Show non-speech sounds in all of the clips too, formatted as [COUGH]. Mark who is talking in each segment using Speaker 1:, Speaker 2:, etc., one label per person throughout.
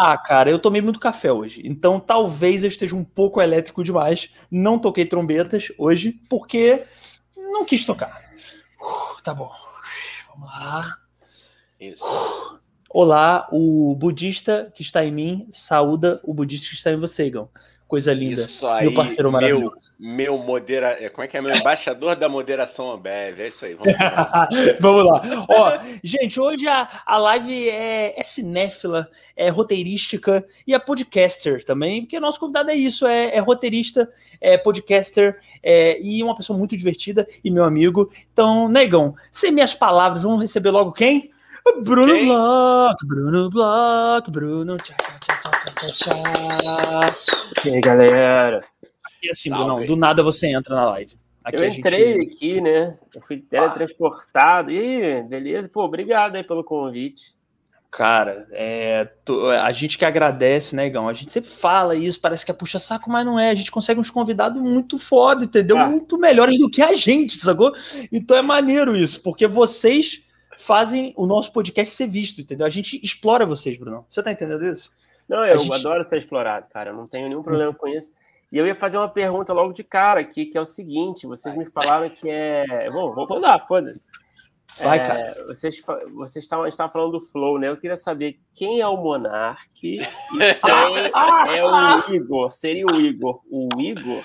Speaker 1: Ah, cara, eu tomei muito café hoje. Então talvez eu esteja um pouco elétrico demais. Não toquei trombetas hoje, porque não quis tocar. Uh, tá bom. Vamos lá.
Speaker 2: Isso.
Speaker 1: Olá, o budista que está em mim saúda o budista que está em você, Igão. Coisa linda.
Speaker 2: Isso aí,
Speaker 1: meu parceiro
Speaker 2: meu,
Speaker 1: maravilhoso.
Speaker 2: meu modera... é, Como é que é? Meu embaixador da moderação Ambev. É isso aí. Vamos lá. [LAUGHS]
Speaker 1: Vamos lá. Ó, gente, hoje a, a live é, é cinéfila, é roteirística e é podcaster também, porque nosso convidado é isso, é, é roteirista, é podcaster é, e uma pessoa muito divertida e meu amigo. Então, Negão, sem minhas palavras, vamos receber logo quem? Bruno? Bloch, Bruno Bloch, Bruno. Tchá,
Speaker 3: E aí, galera?
Speaker 1: E assim,
Speaker 2: Salve.
Speaker 1: Brunão, do nada você entra na live. Aqui
Speaker 3: eu
Speaker 1: a gente-
Speaker 3: entrei aqui, né? Eu fui teletransportado. E aí, beleza? Pô, obrigado aí pelo convite.
Speaker 1: Cara, é, a gente que agradece, né, Igão? A gente sempre fala isso, parece que é puxa-saco, mas não é. A gente consegue uns convidados muito foda, entendeu?
Speaker 3: Ah.
Speaker 1: Muito melhores do que a gente, sacou? Então é maneiro isso, porque vocês fazem o nosso podcast ser visto, entendeu? A gente explora vocês, Bruno. Você tá entendendo isso?
Speaker 3: Não, eu
Speaker 1: gente-
Speaker 3: adoro ser explorado, cara. Eu não tenho nenhum problema com isso. E eu ia fazer uma pergunta logo de cara aqui, que é o seguinte: vocês me falaram que é. Bom, vou, vou dar, foda-se.
Speaker 1: Vai,
Speaker 3: É,
Speaker 1: cara.
Speaker 3: Vocês, vocês estavam, a gente estava falando do Flow, né? Eu queria saber quem é o Monark e quem [LAUGHS] é o Igor. Seria o Igor o Igor?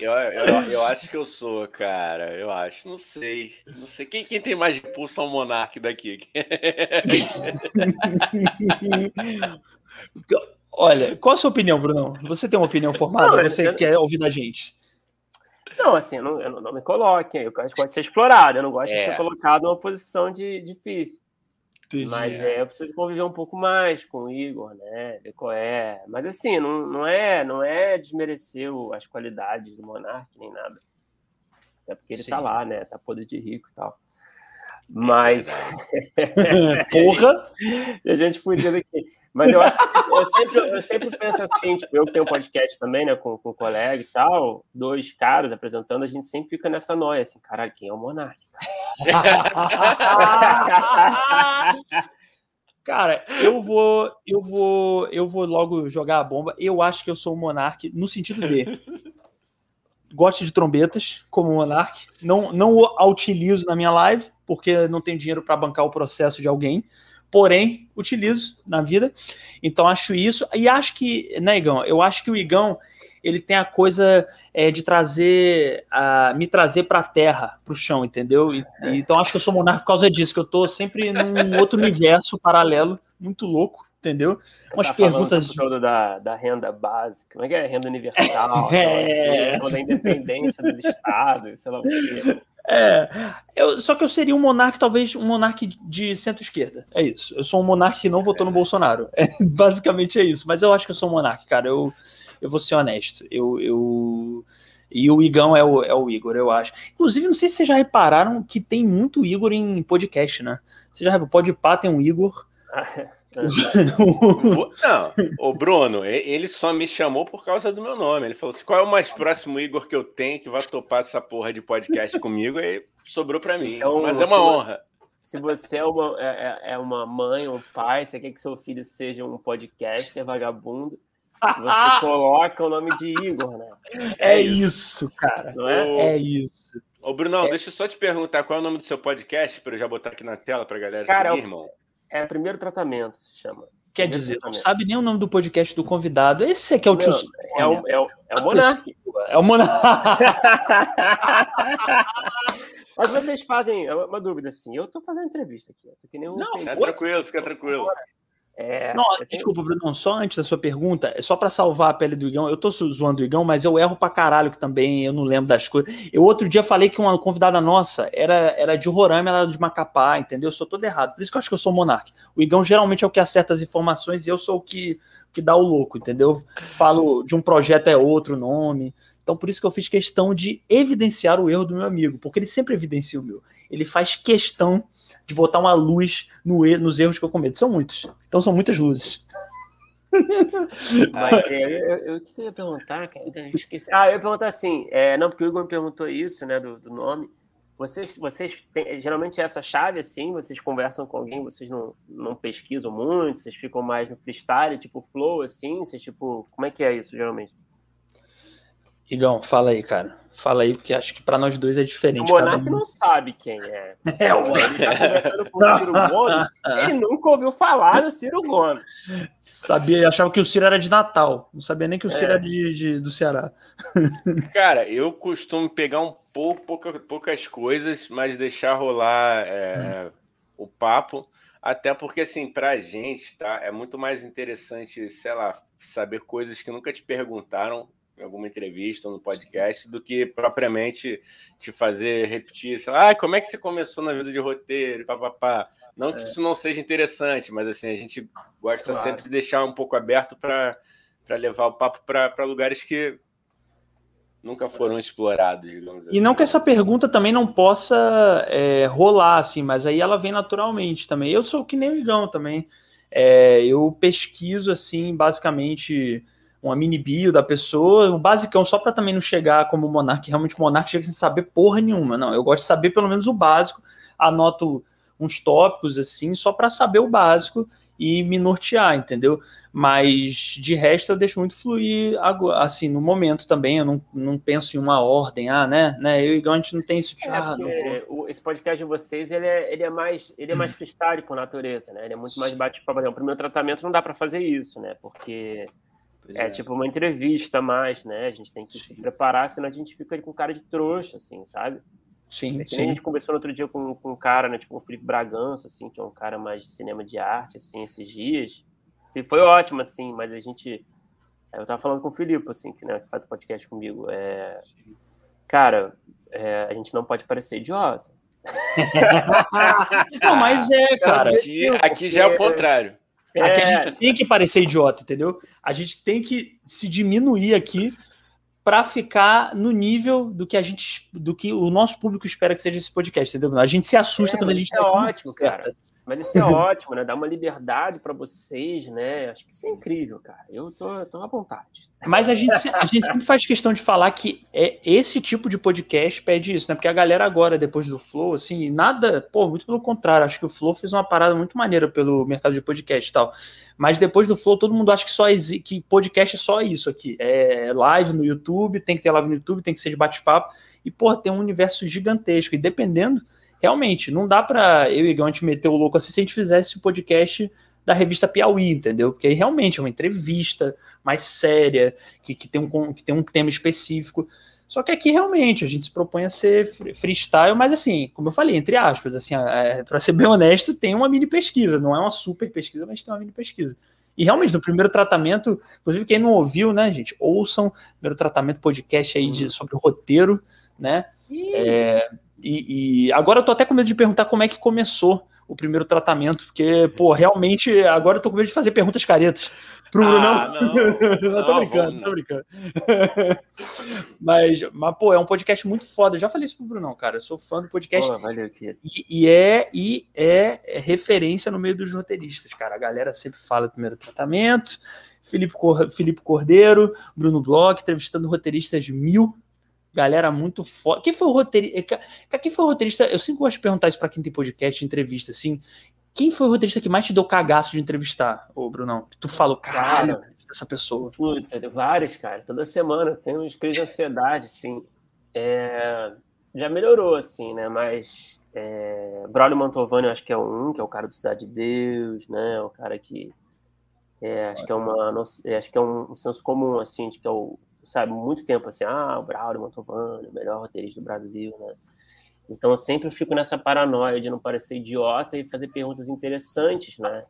Speaker 2: Eu, eu, eu acho que eu sou, cara. Eu acho. Não sei. Não sei. Quem, quem tem mais pulso ao monarca daqui? [LAUGHS]
Speaker 1: Olha, qual a sua opinião, Brunão? Você tem uma opinião formada?
Speaker 3: Não,
Speaker 1: você
Speaker 3: eu-
Speaker 1: quer ouvir da gente?
Speaker 3: Não, assim, eu não, eu não- me coloquem. Eu gosto de ser explorado. Eu não gosto de
Speaker 2: É.
Speaker 3: ser colocado numa posição de difícil. Mas é, eu preciso conviver um pouco mais com o Igor, né? Ver qual é. Mas assim, não, não é não é desmerecer as qualidades do Monark nem nada. Até porque ele
Speaker 1: Sim.
Speaker 3: tá lá, né? Tá podre de rico e tal. Mas [LAUGHS]
Speaker 1: Porra! [LAUGHS]
Speaker 3: e a gente fugiu daqui. Mas eu acho que eu sempre, eu sempre penso assim, tipo, eu que tenho um podcast também, né, com, com um colega e tal, dois caras apresentando, a gente sempre fica nessa noia, assim, caralho, quem é o Monark? [LAUGHS]
Speaker 1: Cara, eu vou, eu vou, eu vou logo jogar a bomba. Eu acho que eu sou um monarque no sentido de gosto de trombetas como monarque. Não, não o- utilizo na minha live porque não tenho dinheiro para bancar o processo de alguém. Porém, utilizo na vida. Então acho isso e acho que, né, Igão? Eu acho que o Igão ele tem a coisa é, de trazer, a, me trazer para a terra, para o chão, entendeu? E- e- então acho que eu sou monarca por causa disso, que eu tô sempre num outro universo paralelo, muito louco, entendeu?
Speaker 3: Você
Speaker 1: Umas
Speaker 3: tá falando
Speaker 1: perguntas-
Speaker 3: o tempo todo da, da renda básica, como é que é? Renda universal, [LAUGHS]
Speaker 1: É.
Speaker 3: coisa, da independência dos estados, sei lá o quê.
Speaker 1: É, eu, só que eu seria um monarca, talvez um monarca de centro-esquerda. É isso. Eu sou um monarca que não votou no Bolsonaro. [LAUGHS] É, basicamente é isso. Mas eu acho que eu sou um monarca, cara. Eu, eu vou ser honesto. Eu, eu... E o Igão é o, é o Igor, eu acho. Inclusive, não sei se vocês já repararam que tem muito Igor em podcast, né? Você já repararam? Pode pá, tem um Igor. [LAUGHS] [LAUGHS]
Speaker 2: O- Não, o Bruno, ele só me chamou por causa do meu nome. Ele falou assim: qual é o mais próximo Igor que eu tenho que vai topar essa porra de podcast comigo? Aí sobrou pra mim.
Speaker 3: Então,
Speaker 2: Mas é uma
Speaker 3: se você-
Speaker 2: honra.
Speaker 3: Se você é uma, é, é- é uma mãe ou um pai, você quer que seu filho seja um podcaster vagabundo, você [LAUGHS] coloca o nome de Igor, né?
Speaker 1: É isso, cara.
Speaker 3: Não é?
Speaker 1: É isso.
Speaker 2: Ô, Brunão, deixa eu só te perguntar qual é o nome do seu podcast para eu já botar aqui na tela pra galera
Speaker 3: Cara,
Speaker 2: seguir, irmão.
Speaker 3: É primeiro tratamento, se chama.
Speaker 1: Quer
Speaker 3: Primeiro
Speaker 1: dizer, não sabe nem o nome do podcast do convidado. Esse aqui é o tio.
Speaker 3: Não, É o, é o, é o Monark.
Speaker 1: É o monarca. [LAUGHS]
Speaker 3: Mas vocês fazem, é uma dúvida assim, eu tô fazendo entrevista aqui, eu tô que nem um...
Speaker 1: Não,
Speaker 2: Fica tranquilo, fica tranquilo.
Speaker 3: É,
Speaker 1: Não,
Speaker 3: tenho-
Speaker 1: desculpa, Bruno, só antes da sua pergunta, é só pra salvar a pele do Igão. Eu tô zo- zoando o Igão, mas eu erro pra caralho que também eu não lembro das coisas. Eu outro dia falei que uma convidada nossa era, era de Roraima, ela era de Macapá, entendeu? Eu sou todo errado. Por isso que eu acho que eu sou monarca. O Igão geralmente é o que acerta as informações e eu sou o que, que dá o louco, entendeu? Falo de um projeto é outro nome. Então por isso que eu fiz questão de evidenciar o erro do meu amigo, porque ele sempre evidencia o meu. Ele faz questão de botar uma luz no e- nos erros que eu cometo. São muitos. Então são muitas luzes. [LAUGHS]
Speaker 3: Mas é, eu, eu, eu- o que eu ia perguntar, cara? Eu esqueci. Ah, eu ia perguntar assim, é, não, porque o Igor me perguntou isso, né, do, do nome. Vocês, vocês têm, geralmente é essa chave assim, vocês conversam com alguém, vocês não, não pesquisam muito, vocês ficam mais no freestyle, tipo flow, assim, vocês tipo, como é que é isso geralmente?
Speaker 1: Igão, fala aí, cara. Fala aí, porque acho que para nós dois é diferente.
Speaker 3: O Monark um. não sabe quem é. É, o Ele tá conversando com o Ciro Gomes, ele nunca ouviu falar do Ciro Gomes.
Speaker 1: Sabia, achava que o Ciro era de Natal. Não sabia nem que o Ciro é. era de, de, do Ceará. [LAUGHS]
Speaker 2: Cara, eu costumo pegar um pouco, pouca, poucas coisas, mas deixar rolar é, hum. o papo. Até porque, assim, pra gente, tá? É muito mais interessante, sei lá, saber coisas que nunca te perguntaram em alguma entrevista ou no podcast, do que propriamente te fazer repetir, sei lá, ah, como é que você começou na vida de roteiro, papapá. Não que é. isso não seja interessante, mas assim, a gente gosta claro. sempre de deixar um pouco aberto para levar o papo para lugares que nunca foram explorados, digamos assim.
Speaker 1: E não que essa pergunta também não possa é, rolar, assim, mas aí ela vem naturalmente também. Eu sou que nem o Igão também. É, eu pesquiso, assim, basicamente uma mini bio da pessoa, o basicão, só para também não chegar como o Monark, realmente o Monark chega sem saber porra nenhuma. Não, eu gosto de saber pelo menos o básico, anoto uns tópicos assim, só para saber o básico e me nortear, entendeu? Mas de resto eu deixo muito fluir assim no momento também, eu não, não penso em uma ordem, ah, né? né? Eu e o a gente não tem isso de é, ah,
Speaker 3: esse podcast de vocês, ele é, ele é mais ele é mais freestyle a natureza, né? Ele é muito mais bate-papo. O primeiro tratamento não dá para fazer isso, né? Porque é, é, tipo uma entrevista mais, né? A gente tem que sim. se preparar, senão a gente fica com cara de trouxa, assim, sabe?
Speaker 1: Sim,
Speaker 3: é
Speaker 1: sim.
Speaker 3: A gente conversou no outro dia com, com um cara, né? Tipo o Felipe Bragança, assim, que é um cara mais de cinema de arte, assim, esses dias. E foi ótimo, assim, mas a gente. É, eu tava falando com o Felipe, assim, que, né, que faz podcast comigo. É... Cara, é, a gente não pode parecer idiota. [LAUGHS]
Speaker 1: não, mas é, cara.
Speaker 2: Aqui, aqui já é o contrário.
Speaker 1: É... Aqui a gente tem que parecer idiota, entendeu? A gente tem que se diminuir aqui para ficar no nível do que a gente, do que o nosso público espera que seja esse podcast, entendeu? A gente se assusta é, quando a gente
Speaker 3: é ótimo, cara. Mas isso é [LAUGHS] ótimo, né? Dá uma liberdade para vocês, né? Acho que isso é incrível, cara. Eu tô, tô à vontade.
Speaker 1: Mas a gente, a gente sempre faz questão de falar que é esse tipo de podcast pede isso, né? Porque a galera agora, depois do Flow, assim, nada, pô, muito pelo contrário. Acho que o Flow fez uma parada muito maneira pelo mercado de podcast e tal. Mas depois do Flow, todo mundo acha que só que podcast é só isso aqui. É live no YouTube, tem que ter live no YouTube, tem que ser de bate-papo. E, pô, tem um universo gigantesco. E dependendo realmente, não dá para eu e o a gente meter o louco assim se a gente fizesse o podcast da revista Piauí, entendeu? Porque aí realmente é uma entrevista mais séria, que, que, tem um, que tem um tema específico. Só que aqui realmente a gente se propõe a ser freestyle, mas assim, como eu falei, entre aspas, assim, é, para ser bem honesto, tem uma mini pesquisa, não é uma super pesquisa, mas tem uma mini pesquisa. E realmente, no primeiro tratamento, inclusive quem não ouviu, né, gente, ouçam primeiro tratamento podcast aí de, uhum. sobre o roteiro, né? É, e, e, agora eu tô até com medo de perguntar como é que começou o primeiro tratamento, porque, pô, realmente, agora eu tô com medo de fazer perguntas caretas pro ah, Não, não [LAUGHS] tô brincando, vamos, tô brincando. [LAUGHS] mas, mas, pô, é um podcast muito foda. Eu já falei isso pro Brunão, cara. Eu sou fã do podcast. Pô,
Speaker 3: valeu,
Speaker 1: e, e, é, e é, é referência no meio dos roteiristas, cara. A galera sempre fala primeiro tratamento. Felipe, Cor Felipe Cordeiro, Bruno Bloch, entrevistando roteiristas mil galera muito foda. Quem foi o roteirista? Quem foi o roteirista? Eu sempre gosto de perguntar isso para quem tem podcast, entrevista, assim. Quem foi o roteirista que mais te deu cagaço de entrevistar, ô Brunão? Tu falou, caralho, cara, essa pessoa.
Speaker 3: Puta, vários, cara. Toda semana tem uns crises de ansiedade, assim. É... Já melhorou, assim, né? Mas é... Braulio Mantovani, eu acho que é um, que é o cara do Cidade de Deus, né? O cara que. É, acho que é uma. Acho que é um senso comum, assim, de que é o sabe, muito tempo assim, ah, o Braulio Mantovani, o melhor roteirista do Brasil, né? Então eu sempre fico nessa paranoia de não parecer idiota e fazer perguntas interessantes, né?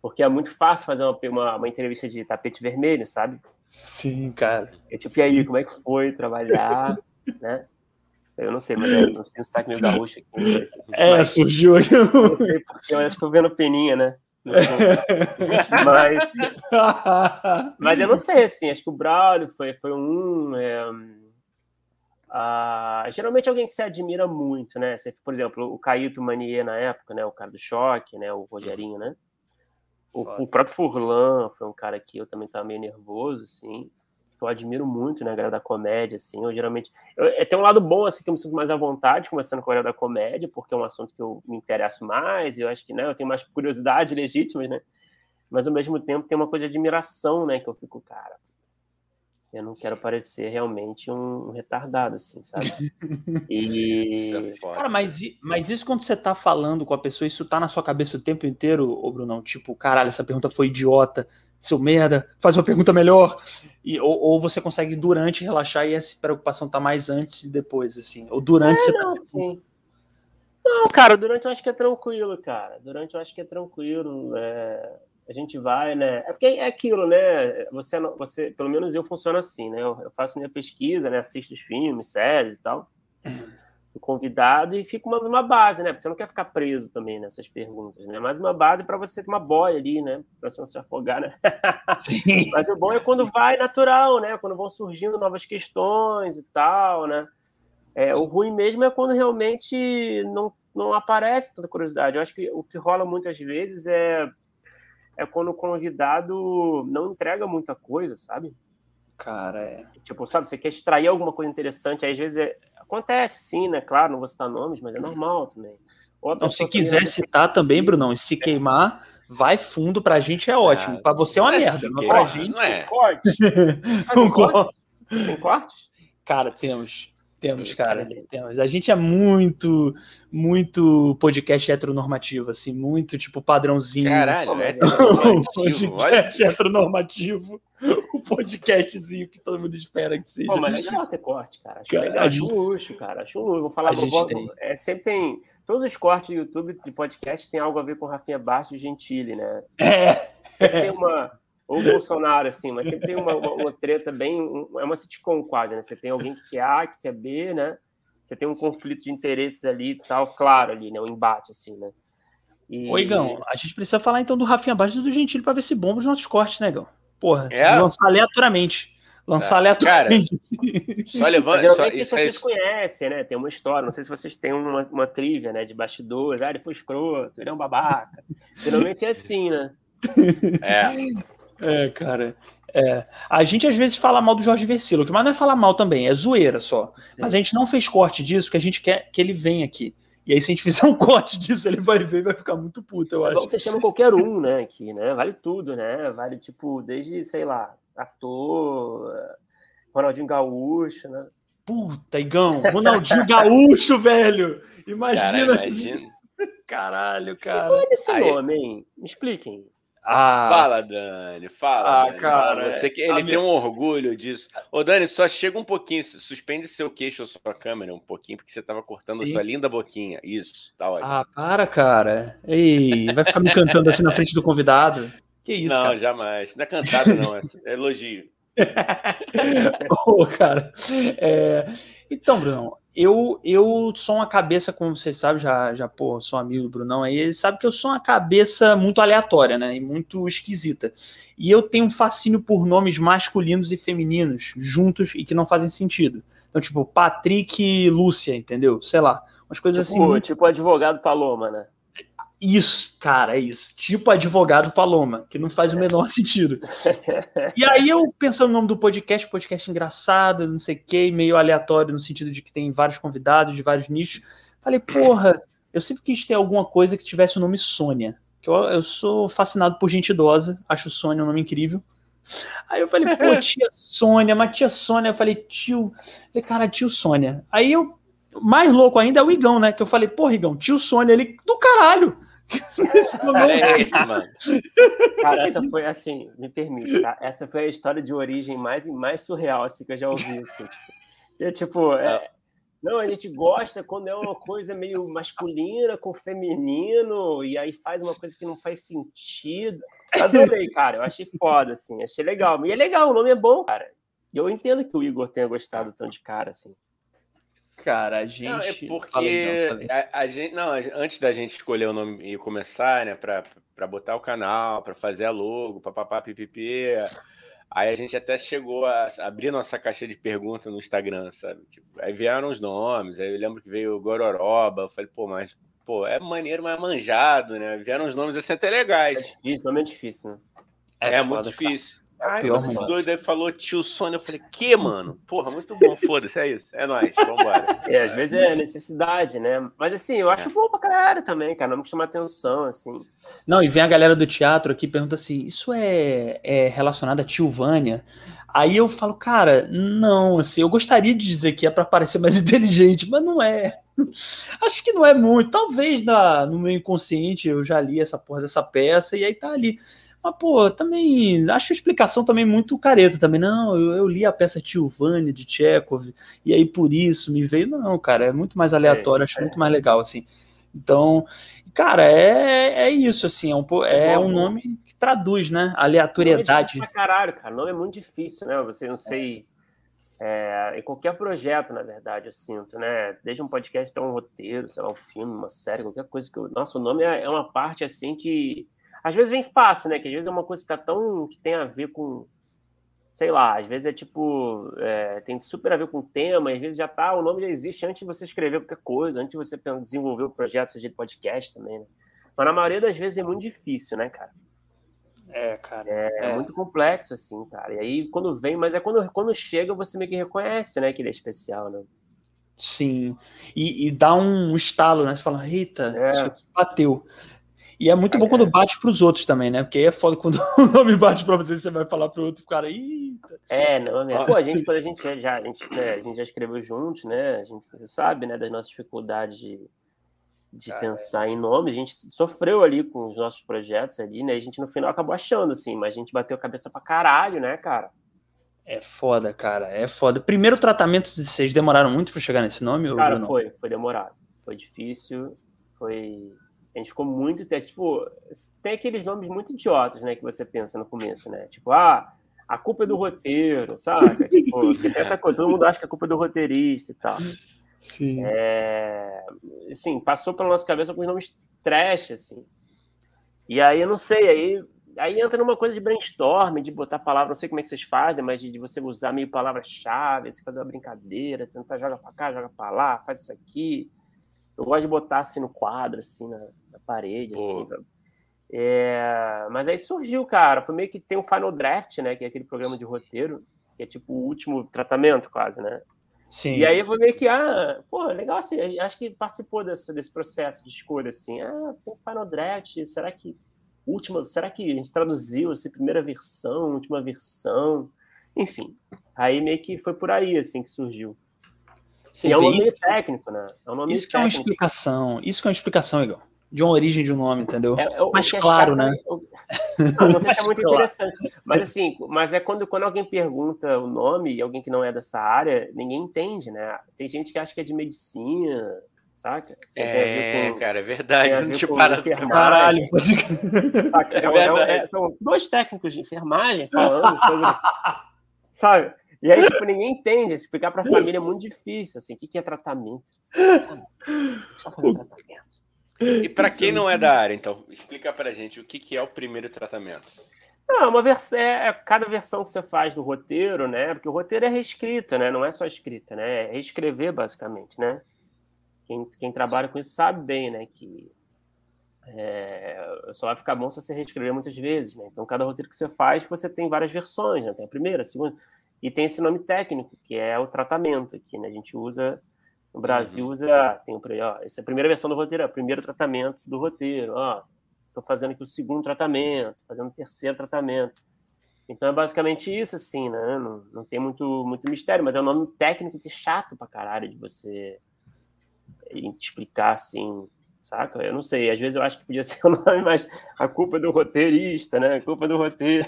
Speaker 3: Porque é muito fácil fazer uma, uma, uma entrevista de tapete vermelho, sabe?
Speaker 1: Sim, cara.
Speaker 3: É tipo, e aí, como é que foi trabalhar, [LAUGHS] né? Eu não sei, mas é, não sei se tá meio gaúcho aqui.
Speaker 1: É, mas, surgiu aqui.
Speaker 3: Não sei porque, eu acho que eu vendo peninha, né? [LAUGHS] mas, [LAUGHS] mas eu não sei, assim, acho que o Braulio foi, foi um. É, uh, geralmente alguém que você admira muito, né? Você, por exemplo, o Caíto Manier na época, né? O cara do choque, né? O Rogerinho, né? O, o próprio Furlan foi um cara que eu também estava meio nervoso, assim. Que eu admiro muito, né, a galera da comédia, assim, eu geralmente... Eu, é, tem um lado bom, assim, que eu me sinto mais à vontade conversando com a galera da comédia, porque é um assunto que eu me interesso mais, e eu acho que, né, eu tenho mais curiosidade [LAUGHS] legítima, né, mas ao mesmo tempo tem uma coisa de admiração, né, que eu fico, cara, eu não quero parecer realmente um retardado, assim, sabe? [LAUGHS]
Speaker 1: E. É cara, mas, mas isso quando você tá falando com a pessoa, isso tá na sua cabeça o tempo inteiro, ô Brunão? Tipo, caralho, essa pergunta foi idiota, seu merda, faz uma pergunta melhor. E, ou, ou você consegue durante relaxar e essa preocupação tá mais antes e depois, assim. Ou durante é, você tá
Speaker 3: não, tá. Sim. Não, cara, durante eu acho que é tranquilo, cara. Durante eu acho que é tranquilo. É a gente vai, né? É porque é aquilo, né? Você, você pelo menos eu funciono assim, né? Eu, eu faço minha pesquisa, né? Assisto os filmes, séries e tal. O convidado e fica uma, uma base, né? Porque você não quer ficar preso também nessas perguntas, né? Mas uma base para você ter uma boia ali, né? Para você não se afogar, né? Sim. [LAUGHS] Mas o bom é quando vai natural, né? Quando vão surgindo novas questões e tal, né? É, o ruim mesmo é quando realmente não, não aparece tanta curiosidade. Eu acho que o que rola muitas vezes é é quando o convidado não entrega muita coisa, sabe?
Speaker 1: Cara, é.
Speaker 3: Tipo, sabe, você quer extrair alguma coisa interessante, aí, às vezes é... acontece, sim, né? Claro, não vou citar nomes, mas é normal também.
Speaker 1: Não, se quiser citar também, Brunão, e se queimar, vai fundo pra gente é ótimo. Ah, pra você é uma merda, mas pra gente. Não é. Corte.
Speaker 3: um corte. Tem corte? [LAUGHS]
Speaker 1: Cara, temos. Temos, cara, temos. A gente é muito, muito podcast heteronormativo, assim, muito tipo padrãozinho.
Speaker 2: Caralho, é
Speaker 1: podcast heteronormativo. O podcastzinho que todo mundo espera que seja.
Speaker 3: Pô, mas é legal ter corte, cara. Acho cara, legal, acho gente... luxo, cara. Acho luxo. Vou falar, vou, vou, é, sempre tem. Todos os cortes do YouTube de podcast tem algo a ver com Rafinha Bastos e Gentili, né?
Speaker 1: É.
Speaker 3: Sempre tem uma ou Bolsonaro, assim, mas sempre tem uma, uma, uma treta bem. Um, é uma sitcom quase, né? Você tem alguém que quer A, que quer B, né? Você tem um conflito de interesses ali e tal, claro, ali, né? Um embate, assim, né?
Speaker 1: E... Ô, Igão, a gente precisa falar então do Rafinha Bastos e do Gentili para ver se bomba os nossos cortes, né, Igão? Porra, é? lançar aleatoriamente. Lançar é. aleatoriamente.
Speaker 3: Cara, só levando. Geralmente só, vocês é... conhecem, né? Tem uma história. Não sei se vocês têm uma, uma trivia, né? De bastidores. Ah, ele foi escroto, ele é um babaca. Geralmente é assim, né?
Speaker 2: É.
Speaker 1: É, cara. É. A gente às vezes fala mal do Jorge Versilo, mas não é falar mal também, é zoeira só. Sim. Mas a gente não fez corte disso, que a gente quer que ele venha aqui. E aí, se a gente fizer um [LAUGHS] corte disso, ele vai ver e vai ficar muito puto, eu é acho.
Speaker 3: Você chama qualquer um, né, aqui, né? Vale tudo, né? Vale, tipo, desde, sei lá, ator, Ronaldinho Gaúcho, né?
Speaker 1: Puta, Igão, Ronaldinho [LAUGHS] Gaúcho, velho! Imagina!
Speaker 2: Cara, imagina. [LAUGHS]
Speaker 1: Caralho, cara.
Speaker 3: E qual é esse aí... nome, hein? Me expliquem.
Speaker 2: Ah, fala, Dani, fala. Ah, Dani, cara, fala. Você que ele tem um orgulho disso. Ô, Dani, só chega um pouquinho, suspende seu queixo ou sua câmera um pouquinho, porque você estava cortando Sim. a sua linda boquinha. Isso, tá ótimo.
Speaker 1: Ah, para, cara. Ei, vai ficar me cantando assim na frente do convidado? Que isso,
Speaker 2: Não,
Speaker 1: cara?
Speaker 2: jamais. Não é cantada, não, é elogio. [LAUGHS]
Speaker 1: Ô, cara. É... Então, Bruno, eu, eu sou uma cabeça, como vocês sabem, já, já pô, sou amigo do Brunão aí, ele sabe que eu sou uma cabeça muito aleatória, né? E muito esquisita. E eu tenho um fascínio por nomes masculinos e femininos juntos e que não fazem sentido. Então, tipo, Patrick e Lúcia, entendeu? Sei lá. Umas coisas
Speaker 3: tipo,
Speaker 1: assim.
Speaker 3: Tipo advogado Paloma, né?
Speaker 1: Isso, cara, é isso. Tipo advogado Paloma, que não faz o menor [LAUGHS] sentido. E aí eu pensando no nome do podcast, podcast engraçado, não sei o que, meio aleatório no sentido de que tem vários convidados de vários nichos. Falei, porra, eu sempre quis ter alguma coisa que tivesse o nome Sônia. Que eu, eu sou fascinado por gente idosa, acho Sônia um nome incrível. Aí eu falei, pô, [LAUGHS] tia Sônia, mas tia Sônia, eu falei, tio, falei, cara, tio Sônia. Aí eu mais louco ainda é o Igão, né? Que eu falei, pô, Igão, tio Sônia, ele do caralho. [LAUGHS]
Speaker 3: Cara, é esse, mano. Cara, essa foi [LAUGHS] assim, me permite, tá? Essa foi a história de origem mais, mais surreal assim, que eu já ouvi. Assim, tipo, é, tipo é, não, a gente gosta quando é uma coisa meio masculina com feminino, e aí faz uma coisa que não faz sentido. Adorei, cara. Eu achei foda, assim, achei legal. E é legal, o nome é bom, cara. E eu entendo que o Igor tenha gostado tanto de cara, assim.
Speaker 1: Cara, a gente.
Speaker 2: Não, é porque a, a, gente. Não, antes da gente escolher o nome e começar, né, pra, pra botar o canal, pra fazer a logo, papapá, pipipi. Aí a gente até chegou a abrir nossa caixa de perguntas no Instagram, sabe? Tipo, aí vieram os nomes, aí eu lembro que veio o Gororoba, eu falei, pô, mas pô, é maneiro, mas é manjado, né? Vieram os nomes assim até legais. É
Speaker 3: difícil, nome é difícil, né?
Speaker 2: É, é foda, muito difícil.
Speaker 3: Cara.
Speaker 2: Aí quando esse doido aí falou tio Sônia, eu falei, que, mano? Porra, muito bom, foda-se, é isso. É nóis, vambora. [LAUGHS]
Speaker 3: É, às vezes é necessidade, né? Mas assim, eu acho é. bom pra caralho também, cara. Não me chama atenção, assim.
Speaker 1: Não, e vem a galera do teatro aqui e pergunta assim: isso é, é relacionado a tio Vânia? Aí eu falo, cara, não, assim, eu gostaria de dizer que é para parecer mais [LAUGHS] inteligente, mas não é. [LAUGHS] Acho que não é muito. Talvez na, no meu inconsciente eu já li essa porra dessa peça e aí tá ali. Mas, pô, também acho a explicação também muito careta também. Não, eu, eu li a peça Tilvânia de Chekhov e aí por isso me veio. Não, cara, é muito mais aleatório, é, acho é. muito mais legal, assim. Então, cara, é, é isso, assim, é um, é um nome que traduz, né? Aleatoriedade.
Speaker 3: Nome é caralho, cara. O nome é muito difícil, né? Você não sei. É, em qualquer projeto, na verdade, eu sinto, né? Desde um podcast até um roteiro, sei lá, um filme, uma série, qualquer coisa que eu. Nossa, o nome é, é uma parte assim que às vezes vem fácil, né? Que às vezes é uma coisa que tá tão. que tem a ver com. Sei lá, às vezes é tipo. É, tem super a ver com o tema, às vezes já tá. O nome já existe antes de você escrever qualquer coisa, antes de você desenvolver o projeto, seja de podcast também, né? Mas na maioria das vezes é muito difícil, né, cara?
Speaker 1: É, cara.
Speaker 3: É, é, muito complexo, assim, cara. E aí, quando vem, mas é quando, quando chega, você meio que reconhece, né, que ele é especial, né?
Speaker 1: Sim. E, e dá um estalo, né? Você fala, eita, é. isso aqui bateu. E é muito bom quando bate para os outros também, né? Porque aí é foda quando [LAUGHS] o nome bate para você, você vai falar para o outro cara, eita.
Speaker 3: É, não, né? Pô, a gente, quando a gente [LAUGHS] já, a gente, né, a gente já escreveu juntos, né? A gente, você sabe, né, das nossas dificuldades de, de cara, pensar é. em nome, a gente sofreu ali com os nossos projetos ali, né? A gente no final acabou achando, assim, mas a gente bateu a cabeça pra caralho, né, cara?
Speaker 1: É foda, cara, é foda. Primeiro tratamento, vocês demoraram muito para chegar nesse nome?
Speaker 3: Cara, foi, foi demorado. Foi difícil, foi a gente ficou muito. Tipo, tem aqueles nomes muito idiotas, né? Que você pensa no começo, né? Tipo, ah, a culpa é do roteiro, sabe? [LAUGHS] tipo, essa coisa, todo mundo acha que a culpa é do roteirista e tal. Sim. É, assim, passou pela nossa cabeça alguns nomes trash, assim. E aí, eu não sei, aí, aí entra numa coisa de brainstorm, de botar palavra, não sei como é que vocês fazem, mas de, de você usar meio palavra-chave, você fazer uma brincadeira, tentar jogar pra cá, joga pra lá, faz isso aqui. Eu gosto de botar assim no quadro, assim, na, na parede, assim. É, mas aí surgiu, cara. Foi meio que tem o Final Draft, né? Que é aquele programa de roteiro, que é tipo o último tratamento, quase, né? Sim. E aí foi meio que, ah, pô, legal assim, acho que participou desse, desse processo de escolha, assim. Ah, tem o Final Draft, será que última, será que a gente traduziu essa primeira versão, última versão? Enfim, aí meio que foi por aí, assim, que surgiu.
Speaker 1: Você e é um nome isso, técnico, né? É um nome isso técnico. que é uma explicação. Isso que é uma explicação, Igor. De uma origem de um nome, entendeu? É, é, mais é claro, né?
Speaker 3: Não, não sei se é [LAUGHS] muito claro. interessante. Mas assim, mas é quando, quando alguém pergunta o nome e alguém que não é dessa área, ninguém entende, né? Tem gente que acha que é de medicina, saca?
Speaker 2: É, com, cara, é verdade. Não
Speaker 3: te para Caralho, pode... é, é, são dois técnicos de enfermagem falando sobre. [LAUGHS] sabe? E aí, tipo, ninguém entende. Explicar para a família é muito difícil, assim. O que, que é tratamento?
Speaker 2: Só fazer tratamento. E para quem não é da área, então, explica para gente o que, que é o primeiro tratamento.
Speaker 3: Não, uma versão, é, é cada versão que você faz do roteiro, né? Porque o roteiro é reescrita, né? Não é só escrita, né? É reescrever, basicamente, né? Quem, quem trabalha com isso sabe bem, né? Que é, só vai ficar bom se você reescrever muitas vezes, né? Então, cada roteiro que você faz, você tem várias versões, né? Tem a primeira, a segunda. E tem esse nome técnico, que é o tratamento, que né, a gente usa, no Brasil uhum. usa, tem o, ó, essa é a primeira versão do roteiro, é o primeiro tratamento do roteiro, ó, estou fazendo aqui o segundo tratamento, fazendo o terceiro tratamento. Então é basicamente isso, assim, né? Não, não tem muito, muito mistério, mas é um nome técnico que é chato pra caralho de você explicar, assim, saca? Eu não sei, às vezes eu acho que podia [LAUGHS] ser o nome, mas a culpa é do roteirista, né? A culpa é do roteiro.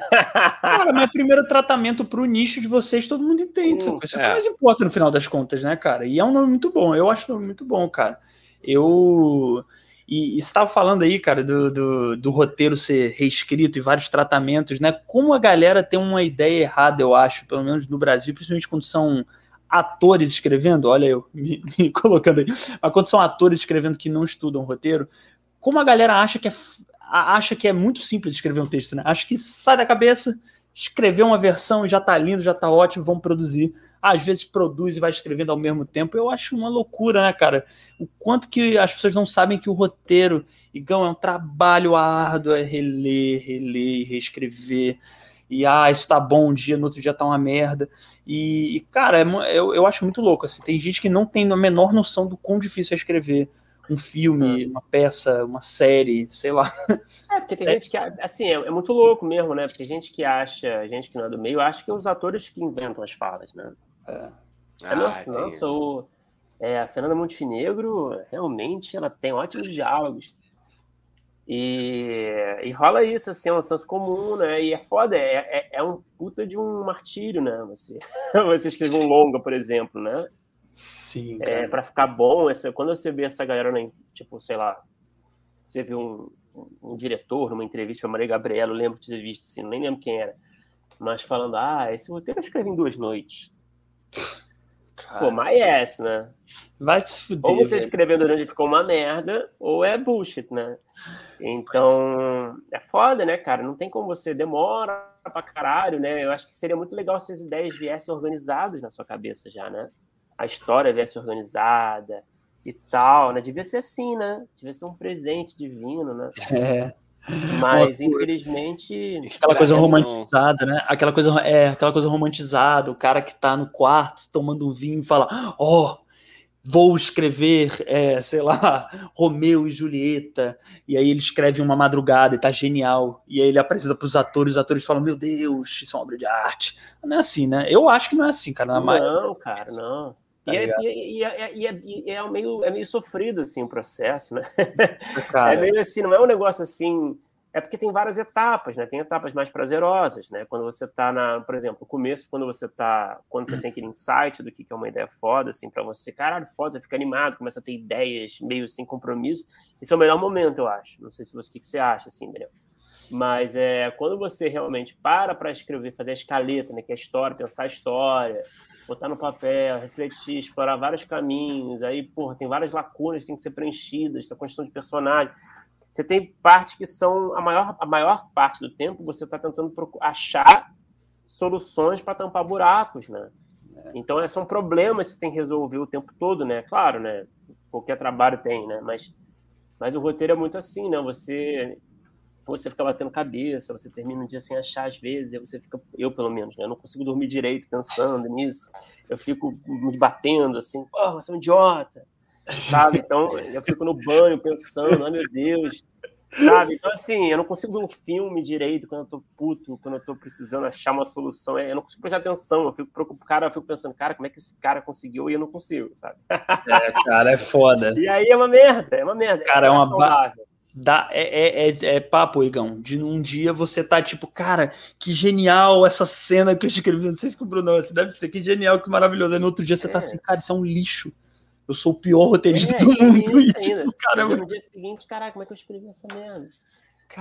Speaker 1: Cara, mas [LAUGHS] primeiro tratamento pro nicho de vocês, todo mundo entende. Uh, isso é o que mais importa no final das contas, né, cara? E é um nome muito bom, eu acho um nome muito bom, cara. Eu. E, estava falando aí, cara, do, do, do, roteiro ser reescrito e vários tratamentos, né? Como a galera tem uma ideia errada, eu acho, pelo menos no Brasil, principalmente quando são atores escrevendo, olha eu [LAUGHS] me, me, colocando aí, mas quando são atores escrevendo que não estudam roteiro, como a galera acha que é, acha que é muito simples escrever um texto, né? Acho que sai da cabeça, escrever uma versão já tá lindo, já tá ótimo, vamos produzir. às vezes produz e vai escrevendo ao mesmo tempo. Eu acho uma loucura, né, cara? O quanto que as pessoas não sabem que o roteiro, Igão, é um trabalho árduo, é reler, reler e reescrever. E ah, isso tá bom um dia, no outro dia tá uma merda. E, e cara, é, eu, eu acho muito louco. Assim, tem gente que não tem a menor noção do quão difícil é escrever um filme, uma peça, uma série, sei lá.
Speaker 3: É, porque tem é. gente que, assim, é, é, muito louco mesmo, né? Porque gente que acha, gente que não é do meio, acha que os atores que inventam as falas, né? É. Ah, nossa, nossa o, é, a Fernanda Montenegro, realmente, ela tem ótimos diálogos. E, e rola isso, assim, é um senso comum, né? E é foda, é, é, é um puta de um martírio, né? Você, [LAUGHS] você escrever um longa, por exemplo, né?
Speaker 1: Sim.
Speaker 3: É, para ficar bom, essa, quando você vê essa galera, né, tipo, sei lá, você vê um, um, um diretor numa entrevista com a Maria Gabriela, eu lembro de ter visto, assim, nem lembro quem era, mas falando, ah, esse roteiro eu escrevi em duas noites. Cara. Pô, mas é essa, né?
Speaker 1: Vai se fuder.
Speaker 3: Ou você escrevendo durante ficou uma merda, ou é bullshit, né? Então, é foda, né, cara? Não tem como você demora pra caralho, né? Eu acho que seria muito legal se as ideias viessem organizadas na sua cabeça já, né? a história viesse organizada e tal, né? Devia ser assim, né? Devia ser um presente divino, né?
Speaker 1: É.
Speaker 3: Mas, infelizmente.
Speaker 1: Aquela coisa romantizada, né? Aquela coisa, é, aquela coisa romantizada, o cara que tá no quarto tomando um vinho e fala: Ó, oh, vou escrever, é, sei lá, [LAUGHS] Romeu e Julieta. E aí ele escreve uma madrugada e tá genial. E aí ele apresenta pros atores, os atores falam: Meu Deus, isso é uma obra de arte. Não é assim, né? Eu acho que não é assim, cara.
Speaker 3: Não, cara, não. Tá e, é, e, é, e, é, e, é, meio, é meio sofrido assim o processo, né? [LAUGHS] Cara. É meio assim, não é um negócio assim. É porque tem várias etapas, né? Tem etapas mais prazerosas, né? Quando você tá na, por exemplo, o começo, quando você tá, quando você tem aquele insight do que é uma ideia foda, assim, para você, caralho, foda, você fica animado, começa a ter ideias meio sem compromisso. Esse é o melhor momento, eu acho. Não sei se você, o que você acha, assim, Daniel. Mas é quando você realmente para para escrever, fazer a escaleta, né? Que é a história, pensar a história, botar no papel, refletir, explorar vários caminhos. Aí, porra, tem várias lacunas que têm que ser preenchidas, essa construção de personagem. Você tem partes que são a maior, a maior parte do tempo você está tentando achar soluções para tampar buracos, né? É. Então, são problemas que você tem que resolver o tempo todo, né? Claro, né? Qualquer trabalho tem, né? Mas, mas o roteiro é muito assim, né? Você você fica batendo cabeça, você termina um dia sem achar às vezes, aí você fica, eu pelo menos, né? Eu não consigo dormir direito pensando nisso. Eu fico me batendo assim, pô, você é um idiota, sabe? Então eu fico no banho pensando, ai meu Deus, sabe? Então assim, eu não consigo ver um filme direito quando eu tô puto, quando eu tô precisando achar uma solução, eu não consigo prestar atenção, eu fico preocupado, cara, eu fico pensando, cara, como é que esse cara conseguiu e eu não consigo, sabe?
Speaker 1: É, cara, é foda.
Speaker 3: E aí é uma merda, é uma merda.
Speaker 1: Cara, é, é uma saudável. Dá, é, é, é, é, papo, Igão. De um dia você tá tipo, cara, que genial essa cena que eu escrevi. Não sei se o Bruno, você deve ser que genial, que maravilhoso. Aí no outro dia você tá é. tá assim, cara, isso é um lixo. Eu sou o pior roteirista é, do mundo. E,
Speaker 3: tipo, cara, no dia seguinte, caraca, como é que eu escrevi essa merda?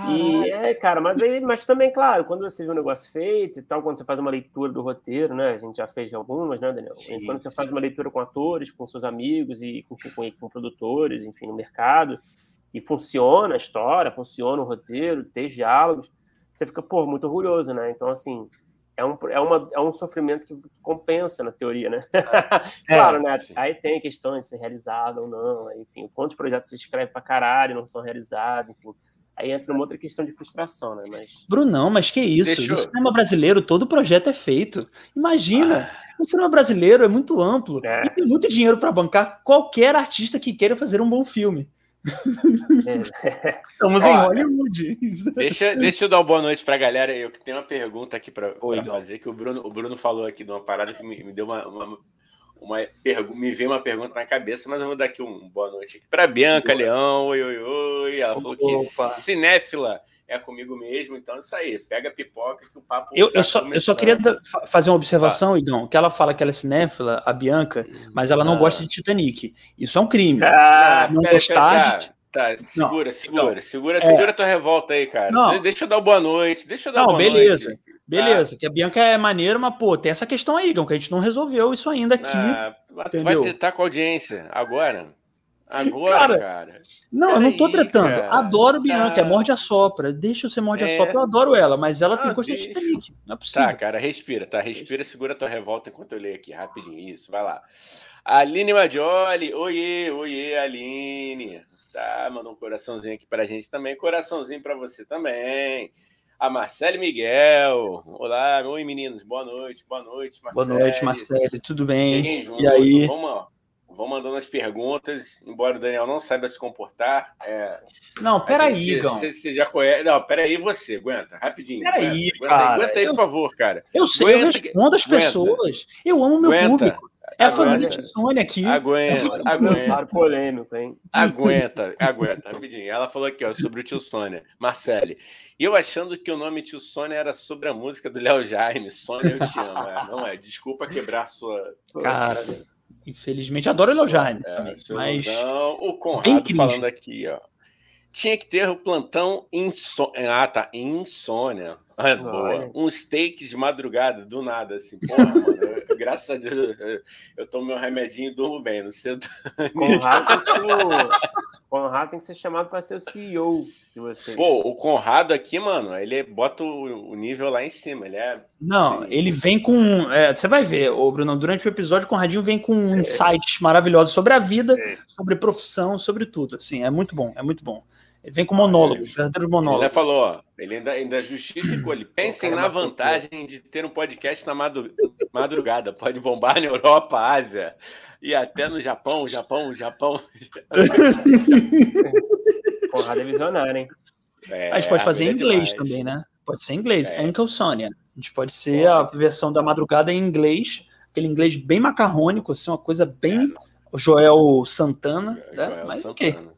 Speaker 3: E é, cara, mas aí, mas também, claro, quando você vê um negócio feito e tal, quando você faz uma leitura do roteiro, né? A gente já fez algumas, né, Daniel? Sim, quando você sim. faz uma leitura com atores, com seus amigos e com, com, com produtores, enfim, no mercado, e funciona a história, funciona o roteiro, tem diálogos, você fica, pô, muito orgulhoso, né? Então, assim, é um, é uma, é um sofrimento que, compensa na teoria, né? É, [LAUGHS] claro, né? Aí tem questões de ser realizado ou não, enfim, quantos projetos se escreve pra caralho não são realizados, enfim. Aí entra uma outra questão de frustração, né? Mas...
Speaker 1: Brunão, mas que isso? Deixa no cinema brasileiro, todo projeto é feito. Imagina, ah. o cinema brasileiro é muito amplo é. e tem muito dinheiro para bancar qualquer artista que queira fazer um bom filme.
Speaker 3: É. [LAUGHS]
Speaker 1: Estamos Ó, em Hollywood. [LAUGHS]
Speaker 2: Deixa, deixa eu dar uma boa noite para a galera. Eu que tenho uma pergunta aqui para fazer, que o Bruno, o Bruno falou aqui de uma parada que me, me deu uma, uma, uma me veio uma pergunta na cabeça, mas eu vou dar aqui um boa noite aqui para Bianca boa. Leão. Oi, oi, oi. Ela falou que cinéfila é comigo mesmo, então é isso aí, pega a pipoca que o papo.
Speaker 1: Eu, eu, só, eu só queria fazer uma observação, ah. Igão, que ela fala que ela é cinéfila, a Bianca, mas ela não ah. gosta de Titanic. Isso é um crime.
Speaker 2: Ah, não pera, gostar pera, de. Tá, segura, não, segura, não. segura, é. segura tua revolta aí, cara. Não. Deixa eu dar boa noite, deixa eu dar não, boa
Speaker 1: beleza.
Speaker 2: noite.
Speaker 1: Beleza, tá. que a Bianca é maneira, mas, pô, tem essa questão aí, que a gente não resolveu isso ainda aqui. Ah,
Speaker 2: vai tentar com a audiência agora. Agora, cara. cara
Speaker 1: não, eu não tô tratando. Cara. Adoro Bianca, é ah. morde a sopra. Deixa eu ser morde a é. sopra, eu adoro ela, mas ela ah, tem coisa de Titanic. Não é possível.
Speaker 2: Tá, cara, respira, tá? Respira, segura tua revolta enquanto eu leio aqui rapidinho. Isso, vai lá. Aline Majoli, oiê, oiê, Aline. Tá, mandou um coraçãozinho aqui pra gente também. Coraçãozinho pra você também. A Marcele Miguel. Olá, oi meninos, boa noite, boa noite,
Speaker 1: Marcele. Boa noite, Marcele, tudo bem? Juntos. E aí?
Speaker 2: Vamos, vão mandando as perguntas, embora o Daniel não saiba se comportar. É,
Speaker 1: não, peraí, Igão.
Speaker 2: Você, você já conhece. Não, peraí, você, aguenta, rapidinho.
Speaker 1: Peraí, cara.
Speaker 2: Aguenta aí, por favor, cara.
Speaker 1: Eu sei, aguenta, eu respondo as pessoas. Eu amo meu aguenta. público. É a família de Sônia aqui.
Speaker 2: Aguenta, é aguenta.
Speaker 3: polêmico, hein?
Speaker 2: Aguenta, aguenta, rapidinho. Ela falou aqui, ó, sobre o tio Sônia. Marcele. E eu achando que o nome tio Sônia era sobre a música do Léo Jaime. Sônia, eu te amo. É, não é? Desculpa quebrar a sua.
Speaker 1: Cara. Infelizmente, adoro o Jaime é, também. Mas...
Speaker 2: O Conrado falando aqui, ó. Tinha que ter o plantão insônia. Ah, tá. Insônia. Ah, boa. Um steak de madrugada, do nada, assim. Porra, mano. Eu, graças a Deus, eu, eu tomo meu remedinho e durmo bem. Não sei.
Speaker 3: Conrado tem que ser, [LAUGHS] Conrado tem que ser chamado para ser o CEO de você.
Speaker 2: Pô, o Conrado aqui, mano, ele bota o, o nível lá em cima. Ele é.
Speaker 1: Não, ele vem com. É, você vai ver, ô Bruno, durante o episódio, o Conradinho vem com é. insights maravilhosos sobre a vida, é. sobre profissão, sobre tudo. Assim, é muito bom, é muito bom. Ele vem com monólogos, verdadeiros monólogos.
Speaker 2: Ele falou, ó, ele ainda, ainda justificou. Ele pensem na vantagem de ter um podcast na madrugada. Pode bombar na Europa, Ásia e até no Japão, Japão, Japão. [LAUGHS]
Speaker 3: Porrada visionária, hein?
Speaker 1: É, a gente pode fazer em inglês demais. também, né? Pode ser em inglês. É. Uncle Sonia. A gente pode ser a versão da madrugada em inglês, aquele inglês bem macarrônico, assim, uma coisa bem. É. Joel Santana. Joel né? Mas Santana. Okay.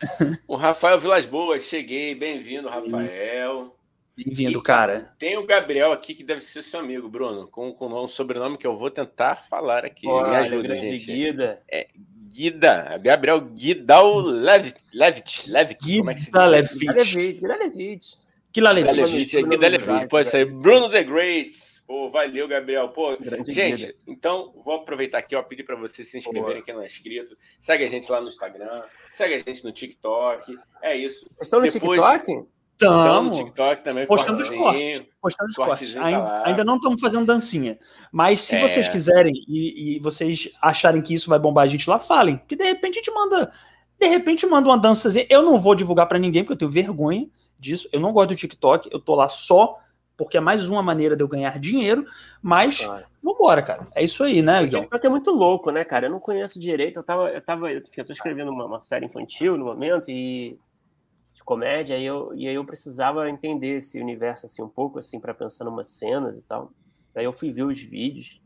Speaker 1: [LAUGHS]
Speaker 2: O Rafael Vilas Boas, cheguei, bem-vindo, Rafael.
Speaker 1: Bem-vindo, cara.
Speaker 2: Tem o Gabriel aqui que deve ser seu amigo, Bruno, com, com um sobrenome que eu vou tentar falar aqui. Olha, Me ajuda, gente.
Speaker 3: Guida.
Speaker 2: É, Guida, Gabriel Guidal Levitt, Levitt, Levitt,
Speaker 1: Guida como é que se diz? Levitt.
Speaker 3: Guida Levitt.
Speaker 1: Guida Levitt.
Speaker 2: Guida Levitt, pode ser. Bruno The Greats, Pô, valeu, Gabriel. Pô, Grande gente, vida. então vou aproveitar aqui, ó, pedir para vocês se inscreverem quem não é inscrito. Segue a gente lá no Instagram, segue a gente no TikTok. É isso.
Speaker 3: Vocês estão no Depois, TikTok?
Speaker 2: Estamos. no TikTok também.
Speaker 1: Postando os cortes. Postando os cortes. Tá ainda, ainda, não estamos fazendo dancinha. Mas se é. vocês quiserem e, e, vocês acharem que isso vai bombar a gente lá, falem. Que de repente a gente manda. De repente manda uma dançazinha. Eu não vou divulgar para ninguém, porque eu tenho vergonha disso. Eu não gosto do TikTok. Eu tô lá só porque é mais uma maneira de eu ganhar dinheiro, mas claro. vambora, cara. É isso aí, né?
Speaker 3: O é muito louco, né, cara? Eu não conheço direito. Eu tava, eu tava, eu tô escrevendo uma, uma série infantil no momento e de comédia, e, eu, e aí eu precisava entender esse universo assim um pouco, assim, para pensar em umas cenas e tal. Aí eu fui ver os vídeos.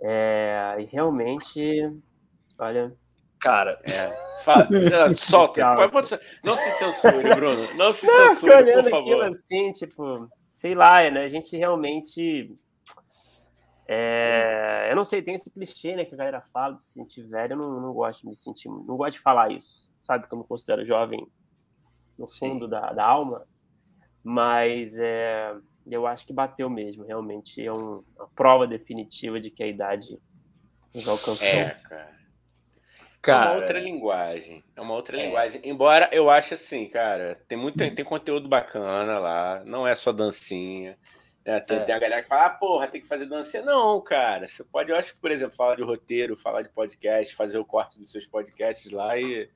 Speaker 3: É, e realmente, olha.
Speaker 2: Cara, é. Fala, [LAUGHS] solta. Pode, pode, não se censure, Bruno. Não se não, censure, por favor. Aquilo
Speaker 3: assim, tipo, sei lá, né? A gente realmente. É, eu não sei, tem esse clichê, né, que a galera fala de se sentir velho. Eu não, não gosto de me sentir, não gosto de falar isso, sabe? Que eu me considero jovem no fundo da, da, alma, mas é, eu acho que bateu mesmo. Realmente é um, uma prova definitiva de que a idade nos alcançou.
Speaker 2: É, cara. Cara, é uma outra linguagem. É uma outra é. linguagem. Embora eu ache assim, cara, tem muito tem conteúdo bacana lá. Não é só dancinha. Né? Tem, é. tem, a galera que fala, ah, porra, tem que fazer dancinha. Não, cara. Você pode, eu acho que, por exemplo, falar de roteiro, falar de podcast, fazer o corte dos seus podcasts lá e.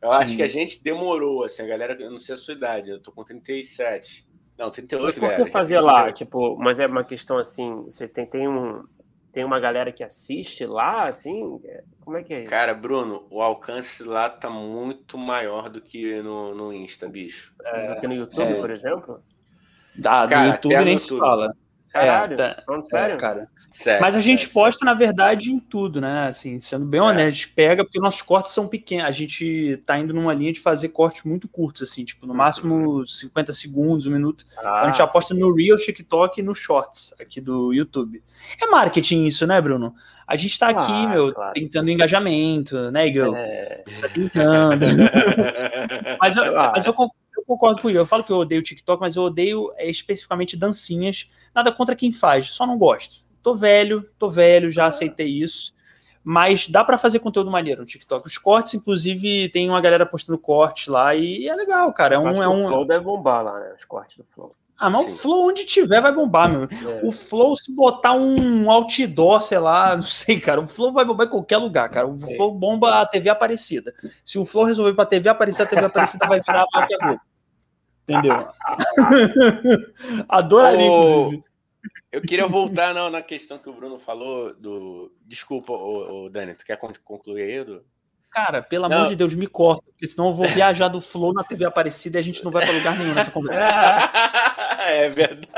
Speaker 2: Eu Sim. acho que a gente demorou, assim, a galera, eu não sei a sua idade, eu tô com 37. Não, 38, mas
Speaker 3: por que fazer lá? Tipo, mas é uma questão assim, você tem, tem um tem uma galera que assiste lá, assim? Como é que é isso?
Speaker 2: Cara, Bruno, o alcance lá tá muito maior do que no, no Insta, bicho.
Speaker 3: É, do que no YouTube, é. por exemplo?
Speaker 1: Ah, no YouTube nem no se YouTube. fala.
Speaker 3: Caralho, é, tá, sério?
Speaker 1: É, cara. Certo, Mas a gente certo, posta, certo. na verdade, em tudo, né? Assim, sendo bem é. honesto, a gente pega, porque nossos cortes são pequenos. A gente tá indo numa linha de fazer cortes muito curtos, assim, tipo, no máximo 50 segundos, um minuto. Ah, a gente aposta no Real, TikTok e no Shorts aqui do YouTube. É marketing isso, né, Bruno? A gente tá aqui, ah, meu, claro. tentando engajamento, né, Igor? É. Tá tentando. [LAUGHS] mas, eu, mas eu, concordo com o Igor. Eu falo que eu odeio TikTok, mas eu odeio é, especificamente dancinhas. Nada contra quem faz, só não gosto tô velho, tô velho, já aceitei isso. Mas dá para fazer conteúdo maneiro no TikTok. Os cortes, inclusive, tem uma galera postando cortes lá e é legal, cara. É um. É um...
Speaker 3: O Flow deve bombar lá, né? Os cortes do Flow.
Speaker 1: Ah, mas Sim. o Flow onde tiver vai bombar, meu. É. O Flow, se botar um outdoor, sei lá, [LAUGHS] não sei, cara. O Flow vai bombar em qualquer lugar, cara. O Flow bomba a TV Aparecida. Se o Flow resolver pra TV Aparecida, a TV Aparecida vai virar a. Entendeu? [LAUGHS] [LAUGHS] Adoraria, oh, inclusive.
Speaker 2: Eu queria voltar não, na questão que o Bruno falou do. Desculpa, o, Dani, tu quer concluir aí? Do...
Speaker 1: Cara, pelo não. amor de Deus, me corta, porque senão eu vou viajar do Flow na TV Aparecida e a gente não vai para lugar nenhum nessa conversa. [LAUGHS]
Speaker 2: é verdade.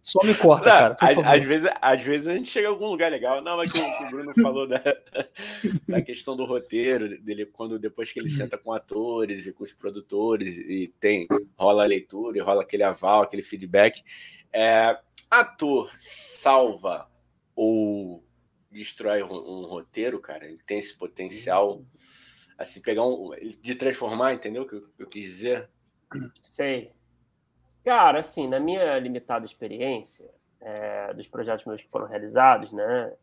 Speaker 1: Só me corta, não, cara.
Speaker 2: Às, às, vezes, às vezes a gente chega a algum lugar legal. Não, mas que o, o Bruno falou da, da questão do roteiro, dele, quando depois que ele senta com atores e com os produtores e tem, rola a leitura e rola aquele aval, aquele feedback. É, ator salva ou destrói um, um, roteiro, cara? Ele tem esse potencial, assim, pegar um. de transformar, entendeu o que eu, eu quis dizer?
Speaker 3: Sei. Cara, assim, na minha limitada experiência é, dos projetos meus que foram realizados, né?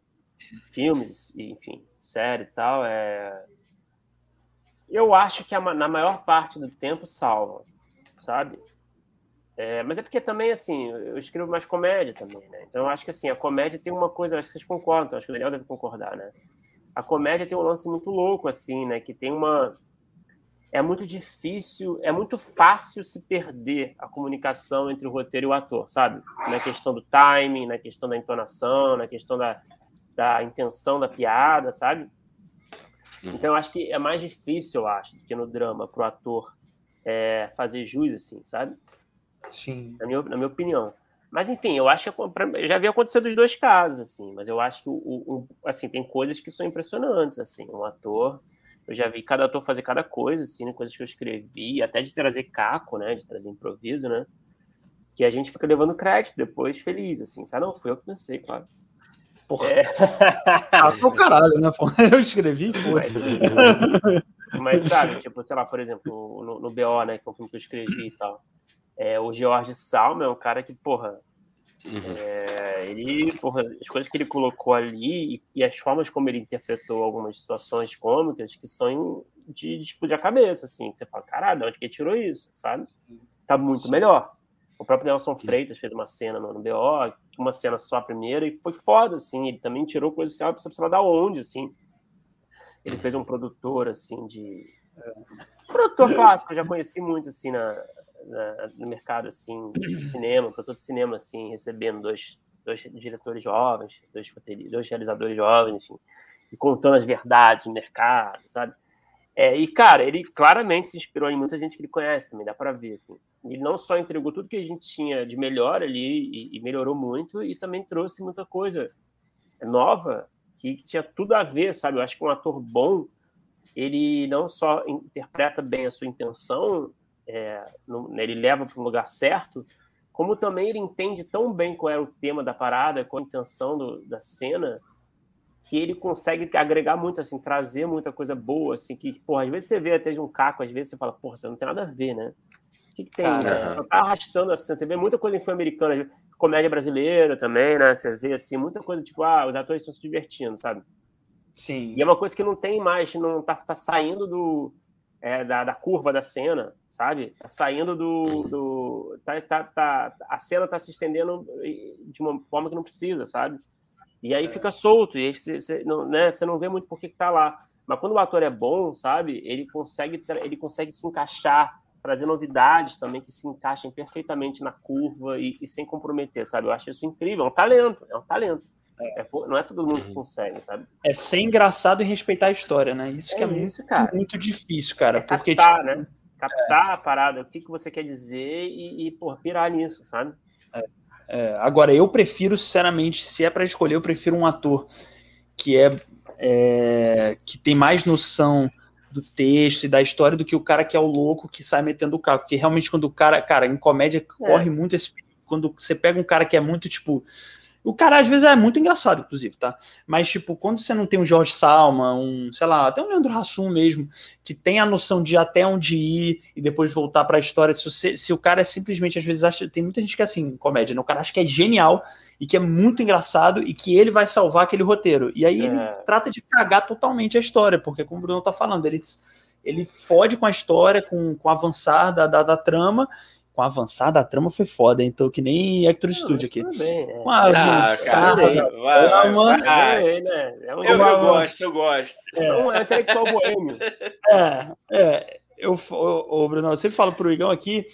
Speaker 3: Filmes, enfim, série e tal, é... eu acho que a, na maior parte do tempo salva, sabe? É, mas é porque também, assim, eu escrevo mais comédia também, né? Então eu acho que, assim, a comédia tem uma coisa, acho que vocês concordam, acho que o Daniel deve concordar, né? A comédia tem um lance muito louco, assim, né? Que tem uma... É muito difícil, é muito fácil se perder a comunicação entre o roteiro e o ator, sabe? Na questão do timing, na questão da entonação, na questão da, da intenção da piada, sabe? Uhum. Então eu acho que é mais difícil, eu acho, do que no drama, pro ator é, fazer jus, assim, sabe?
Speaker 1: Sim.
Speaker 3: Na minha, na minha opinião. Mas, enfim, eu acho que eu já vi acontecer dos dois casos, assim, mas eu acho que o, o, assim, tem coisas que são impressionantes, assim, um ator, eu já vi cada ator fazer cada coisa, assim, né, coisas que eu escrevi, até de trazer caco, né, de trazer improviso, né, que a gente fica levando crédito depois feliz, assim, sabe? Não, fui eu que pensei, claro.
Speaker 1: Porra. É... [LAUGHS] ah, caralho, né? [LAUGHS] Eu escrevi,
Speaker 3: mas, mas, mas, sabe, tipo, sei lá, por exemplo, no, no BO, né, que é um filme que eu escrevi e tal, é, o George Salma é um cara que, porra, uhum. é, ele, porra, as coisas que ele colocou ali e, e, as formas como ele interpretou algumas situações cômicas que são de, de explodir a cabeça, assim, que você fala, caralho, onde que ele tirou isso, sabe? Tá muito melhor. O próprio Nelson Freitas fez uma cena no, no BO, uma cena só a primeira, e foi foda, assim, ele também tirou coisas assim, você precisa dar onde, assim. Ele uhum. fez um produtor, assim, de... Um produtor clássico, eu já conheci muito, assim, na, na, no mercado assim cinema, produtor de cinema assim, recebendo dois, dois diretores jovens, dois, dois realizadores jovens, e contando as verdades do mercado, sabe? É, e, cara, ele claramente se inspirou em muita gente que ele conhece também, dá para ver, assim. Ele não só entregou tudo que a gente tinha de melhor ali e, e melhorou muito, e também trouxe muita coisa nova que, que, tinha tudo a ver, sabe? Eu acho que um ator bom, ele não só interpreta bem a sua intenção, é, no, né, ele leva para o lugar certo, como também ele entende tão bem qual era o tema da parada, qual a intenção do, da cena, que ele consegue agregar muito, assim, trazer muita coisa boa, assim, que, porra, às vezes você vê até de um caco, às vezes você fala, porra, você não tem nada a ver, né? O que, que tem? Né? Tá arrastando assim, você vê muita coisa em filme americano, comédia brasileira também, né? Você vê, assim, muita coisa, tipo, ah, os atores estão se divertindo, sabe?
Speaker 1: Sim.
Speaker 3: E é uma coisa que não tem mais, não tá, tá saindo do é, da, da, curva da cena, sabe? Tá saindo do. do tá, tá, tá, a cena tá se estendendo de uma forma que não precisa, sabe? E aí é. fica solto, e você, não, né, você não vê muito por que, que tá lá. Mas quando o ator é bom, sabe? Ele consegue, ele consegue se encaixar, trazer novidades também que se encaixem perfeitamente na curva e, e sem comprometer, sabe? Eu acho isso incrível, é um talento, é um talento. É, não é todo mundo que uhum. consegue, sabe?
Speaker 1: É ser engraçado e respeitar a história, né? Isso é que é isso, muito, cara. muito difícil, cara. É porque,
Speaker 3: captar, tipo, né? Captar é. a parada, o que, que você quer dizer e, e pô, pirar nisso, sabe?
Speaker 1: É. é. agora, eu prefiro, sinceramente, se é para escolher, eu prefiro um ator que é, é, que tem mais noção do texto e da história do que o cara que é o louco que sai metendo o carro. Porque realmente, quando o cara, cara, em comédia, corre muito esse. Quando você pega um cara que é muito, tipo O cara às vezes é muito engraçado, inclusive, tá? Mas, tipo, quando você não tem um Jorge Salma, um, sei lá, até um Leandro Hassum mesmo, que tem a noção de até onde ir e depois voltar para a história, se, você, se o cara é simplesmente, às vezes, acha. Tem muita gente que é assim, comédia, né? O cara acha que é genial e que é muito engraçado e que ele vai salvar aquele roteiro. E aí é. ele trata de cagar totalmente a história, porque, como o Bruno tá falando, ele, ele fode com a história, com, com o avançar da, da, da trama com a avançada, a trama foi foda, então que nem Hector Studio aqui.
Speaker 3: Bem,
Speaker 1: é. Com a avançada
Speaker 2: ah, cara, vai, vai, vai. É, né? é um eu, eu gosto, eu gosto.
Speaker 3: É um intelectual boêmio.
Speaker 1: É, é. Eu, o, Bruno, eu sempre falo pro Igão aqui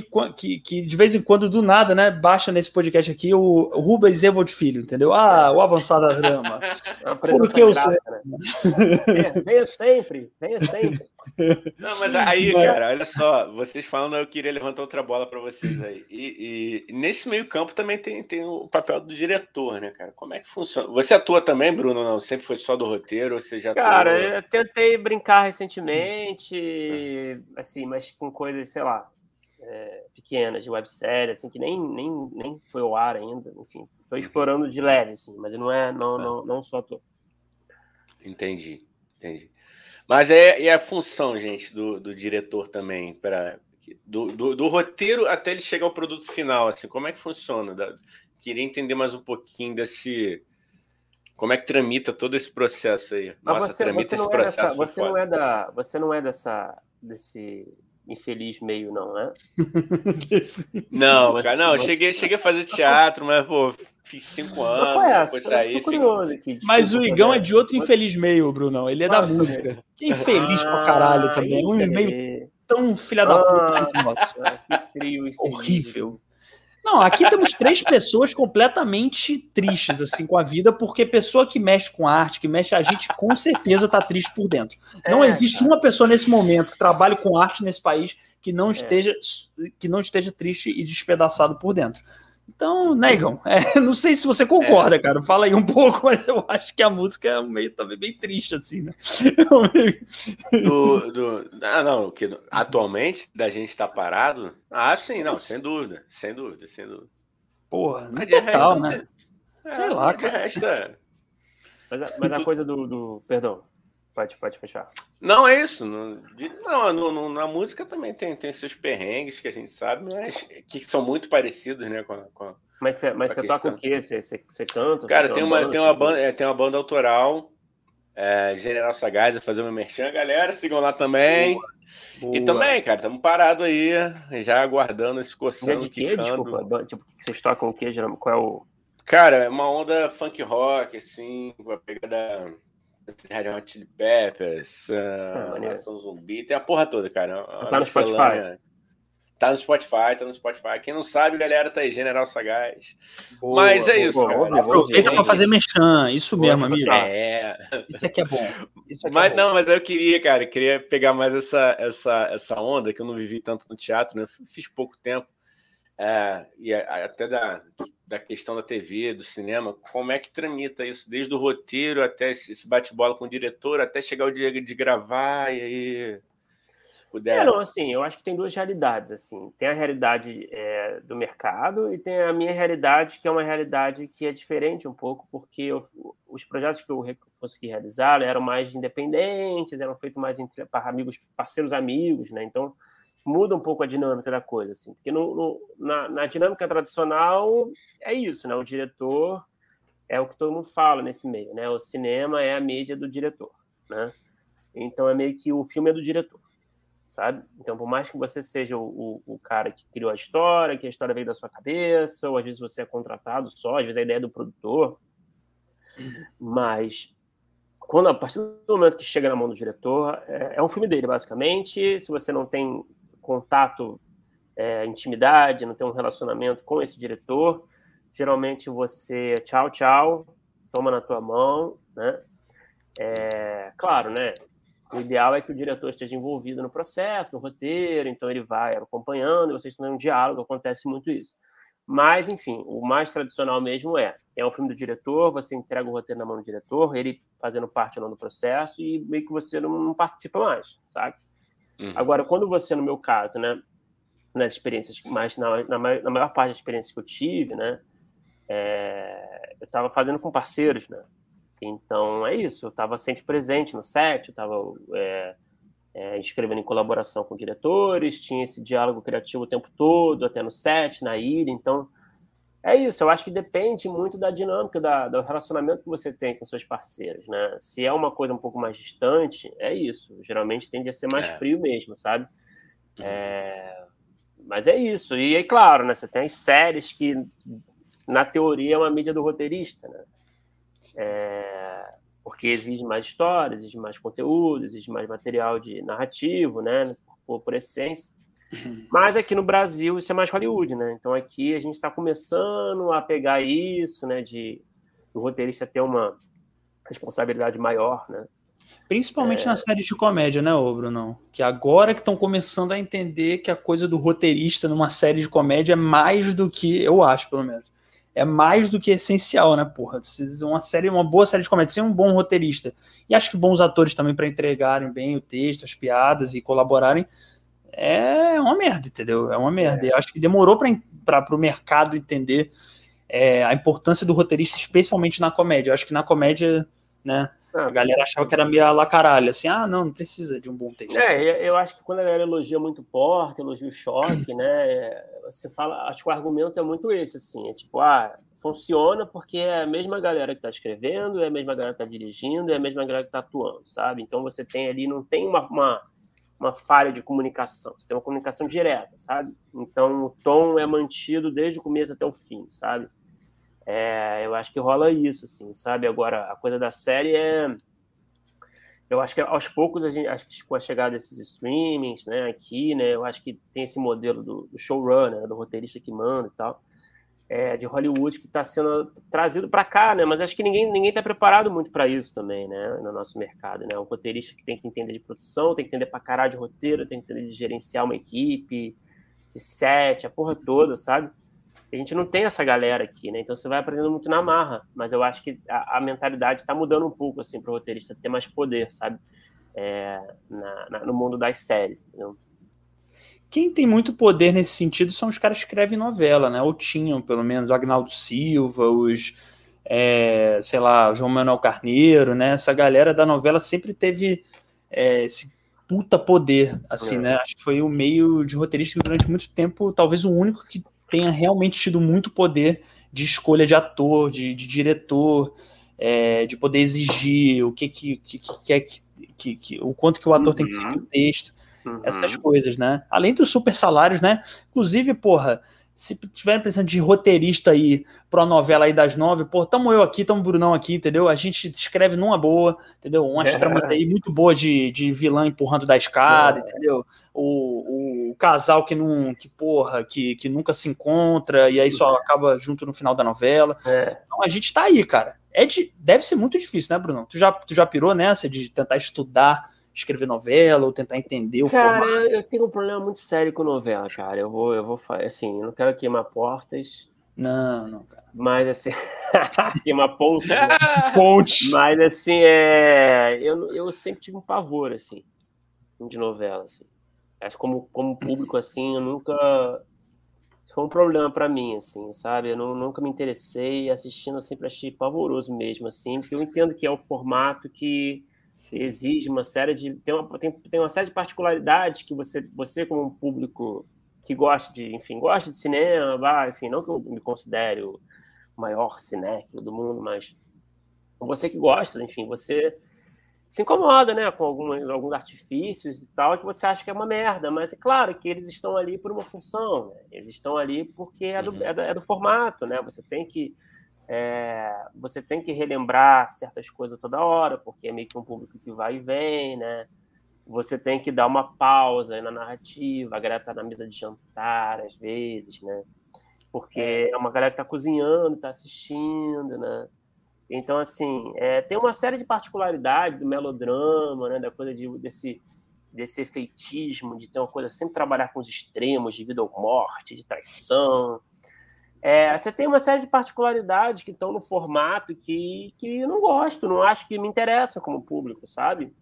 Speaker 1: que, que, que, de vez em quando, do nada, né, baixa nesse podcast aqui o, Rubens Evold Filho, entendeu? Ah, o avançado da drama. [LAUGHS]
Speaker 3: Porque eu sei. Né? [LAUGHS] venha sempre, venha sempre.
Speaker 2: Não, mas aí, cara, olha só, vocês falando, eu queria levantar outra bola para vocês aí. E, e, nesse meio campo também tem, tem o papel do diretor, né, cara? Como é que funciona? Você atua também, Bruno? Não, sempre foi só do roteiro? Ou você já
Speaker 3: cara, atuou... eu tentei brincar recentemente, assim, mas com coisas, sei lá, é, pequenas, de websérie, assim, que nem, nem, nem foi ao ar ainda, enfim. Estou uhum. explorando de leve, assim, mas não é, não, tá. não, não só tô.
Speaker 2: Entendi, entendi. Mas é, é a função, gente, do, do diretor também, para do, do, do, roteiro até ele chegar ao produto final, assim, como é que funciona? Da, queria entender mais um pouquinho desse... Como é que tramita todo esse processo aí?
Speaker 3: Mas Nossa, você, tramita você esse processo. É dessa, você, não é da, você não é dessa, desse infeliz meio, não, né? [LAUGHS]
Speaker 2: não, cara, não, cheguei, [LAUGHS] cheguei a fazer teatro, mas, pô, fiz cinco anos, é, depois saí.
Speaker 1: Aqui, mas o Igão é de outro infeliz meio, Brunão. Ele é Nossa, da música. Que infeliz ah, pra caralho também. Um meio tão filha da puta. Nossa, que trio infeliz. Horrível. Não, aqui temos três pessoas completamente tristes assim com a vida, porque pessoa que mexe com arte, que mexe a gente, com certeza tá triste por dentro. Não é, existe cara. uma pessoa nesse momento que trabalhe com arte nesse país que não é. esteja é. que não esteja triste e despedaçado por dentro. Então, negam. É, [LAUGHS] não sei se você concorda, é. cara. Fala aí um [LAUGHS] pouco, mas eu acho que a música é meio também bem triste, assim, né? [LAUGHS]
Speaker 2: Do, do, ah, não, que atualmente da gente estar tá parado. Ah, sim, não, sem dúvida, sem dúvida, sem dúvida.
Speaker 1: Porra, mas total, resto, né?
Speaker 2: É, sei lá, cara. Resto
Speaker 3: é... Mas, a, mas a coisa do, do. Perdão, Pode, pode fechar.
Speaker 2: Não, é isso. Não, na música também tem, tem seus perrengues que a gente sabe, mas que são muito parecidos, né? Com, com
Speaker 3: mas você, mas você toca o quê? Você, você, você canta?
Speaker 2: Cara, tem uma, tem, uma banda, é, tem uma banda autoral, é, General Sagaz, fazer uma merchan. Galera, sigam lá também. Boa. Boa. E também, cara, estamos parados aí, já aguardando esse coçando.
Speaker 3: É de quê? Desculpa, tipo, vocês tocam o quê, geralmente? Qual é o...
Speaker 2: Cara, é uma onda funk rock, assim, com a pegada Red Hot Chili Peppers, uh, Nação Zumbi, tem a porra toda, cara.
Speaker 3: Tá no Spotify.
Speaker 2: Tá no Spotify, tá no Spotify. Quem não sabe, galera, tá aí, General Sagaz. Boa, Mas é isso, boa,
Speaker 1: cara. Aproveita para fazer mexã, isso boa, mesmo, amigo. É. Isso aqui é bom. Aqui
Speaker 2: mas
Speaker 1: é
Speaker 2: não, mas eu queria, cara, queria pegar mais essa, essa, essa onda que eu não vivi tanto no teatro, né? Fiz pouco tempo. É, e até da, da questão da TV, do cinema, como é que tramita isso, desde o roteiro até esse bate-bola com o diretor, até chegar o dia de gravar e aí.
Speaker 3: Se puder. É, não, assim, eu acho que tem duas realidades. assim Tem a realidade é, do mercado e tem a minha realidade, que é uma realidade que é diferente um pouco, porque eu, os projetos que eu consegui realizar eram mais independentes, eram feitos mais entre amigos, parceiros amigos, né? Então muda um pouco a dinâmica da coisa, assim, porque no, no, na, na, dinâmica tradicional é isso, né? O diretor é o que todo mundo fala nesse meio, né? O cinema é a mídia do diretor, né? Então é meio que o filme é do diretor, sabe? Então, por mais que você seja o, o, o cara que criou a história, que a história veio da sua cabeça, ou às vezes você é contratado só, às vezes a ideia é do produtor, mas quando a partir do momento que chega na mão do diretor, é, é um filme dele, basicamente. Se você não tem contato, é, intimidade, não tem um relacionamento com esse diretor, geralmente você tchau, tchau, toma na tua mão, né? É, claro, né? O ideal é que o diretor esteja envolvido no processo, no roteiro, então ele vai acompanhando vocês têm um diálogo, acontece muito isso. Mas, enfim, o mais tradicional mesmo é: é um filme do diretor, você entrega o roteiro na mão do diretor, ele fazendo parte ou não do processo, e meio que você não participa mais, sabe? Uhum. Agora, quando você, no meu caso, né, nas experiências, mais na, na, na, maior parte das experiências que eu tive, né, é, eu estava fazendo com parceiros, né? Então é isso, eu estava sempre presente no set, eu estava é, é, escrevendo em colaboração com diretores, tinha esse diálogo criativo o tempo todo, até no set, na ida, então é isso, eu acho que depende muito da dinâmica, da, do relacionamento que você tem com seus parceiros, né? Se é uma coisa um pouco mais distante, é isso. Geralmente tende a ser mais é. frio mesmo, sabe? Uhum. É... Mas é isso. E aí, claro, né? Você tem as séries que, na teoria, é uma mídia do roteirista, né? É... Porque exige mais histórias, exige mais conteúdo, exige mais material de narrativo, né? Por, por essência. Mas aqui no Brasil isso é mais Hollywood, né? Então aqui a gente está começando a pegar isso, né? De o roteirista ter uma responsabilidade maior, né?
Speaker 1: Principalmente é... nas séries de comédia, né, ô Bruno? Que agora que estão começando a entender que a coisa do roteirista numa série de comédia é mais do que, eu acho, pelo menos, é mais do que essencial, né, porra? Uma série, uma boa série de comédia, sem um bom roteirista. E acho que bons atores também para entregarem bem o texto, as piadas e colaborarem, é uma merda, entendeu? É uma merda. É. Eu acho que demorou para o mercado entender é, a importância do roteirista, especialmente na comédia. Eu acho que na comédia, né? Ah, a galera achava que era meio la caralho, assim, ah, não, não precisa de um bom texto.
Speaker 3: É, eu acho que quando a galera elogia muito porta, elogia o choque, né? Você fala, acho que o argumento é muito esse, assim, é tipo, ah, funciona porque é a mesma galera que está escrevendo, é a mesma galera que está dirigindo, é a mesma galera que está atuando, sabe? Então você tem ali, não tem uma, uma uma falha de comunicação, você tem uma comunicação direta, sabe? Então o tom é mantido desde o começo até o fim, sabe? É, eu acho que rola isso, assim, sabe? Agora, a coisa da série é. Eu acho que aos poucos, a gente, acho que com a chegada desses streamings, né, aqui, né, eu acho que tem esse modelo do, do showrunner, do roteirista que manda e tal é, de Hollywood que está sendo trazido para cá, né? Mas acho que ninguém ninguém está preparado muito para isso também, né? No nosso mercado, né? Um roteirista que tem que entender de produção, tem que entender para caralho de roteiro, tem que entender de gerenciar uma equipe, de set, a porra toda, sabe? A gente não tem essa galera aqui, né? Então você vai aprendendo muito na marra, mas eu acho que a, a mentalidade está mudando um pouco assim para o roteirista ter mais poder, sabe? É, na, na, no mundo das séries, entendeu?
Speaker 1: Quem tem muito poder nesse sentido são os caras que escrevem novela, né? Ou tinham, pelo menos, o Agnaldo Silva, os, é, sei lá, João Manuel Carneiro, né? Essa galera da novela sempre teve é, esse puta poder, assim, é. né? Acho que foi o meio de roteirista que durante muito tempo, talvez o único que tenha realmente tido muito poder de escolha de ator, de, de diretor, é, de poder exigir o que que, que, que, que, que, o quanto que o ator uhum. tem que seguir o texto. Uhum. Essas coisas, né? Além dos super salários, né? Inclusive, porra, se tiver precisando de roteirista aí pra novela aí das nove, pô, tamo eu aqui, tamo Brunão aqui, entendeu? A gente escreve numa boa, entendeu? Umas é. tramas aí muito boas de, de vilã empurrando da escada, é. entendeu? O, o, casal que não, que porra, que, que nunca se encontra e aí só acaba junto no final da novela. É. Então a gente tá aí, cara. É de, deve ser muito difícil, né, Brunão? Tu já, tu já pirou nessa de tentar estudar escrever novela ou tentar entender o
Speaker 3: cara, formato? Cara, eu tenho um problema muito sério com novela, cara. Eu vou, eu vou, assim, eu não quero queimar portas.
Speaker 1: Não, não, cara.
Speaker 3: Mas assim, [LAUGHS] queimar ponte. Né? [LAUGHS] ponte. Mas assim, é, eu, eu sempre tive um pavor assim de novela, assim. Acho como como público assim, eu nunca foi um problema para mim, assim, sabe? Eu não, nunca me interessei assistindo, eu sempre achei pavoroso mesmo, assim, porque eu entendo que é o formato que exige uma série de tem uma, tem, tem uma série de particularidades que você você como um público que gosta de enfim gosta de cinema vai enfim não que eu me considere o maior cinéfilo do mundo mas você que gosta enfim você se incomoda né com alguns alguns artifícios e tal que você acha que é uma merda mas é claro que eles estão ali por uma função né? eles estão ali porque é do, uhum. é do, é do formato né você tem que é, você tem que relembrar certas coisas toda hora, porque é meio que um público que vai e vem, né? Você tem que dar uma pausa na narrativa, a galera tá na mesa de jantar, às vezes, né? Porque é, é uma galera que tá cozinhando, tá assistindo, né? Então, assim, é, tem uma série de particularidades do melodrama, né? Da coisa de, desse, desse efeitismo, de ter uma coisa sempre trabalhar com os extremos, de vida ou morte, de traição, é, você tem uma série de particularidades que estão no formato que, que eu não gosto, não acho que me interessa como público, sabe?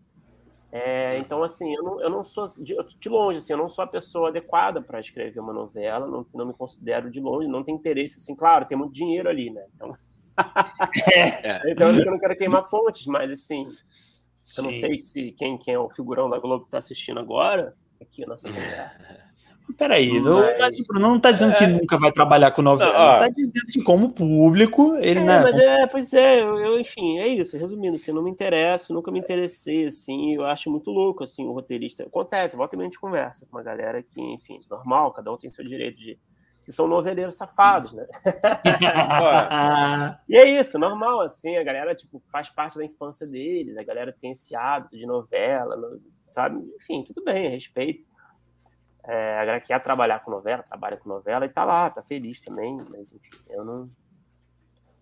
Speaker 3: É, então, assim, eu não, eu não sou de, de, longe, assim, eu não sou a pessoa adequada para escrever uma novela, não, não me considero de longe, não tenho interesse, assim, claro, tem muito dinheiro ali, né? Então, [LAUGHS] é. [LAUGHS] então eu não quero queimar pontes, mas assim, Sim. eu não sei se quem, quem é o figurão da Globo está assistindo agora, aqui a nossa conversa. [LAUGHS]
Speaker 1: Peraí, mas... o Bruno não está dizendo é... que nunca vai trabalhar com novela, não, está dizendo que como público, ele,
Speaker 3: é,
Speaker 1: né?
Speaker 3: Mas é, pois é, eu, eu, enfim, é isso, resumindo, assim, não me interessa, nunca me interessei, assim, eu acho muito louco, assim, o roteirista, acontece, volta e meia a gente conversa com uma galera que, enfim, normal, cada um tem seu direito de, que são noveleiros safados, né? [LAUGHS] e é isso, normal, assim, a galera, tipo, faz parte da infância deles, a galera tem esse hábito de novela, sabe? Enfim, tudo bem, respeito. É, a galera quer trabalhar com novela, trabalha com novela e tá lá, tá feliz também, mas enfim, eu não.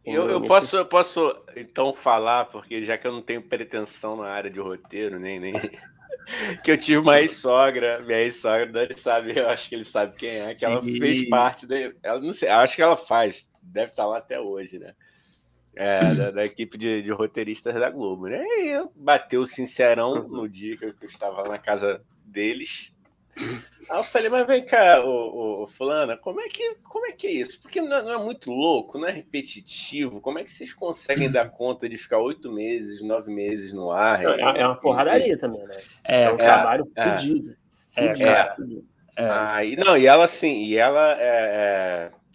Speaker 2: Eu, eu posso, eu posso então falar, porque já que eu não tenho pretensão na área de roteiro, nem, nem [LAUGHS] que eu tive uma ex-sogra, minha ex-sogra, Dani sabe, eu acho que ele sabe quem é, que ela fez parte, da, ela não sei, acho que ela faz, deve estar lá até hoje, né? É, da, da, equipe de, de, roteiristas da Globo, né? E eu bateu o sincerão no dia que eu, que eu estava na casa deles, Aí eu falei, mas vem cá, ô, ô, fulana, como é, que, como é que é isso? Porque não é, não é, muito louco, não é repetitivo. Como é que vocês conseguem dar conta de ficar oito meses, nove meses no ar?
Speaker 3: É, é uma porradaria e, também, né? É, é um trabalho é, fodido.
Speaker 2: É, fudido, é, fudido. Ah, e, não, e ela assim, e ela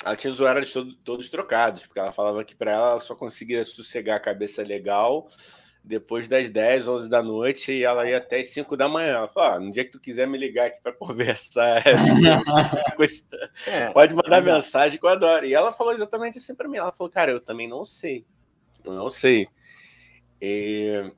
Speaker 2: ela tinha os horários todo, todos trocados, porque ela falava que para ela, ela só conseguia sossegar a cabeça legal depois das 10, 11 da noite e ela ia até as 5 da manhã. Ela falou: ah, no dia que tu quiser me ligar aqui para [LAUGHS] conversar, [LAUGHS] é, pode mandar mensagem que eu adoro. E ela falou exatamente assim para mim. Ela falou: cara, eu também não sei. Eu não sei. E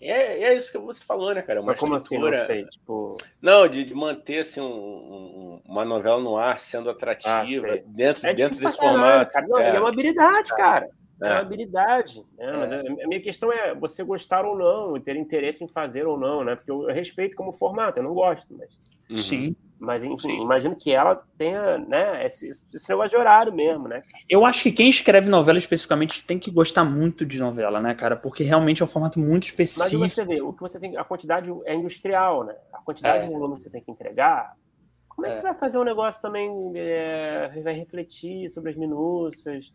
Speaker 2: é, é isso que você falou, né, cara? Uma
Speaker 3: Mas como estrutura... assim, não sei? Tipo...
Speaker 2: Não, de, de manter assim, um, um, uma novela no ar sendo atrativa ah, dentro, é dentro desse formato.
Speaker 3: Cara. Não, é. é uma habilidade, cara. É, é uma habilidade, né? Mas é. a minha questão é você gostar ou não, e ter interesse em fazer ou não, né? Porque eu respeito como formato, eu não gosto, mas.
Speaker 1: Uhum. Sim.
Speaker 3: Mas, enfim, Sim. imagino que ela tenha, né, esse, esse negócio de horário mesmo, né?
Speaker 1: Eu acho que quem escreve novela especificamente tem que gostar muito de novela, né, cara? Porque realmente é um formato muito específico.
Speaker 3: Mas você vê, o que você tem, a quantidade é industrial, né? A quantidade é. de volume que você tem que entregar. Como é que é. você vai fazer um negócio também, é, vai refletir sobre as minúcias?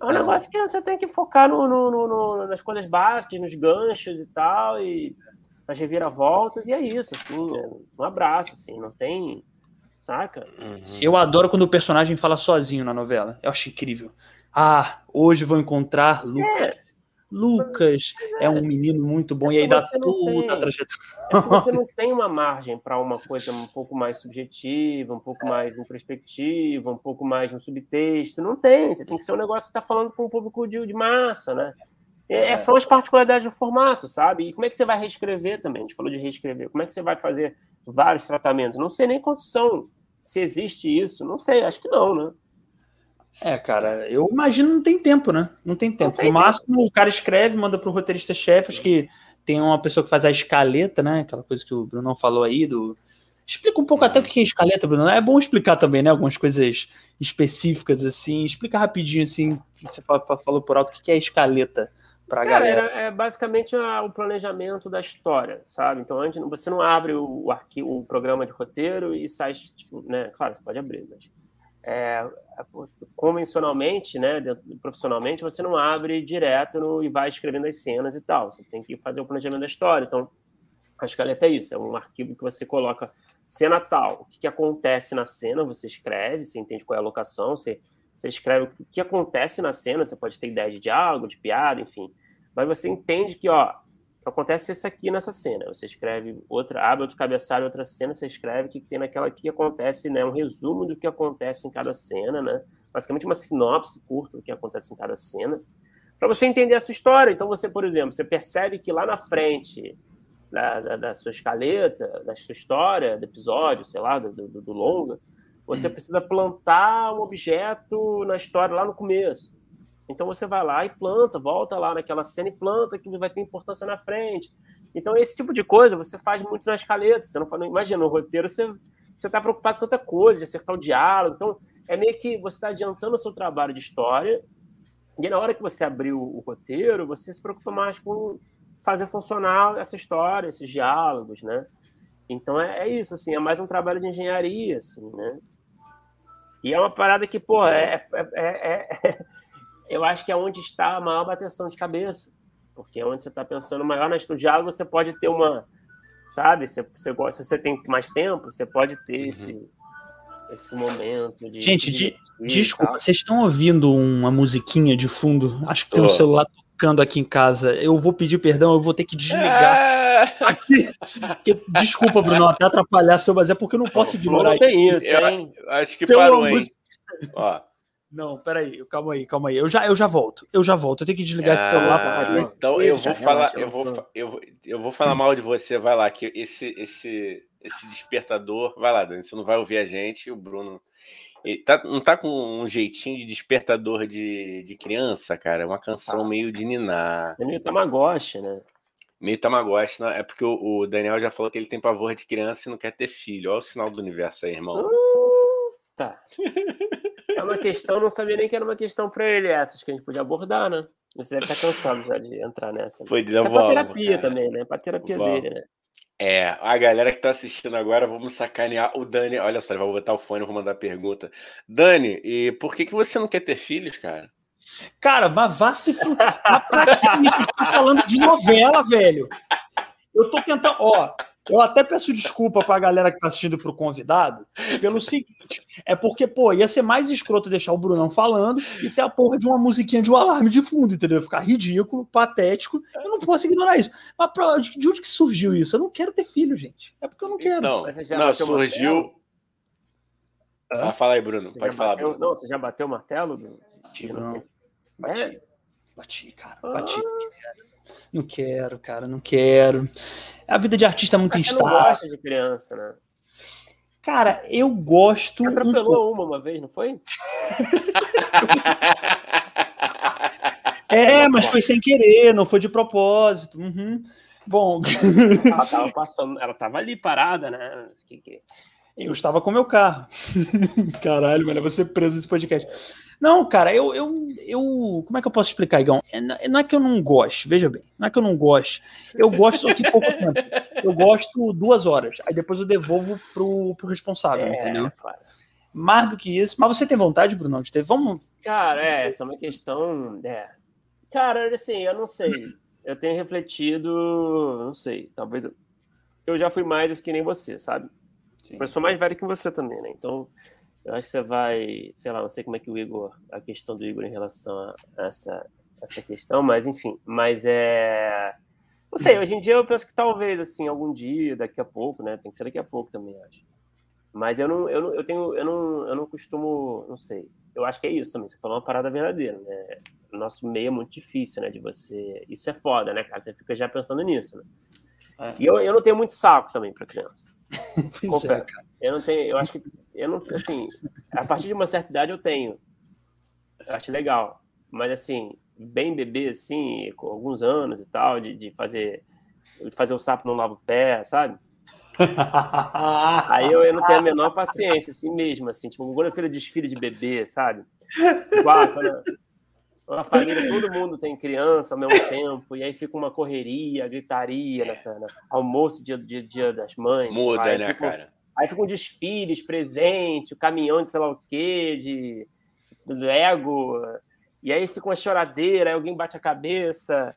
Speaker 3: É um negócio que você tem que focar no, no, no, nas coisas básicas, nos ganchos e tal, e nas reviravoltas, e é isso, assim, é um abraço, assim, não tem. Saca?
Speaker 1: Uhum. Eu adoro quando o personagem fala sozinho na novela. Eu acho incrível. Ah, hoje vou encontrar Lucas. É. Lucas é um menino muito bom, é e aí dá tudo a trajetória.
Speaker 3: É você [LAUGHS] não tem uma margem para uma coisa um pouco mais subjetiva, um pouco mais introspectiva, um pouco mais um subtexto. Não tem. Você tem que ser um negócio que está falando com um público de, de massa, né? É, é, são as particularidades do formato, sabe? E como é que você vai reescrever também? A gente falou de reescrever. Como é que você vai fazer vários tratamentos? Não sei nem quantos são. Se existe isso, não sei. Acho que não, né?
Speaker 1: É, cara, eu imagino não tem tempo, né? Não tem tempo. Não tem no máximo, tempo. o cara escreve, manda pro roteirista-chefe, acho que tem uma pessoa que faz a escaleta, né? Aquela coisa que o Bruno falou aí do. Explica um pouco até o que é escaleta, Bruno. É bom explicar também, né? Algumas coisas específicas, assim. Explica rapidinho, assim, que você falou por alto, o que é escaleta para a galera.
Speaker 3: É, basicamente o planejamento da história, sabe? Então, antes, você não abre o, arquivo, o programa de roteiro e sai, tipo, né? Claro, você pode abrir, mas é, convencionalmente, né, profissionalmente, você não abre direto no, e vai escrevendo as cenas e tal. Você tem que fazer o planejamento da história. Então, a escaleta é isso: é um arquivo que você coloca cena tal, o que, que acontece na cena, você escreve, você entende qual é a locação, você, você escreve o que acontece na cena, você pode ter ideia de diálogo, de piada, enfim. Mas você entende que, ó, acontece isso aqui nessa cena. Você escreve outra, abre outro cabeçalho, outra cena, você escreve o que tem naquela que acontece, né? Um resumo do que acontece em cada cena, né? Basicamente uma sinopse curta do que acontece em cada cena, para você entender essa história. Então você, por exemplo, você percebe que lá na frente da, da, da sua escaleta, da sua história, do episódio, sei lá, do, do, do longa, você hum. precisa plantar um objeto na história lá no começo. Então você vai lá e planta, volta lá naquela cena e planta que vai ter importância na frente. Então esse tipo de coisa você faz muito na escaleta. Você não, imagina no roteiro você você está preocupado com tanta coisa, de acertar o diálogo. Então é meio que você está adiantando o seu trabalho de história. E na hora que você abriu o roteiro, você se preocupa mais com fazer funcionar essa história, esses diálogos, né? Então é, é, isso, assim, é mais um trabalho de engenharia, assim, né? E é uma parada que, pô, é, é, é, é eu acho que é onde está a maior bateção de cabeça. Porque é onde você está pensando maior no diálogo, você pode ter uma. Sabe? Você, você gosta, se você tem mais tempo, você pode ter uhum. esse, esse momento de.
Speaker 1: Gente, de, desculpa, vocês estão ouvindo uma musiquinha de fundo? Acho que tem oh. um celular tocando aqui em casa. Eu vou pedir perdão, eu vou ter que desligar. É... Aqui. Desculpa, Bruno, até atrapalhar seu, mas é porque eu não posso ignorar
Speaker 3: não tem isso. isso
Speaker 2: hein? acho que parou, hein? Ó.
Speaker 1: Não, peraí, calma aí, calma aí. Eu já, eu já volto. Eu já volto. Eu tenho que desligar ah, esse celular
Speaker 2: para Então eu vou falar, eu vou, eu vou, eu vou falar mal de você. Vai lá, que esse, esse, esse despertador. Vai lá, Dani. Você não vai ouvir a gente. O Bruno. Ele tá, não tá com um jeitinho de despertador de, de criança, cara? É uma canção ah. meio de ninar.
Speaker 3: É meio Tamagotchi, né?
Speaker 2: Meio Tamagotchi, não? É porque o, o, Daniel já falou que ele tem pavor de criança e não quer ter filho. Olha o sinal do universo aí, irmão.
Speaker 3: Uh, tá. É uma questão, não sabia nem que era uma questão para ele essas que a gente podia abordar, né? Você deve estar cansado já de entrar nessa.
Speaker 2: Foi
Speaker 3: de Isso é
Speaker 2: pra
Speaker 3: terapia cara. também, né? Pra terapia vamos. dele, né?
Speaker 2: É, a galera que tá assistindo agora, vamos sacanear o Dani. Olha só, ele vai botar o fone, vou mandar pergunta. Dani, e por que, que você não quer ter filhos, cara?
Speaker 1: Cara, mas vá se fuder. pra que isso? Eu tô falando de novela, velho. Eu tô tentando. Ó, eu até peço desculpa pra galera que tá assistindo pro convidado, pelo seguinte: é porque, pô, ia ser mais escroto deixar o Brunão falando e ter a porra de uma musiquinha de um alarme de fundo, entendeu? Ficar ridículo, patético. Eu não posso ignorar isso. Mas pra, de onde que surgiu isso? Eu não quero ter filho, gente. É porque eu não quero.
Speaker 2: Não, não surgiu. Ah, fala aí, Bruno. Você Pode falar,
Speaker 3: bateu...
Speaker 2: Bruno.
Speaker 3: Não, você já bateu o martelo?
Speaker 1: Bati, não. Bati. É? Bati, cara. Bati. Ah. Não quero, cara, não quero. A vida de artista é muito instável. Você
Speaker 3: não gosta de criança, né?
Speaker 1: Cara, eu gosto. Você
Speaker 3: atropelou um... uma uma vez, não foi?
Speaker 1: é, mas foi sem querer, não foi de propósito. Uhum. Bom.
Speaker 3: Ela tava passando, ela tava ali parada, né?
Speaker 1: Eu estava com meu carro. [LAUGHS] Caralho, mano, eu vou ser preso nesse podcast. Não, cara, eu, eu, eu. Como é que eu posso explicar, Igão? É, não é que eu não gosto, veja bem, não é que eu não gosto. Eu gosto só que pouco tempo. Eu gosto duas horas. Aí depois eu devolvo pro, pro responsável, é, entendeu? Cara. Mais do que isso. Mas você tem vontade, Bruno, de ter? Vamos.
Speaker 3: Cara, é, essa é uma questão. É. Cara, assim, eu não sei. Eu tenho refletido, não sei, talvez eu, eu já fui mais que nem você, sabe? Sim. Eu sou mais velho que você também, né? Então, eu acho que você vai, sei lá, não sei como é que o Igor, a questão do Igor em relação a essa, essa questão, mas enfim, mas é. Não sei, hoje em dia eu penso que talvez, assim, algum dia, daqui a pouco, né? Tem que ser daqui a pouco também, acho. Mas eu não, eu não, eu tenho, eu não, eu não costumo, não sei. Eu acho que é isso também. Você falou uma parada verdadeira, né? O nosso meio é muito difícil, né? De você. Isso é foda, né, cara? Você fica já pensando nisso, né? É. E eu, eu não tenho muito saco também para criança. [LAUGHS] Confesso. É, eu não tenho, eu acho que eu não, assim, a partir de uma certa idade eu tenho. Eu acho legal. Mas assim, bem bebê, assim, com alguns anos e tal, de, de fazer de fazer o sapo não lava o pé, sabe? Aí eu, eu, não tenho a menor paciência, assim mesmo, assim, tipo, quando eu fiz desfile de bebê, sabe? Igual, quando, uma família, todo mundo tem criança ao mesmo tempo, e aí fica uma correria, gritaria nessa né? almoço, dia, dia, dia das mães.
Speaker 2: Muda, aí né, fica, cara?
Speaker 3: Aí ficam desfiles, presente, o caminhão de sei lá o quê, de, de Lego, e aí fica uma choradeira, aí alguém bate a cabeça,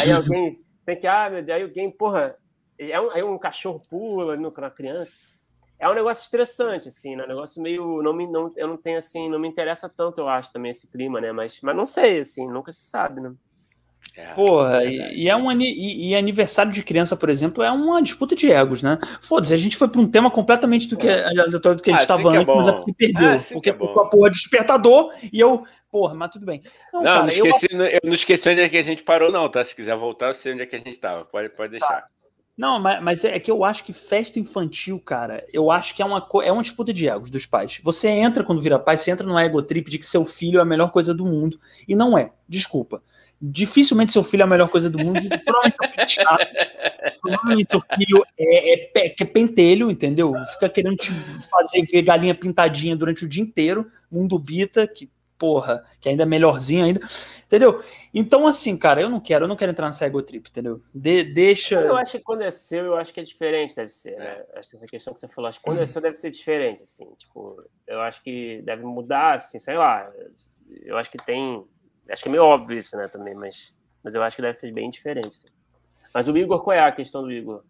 Speaker 3: aí alguém [LAUGHS] tem que, ah, meu Deus, aí alguém, porra, aí um cachorro pula na criança é um negócio estressante, assim, né? Um negócio meio. Não me, não, eu não tenho, assim, não me interessa tanto, eu acho, também esse clima, né? Mas, mas não sei, assim, nunca se sabe, né?
Speaker 1: É, Porra, é e, e, é um e, e, aniversário de criança, por exemplo, é uma disputa de egos, né? Foda-se, a gente foi para um tema completamente do que, é. do que a gente estava ah, antes, é mas é porque perdeu. Ah, porque é a porra despertador e eu, porra, mas tudo bem.
Speaker 2: Não, não, cara, não esqueci, eu... eu... não esqueci onde é que a gente parou, não, tá? Se quiser voltar, eu sei onde é que a gente estava. Pode, pode tá. deixar. Tá.
Speaker 1: Não, mas, mas, é que eu acho que festa infantil, cara, eu acho que é uma, é uma disputa de egos dos pais. Você entra quando vira pai, você entra no ego trip de que seu filho é a melhor coisa do mundo. E não é. Desculpa. Dificilmente seu filho é a melhor coisa do mundo. provavelmente, provavelmente seu filho é, é, é, pentelho, entendeu? Fica querendo te fazer ver galinha pintadinha durante o dia inteiro. Mundo bita, que porra, que ainda é melhorzinho ainda, entendeu? Então, assim, cara, eu não quero, eu não quero entrar nessa ego trip, entendeu? De, deixa. Mas
Speaker 3: eu acho que quando é seu, eu acho que é diferente, deve ser, né? Acho que essa questão que você falou, acho que quando é seu deve ser diferente, assim, tipo, eu acho que deve mudar, assim, sei lá, eu acho que tem, acho que é meio óbvio isso, né, também, mas, mas eu acho que deve ser bem diferente. Assim. Mas o Igor, qual é a questão do Igor?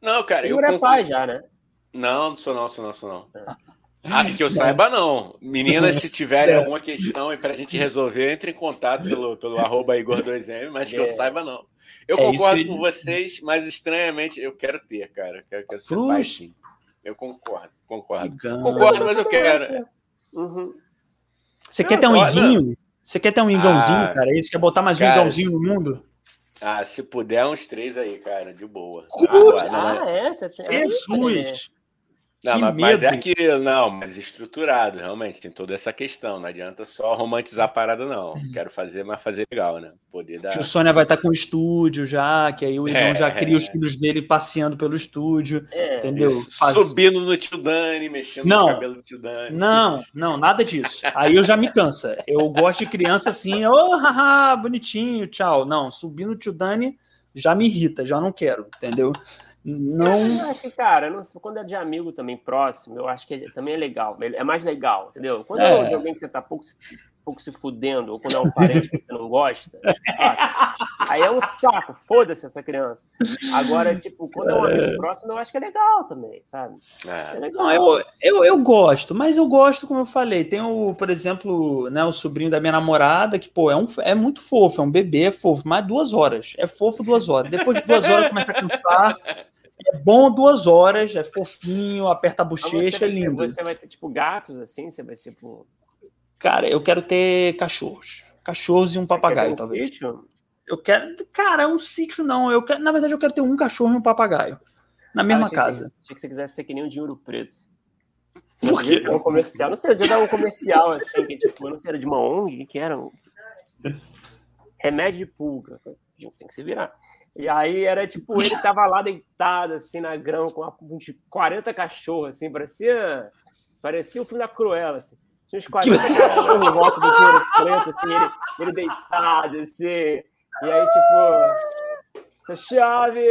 Speaker 2: Não, cara,
Speaker 3: o Igor eu é pai já, né?
Speaker 2: Não, não sou não, sou não, sou não. É. Ah, que eu saiba, não. Meninas, se tiverem é. alguma questão para a gente resolver, entre em contato pelo, pelo arroba Igor2M, mas que eu é. saiba, não. Eu é concordo com vocês, mas estranhamente eu quero ter, cara. Eu quero, quero ser pai, sim. Eu concordo, concordo. Concordo, mas eu quero.
Speaker 1: Uhum. Você quer ter um iguinho? Você quer ter um igãozinho, ah, cara? Isso? Quer botar mais um igãozinho no mundo?
Speaker 2: Ah, se puder, uns três aí, cara, de boa.
Speaker 3: Ah, ah é? Você tem...
Speaker 1: Jesus!
Speaker 2: Não, mas, mas, é aquilo, não, mas estruturado, realmente, tem toda essa questão. Não adianta só romantizar a parada, não. Uhum. Quero fazer, mas fazer legal, né? Poder dar.
Speaker 1: O Sônia vai estar com o estúdio já, que aí o Igão é, já cria é. os filhos dele passeando pelo estúdio. É, entendeu?
Speaker 2: Faz... Subindo no tio Dani, mexendo
Speaker 1: não,
Speaker 2: no cabelo do tio Dani.
Speaker 1: Não, não, nada disso. Aí eu já me cansa. Eu gosto de criança assim, ô, oh, haha, bonitinho, tchau. Não, subindo no tio Dani já me irrita, já não quero, entendeu? Não.
Speaker 3: Eu acho que, cara, não, quando é de amigo também próximo, eu acho que é, também é legal. É mais legal, entendeu? Quando é, é de alguém que você tá pouco, pouco se fudendo, ou quando é um parente que você não gosta, aí é um saco, foda-se essa criança. Agora, tipo, quando é um amigo é. próximo, eu acho que é legal também, sabe?
Speaker 1: É, é legal. Não, eu, eu, eu gosto, mas eu gosto, como eu falei, tem o, por exemplo, né, o sobrinho da minha namorada, que, pô, é, um, é muito fofo, é um bebê, é fofo, mas duas horas. É fofo duas horas. Depois de duas horas começa a cansar. É bom duas horas, é fofinho, aperta a bochecha, é lindo.
Speaker 3: Você vai ter, tipo, gatos, assim? Você vai, tipo...
Speaker 1: Cara, eu quero ter cachorros. Cachorros e um você papagaio, um talvez. Sítio? Eu quero... Cara, um sítio não. Eu quero... Na verdade, eu quero ter um cachorro e um papagaio. Na mesma ah, casa.
Speaker 3: Que, achei que você quisesse ser que nem um dinheiro preto.
Speaker 1: Por quê?
Speaker 3: Um comercial. Não sei, eu dia um comercial, assim, que, tipo, não sei, era de uma ONG, que era um... [LAUGHS] Remédio de pulga. Tem que se virar. E aí era tipo, ele tava lá deitado, assim, na grama, com 40 cachorros, assim, parecia. Parecia o filme da Cruella, assim. Tinha uns 40 cachorros em volta do dinheiro preto, assim, ele, ele deitado, assim. E aí, tipo, essa chave,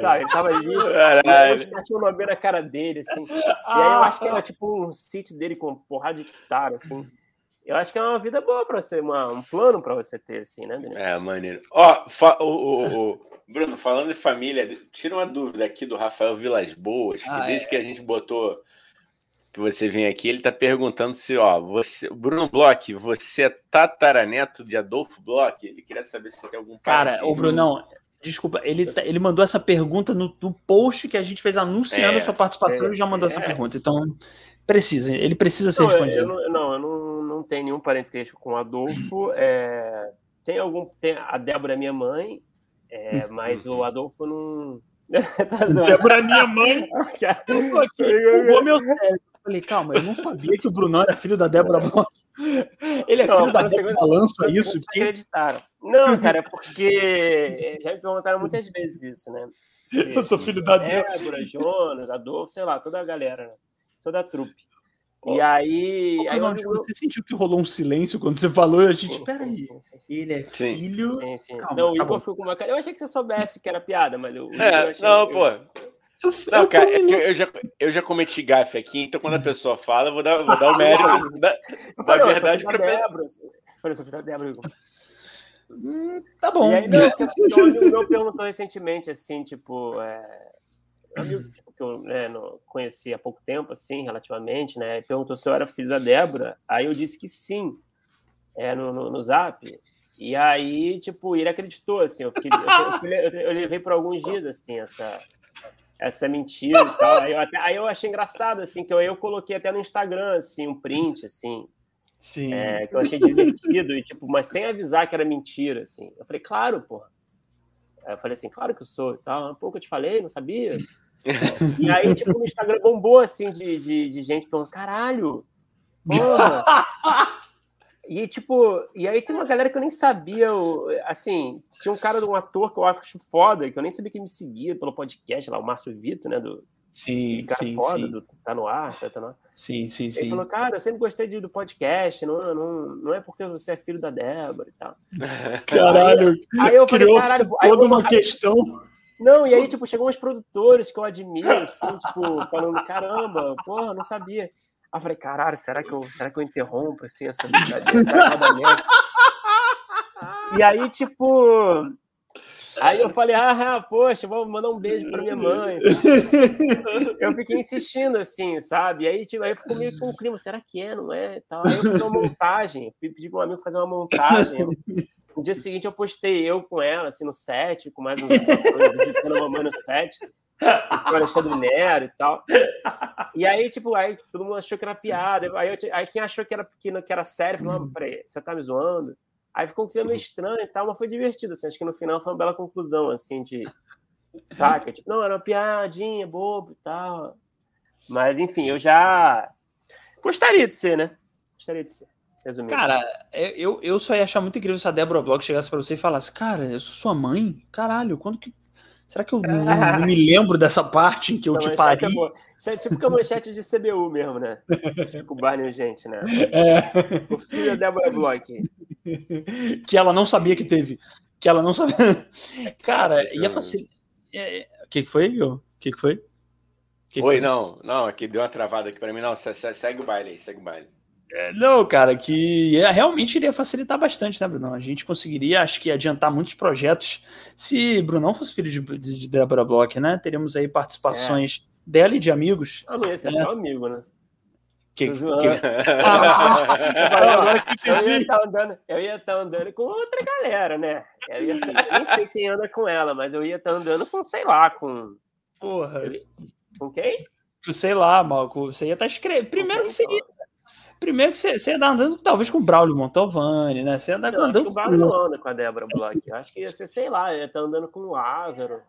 Speaker 3: sabe? Ele tava ali, os cachorros lambendo a cara dele, assim. E aí eu acho que era tipo um sítio dele com porrada de guitarra, assim. Eu acho que é uma vida boa para você, uma, um plano para você ter, assim, né, Daniel?
Speaker 2: É, maneiro. Ó, o, o, o, Bruno, falando de família, tira uma dúvida aqui do Rafael Vilas Boas, que ah, desde é. que a gente botou que você vem aqui, ele está perguntando se, ó, você, Bruno Bloch, você é tataraneto de Adolfo Bloch? Ele queria saber se você tem algum
Speaker 1: Cara, o Brunão, desculpa, ele, tá, ele mandou essa pergunta no, no, post que a gente fez anunciando é, a sua participação é, e já mandou é. essa pergunta. Então, precisa, ele precisa ser
Speaker 3: não,
Speaker 1: respondido.
Speaker 3: Eu não, não, eu não, não tenho nenhum parentesco com Adolfo. É, tem algum. Tem, a Débora é minha mãe, é, mas o uhum. Adolfo não. [LAUGHS]
Speaker 1: tá Débora é minha mãe. [LAUGHS] eu tô aqui, meu cérebro. Falei, calma, eu não sabia que o Brunão era filho da Débora Bloch. Ele é não, filho da Débora Balanço, é isso?
Speaker 3: Que... acreditaram. Não, cara, é porque [LAUGHS] já me perguntaram muitas vezes isso, né?
Speaker 1: Se, eu sou filho da
Speaker 3: Débora. Débora, Jonas, Adolfo, sei lá, toda a galera, né? toda a trupe. E aí. Ô, aí
Speaker 1: não, eu... Você sentiu que rolou um silêncio quando você falou? A gente, peraí, ele é filho. Sim, sim.
Speaker 3: Calma, não, o tá Igor ficou com uma cara. Eu achei que você soubesse que era piada, mas eu.
Speaker 2: É,
Speaker 3: eu
Speaker 2: não, pô. Eu, não, cara, é eu, já, eu já cometi gafe aqui, então quando a pessoa fala, eu vou dar, vou dar o [LAUGHS] mérito da, da verdade para a pessoa.
Speaker 3: Olha só, da Débora, Igor.
Speaker 1: Hum, tá bom. E
Speaker 3: aí, [LAUGHS] meu, meu perguntou recentemente, assim, tipo, é, um amigo tipo, que eu né, conheci há pouco tempo, assim, relativamente, né? Perguntou se eu era filho da Débora. Aí eu disse que sim, é, no, no, no zap. E aí, tipo, ele acreditou, assim. Eu, fiquei, eu, eu, eu levei por alguns dias, assim, essa, essa mentira e tal. Aí eu, até, aí eu achei engraçado, assim, que eu, eu coloquei até no Instagram, assim, um print, assim.
Speaker 1: Sim.
Speaker 3: É, que eu achei divertido, e, tipo, mas sem avisar que era mentira, assim. Eu falei, claro, porra. Aí eu falei assim, claro que eu sou e tal. Um pouco eu te falei, não sabia. [LAUGHS] E aí, tipo, no Instagram bombou, assim, de, de, de gente falando, caralho, porra. E, tipo, e aí tem uma galera que eu nem sabia, assim, tinha um cara de um ator que eu acho foda, que eu nem sabia que me seguia pelo podcast lá, o Márcio Vitor, né, do,
Speaker 1: Sim,
Speaker 3: cara
Speaker 1: sim,
Speaker 3: foda,
Speaker 1: sim.
Speaker 3: Do, tá no ar, tá, tá no ar.
Speaker 1: Sim, sim,
Speaker 3: Ele
Speaker 1: sim.
Speaker 3: falou, cara, eu sempre gostei de, do podcast, não, não, não é porque você é filho da Débora e tal. [LAUGHS]
Speaker 1: Caralho,
Speaker 3: Aí eu falei,
Speaker 1: criou-se
Speaker 3: caralho, aí
Speaker 1: toda
Speaker 3: eu-
Speaker 1: uma
Speaker 3: aí-
Speaker 1: questão.
Speaker 3: Não, e aí, tipo, chegou uns produtores que eu admiro, assim, tipo, falando, caramba, porra, não sabia. Aí eu falei, caralho, será que eu, será que eu interrompo, assim, essa brincadeira? Merda? E aí, tipo... Aí eu falei, ah, poxa, vou mandar um beijo pra minha mãe. [LAUGHS] Eu fiquei insistindo, assim, sabe? Aí, tipo, aí ficou meio com um clima, será que é, não é? Tal. Aí eu fiz uma montagem, pedi para um amigo fazer uma montagem. No dia seguinte eu postei eu com ela, assim, no set, com mais uns visitando a mamãe no set, com o Alexandre Nero e tal. E aí, tipo, aí todo mundo achou que era piada. Aí, eu, aí quem achou que era, que, que era sério, falou, ah, peraí, você tá me zoando? Aí ficou um clima meio estranho e tal, mas foi divertido, assim, acho que no final foi uma bela conclusão, assim, de... Saca? Tipo, não, era uma piadinha, bobo e tal. Mas, enfim, eu já gostaria de ser, né? Gostaria de ser. Resumindo.
Speaker 1: Cara, é, eu, eu só ia achar muito incrível se a Débora Bloch chegasse pra você e falasse: Cara, eu sou sua mãe? Caralho, quando que. Será que eu não, não me lembro dessa parte em que eu
Speaker 3: Essa
Speaker 1: te
Speaker 3: é
Speaker 1: pari?
Speaker 3: boa. Isso é tipo que a manchete de CBU mesmo, né? Fica o Barney gente, né?
Speaker 1: É.
Speaker 3: O filho da Débora Bloch.
Speaker 1: que ela não sabia que teve. Que ela não sabia. Cara, ia facilitar. O que que foi, viu? O que que foi? Que que
Speaker 2: Oi,
Speaker 1: foi?
Speaker 2: não, não, aqui deu uma travada aqui pra mim. Não, se- se- segue o baile aí, segue o baile.
Speaker 1: É, Não, cara, que é- realmente iria facilitar bastante, né, Brunão? A gente conseguiria, acho que, adiantar muitos projetos se Brunão fosse filho de, de, de Débora Bloch, né? Teríamos aí participações dela e de amigos.
Speaker 3: Ah, não ia ser
Speaker 1: É.
Speaker 3: seu amigo, né?
Speaker 1: Que, que- [LAUGHS] [LAUGHS]
Speaker 3: Eu falei,
Speaker 1: agora que
Speaker 3: Eu ia estar andando, eu ia estar andando com outra galera, né? Eu, ia, eu nem sei quem anda com ela, mas eu ia estar andando com, sei lá, com.
Speaker 1: Porra,
Speaker 3: Com quem?
Speaker 1: sei lá, Malco, você ia estar escrevendo. Primeiro que você ia, primeiro que você, você ia estar andando talvez com o Braulio Montalvani, né? Você ia andar
Speaker 3: Não, acho que
Speaker 1: andando
Speaker 3: o
Speaker 1: com
Speaker 3: Barba não anda com a Débora Bloch. Eu acho que ia ser, sei lá, ia estar andando com o Lázaro.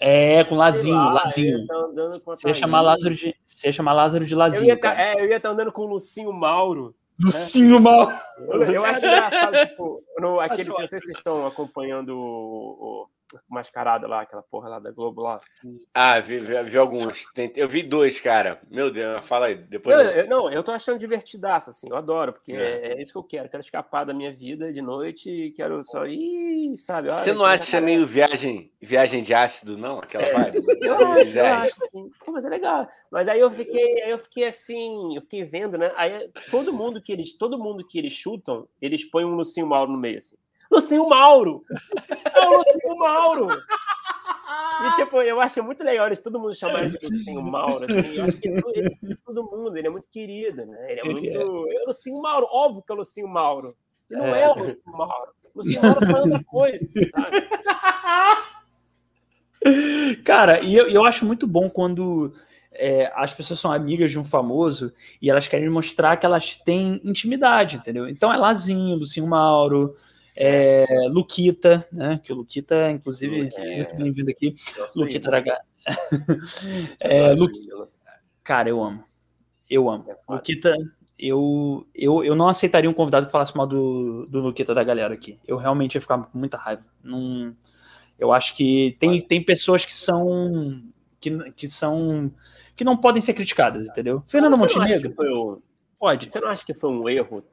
Speaker 1: É, com Lazinho,
Speaker 3: lá,
Speaker 1: Lazinho.
Speaker 3: A
Speaker 1: Você ia chamar Lázaro de, você ia chamar Lázaro de
Speaker 3: Eu
Speaker 1: Lazinho.
Speaker 3: ia, tá, é, eu ia estar andando com o Lucinho Mauro.
Speaker 1: Lucinho Mal.
Speaker 3: Eu, eu acho engraçado, tipo, no, aquele,
Speaker 1: Acho
Speaker 3: se vocês estão acompanhando o, o Mascarada lá, aquela porra lá da Globo lá.
Speaker 2: Ah, vi, vi, vi alguns. Eu vi dois, cara. Meu Deus, fala aí. Depois
Speaker 3: Não,
Speaker 2: eu-
Speaker 3: não, eu tô achando divertidaço, assim, eu adoro, porque
Speaker 2: É.
Speaker 3: é. é isso que eu quero. Quero escapar da minha vida de noite e quero só ir, sabe?
Speaker 2: Você
Speaker 3: olha,
Speaker 2: não
Speaker 3: tem
Speaker 2: acha
Speaker 3: jacaré.
Speaker 2: meio viagem, viagem de ácido, não? Aquela vibe? [LAUGHS]
Speaker 3: Eu acho, eu acho, sim. Pô, mas é legal. Mas aí eu fiquei, aí eu fiquei assim, eu fiquei vendo, né? Aí todo mundo que eles, todo mundo que eles chutam, eles põem um Lucinho Mauro no meio, assim. Lucinho Mauro! É o Lucinho Mauro! E, [LAUGHS] tipo, eu acho muito legal eles todo mundo chamar de Lucinho Mauro, assim. Eu acho que todo, ele, todo mundo, ele é muito querido, né? Ele é muito.
Speaker 1: é.
Speaker 3: É o Lucinho Mauro, óbvio que é o Lucinho Mauro. E não
Speaker 1: É.
Speaker 3: é, o Lucinho Mauro. O Lucinho Mauro faz outra coisa, sabe? [LAUGHS]
Speaker 1: Cara, e eu, eu acho muito bom quando é, as pessoas são amigas de um famoso e elas querem mostrar que elas têm intimidade, entendeu? Então é Lazinho, Lucinho Mauro, é, Luquita, né? Que o Luquita, inclusive,
Speaker 3: É.
Speaker 1: muito bem-vindo aqui.
Speaker 3: Nossa,
Speaker 1: Luquita da Ga- [LAUGHS]
Speaker 3: é,
Speaker 1: Lu- Cara, eu amo. Eu amo.
Speaker 3: É.
Speaker 1: Luquita, eu, eu, eu não aceitaria um convidado que falasse mal do, do Luquita da galera aqui. Eu realmente ia ficar com muita raiva. Não, eu acho que tem, tem pessoas que são. Que, que são. que não podem ser criticadas, entendeu? Fernando Montenegro,
Speaker 3: um-
Speaker 1: pode.
Speaker 3: Você não acha que foi um erro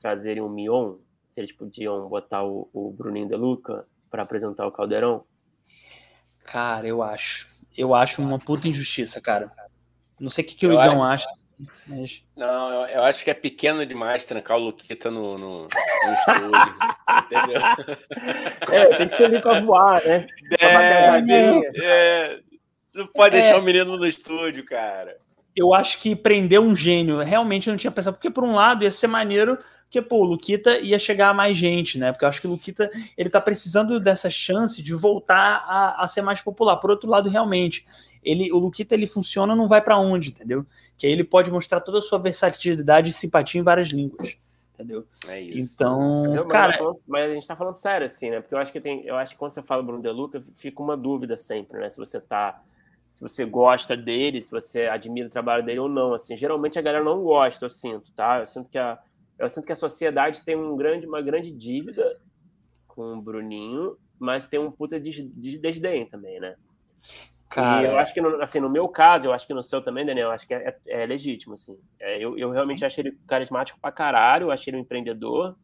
Speaker 3: trazerem o Mion? Se eles podiam botar o, o Bruninho De Luca para apresentar o Caldeirão?
Speaker 1: Cara, eu acho. Eu acho uma puta injustiça, cara. Não sei o que, que o
Speaker 2: Eu
Speaker 1: Igão acha, mas.
Speaker 2: Não, eu, eu acho que é pequeno demais trancar o Luquita no, no, no estúdio. [LAUGHS] entendeu?
Speaker 3: É, tem que ser ali para voar, né? Pra
Speaker 2: É, é, não pode
Speaker 1: É.
Speaker 2: deixar o menino no estúdio, cara.
Speaker 1: eu acho que prender um gênio, realmente eu não tinha pensado, porque por um lado ia ser maneiro, porque pô, o Luquita ia chegar a mais gente, né? Porque eu acho que o Luquita, ele tá precisando dessa chance de voltar a, a ser mais popular. Por outro lado, realmente, ele, o Luquita ele funciona, não vai para onde, entendeu? Que aí ele pode mostrar toda a sua versatilidade e simpatia em várias línguas, entendeu?
Speaker 2: É isso.
Speaker 1: Então,
Speaker 3: Mas, eu- mas
Speaker 1: cara,
Speaker 3: falando- mas a gente tá falando sério, assim, né? Porque eu acho que tem. Eu acho que quando você fala Bruno De Luca, fica uma dúvida sempre, né? Se você tá. Se você gosta dele, se você admira o trabalho dele ou não. Assim, geralmente a galera não gosta, eu sinto, tá? Eu sinto que a, eu sinto que a sociedade tem um grande, uma grande dívida com o Bruninho, mas tem um puta de, de desdém também, né? Cara... E eu acho que, no, assim, no meu caso, eu acho que no seu também, Daniel, eu acho que é, é, é legítimo, assim. É, eu, eu realmente achei ele carismático pra caralho, eu achei ele um empreendedor.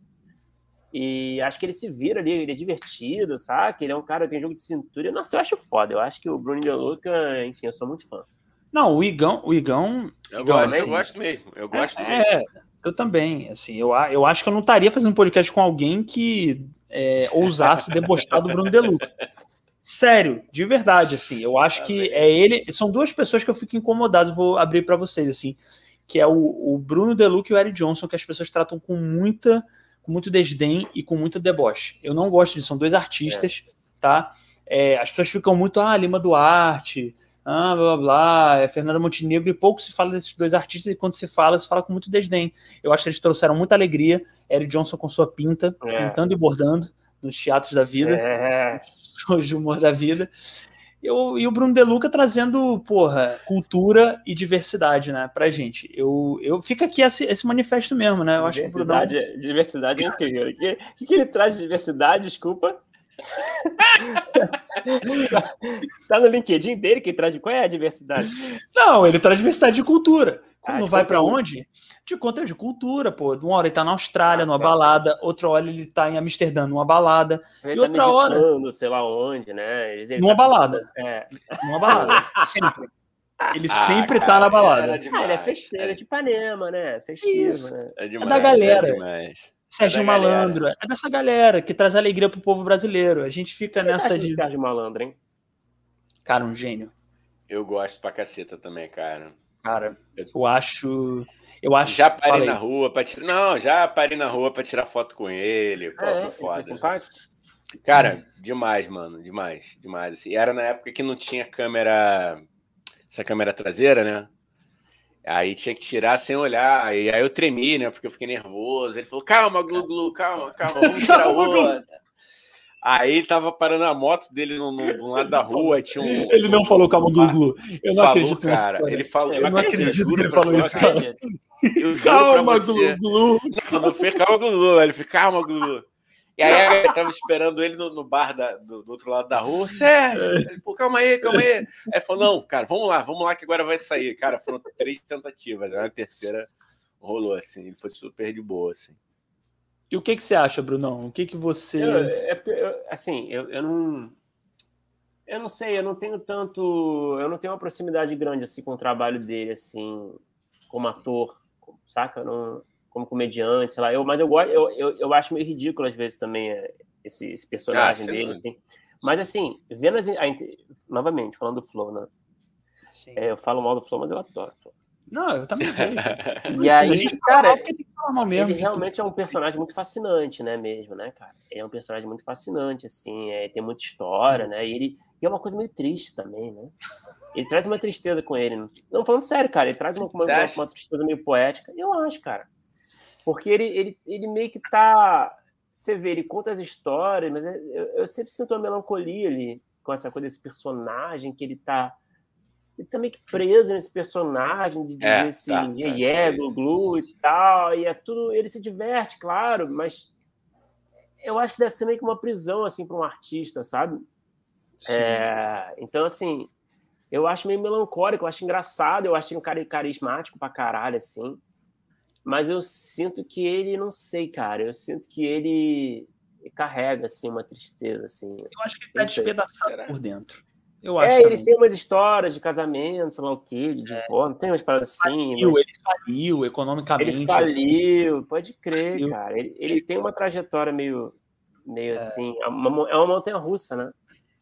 Speaker 3: E acho que ele se vira ali, ele é divertido, sabe? Ele é um cara que tem jogo de cintura. Nossa, eu acho foda. Eu acho que o Bruno De Luca, enfim, eu sou muito fã.
Speaker 1: Não, o Igão, o Igão.
Speaker 2: Eu gosto, assim, eu gosto mesmo. Eu gosto
Speaker 1: é,
Speaker 2: mesmo.
Speaker 1: Eu também. Assim, eu, eu acho que eu não estaria fazendo um podcast com alguém que é, ousasse debochar do Bruno De Luca. Sério, de verdade, assim. Eu acho que é ele. São duas pessoas que eu fico incomodado, vou abrir para vocês, assim. Que é o, o Bruno Deluca e o Eric Johnson, que as pessoas tratam com muita, com muito desdém e com muita deboche. Eu não gosto disso, são dois artistas, é. tá? É, as pessoas ficam muito, ah, Lima Duarte, ah, blá blá blá, é Fernanda Montenegro, e pouco se fala desses dois artistas, e quando se fala, se fala com muito desdém. Eu acho que eles trouxeram muita alegria. Eric Johnson com sua pinta, é. pintando e bordando nos teatros da vida. É [LAUGHS] shows de humor da vida. Eu, e o Bruno De Luca trazendo, porra, cultura e diversidade, né, pra gente. Eu, eu fica aqui esse, esse manifesto mesmo, né? Eu
Speaker 3: acho que o diversidade é incrível. O que, que ele traz de diversidade, desculpa? [LAUGHS] tá no LinkedIn dele que traz. Qual é a diversidade?
Speaker 1: Não, ele traz diversidade de cultura. Quando ah, vai para onde? De conta de cultura, pô. Uma hora ele tá na Austrália, ah, numa balada, outra hora ele tá em Amsterdã, numa balada. Ele e tá outra hora.
Speaker 3: sei lá onde, né?
Speaker 1: Ele numa tá... balada. É. Numa balada. [LAUGHS] sempre. Ele ah, sempre cara, tá na balada.
Speaker 3: Demais, ah, ele é festeiro é de Ipanema, né? Festivo, Isso.
Speaker 1: né? É, demais, é da galera. É Sérgio é Malandro, galera. é dessa galera que traz alegria pro povo brasileiro. A gente fica nessa
Speaker 3: de. Sérgio Malandro, hein?
Speaker 1: Cara, um gênio.
Speaker 2: Eu gosto pra caceta também, cara.
Speaker 1: Cara, eu acho. Eu acho.
Speaker 2: Já parei Falei. na rua para tirar. Não, já parei na rua para tirar foto com ele. Pô,
Speaker 3: é, foi foda.
Speaker 2: Cara, demais, mano. Demais, demais. Assim, era na época que não tinha câmera. Essa câmera traseira, né? Aí tinha que tirar sem olhar. E aí eu tremi, né? Porque eu fiquei nervoso. Ele falou: calma, Glu Glu, calma, [LAUGHS] calma, vamos tirar outra. Aí tava parando a moto dele no, no, no lado da rua, tinha um.
Speaker 1: Ele não falou calma, Glu Glu. Eu não falou, acredito
Speaker 2: cara. Ele falou.
Speaker 1: Eu não acredito que ele falou isso, cara.
Speaker 2: Calma, Glu Glu. Não, não foi calma, Glu. Ele foi calma, Glu. E aí eu tava esperando ele no, no bar da, do, do, outro lado da rua. Sérgio, ele, [LAUGHS] pô, calma aí, calma aí. Aí ele falou: não, cara, vamos lá, vamos lá que agora vai sair. Cara, foram três tentativas. Né? A terceira rolou assim, ele foi super de boa, assim.
Speaker 1: E o que, que você acha, Brunão? O que, que você.
Speaker 3: Eu, é, eu, assim, eu, eu não. Eu não sei, eu não tenho tanto. Eu não tenho uma proximidade grande assim com o trabalho dele, assim, como ator, saca? Não, como comediante, sei lá. Eu, mas eu, eu, eu, eu acho meio ridículo às vezes também é, esse, esse personagem ah, dele, assim. Mas assim, vendo as, a, novamente, falando do Flow, né? É, eu falo mal do Flow, mas eu adoro o Flow.
Speaker 1: Não, eu também [LAUGHS] vejo.
Speaker 3: e aí, a gente cara, mesmo, ele realmente é um personagem muito fascinante, né, mesmo, né, cara? Ele é um personagem muito fascinante, assim, é, tem muita história, né? E ele e é uma coisa meio triste também, né? Ele traz uma tristeza com ele. Não, falando sério, cara, ele traz uma, uma, uma, uma tristeza meio poética. Eu acho, cara. Porque ele, ele, ele meio que tá. Você vê, ele conta as histórias, mas é, eu, eu sempre sinto uma melancolia ali com essa coisa desse personagem que ele tá ele tá meio que preso nesse personagem de dizer é, assim, tá, yeah, tá, yeah, glu, glu e tal, e é tudo, ele se diverte, claro, mas eu acho que deve ser meio que uma prisão, assim, para um artista, sabe? É, então, assim, eu acho meio melancólico, eu acho engraçado, eu acho ele um cara carismático pra caralho, assim, mas eu sinto que ele, não sei, cara, eu sinto que ele carrega, assim, uma tristeza, assim.
Speaker 1: Eu acho que ele tá despedaçado por dentro.
Speaker 3: Eu é, acho é, também. ele tem umas histórias de casamento, sei lá o quê, de é. divórcio, tem umas paradas assim.
Speaker 1: Faliu, mas... Ele faliu economicamente.
Speaker 3: Ele faliu, pode crer, faliu. cara. Ele, ele tem uma trajetória meio, meio é. assim, é uma, é uma montanha russa, né?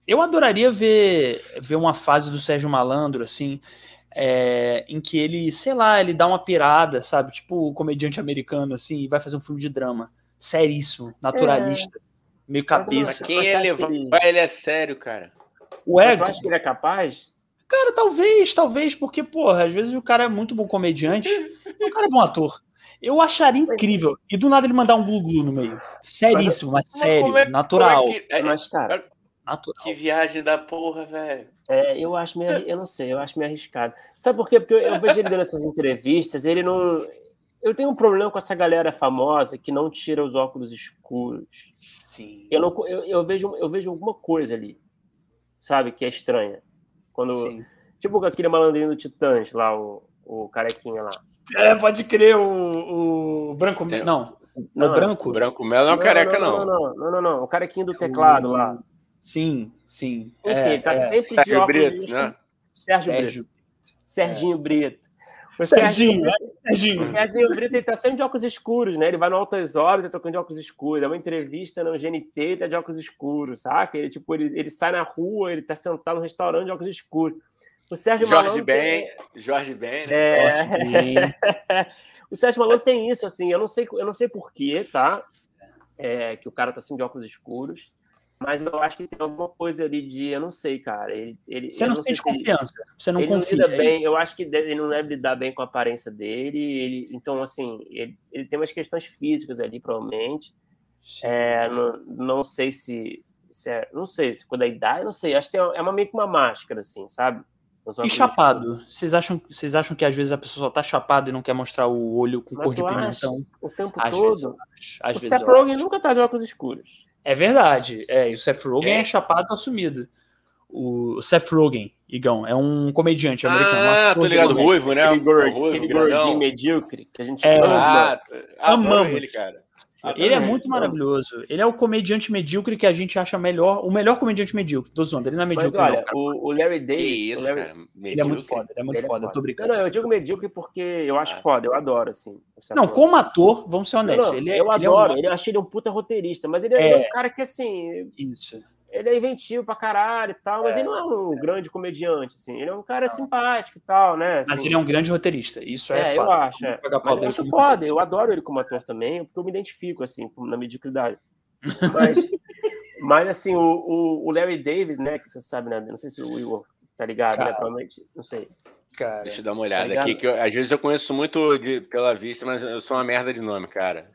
Speaker 1: Eu adoraria ver, ver uma fase do Sérgio Malandro, assim, é, em que ele, sei lá, ele dá uma pirada, sabe? Tipo o comediante americano, assim, e vai fazer um filme de drama. Seríssimo, naturalista, é. meio cabeça.
Speaker 2: Mas quem ele, ele... ele é sério, cara.
Speaker 3: O ego. Tu acha que ele é capaz?
Speaker 1: Cara, talvez, talvez, porque, porra, às vezes o cara é muito bom comediante, [LAUGHS] o cara é bom ator. Eu acharia incrível. E do nada ele mandar um glu-glu no meio. Seríssimo, mas, mas sério, é, natural. É que,
Speaker 3: é, mas, cara,
Speaker 2: natural. Que viagem da porra, velho.
Speaker 3: É, eu acho meio. Eu não sei, eu acho meio arriscado. Sabe por quê? Porque eu, eu vejo ele dando essas entrevistas, ele não. Eu tenho um problema com essa galera famosa que não tira os óculos escuros.
Speaker 1: Sim.
Speaker 3: Eu, não, eu, eu, vejo, eu vejo alguma coisa ali sabe, que é estranha Quando, Sim. Tipo aquele malandrinho do Titãs lá, o, o carequinha lá.
Speaker 1: É, pode crer, o, o Branco Melo. Não, não, o Branco. O
Speaker 2: Branco Melo não é um careca,
Speaker 3: não. Não, não, não, não, não. O carequinho do teclado o... lá.
Speaker 1: Sim, sim.
Speaker 3: Enfim, é, tá é. sempre
Speaker 2: Sérgio de óculos. Brito, né?
Speaker 3: Sérgio, Sérgio Brito. Serginho é. Brito.
Speaker 1: O Serginho, Serginho, Serginho.
Speaker 3: O Serginho Brito ele tá sempre de óculos escuros, né? Ele vai no Altas Horas, tá tocando de óculos escuros. É uma entrevista no GNT, ele tá de óculos escuros, saca? Ele, tipo, ele, ele sai na rua, ele tá sentado no restaurante de óculos escuros. O Sérgio
Speaker 2: Jorge
Speaker 3: Malandro
Speaker 2: Ben, tem... Jorge Ben, né?
Speaker 3: É... [LAUGHS] o Sérgio Malandro tem isso, assim, eu não sei, eu não sei porquê, tá? É, que o cara tá assim de óculos escuros. Mas eu acho que tem alguma coisa ali de, eu não sei, cara. Ele, ele,
Speaker 1: você não, não sente confiança, ele, você não
Speaker 3: ele
Speaker 1: confia.
Speaker 3: Não lida bem, eu acho que ele não deve lidar bem com a aparência dele. Ele, então, assim, ele, ele tem umas questões físicas ali, provavelmente. É, não, não sei se, se é, não sei se quando a idade, não sei. Acho que é uma meio que uma máscara, assim, sabe?
Speaker 1: E chapado? Vocês acham, vocês acham que às vezes a pessoa só tá chapada e não quer mostrar o olho com Mas cor de pimentão?
Speaker 3: O tempo às todo. Vezes, às o vezes Seth Rogen nunca tá de óculos escuros.
Speaker 1: É verdade. É, e o Seth Rogen é, é chapado assumido. O Seth Rogen, Igão, é um comediante americano.
Speaker 2: Ah, tô ligado, ruivo, né?
Speaker 3: Aquele, ruivo, aquele gordinho medíocre que a gente
Speaker 1: é, ama. Ah, amamos ele, cara. Ele é muito maravilhoso. Ele é o comediante medíocre que a gente acha melhor, o melhor comediante medíocre. Tô zoando, ele não é medíocre.
Speaker 3: Mas olha, não, o, o, Larry Davis.
Speaker 2: Isso,
Speaker 3: Larry...
Speaker 2: Cara,
Speaker 1: ele é muito foda, ele é muito ele é foda, é foda. eu tô brincando.
Speaker 3: Não, não, eu digo medíocre porque eu acho ah. foda, eu adoro, assim.
Speaker 1: Não, como ator, vamos ser honestos. Não,
Speaker 3: ele é, eu ele adoro, é um... ele, eu achei ele um puta roteirista, mas ele é, é um cara que, assim.
Speaker 1: Isso
Speaker 3: ele é inventivo pra caralho e tal, mas é, ele não é um é. grande comediante, assim. Ele é um cara não. simpático e tal, né? Assim,
Speaker 1: mas ele é um grande roteirista, isso é,
Speaker 3: é eu acho. É. Mas eu acho foda, eu adoro ele como ator também, porque eu me identifico, assim, na mediocridade. [LAUGHS] Mas, mas assim, o, o, o, Larry David, né, que você sabe, né? Não sei se o Igor tá ligado, né, cara, né? Provavelmente, não sei.
Speaker 2: Cara, Deixa eu dar uma olhada tá aqui, que eu, às vezes eu conheço muito de, pela vista, mas eu sou uma merda de nome, cara.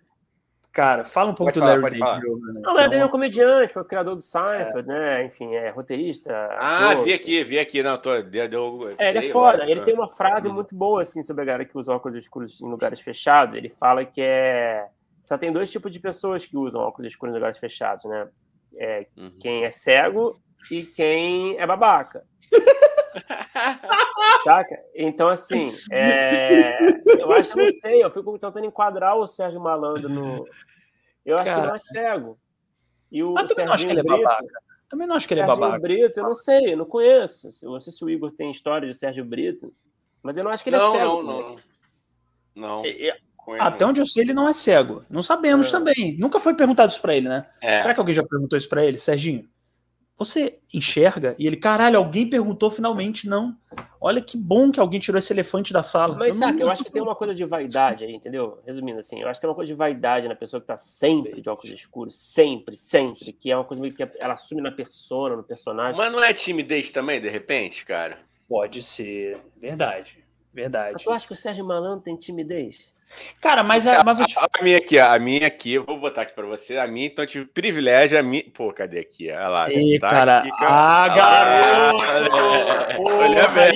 Speaker 1: Cara, fala um pouco pode do falar, Larry David.
Speaker 3: Né? Não, o Larry David é um comediante, foi o criador do Seinfeld, é. né? Enfim, é roteirista.
Speaker 2: Ah, ator. vi aqui, vi aqui. Não, tô, deu, deu,
Speaker 3: é, ele é foda. Ele tem uma frase muito boa, assim, sobre a galera que usa óculos escuros em lugares fechados. Ele fala que é... Só tem dois tipos de pessoas que usam óculos escuros em lugares fechados, né? É, uhum. Quem é cego e quem é babaca. [LAUGHS] Saca? Então, assim, é... eu acho, eu não sei, eu fico tentando enquadrar o Sérgio Malandro no. Eu acho Cara... que ele não é cego.
Speaker 1: E o Mas também não acho que ele é Brito, babaca. Também não acho que ele é babaca.
Speaker 3: Brito, eu não sei, eu não conheço. Eu não sei se o Igor tem história de Sérgio Brito, mas eu não acho que ele é
Speaker 2: não,
Speaker 3: é
Speaker 2: cego. Não, não, não. Não.
Speaker 1: É, até onde eu sei, ele não é cego. Não sabemos é. também. Nunca foi perguntado isso pra ele, né? É. Será que alguém já perguntou isso pra ele, Serginho? Você enxerga? E ele, caralho, alguém perguntou finalmente, não. Olha que bom que alguém tirou esse elefante da sala.
Speaker 3: Mas, sabe, eu acho que tem uma coisa de vaidade aí, entendeu? Resumindo assim, eu acho que tem uma coisa de vaidade na pessoa que tá sempre de óculos escuros, sempre, sempre, que é uma coisa meio que ela assume na persona, no personagem.
Speaker 2: Mas não é timidez também, de repente, cara?
Speaker 1: Pode ser, verdade, verdade. Mas
Speaker 3: tu acha que o Sérgio Malandro tem timidez?
Speaker 1: Cara, mas a,
Speaker 2: mas a, a, minha aqui, a minha aqui, eu vou botar aqui para você. A minha, então eu tive privilégio. A minha... Pô, cadê aqui? Olha lá.
Speaker 1: Ih, tá cara. Aqui, ah, garoto! Olha bem.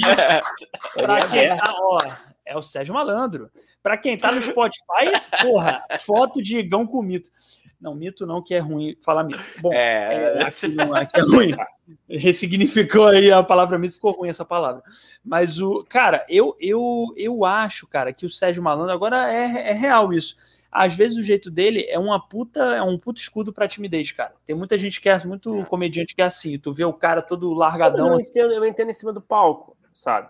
Speaker 1: Pra quem tá, ó, é o Sérgio Malandro. Para quem tá no Spotify, porra, foto de Igão com mito. Não, mito não, que é ruim falar mito. Bom, é, é aqui não, aqui é ruim. [LAUGHS] Ressignificou aí a palavra mito, ficou ruim essa palavra. Mas o, cara, eu eu, eu acho, cara, que o Sérgio Malandro agora é, é real isso. Às vezes o jeito dele é uma puta, é um puto escudo pra timidez, cara. Tem muita gente que é muito comediante que é assim. Tu vê o cara todo largadão.
Speaker 3: Eu entendo, eu entendo em cima do palco, sabe?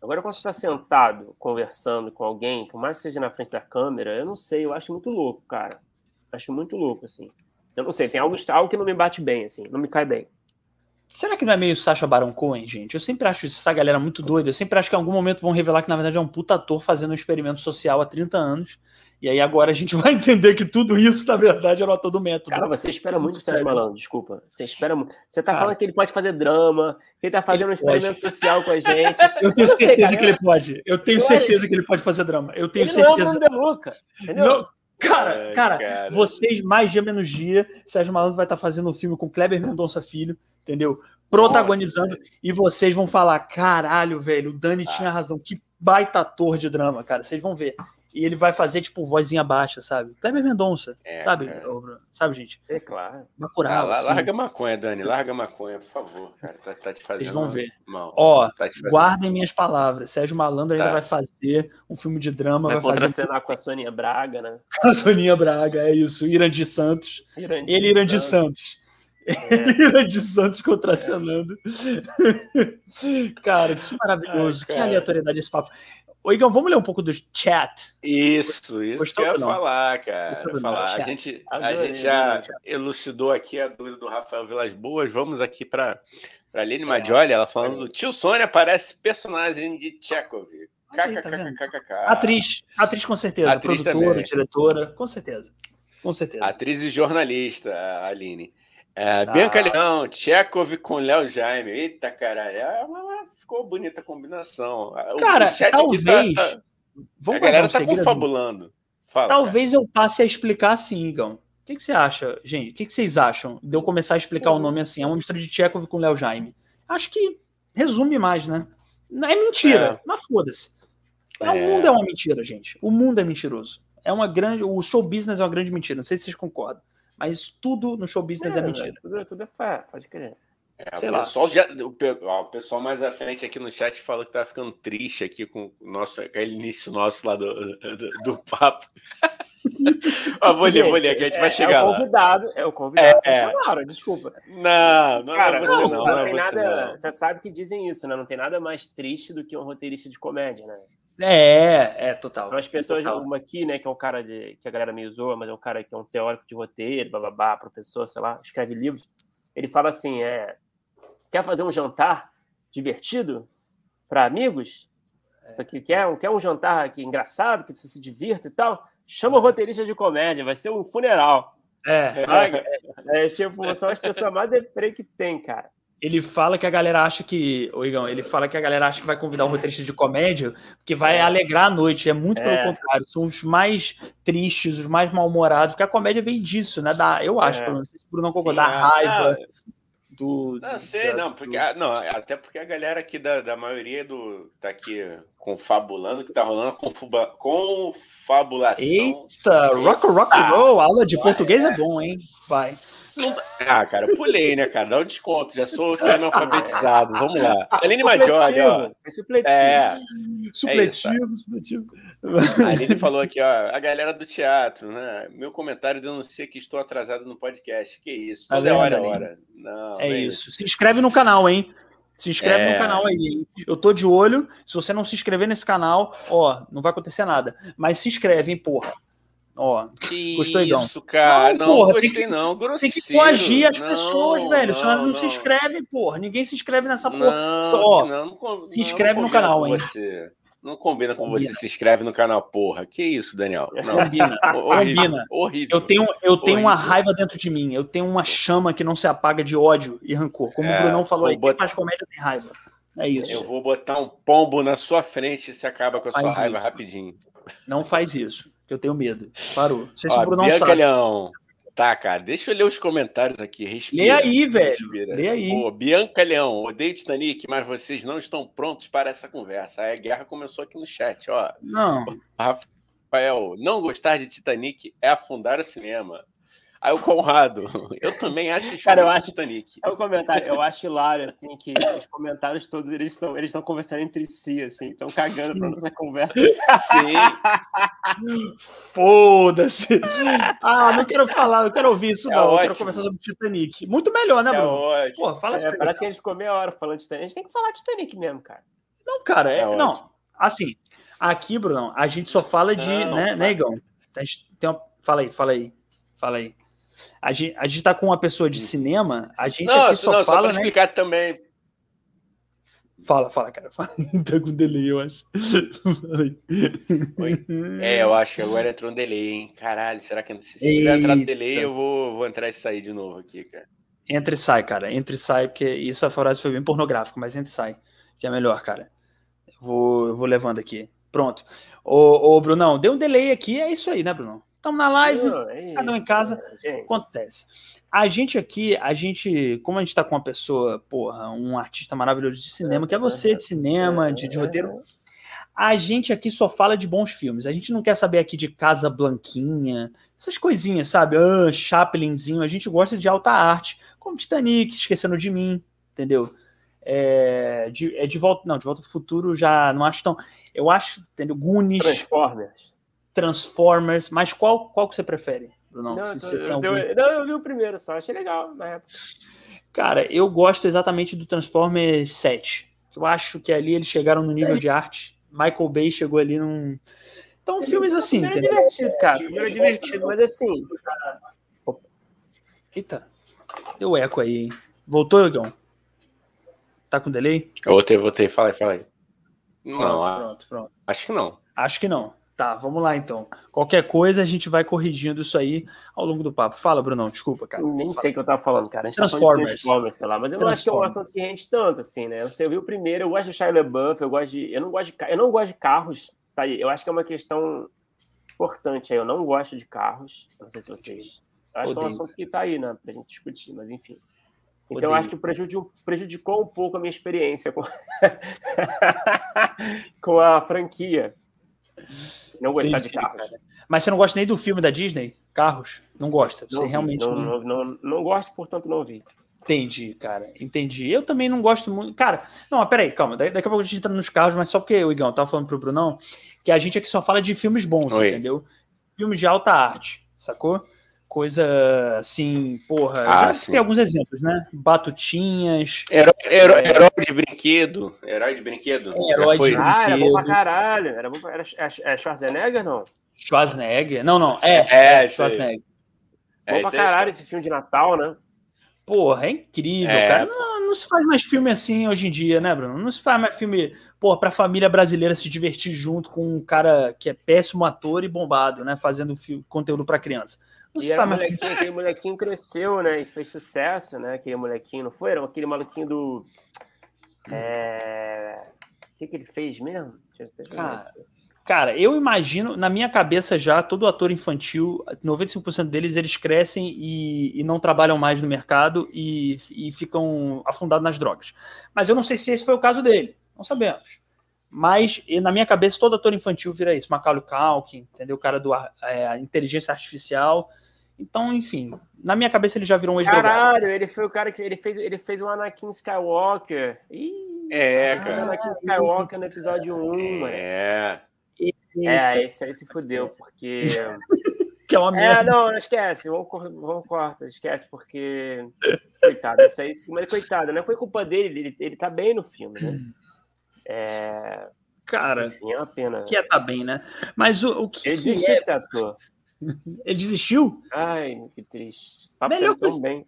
Speaker 3: Agora, quando você está sentado, conversando com alguém, por mais que seja na frente da câmera, eu não sei, eu acho muito louco, cara. Acho muito louco, assim. Eu não sei, tem algo, algo que não me bate bem, assim, não me cai bem.
Speaker 1: Será que não é meio Sacha Baron Cohen, gente? Eu sempre acho essa galera muito doida. Eu sempre acho que em algum momento vão revelar que, na verdade, é um puta ator fazendo um experimento social há 30 anos. E aí agora a gente vai entender que tudo isso, na verdade, era o ator do método.
Speaker 3: Cara, você espera muito Sérgio Malandro, desculpa. Você espera muito. Você tá cara, falando que ele pode fazer drama, que ele tá fazendo ele um experimento pode. social com a [LAUGHS] gente.
Speaker 1: Eu tenho eu certeza sei, que ele pode. Eu tenho certeza que ele pode fazer drama. Eu tenho
Speaker 3: ele
Speaker 1: certeza.
Speaker 3: Não é o Luca, entendeu? Não,
Speaker 1: Cara, cara, cara, vocês mais dia menos dia, Sérgio Malandro vai estar tá fazendo um filme com Kleber Mendonça Filho, entendeu? Protagonizando Nossa, e vocês vão falar: caralho, velho, o Dani ah. tinha razão, que baita ator de drama, cara. Vocês vão ver. E ele vai fazer, tipo, vozinha baixa, sabe? Kleber Mendonça,
Speaker 2: É,
Speaker 1: sabe? Ô, Sabe, gente?
Speaker 3: É claro.
Speaker 1: Bacurau,
Speaker 2: Ah,
Speaker 1: assim.
Speaker 2: larga a maconha, Dani. Larga a maconha, por favor, cara. Tá, tá te fazendo
Speaker 1: Vocês vão ver.
Speaker 2: mal.
Speaker 1: Ó,
Speaker 2: Tá
Speaker 1: Guardem minhas palavras. Sérgio Malandro ainda
Speaker 2: Tá.
Speaker 1: vai fazer um filme de drama,
Speaker 3: Vai
Speaker 1: vai, fazer
Speaker 3: contracenar com a Sônia Braga, né? [LAUGHS]
Speaker 1: a Soninha Braga, é isso. Irandi Santos.
Speaker 3: Irandi
Speaker 1: Ele, Irandi
Speaker 3: Santos.
Speaker 1: Santos. [LAUGHS] Ele, Irandi Santos contracenando. [LAUGHS] cara, que maravilhoso.
Speaker 2: Ai,
Speaker 1: que
Speaker 2: cara.
Speaker 1: aleatoriedade esse papo. Ô, Igão, vamos ler um pouco do chat.
Speaker 2: Isso, isso
Speaker 1: Gostou
Speaker 2: que eu ia falar, cara.
Speaker 1: Não,
Speaker 2: Falar. A gente, a gente já
Speaker 3: chat.
Speaker 2: elucidou aqui a dúvida do Rafael Vilas Boas. Vamos aqui para a Aline
Speaker 1: É.
Speaker 2: Maggioli, ela falando: tio Sônia parece personagem de Chekhov.
Speaker 1: Tá. Atriz. Atriz, com certeza.
Speaker 2: Atriz
Speaker 1: Produtora,
Speaker 2: também.
Speaker 1: diretora, com certeza. Com certeza.
Speaker 2: Atriz e jornalista, Aline. É,
Speaker 1: Ah,
Speaker 2: Bianca Leão, Chekhov com Léo Jaime. Eita, caralho. É uma- ficou bonita a combinação.
Speaker 1: Cara,
Speaker 2: aqui
Speaker 1: talvez.
Speaker 2: tá- tá-
Speaker 1: Vamos
Speaker 2: a galera
Speaker 1: um
Speaker 2: tá
Speaker 1: segredo?
Speaker 2: confabulando. Fala,
Speaker 1: Talvez eu passe a explicar assim, Igão. O que, que você acha, gente? O que, que vocês acham de eu começar a explicar o nome assim? É uma mistura de Chekhov com Léo Jaime. Acho que resume mais, né? Não é mentira,
Speaker 2: É.
Speaker 1: mas foda-se. É,
Speaker 2: É.
Speaker 1: O mundo é uma mentira, gente. O mundo é mentiroso. É uma grande. O show business é uma grande mentira. Não sei se vocês concordam. Mas tudo no show business é, mentira.
Speaker 3: Tudo, tudo é fé, pode crer.
Speaker 2: É,
Speaker 1: Sei
Speaker 2: o,
Speaker 1: lá.
Speaker 2: pessoal já, o, pe- ó, o pessoal mais à frente aqui no chat falou que tá ficando triste aqui com o nosso, aquele início nosso lá do, do, do papo. [LAUGHS] ó, vou ler, vou ler, que a gente
Speaker 3: é,
Speaker 2: vai chegar
Speaker 3: é o
Speaker 2: lá.
Speaker 3: convidado, é o convidado.
Speaker 2: É,
Speaker 3: Vocês chamaram, desculpa.
Speaker 2: Não, não
Speaker 3: Cara,
Speaker 2: é você não,
Speaker 3: não,
Speaker 2: não, é
Speaker 3: tem
Speaker 2: você
Speaker 3: nada.
Speaker 2: não.
Speaker 3: Você sabe que dizem isso, né? Não tem nada mais triste do que um roteirista de comédia, né?
Speaker 1: É, é, total.
Speaker 3: Então, as pessoas,
Speaker 1: Total.
Speaker 3: uma aqui, né, que é um cara de. que a galera meio zoa, mas é um cara que é um teórico de roteiro, bababá, professor, sei lá, escreve livros. Ele fala assim: é. Quer fazer um jantar divertido para amigos? Que quer, quer um jantar aqui engraçado, que você se divirta e tal? Chama o roteirista de comédia, vai ser um funeral.
Speaker 1: É,
Speaker 3: Sabe? [LAUGHS] É, tipo, são as pessoas mais deprê que tem, cara.
Speaker 1: Ele fala que a galera acha que. Ô, Igão, ele fala que a galera acha que vai convidar um roteirista de comédia que vai alegrar a noite. É muito pelo
Speaker 3: É.
Speaker 1: contrário. São os mais tristes, os mais mal-humorados, porque a comédia vem disso, né? Da, eu acho,
Speaker 3: É.
Speaker 1: pelo menos, não sei se o Bruno não
Speaker 2: Sim,
Speaker 1: concorda, da
Speaker 2: é.
Speaker 1: raiva. Do,
Speaker 2: Não,
Speaker 1: do-
Speaker 2: sei,
Speaker 1: da-
Speaker 2: não, porque, ah, não, até porque a galera aqui da, da maioria do tá aqui confabulando, que tá rolando confuba, confabulação.
Speaker 1: Eita, rock rock and roll, aula de português é bom, hein? Vai. [LAUGHS]
Speaker 2: Ah, cara, pulei, né, cara? Dá um desconto, já sou semi-alfabetizado. Vamos lá. [LAUGHS] Aline Maggioli, ó.
Speaker 3: É supletivo.
Speaker 2: É,
Speaker 1: Supletivo, supletivo.
Speaker 2: a Aline falou aqui, ó, a galera do teatro, né? Meu comentário denuncia que estou atrasado no podcast. Que isso?
Speaker 1: Tá
Speaker 2: Toda
Speaker 1: vendo,
Speaker 2: hora é
Speaker 1: Aline?
Speaker 2: hora. Não,
Speaker 1: É
Speaker 2: não
Speaker 1: isso. Se inscreve no canal, hein? Se inscreve
Speaker 2: É.
Speaker 1: no canal aí, hein? Eu tô de olho. Se você não se inscrever nesse canal, ó, não vai acontecer nada. Mas se inscreve, hein, porra. Ó,
Speaker 2: Que
Speaker 1: Gostou, Igão?
Speaker 2: isso, cara.
Speaker 1: Não,
Speaker 2: Não,
Speaker 1: porra,
Speaker 2: gostei
Speaker 1: tem que-
Speaker 2: não.
Speaker 1: tem
Speaker 2: Grosseiro.
Speaker 1: que coagir as
Speaker 2: Não,
Speaker 1: pessoas, velho. Senão elas não, se inscrevem, porra. Ninguém se inscreve nessa porra. Só, se inscreve no canal, hein?
Speaker 2: Você. Não combina com
Speaker 1: Combina.
Speaker 2: você se inscreve no canal, porra. Que isso, Daniel? Não.
Speaker 1: Combina. [LAUGHS]
Speaker 2: horrível,
Speaker 1: Combina.
Speaker 2: horrível.
Speaker 1: Eu tenho, eu tenho uma
Speaker 2: Horrível.
Speaker 1: raiva dentro de mim. Eu tenho uma chama que não se apaga de ódio e rancor. Como
Speaker 2: É,
Speaker 1: o Brunão falou aí, quem
Speaker 2: botar-
Speaker 1: faz comédia tem raiva. É isso.
Speaker 2: Eu vou botar um pombo na sua frente e você acaba com a sua
Speaker 1: Faz
Speaker 2: raiva
Speaker 1: isso.
Speaker 2: rapidinho.
Speaker 1: Não faz isso, que eu tenho medo. Parou. Não sei se
Speaker 2: Ó,
Speaker 1: o Brunão
Speaker 2: Bianca
Speaker 1: sabe.
Speaker 2: Leão. Tá, cara, deixa eu ler os comentários aqui. Respira.
Speaker 1: Lê aí, velho.
Speaker 2: respira.
Speaker 1: Lê aí.
Speaker 2: Pô, Bianca Leão, odeio Titanic, mas vocês não estão prontos para essa conversa. Aí a guerra começou aqui no chat, ó.
Speaker 1: Não.
Speaker 2: Rafael, não gostar de Titanic é afundar o cinema. Aí o Conrado, [LAUGHS] eu também acho
Speaker 3: Cara, eu
Speaker 2: chato
Speaker 3: acho-
Speaker 2: Titanic.
Speaker 3: É um comentário, eu acho hilário, assim, que os comentários todos, eles são, eles estão conversando entre si, assim, estão cagando pra nossa conversa.
Speaker 2: Sim, [LAUGHS]
Speaker 1: Foda-se. Ah, não quero falar, não quero ouvir isso,
Speaker 2: É
Speaker 1: não. Eu quero
Speaker 2: ótimo.
Speaker 1: conversar sobre Titanic. Muito melhor, né,
Speaker 2: é
Speaker 1: Bruno?
Speaker 2: ótimo.
Speaker 1: Pô, fala
Speaker 3: É,
Speaker 1: sério.
Speaker 3: parece que a gente ficou meia hora falando de Titanic. A gente tem que falar de Titanic mesmo, cara.
Speaker 1: Não, cara, é,
Speaker 2: É
Speaker 1: não.
Speaker 2: ótimo.
Speaker 1: Assim, aqui, Bruno, a gente só fala de,
Speaker 2: Não,
Speaker 1: né,
Speaker 2: vai.
Speaker 1: né, Igão? A gente tem uma... Fala aí, fala aí. Fala aí. A gente, a gente tá com uma pessoa de cinema, a gente
Speaker 2: Não,
Speaker 1: aqui
Speaker 2: só,
Speaker 1: só
Speaker 2: não, só
Speaker 1: fala,
Speaker 2: para
Speaker 1: né?
Speaker 2: explicar também.
Speaker 1: Fala, fala, cara. Fala. [LAUGHS] tá com delay, eu acho. Aí.
Speaker 2: É, eu acho que agora entrou um delay, hein? Caralho, será que se tiver entrado delay, eu vou, vou entrar e sair de novo aqui, cara.
Speaker 1: Entra e sai, cara. Entra e sai, porque isso a frase foi bem pornográfica, mas entra e sai. Que é melhor, cara. Eu vou, eu vou levando aqui. Pronto. Ô, ô, Brunão, deu um delay aqui, é isso aí, né, Brunão? Estamos na live,
Speaker 3: é
Speaker 1: cada um em casa. acontece. A gente aqui, a gente, como a gente tá com uma pessoa, porra, um artista maravilhoso de cinema, que é você de cinema, de, de roteiro, A gente aqui só fala de bons filmes. A gente não quer saber aqui de Casa Blanquinha, essas coisinhas, sabe? Ah, Chaplinzinho. A gente gosta de alta arte, como Titanic, Esquecendo de Mim, entendeu? É de, é de volta, não, de volta para o futuro já não acho tão. Eu acho, entendeu? Goonies.
Speaker 3: Transformers.
Speaker 1: Transformers. Mas qual, qual que você prefere,
Speaker 3: Bruno? Não, Se você eu, algum... eu, não, eu vi o primeiro só, achei legal na época.
Speaker 1: Cara, eu gosto exatamente do Transformers 7. Eu acho que ali eles chegaram no nível é. de arte. Michael Bay chegou ali num. Então, filmes assim.
Speaker 3: É divertido, cara. É divertido, mas assim.
Speaker 1: Eita. Deu eco aí, hein? Voltou, Igão? Tá com delay?
Speaker 2: Eu voltei, voltei. Fala aí, fala aí.
Speaker 1: Não, pronto, pronto, pronto.
Speaker 2: Acho que não.
Speaker 1: Acho que não. Tá, vamos lá então. Qualquer coisa a gente vai corrigindo isso aí ao longo do papo. Fala, Brunão, desculpa, cara.
Speaker 3: Nem sei o que eu tava falando, cara. A gente
Speaker 1: Transformers. Tá
Speaker 3: Transformers, sei lá, mas eu não acho que é um assunto que rende tanto, assim, né? Você viu o primeiro, eu gosto de Shia LaBeouf, eu gosto de. Eu não gosto de, eu não gosto de carros, tá aí. Eu acho que é uma questão importante aí. Eu não gosto de carros. Não sei se vocês. Eu acho Odeio. que é um assunto que tá aí, né? Pra gente discutir, mas enfim. Então, acho que prejudicou, prejudicou um pouco a minha experiência com, [LAUGHS] com a franquia. Não gostar de carros. Cara.
Speaker 1: Mas você não gosta nem do filme da Disney? Carros? Não gosta? Você
Speaker 3: não
Speaker 1: realmente
Speaker 3: não, não... Não, não, não gosto, portanto não vi.
Speaker 1: Entendi, cara. Entendi. Eu também não gosto muito. Cara, não, mas peraí, calma. Daqui a pouco a gente entra nos carros, mas só porque o Igão tava falando pro Brunão que a gente aqui só fala de filmes bons, Oi. entendeu? Filmes de alta arte, sacou? Coisa assim, porra. Ah, já tem alguns exemplos, né? Batutinhas.
Speaker 2: Herói, herói, é... herói de brinquedo. Herói de brinquedo.
Speaker 1: É, herói de brinquedo. Ah,
Speaker 3: era bom pra caralho. Era bom pra... Era, é Schwarzenegger, não?
Speaker 1: Schwarzenegger? Não, não. É, é Schwarzenegger.
Speaker 3: É, bom pra caralho esse filme de Natal, né?
Speaker 1: Porra, é incrível, é. cara. Não, não, se faz mais filme assim hoje em dia, né, Bruno? Não se faz mais filme, porra, pra família brasileira se divertir junto com um cara que é péssimo ator e bombado, né? Fazendo conteúdo para criança.
Speaker 3: E faz molequinho, aquele molequinho cresceu, né? E fez sucesso, né? Aquele molequinho, não foi? Era aquele maluquinho do. É... O que, que ele fez mesmo?
Speaker 1: Cara, Cara, eu imagino, na minha cabeça já, todo ator infantil, 95% deles, eles crescem e, e, não trabalham mais no mercado e, e, ficam afundados nas drogas. Mas eu não sei se esse foi o caso dele, não sabemos. Mas, na minha cabeça, todo ator infantil vira isso. Macaulay Culkin, entendeu? O cara do é, inteligência artificial. Então, enfim, na minha cabeça ele já virou um
Speaker 3: ex Caralho, ele foi o cara que ele fez, ele fez o Anakin Skywalker. Ih,
Speaker 2: é, cara.
Speaker 3: O Anakin Skywalker no episódio 1,
Speaker 2: é.
Speaker 3: mano.
Speaker 2: É.
Speaker 3: É, esse aí se fudeu, porque. [LAUGHS]
Speaker 1: que é uma merda.
Speaker 3: É, não, não esquece, vamos, vamos corta, esquece, porque. Coitado, isso aí, mas coitado, não foi culpa dele, ele, ele tá bem no filme, né? É.
Speaker 1: Cara,
Speaker 3: Enfim, é uma pena.
Speaker 1: Que é tá bem, né? Mas o, o que.
Speaker 3: Ele desistiu é... ator. [LAUGHS]
Speaker 1: Ele desistiu?
Speaker 3: Ai, que triste.
Speaker 1: Papo Melhor coisa... bem.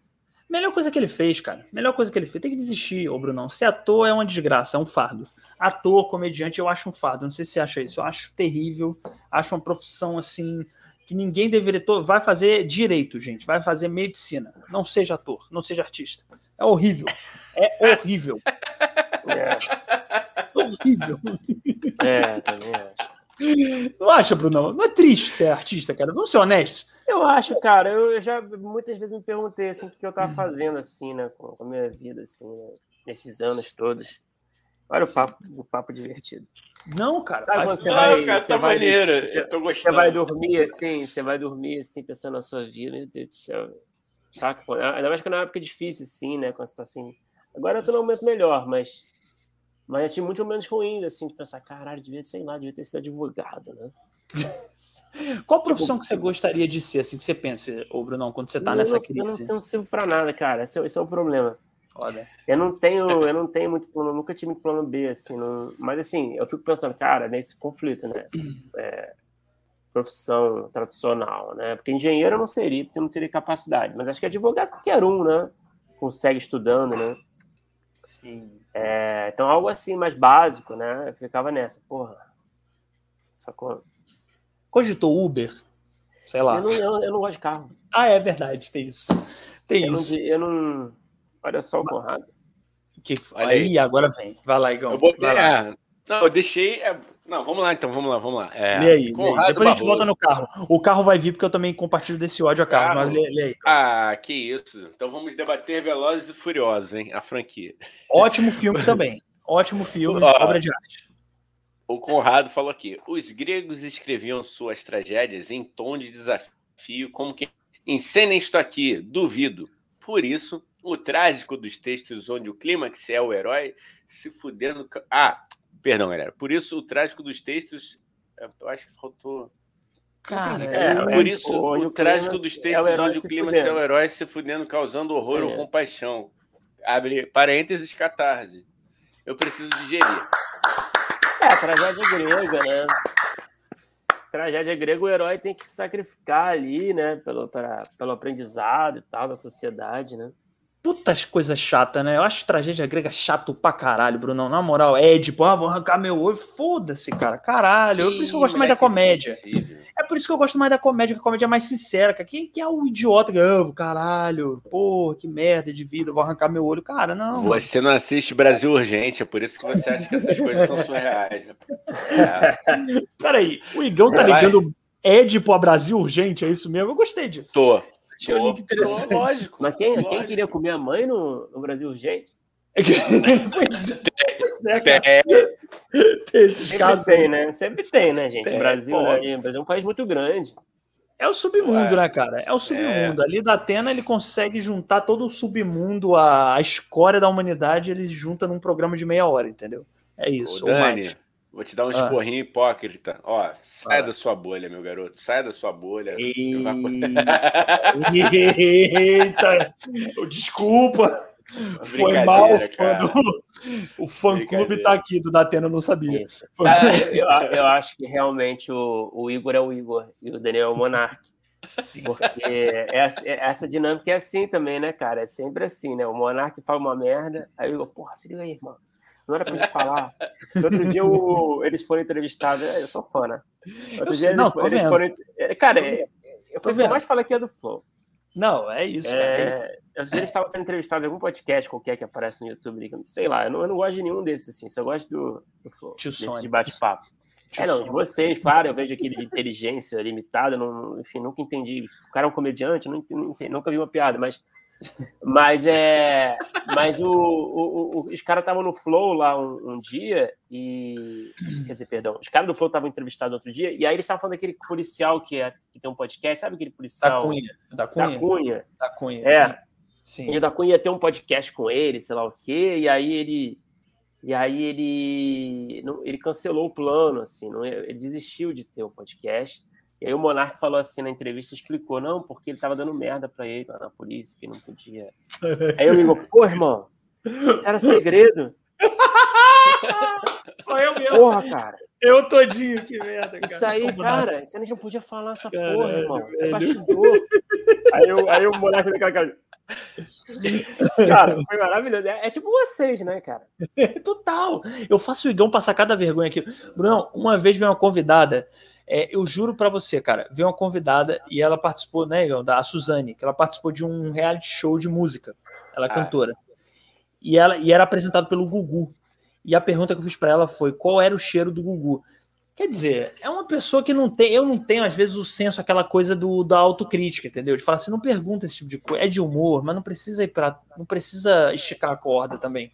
Speaker 1: Melhor coisa que ele fez, cara. Melhor coisa que ele fez. Tem que desistir, ô Brunão. Ser ator é uma desgraça, é um fardo ator, comediante, eu acho um fardo. Não sei se você acha isso. Eu acho terrível. Acho uma profissão assim que ninguém deveria. Vai fazer direito, gente. Vai fazer medicina. Não seja ator, não seja artista. É horrível. É horrível. É. Horrível.
Speaker 3: É, também acho.
Speaker 1: Não acha, Bruno? Não é triste ser artista, cara. Vamos ser honestos.
Speaker 3: Eu acho, cara. Eu já muitas vezes me perguntei assim, o que eu tava fazendo assim, né, com a minha vida, assim, né, nesses anos todos. Olha o papo, o papo divertido.
Speaker 1: Não, cara.
Speaker 3: Sabe quando você vai,
Speaker 2: cara,
Speaker 3: você
Speaker 2: tá
Speaker 3: vai,
Speaker 2: maneiro. Você, eu tô gostando.
Speaker 3: Você vai dormir assim, você vai dormir assim, pensando na sua vida, meu Deus do céu. Saca? Ainda mais que é uma época difícil, assim, né? Quando você tá assim. Agora eu tô num momento melhor, mas. Mas eu tinha muito momentos ruins, assim, de pensar, caralho, devia, sei lá, devia ter sido advogado, né? [LAUGHS]
Speaker 1: Qual profissão tipo, que você gostaria de ser, assim, que você pensa, ô Brunão, quando você tá nessa
Speaker 3: não,
Speaker 1: crise?
Speaker 3: Eu não, não sirvo pra nada, cara. Esse, é esse é o problema. Foda. Eu não tenho, eu não tenho muito plano, nunca tive muito plano B, assim, não, mas assim, eu fico pensando, cara, nesse conflito, né? É, profissão tradicional, né? Porque engenheiro eu não seria, porque eu não teria capacidade, mas acho que advogado qualquer um, né? Consegue estudando, né?
Speaker 1: Sim.
Speaker 3: É, então, algo assim mais básico, né? Eu ficava nessa, porra. Sacou?
Speaker 1: Cogitou Uber? Sei lá.
Speaker 3: Eu não, eu, eu não gosto de carro.
Speaker 1: Ah, é verdade, tem isso. Tem
Speaker 3: eu
Speaker 1: isso.
Speaker 3: Não, eu não Olha só o Conrado.
Speaker 1: Que... Olha aí, aí, agora vem. Vai lá, Igão.
Speaker 2: Eu botei. É... Não, eu deixei. É... Não, vamos lá então, vamos lá, vamos lá.
Speaker 1: É... Lê aí, lê aí. Depois a gente volta no carro. O carro vai vir porque eu também compartilho desse ódio a carro, carro. mas lê, lê, aí.
Speaker 2: Ah, que isso. Então vamos debater Velozes e Furiosos, hein? A franquia.
Speaker 1: Ótimo filme também. [LAUGHS] Ótimo filme, obra de arte.
Speaker 2: o Conrado falou aqui: os gregos escreviam suas tragédias em tom de desafio, como que encenem isto aqui, duvido. Por isso, o trágico dos textos onde o clímax é o herói se fudendo. Ah, perdão, galera. Por isso, o trágico dos textos. Eu acho que faltou.
Speaker 1: Cara,
Speaker 2: é, é, por isso, o, o trágico dos textos é onde o clímax é o herói se fudendo, causando horror é. ou compaixão. Abre parênteses, catarse. Eu preciso digerir.
Speaker 3: É, tragédia grega, né? Tragédia grega, o herói tem que se sacrificar ali, né? Pelo, pra, pelo aprendizado e tal da sociedade, né?
Speaker 1: Putas coisas chatas, né? Eu acho tragédia grega chato pra caralho, Bruno. Na moral, é tipo, ah, vou arrancar meu olho. Foda-se, cara. Caralho. Que, por isso que eu gosto mais da comédia. É por isso que eu gosto mais da comédia, que a comédia é mais sincera. Que, que é o idiota que, oh, caralho, porra, que merda de vida, vou arrancar meu olho. Cara, não.
Speaker 2: Você não assiste Brasil Urgente, é por isso que você acha que essas coisas são surreais.
Speaker 1: É. [LAUGHS] Peraí, o Igão tá ligando Édipo a Brasil Urgente, é isso mesmo? Eu gostei disso.
Speaker 2: Tô.
Speaker 1: Tinha um link interessante.
Speaker 3: lógico. Mas quem, lógico. quem queria comer a mãe no, no Brasil urgente? [LAUGHS]
Speaker 1: pois é, pois é, cara. Tem esses
Speaker 3: Sempre casos. tem, né? Sempre tem, né, gente? Tem, o Brasil, né? o Brasil é um país muito grande.
Speaker 1: É o submundo, é. né, cara? É o submundo. É. Ali da Atena ele consegue juntar todo o submundo, a, a escória da humanidade, ele junta num programa de meia hora, entendeu? É isso.
Speaker 2: Ô, Dani, Vou te dar um ah. esporrinho hipócrita. Ó, sai ah. da sua bolha, meu garoto. Sai da sua bolha.
Speaker 1: Eita! Desculpa! Foi mal, quando o fã-clube tá aqui do Datena, eu não sabia.
Speaker 3: Ah, eu, eu, acho que realmente o, o, Igor é o Igor e o Daniel é o Monark. Sim. Porque essa, essa dinâmica é assim também, né, cara? É sempre assim, né? O Monark fala uma merda, aí eu, porra, se liga aí, irmão não era pra gente falar. outro dia o, eles foram entrevistados. É, eu sou fã, né? Outro dia não, eles, eles foram. É, cara, é, é, coisa que eu mais falo aqui é do Flow.
Speaker 1: Não, é isso.
Speaker 3: É, dia eles estavam sendo entrevistados em algum podcast qualquer que aparece no YouTube. Sei lá, eu não, eu não gosto de nenhum desses, assim. Só gosto do, do Flow. Desse de bate-papo. É, não, de vocês, claro, eu vejo aquele de inteligência limitada, não, enfim, nunca entendi. O cara é um comediante, não, não sei, nunca vi uma piada, mas mas é. Mas o, o, o os caras estavam no Flow lá um, um, dia e. Quer dizer, perdão. Os caras do Flow estavam entrevistados outro dia, e aí eles estavam falando daquele policial que, é, que tem um podcast, sabe aquele policial?
Speaker 1: Da Cunha. Da Cunha.
Speaker 3: Da Cunha.
Speaker 1: Da Cunha
Speaker 3: é. Sim. sim. E o da Cunha ia ter um podcast com ele, sei lá o quê, e aí ele. E aí ele. Ele cancelou o plano, assim, não, ele desistiu de ter o um podcast. E aí o Monark falou assim na entrevista, explicou, não, porque ele tava dando merda pra ele lá na polícia, que não podia. Aí eu me digo, pô, irmão, isso era segredo. [LAUGHS]
Speaker 1: Só eu mesmo.
Speaker 3: Porra, cara.
Speaker 1: Eu todinho, que merda,
Speaker 3: cara. Isso aí, cara, você não podia falar essa Caralho, porra, irmão. Você é bastidor. aí, eu, aí o Monark daquela cara. Cara, foi maravilhoso. É, é, tipo vocês, né, cara? [LAUGHS]
Speaker 1: Total. Eu faço o Igão passar cada vergonha aqui. Bruno, uma vez veio uma convidada é, eu juro para você, cara, veio uma convidada e ela participou, né, da Suzane, que ela participou de um reality show de música. Ela é ah. cantora. E ela e era apresentado pelo Gugu. E a pergunta que eu fiz para ela foi: qual era o cheiro do Gugu? Quer dizer, é uma pessoa que não tem. Eu não tenho, às vezes, o senso, aquela coisa do, da autocrítica, entendeu? De falar assim, não pergunta esse tipo de coisa. É de humor, mas não precisa ir para. Não precisa esticar a corda também.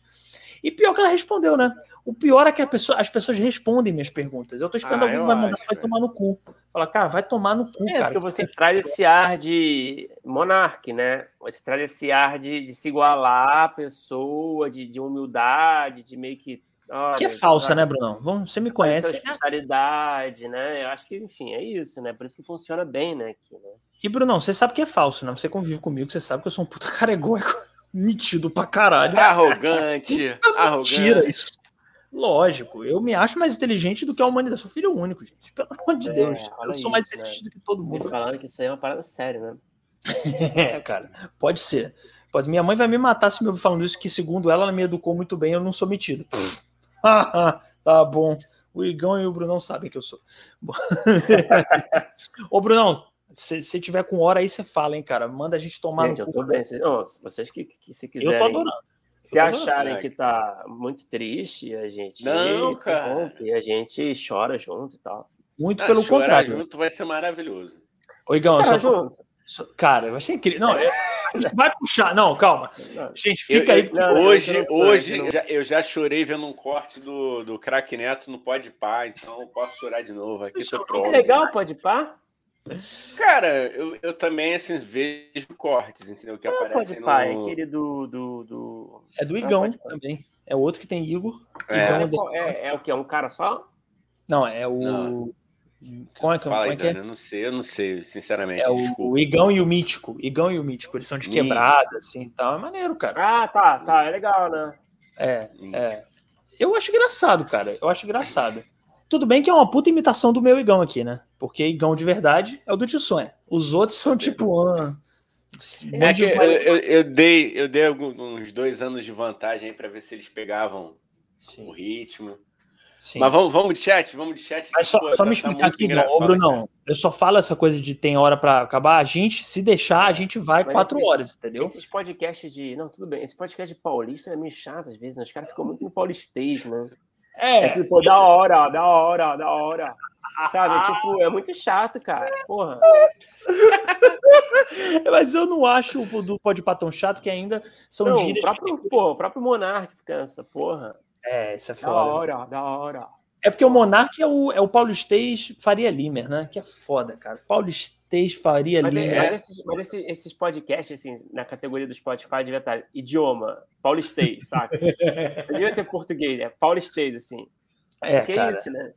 Speaker 1: E pior que ela respondeu, né? O pior é que pessoa, as pessoas respondem minhas perguntas. Eu tô esperando ah, alguém que vai mandar, acho, vai tomar no cu. Fala, cara, vai tomar no cu, é, cara.
Speaker 3: Porque você traz esse ar de monarque, né? Você traz esse ar de, de se igualar à pessoa, de, de humildade, de meio que.
Speaker 1: Olha, que é falsa, né, Bruno? Vamos, você me conhece.
Speaker 3: Hospitalidade, né? Eu acho que, enfim, é isso, né? Por isso que funciona bem, né? Aqui, né?
Speaker 1: E, Bruno, você sabe que é falso, né? Você convive comigo, você sabe que eu sou um puta [LAUGHS] cara egóico metido pra caralho.
Speaker 2: Arrogante. [LAUGHS] arrogante.
Speaker 1: Tira isso. Lógico, eu me acho mais inteligente do que a humanidade. Eu sou filho único, gente. Pelo amor de é, Deus. Eu sou isso, mais inteligente né? do que todo mundo.
Speaker 3: Me falando que isso aí é uma parada séria, né? [LAUGHS]
Speaker 1: é, cara. Pode ser. Pode. Minha mãe vai me matar se me ouvir falando isso, que segundo ela, ela me educou muito bem, eu não sou metido. [LAUGHS] tá bom. O Igão e o Brunão sabem que eu sou. Ô, Brunão, se, se tiver com hora aí, você fala, hein, cara. Manda a gente tomar
Speaker 3: gente, no eu tô bem. vocês que, que, se quiserem. Eu tô adorando. Se acharem que tá muito triste, a gente.
Speaker 2: Não, cara.
Speaker 3: E a gente chora junto e tal.
Speaker 1: Muito ah, pelo contrário.
Speaker 2: junto vai ser maravilhoso.
Speaker 1: Ô, Igão, só, junto. Cara, vai ser incrível. Não, é, vai puxar. Não, calma. Gente, fica
Speaker 2: eu,
Speaker 1: aí.
Speaker 2: Não, hoje, hoje eu já, eu já, chorei vendo um corte do, do craque Neto no Pode Pá, então posso chorar de novo aqui. Tô pronto.
Speaker 3: É legal, Pode Pá?
Speaker 2: Cara, eu, eu também assim, vejo cortes, entendeu? Que
Speaker 3: não,
Speaker 2: aparecem
Speaker 3: pode no... É aquele do, do, do...
Speaker 1: É do Igão também. É outro que tem Igor.
Speaker 2: É,
Speaker 1: Igão
Speaker 3: é, é, é, o que? É um cara só?
Speaker 1: Não, é o.
Speaker 2: Não.
Speaker 1: Como é que,
Speaker 2: Fala
Speaker 1: como é, que é?
Speaker 2: Eu não sei, eu não sei, sinceramente.
Speaker 1: É o,
Speaker 2: desculpa.
Speaker 1: o Igão e o Mítico. Igão e o Mítico, eles são de
Speaker 2: Mítico.
Speaker 1: quebrada, assim e tal. É maneiro, cara.
Speaker 3: Ah, tá, tá. É legal, né?
Speaker 1: É, é. Eu acho engraçado, cara. Eu acho engraçado. Tudo bem que é uma puta imitação do meu Igão aqui, né? Porque Igão de verdade é o do Tio Sônia. Os outros são tipo. Ah,
Speaker 2: É que eu, eu, eu dei, eu dei alguns, uns dois anos de vantagem aí para ver se eles pegavam
Speaker 1: Sim,
Speaker 2: o ritmo.
Speaker 1: sim.
Speaker 2: Mas vamos, vamos de chat, vamos de chat.
Speaker 1: Mas só,
Speaker 2: Pô,
Speaker 1: só
Speaker 2: tá-
Speaker 1: me
Speaker 2: tá
Speaker 1: explicar
Speaker 2: muito
Speaker 1: aqui, não,
Speaker 2: cara.
Speaker 1: Brunão. Eu só falo essa coisa de tem hora pra acabar. A gente, se deixar, a gente vai
Speaker 3: Mas
Speaker 1: quatro
Speaker 3: esses-
Speaker 1: horas, entendeu?
Speaker 3: Esses podcasts de. Não, tudo bem. Esse podcast de paulista é meio chato às vezes, né? Os caras ficam muito no paulistês, né? É
Speaker 1: É,
Speaker 3: tipo, da hora, da hora, da hora. Sabe? Tipo, é muito chato, cara. Porra. [LAUGHS]
Speaker 1: mas eu não acho o do Pode Pá tão chato que ainda são
Speaker 3: Não, o
Speaker 1: gírias.
Speaker 3: próprio, pô, o próprio Monark fica nessa porra.
Speaker 1: É, isso é
Speaker 3: Da
Speaker 1: foda.
Speaker 3: hora, da hora.
Speaker 1: É porque o Monark é o, é o paulistês Faria Limer, né? Que é foda, cara. Paulistês Faria
Speaker 3: Mas, é-
Speaker 1: Limer.
Speaker 3: mas esses, mas esses, esses podcasts, assim, na categoria do Spotify, devia estar idioma, paulistês, saca? Não [LAUGHS] devia ter português, é paulistês, assim.
Speaker 1: É,
Speaker 3: que
Speaker 1: cara.
Speaker 3: é isso, né?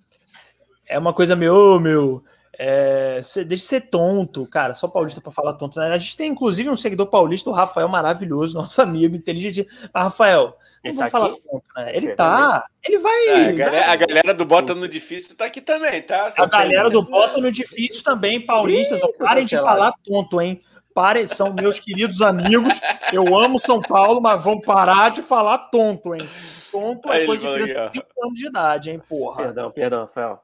Speaker 1: É uma coisa meio, meu. É, cê- deixa de ser tonto, cara. Só paulista pra falar tonto. Né? A gente tem, inclusive, um seguidor paulista, o Rafael, maravilhoso, [LAUGHS] nosso amigo, inteligente. Mas, Rafael, não
Speaker 3: Ele
Speaker 1: vamos
Speaker 3: tá
Speaker 1: falar
Speaker 3: aqui?
Speaker 1: tonto, né? Ele
Speaker 3: é
Speaker 1: tá. Ele vai.
Speaker 2: É, a, galera, a galera do Bota no Difícil tá aqui também, tá? Só
Speaker 1: A galera do Bota no Difícil também, paulistas.
Speaker 3: Ih,
Speaker 1: parem de falar tonto, hein? Parem, são meus queridos amigos. Eu amo São Paulo, mas vão parar de falar tonto, hein? Tonto é coisa de
Speaker 2: falou
Speaker 1: criança
Speaker 2: aqui,
Speaker 1: de 5 anos de idade, hein, porra.
Speaker 3: Perdão, perdão, Rafael.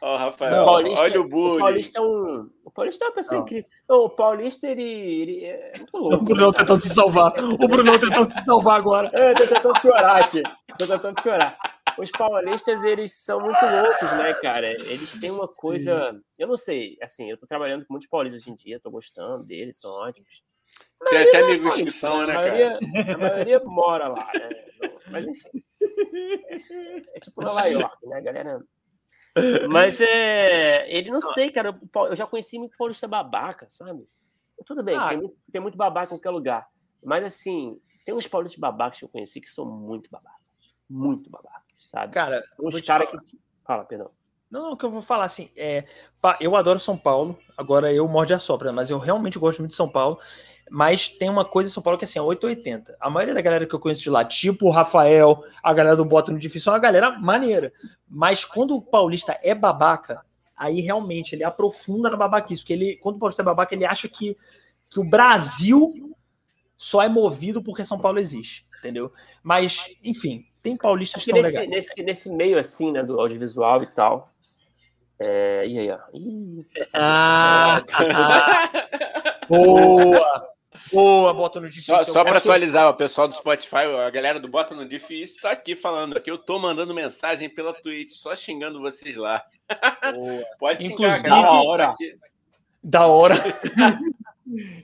Speaker 2: Ó, Rafael,
Speaker 1: Não,
Speaker 3: Paulista-
Speaker 2: olha o
Speaker 3: O
Speaker 2: bullying.
Speaker 3: Paulista é um. O Paulista é uma pessoa
Speaker 1: Não.
Speaker 3: incrível. O Paulista, ele, ele é muito louco.
Speaker 1: O Brunão
Speaker 3: né,
Speaker 1: tentando se salvar. O Brunão tentando se salvar agora.
Speaker 3: É, Eu tô tentando piorar aqui. Tô tentando piorar. Os paulistas, eles são muito loucos, né, cara? Eles têm uma coisa. Eu não sei, assim, eu tô trabalhando com muitos paulistas hoje em dia, tô gostando deles, são ótimos.
Speaker 2: Tem até
Speaker 3: Paulista,
Speaker 2: amigos que são, né,
Speaker 3: a
Speaker 2: cara?
Speaker 3: a maioria mora lá, né? Mas enfim. É tipo Nova York, né, galera? Mas é. Ele não sei, cara. Eu já conheci muito paulista babaca, sabe? Tudo bem,
Speaker 1: Ah.
Speaker 3: tem, muito, tem muito babaca em qualquer lugar. Mas assim, tem uns paulistas babacas que eu conheci que são muito babacas. Muito babacas, sabe?
Speaker 1: Cara,
Speaker 3: Uns caras que. Fala, perdão.
Speaker 1: Não, o que eu vou falar assim, é, pá, eu adoro São Paulo, agora eu morde a sopra, mas eu realmente gosto muito de São Paulo, mas tem uma coisa em São Paulo que é assim, é 880. A maioria da galera que eu conheço de lá, tipo o Rafael, a galera do Bota no Difícil, é uma galera maneira. Mas quando o paulista é babaca, aí realmente ele aprofunda na babaquice, porque ele, quando o paulista é babaca, ele acha que, que o Brasil só é movido porque São Paulo existe, entendeu? Mas, enfim, tem paulistas que são
Speaker 3: nesse,
Speaker 1: legais.
Speaker 3: nesse, nesse meio assim, né, do audiovisual e tal. É, e aí, ó. Ih,
Speaker 1: Ah, [LAUGHS] boa! Boa, bota no difícil.
Speaker 2: Só, só
Speaker 1: Eu
Speaker 2: para atualizar o pessoal do Spotify, a galera do Bota no Difícil tá aqui falando aqui. Eu tô mandando mensagem pela Twitch, só xingando vocês lá.
Speaker 1: Boa. [LAUGHS]
Speaker 2: Pode xingar,
Speaker 1: Inclusive-.
Speaker 3: Da hora.
Speaker 1: Da [LAUGHS] hora.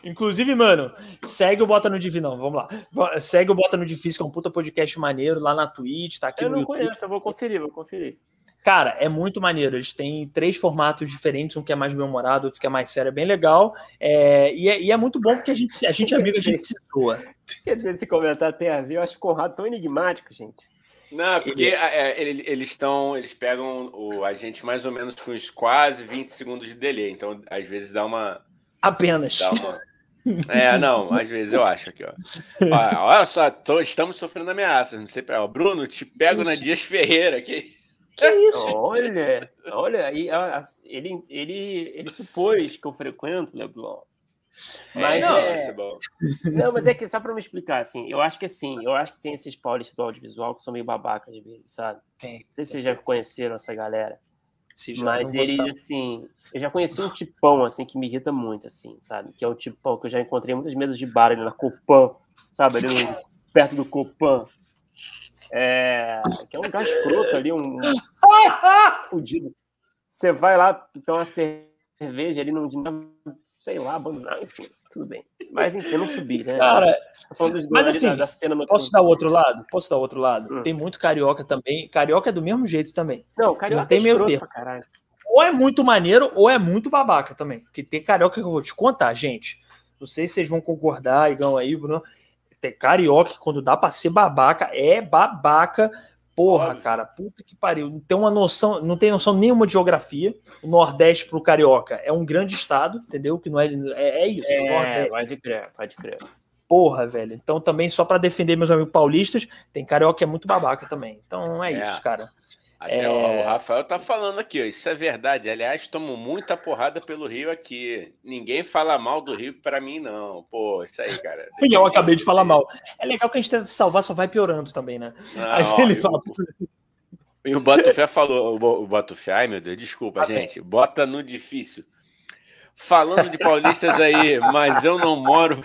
Speaker 1: Inclusive, mano, segue o Bota no Difícil. Não, vamos lá. Segue o Bota no Difícil, que é um puta podcast maneiro lá na Twitch, tá aqui
Speaker 3: Eu
Speaker 1: no
Speaker 3: não
Speaker 1: YouTube.
Speaker 3: conheço, eu vou conferir, vou conferir.
Speaker 1: Cara, é muito maneiro. Eles têm três formatos diferentes, um que é mais bem-humorado, outro que é mais sério, é bem legal. É, e, é, e é muito bom porque a gente, a gente é amigo, a gente se zoa. [LAUGHS]
Speaker 3: Quer dizer, esse comentário tem a ver, eu acho o Conrado tão enigmático, gente.
Speaker 2: Não, porque é, ele- eles estão, eles pegam o, a gente mais ou menos com uns quase 20 segundos de delay. Então, às vezes dá uma.
Speaker 1: Apenas.
Speaker 2: Dá uma... É, não, às vezes eu acho aqui, ó. Olha, olha só, tô- estamos sofrendo ameaças, não sei pra. ó, Bruno, te pego na
Speaker 1: Isso.
Speaker 2: Dias Ferreira aqui.
Speaker 1: Que isso?
Speaker 3: Olha, olha, aí, a- a- ele, ele, ele supôs que eu frequento Leblon. Mas
Speaker 2: não,
Speaker 3: é-
Speaker 2: isso é bom.
Speaker 3: Não, mas é que só para me explicar, assim, eu acho que assim, eu acho que tem esses paulistas do audiovisual que são meio babacas às vezes, sabe?
Speaker 1: Tem.
Speaker 3: Não sei se vocês já conheceram essa galera.
Speaker 1: Já
Speaker 3: Mas
Speaker 1: não
Speaker 3: eles,
Speaker 1: gostar.
Speaker 3: assim, eu já conheci um tipão, assim, que me irrita muito, assim, sabe? Que é o tipão que eu já encontrei muitas mesas de bar ali na Copan, sabe? Ali no- perto do Copan. É, que é um lugar escroto ali, um, um [LAUGHS] fudido. Você vai lá, então a cerveja ali, não, sei lá, abandonar, enfim, tudo bem. Mas enfim, eu não subi, né?
Speaker 1: Cara, mas assim, da, da cena posso dar o outro lado? Posso dar o outro lado? Hum. Tem muito carioca também. Carioca é do mesmo jeito também.
Speaker 3: Não, carioca não tem é meio termo.
Speaker 1: Ou é muito maneiro, ou é muito babaca também. Porque tem carioca que eu vou te contar, gente. Não sei se vocês vão concordar, Igão aí, Bruno. Tem carioca, quando dá pra ser babaca, é babaca Porra, Óbvio. cara, puta que pariu. Não tem uma noção, não tem noção nenhuma de geografia. O Nordeste pro carioca é um grande estado, entendeu? Que não é é, é isso.
Speaker 3: É, pode crer, pode crer.
Speaker 1: Porra, velho. Então também só para defender meus amigos paulistas, tem carioca que é muito babaca também. Então é, é. isso, cara.
Speaker 2: É... O Rafael tá falando aqui, ó, isso é verdade. Aliás, tomo muita porrada pelo Rio aqui. Ninguém fala mal do Rio para mim, não. Pô, isso aí, cara.
Speaker 1: E [LAUGHS] eu acabei de falar mal. É legal que a gente tenta salvar, só vai piorando também, né? Não, aí ele fala. [LAUGHS]
Speaker 2: E o Botafé falou, o Botafé, ai meu Deus, desculpa, ah, gente. Bota no difícil. Falando de paulistas aí, mas eu não moro,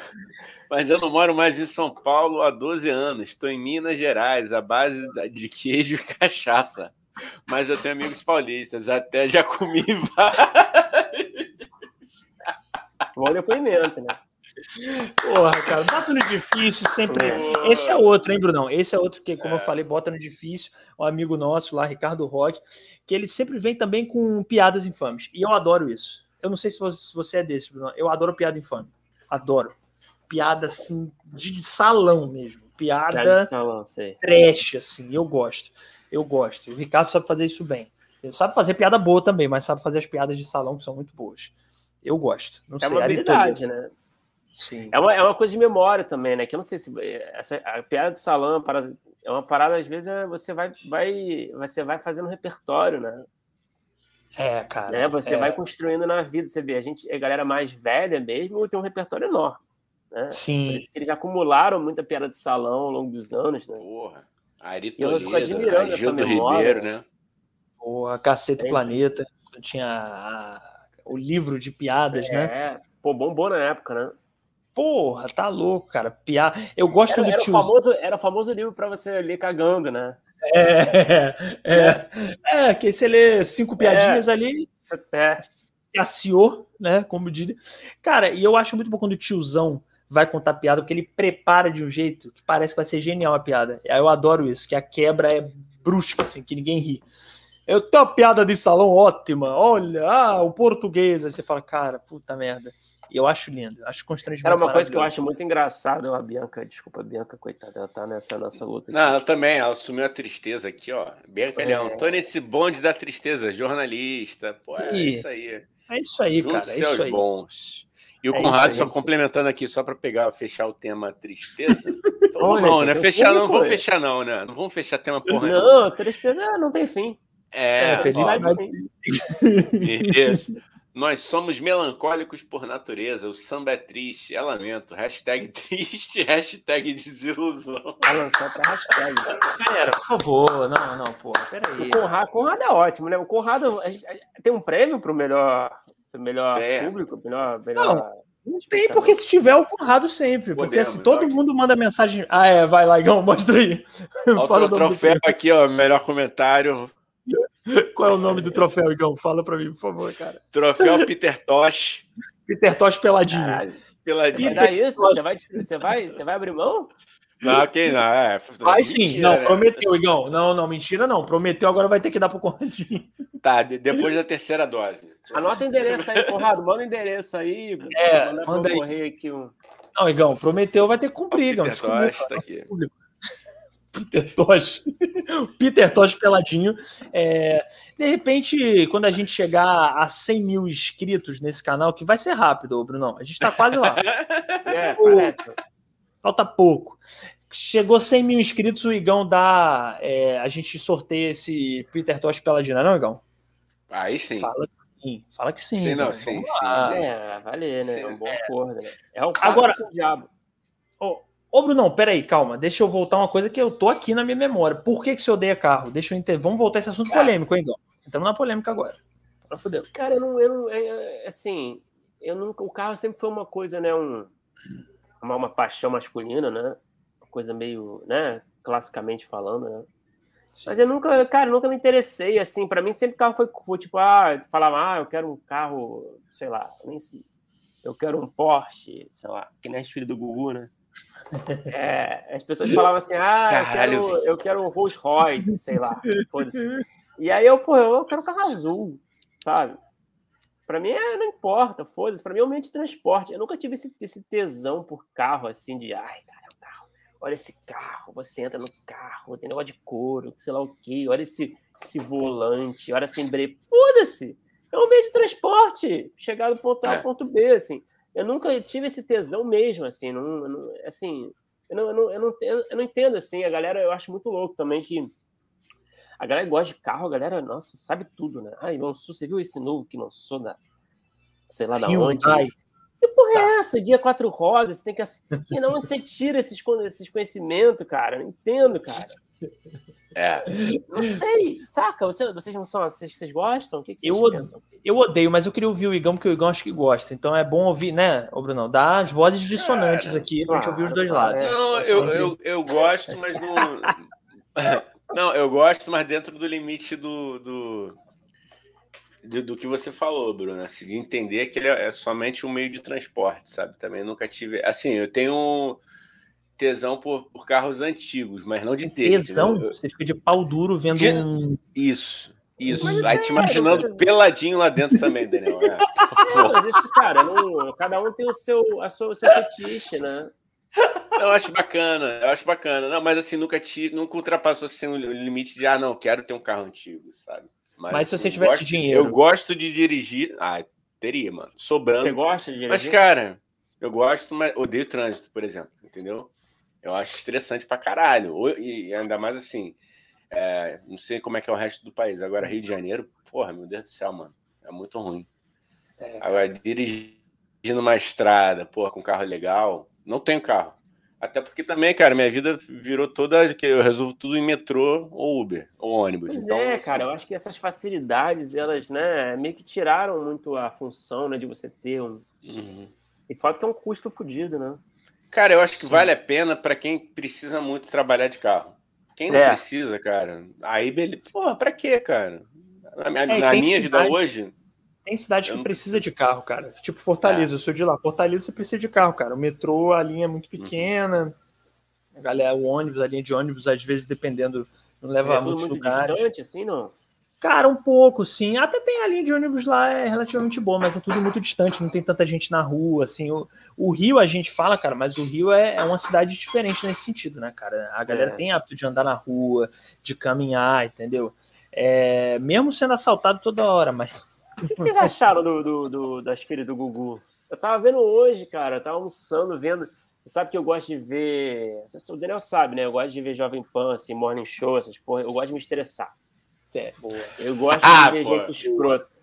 Speaker 2: mas eu não moro mais em São Paulo há 12 anos. Estou em Minas Gerais, a base de queijo e [LAUGHS] cachaça mas eu tenho amigos paulistas, até já comi [LAUGHS] vários.
Speaker 3: Bom depoimento, né?
Speaker 1: Porra, cara, bota no difícil sempre. Porra. Esse é outro, hein, Brunão? Esse é outro que, como é. eu falei, bota no difícil. Um amigo nosso lá, Ricardo Roque, que ele sempre vem também com piadas infames. E eu adoro isso. Eu não sei se você é desse, Brunão. Eu adoro piada infame. Adoro. Piada assim, de salão mesmo. Piada, piada de salão, sei. trash, assim. Eu gosto. Eu gosto. O Ricardo sabe fazer isso bem. Ele sabe fazer piada boa também, mas sabe fazer as piadas de salão que são muito boas. Eu gosto. Não
Speaker 3: é
Speaker 1: sei,
Speaker 3: uma habilidade, né? Sim. É uma, é uma coisa de memória também, né? Que eu não sei se essa, a piada de salão é uma parada, é uma parada às vezes é, você vai, vai você vai fazendo repertório, né?
Speaker 1: É, cara.
Speaker 3: Né? Você
Speaker 1: é.
Speaker 3: vai construindo na vida. Você vê, a gente, a galera mais velha mesmo, tem um repertório enorme. Né?
Speaker 1: Sim.
Speaker 3: Parece que eles acumularam muita piada de salão ao longo dos anos, né?
Speaker 2: Porra. Ari Toledo, Gildo Ribeiro, né?
Speaker 1: a Caceta é Planeta, tinha a, o livro de piadas, né? é,
Speaker 3: né? Pô, bombou na época, né?
Speaker 1: Porra, tá louco, cara. Piada. Eu gosto
Speaker 3: era,
Speaker 1: do
Speaker 3: era tio. Famoso, era o famoso livro para você ler cagando, né?
Speaker 1: É, é, é, que você lê cinco piadinhas é, ali,
Speaker 3: é.
Speaker 1: se aciou, né? Como diria. Cara, e eu acho muito bom quando o tiozão vai contar piada, porque ele prepara de um jeito que parece que vai ser genial a piada. Eu adoro isso, que a quebra é brusca, assim, que ninguém ri. Eu tenho uma piada de salão ótima, olha, ah, o português. Aí você fala, cara, puta merda. E eu acho lindo, acho constrangimento.
Speaker 3: Era uma coisa que eu acho muito engraçado, a Bianca, desculpa, a Bianca, coitada, ela tá nessa nossa luta.
Speaker 2: Aqui. Não, ela também, ela assumiu a tristeza aqui, ó. Bianca é. Leão, tô nesse bonde da tristeza, jornalista, pô, é e... isso aí.
Speaker 1: É isso aí, Junte cara, é isso aí.
Speaker 2: bons. E o é Conrado, só complementando aqui, só para pegar, fechar o tema tristeza. [LAUGHS] Olha, não, né? Fechar não, vamos fechar não, né? Não vamos fechar tema porra.
Speaker 3: Não, tristeza não tem fim.
Speaker 2: É, é felicidade. Isso. Nós somos melancólicos por natureza. O samba é triste, é lamento. Hashtag [LAUGHS] triste, hashtag desilusão.
Speaker 3: Vai lançar pra hashtag.
Speaker 1: Pera, por favor. Não, não, porra. Peraí.
Speaker 3: O Conrado, Conrado é ótimo, né? O Conrado a gente, a gente, tem um prêmio pro melhor melhor é. público, melhor. melhor...
Speaker 1: Não. Não tem, porque se tiver o Conrado sempre. Podemos, porque se todo mundo manda mensagem. Ah, é, vai lá, Igão, [LAUGHS] mostra aí.
Speaker 2: Fala o troféu aqui, ó. Melhor comentário.
Speaker 1: Qual é o nome do troféu, Igão? Fala pra mim, por favor, cara.
Speaker 2: Troféu Peter Tosh.
Speaker 1: Peter Tosh peladinho.
Speaker 3: Caralho. Peladinho. Peter isso? Você vai, você, vai, você vai abrir mão?
Speaker 2: Não, quem não, é.
Speaker 1: Vai sim, mentira, não, né? prometeu, Igão. Não, não, mentira não. Prometeu, agora vai ter que dar pro Conradinho.
Speaker 2: Tá, depois da terceira dose.
Speaker 3: Anota o endereço aí, Conrado. Manda o endereço aí.
Speaker 1: É, manda aí. Aqui um... Não, Igão, prometeu, vai ter que cumprir, Igão.
Speaker 2: Peter Tosh, tá aqui. [LAUGHS]
Speaker 1: Peter Tosh. [LAUGHS] Peter Tosh peladinho. É, de repente, quando a gente chegar a 100 mil inscritos nesse canal, que vai ser rápido, Brunão. A gente tá quase lá. [LAUGHS]
Speaker 3: é, parece
Speaker 1: falta pouco. Chegou 100 mil inscritos, o Igão dá. É, a gente sorteia esse Peter Tosh Peladina, não, Igão?
Speaker 2: Aí sim.
Speaker 1: Fala que sim. Fala que sim.
Speaker 2: sim, não, sim, sim, sim.
Speaker 3: É, valer, né? Sim, é um bom é. acordo, né?
Speaker 1: É o Agora, o diabo. Ô, ô, Brunão, peraí, calma. Deixa eu voltar uma coisa que eu tô aqui na minha memória. Por que, que você odeia carro? Deixa eu entender. Vamos voltar a esse assunto polêmico, hein, Igão? Entramos na polêmica agora. Pra fuder.
Speaker 3: Cara, eu não. Eu não é, é, assim, eu nunca. O carro sempre foi uma coisa, né? Um uma, uma paixão masculina, né? Uma coisa meio, né? Classicamente falando, né? Mas eu nunca, cara, nunca me interessei, assim, para mim sempre carro foi, foi tipo, ah, falava, ah, eu quero um carro, sei lá, nem se, eu quero um Porsche, sei lá, que nem as filhas do Gugu, né? [LAUGHS] É, as pessoas falavam assim, ah, Caralho, eu, quero, eu quero um Rolls Royce, sei lá, foda-se. E aí eu, pô, eu quero um carro azul, sabe? Pra mim, é, não importa, foda-se. Pra mim é um meio de transporte. Eu nunca tive esse, esse tesão por carro, assim, de, ai, cara, é um carro. Olha esse carro, você entra no carro, tem negócio de couro, sei lá o quê. Olha esse, esse volante, olha esse embreio. Foda-se! É um meio de transporte. Chegar do ponto A ao é. ponto B, assim. Eu nunca tive esse tesão mesmo, assim. Não, não assim, eu não, eu, não, eu, não, eu não entendo, assim. A galera, eu acho muito louco também que a galera gosta de carro, a galera, nossa, sabe tudo, né? Ai, lançou, você viu esse novo que lançou da. Sei lá da onde? Ai. Que porra tá. é essa? Guia quatro rosas, você tem que. E não você tira esses, esses conhecimentos, cara? Não entendo, cara.
Speaker 2: É.
Speaker 3: Não sei, saca? Você, vocês não são. Vocês, vocês gostam? O que, que vocês
Speaker 1: eu,
Speaker 3: pensam?
Speaker 1: Eu odeio, mas eu queria ouvir o Igão, porque o Igão acho que gosta. Então é bom ouvir, né, ô Bruno? Dá as vozes dissonantes aqui pra gente ouvir os dois lados.
Speaker 2: Não, eu, eu, eu gosto, mas não. [LAUGHS] Não, eu gosto, mas dentro do limite do, do, do, do que você falou, Bruno, assim, de entender que ele é, é somente um meio de transporte, sabe? Também nunca tive. Assim, eu tenho tesão por, por carros antigos, mas não de ter.
Speaker 1: Tesão? Eu... Você fica de pau duro vendo de...
Speaker 2: um. Isso. Isso, mas aí é, te imaginando peladinho lá dentro também, Daniel. [LAUGHS] É.
Speaker 3: mas isso, cara, não, cada um tem o seu, a sua, o seu fetiche, né?
Speaker 2: Eu acho bacana, eu acho bacana. Não, mas assim, nunca, te, nunca ultrapassou assim, o limite de, ah, não, quero ter um carro antigo, sabe?
Speaker 1: Mas, mas se você tivesse
Speaker 2: gosto,
Speaker 1: dinheiro.
Speaker 2: Eu gosto de dirigir. Ah, teria, mano. Sobrando.
Speaker 3: Você gosta de dirigir?
Speaker 2: Mas, cara, eu gosto, mas odeio trânsito, por exemplo, entendeu? Eu acho estressante pra caralho. E ainda mais assim, é, não sei como é que é o resto do país. Agora, Rio de Janeiro, porra, meu Deus do céu, mano. É muito ruim. É, Agora, dirigindo uma estrada, porra, com carro legal. Não tenho carro. Até porque também, cara, minha vida virou toda que eu resolvo tudo em metrô ou Uber ou ônibus.
Speaker 3: Pois
Speaker 2: então,
Speaker 3: é, assim... cara, eu acho que essas facilidades, elas, né, meio que tiraram muito a função, né, de você ter um. Uhum. E falta que é um custo fodido, né?
Speaker 2: Cara, eu acho Sim. que vale a pena para quem precisa muito trabalhar de carro. Quem não é. precisa, cara, aí beleza. Porra, pra quê, cara? Na, minha, é, na minha cidade, vida hoje.
Speaker 1: Tem cidade que precisa de carro, cara. Tipo Fortaleza, é. eu sou de lá. Fortaleza você precisa de carro, cara. O metrô, a linha é muito uhum. pequena. Uhum. A galera, o ônibus, a linha de ônibus, às vezes, dependendo, não leva é, a muitos muito lugares.
Speaker 3: Distante, assim, não?
Speaker 1: Cara, um pouco, sim. Até tem a linha de ônibus lá, é relativamente boa, mas é tudo muito distante, não tem tanta gente na rua, assim. O, o Rio a gente fala, cara, mas o Rio é, é uma cidade diferente nesse sentido, né, cara? A galera é. tem hábito de andar na rua, de caminhar, entendeu? É, mesmo sendo assaltado toda hora, mas.
Speaker 3: O que, vocês acharam do, do, do, das filhas do Gugu? Eu tava vendo hoje, cara, eu tava almoçando, vendo. Você sabe que eu gosto de ver. O Daniel sabe, né? Eu gosto de ver Jovem Pan, assim, Morning Show, essas porra. Eu gosto de me estressar. É, eu gosto ah, de ver pô, gente escrota,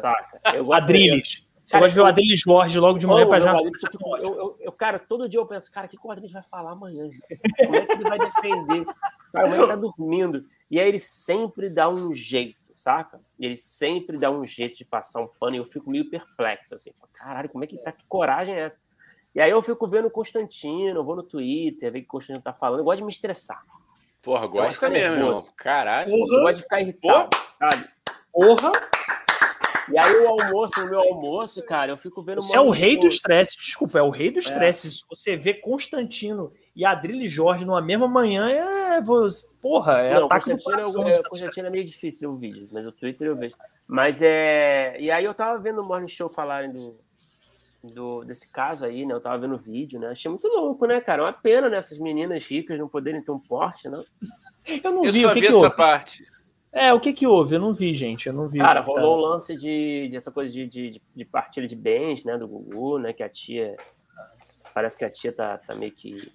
Speaker 3: saca? Eu gosto
Speaker 1: Adriles. Você cara, gosta de ver o Adriles Jorge logo de manhã para já.
Speaker 3: Eu, eu, eu, eu, cara, todo dia eu penso, cara, o que o Adriles vai falar amanhã? Como é que ele vai defender? Cara, amanhã ele tá [LAUGHS] dormindo. E aí ele sempre dá um jeito, saca? Ele sempre dá um jeito de passar um pano e eu fico meio perplexo, assim. Caralho, como é que tá? Que coragem é essa? E aí eu fico vendo o Constantino, eu vou no Twitter, ver o que o Constantino tá falando. Eu gosto de me estressar.
Speaker 2: Porra, gosta mesmo, irmão. Caralho.
Speaker 3: Porra. Eu gosto de ficar irritado, Porra. sabe? Porra! E aí o almoço, o meu almoço, cara, eu fico vendo...
Speaker 1: Você é o rei do estresse, desculpa, é o rei do estresse. É. Você vê Constantino e Adrilho Jorge numa mesma manhã, é... Porra, é Não, ataque
Speaker 3: do coração. É, Constantino é meio difícil o vídeo, mas o Twitter eu vejo. Mas é... E aí eu tava vendo o Morning Show falarem do, do, desse caso aí, né? Eu tava vendo o vídeo, né? Achei muito louco, né, cara? Uma pena, né? Essas meninas ricas não poderem ter um porte, né? [LAUGHS]
Speaker 1: Eu não eu vi, o que, vi que essa houve? parte. É, o que que houve? Eu não vi, gente. Eu não vi.
Speaker 3: Cara, rolou um lance de, de essa coisa de, de, de, partilha de bens, né? Do Gugu, né? Que a tia. Parece que a tia tá, tá meio que.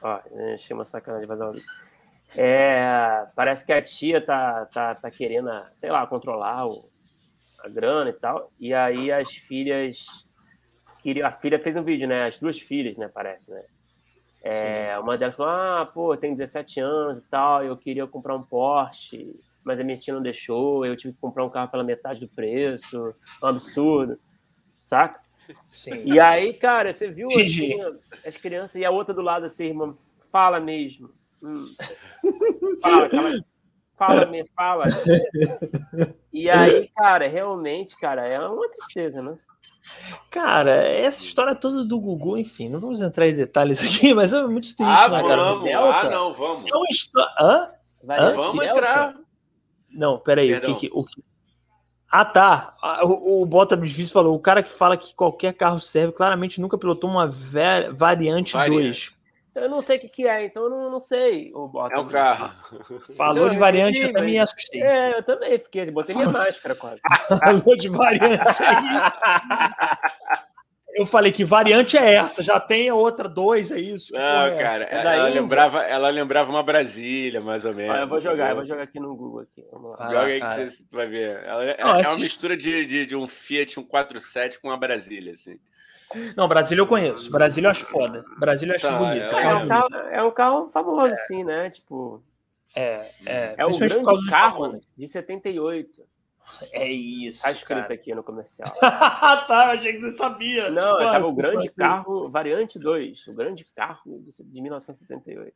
Speaker 3: Ó, achei uma sacanagem vazar o vídeo. É, parece que a tia tá, tá, tá querendo, sei lá, controlar o, a grana e tal. E aí as filhas queria, a filha fez um vídeo, né? As duas filhas, né? Parece, né? É, uma delas falou: Ah, pô, tem 17 anos e tal, eu queria comprar um Porsche, mas a minha tia não deixou, eu tive que comprar um carro pela metade do preço, um absurdo, saca? Sim. E aí, cara, você viu assim, as crianças e a outra do lado assim, irmã, fala mesmo. Hum. Fala, me fala. E aí, cara, realmente, cara, é uma tristeza, né?
Speaker 1: Cara, essa história toda do Gugu, enfim, não vamos entrar em detalhes [LAUGHS] aqui, mas é muito triste, ah,
Speaker 2: né, cara? Vamos, ah, não, vamos. É uma
Speaker 1: história. Hã?
Speaker 2: Hã? Vamos entrar.
Speaker 1: Não, peraí, o que, que, o que. Ah, tá. O, o Bota Difícil falou: o cara que fala que qualquer carro serve claramente nunca pilotou uma variante, variante. 2.
Speaker 3: Eu não sei o que, que é, então eu não, não sei. O
Speaker 2: é um carro.
Speaker 1: Falou não, de variante, eu, até me assustei.
Speaker 3: É, eu também fiquei, botei minha máscara quase. [LAUGHS]
Speaker 1: Falou de variante aí. Eu falei que variante é essa, já tem a outra dois, é isso?
Speaker 2: Não, é cara, é ela, lembrava, ela lembrava uma Brasília, mais ou menos.
Speaker 3: Ah, eu vou jogar, eu vou jogar aqui no Google. Aqui.
Speaker 2: Joga aí cara. que você vai ver. Ela, é, não, é uma mistura de, de, de, um Fiat 147 com uma Brasília, assim.
Speaker 1: Não, Brasília eu conheço. Brasília eu acho foda. Brasília eu acho tá, bonito.
Speaker 3: É, é, um carro, é, um carro, famoso, é. assim, né? Tipo.
Speaker 1: É, é.
Speaker 3: É o grande carro de 78.
Speaker 1: É isso.
Speaker 3: Tá escrito cara. aqui no comercial. [LAUGHS]
Speaker 1: tá, eu achei que você sabia.
Speaker 3: Não, tipo, é o grande carro, variante 2. O grande carro de 1978.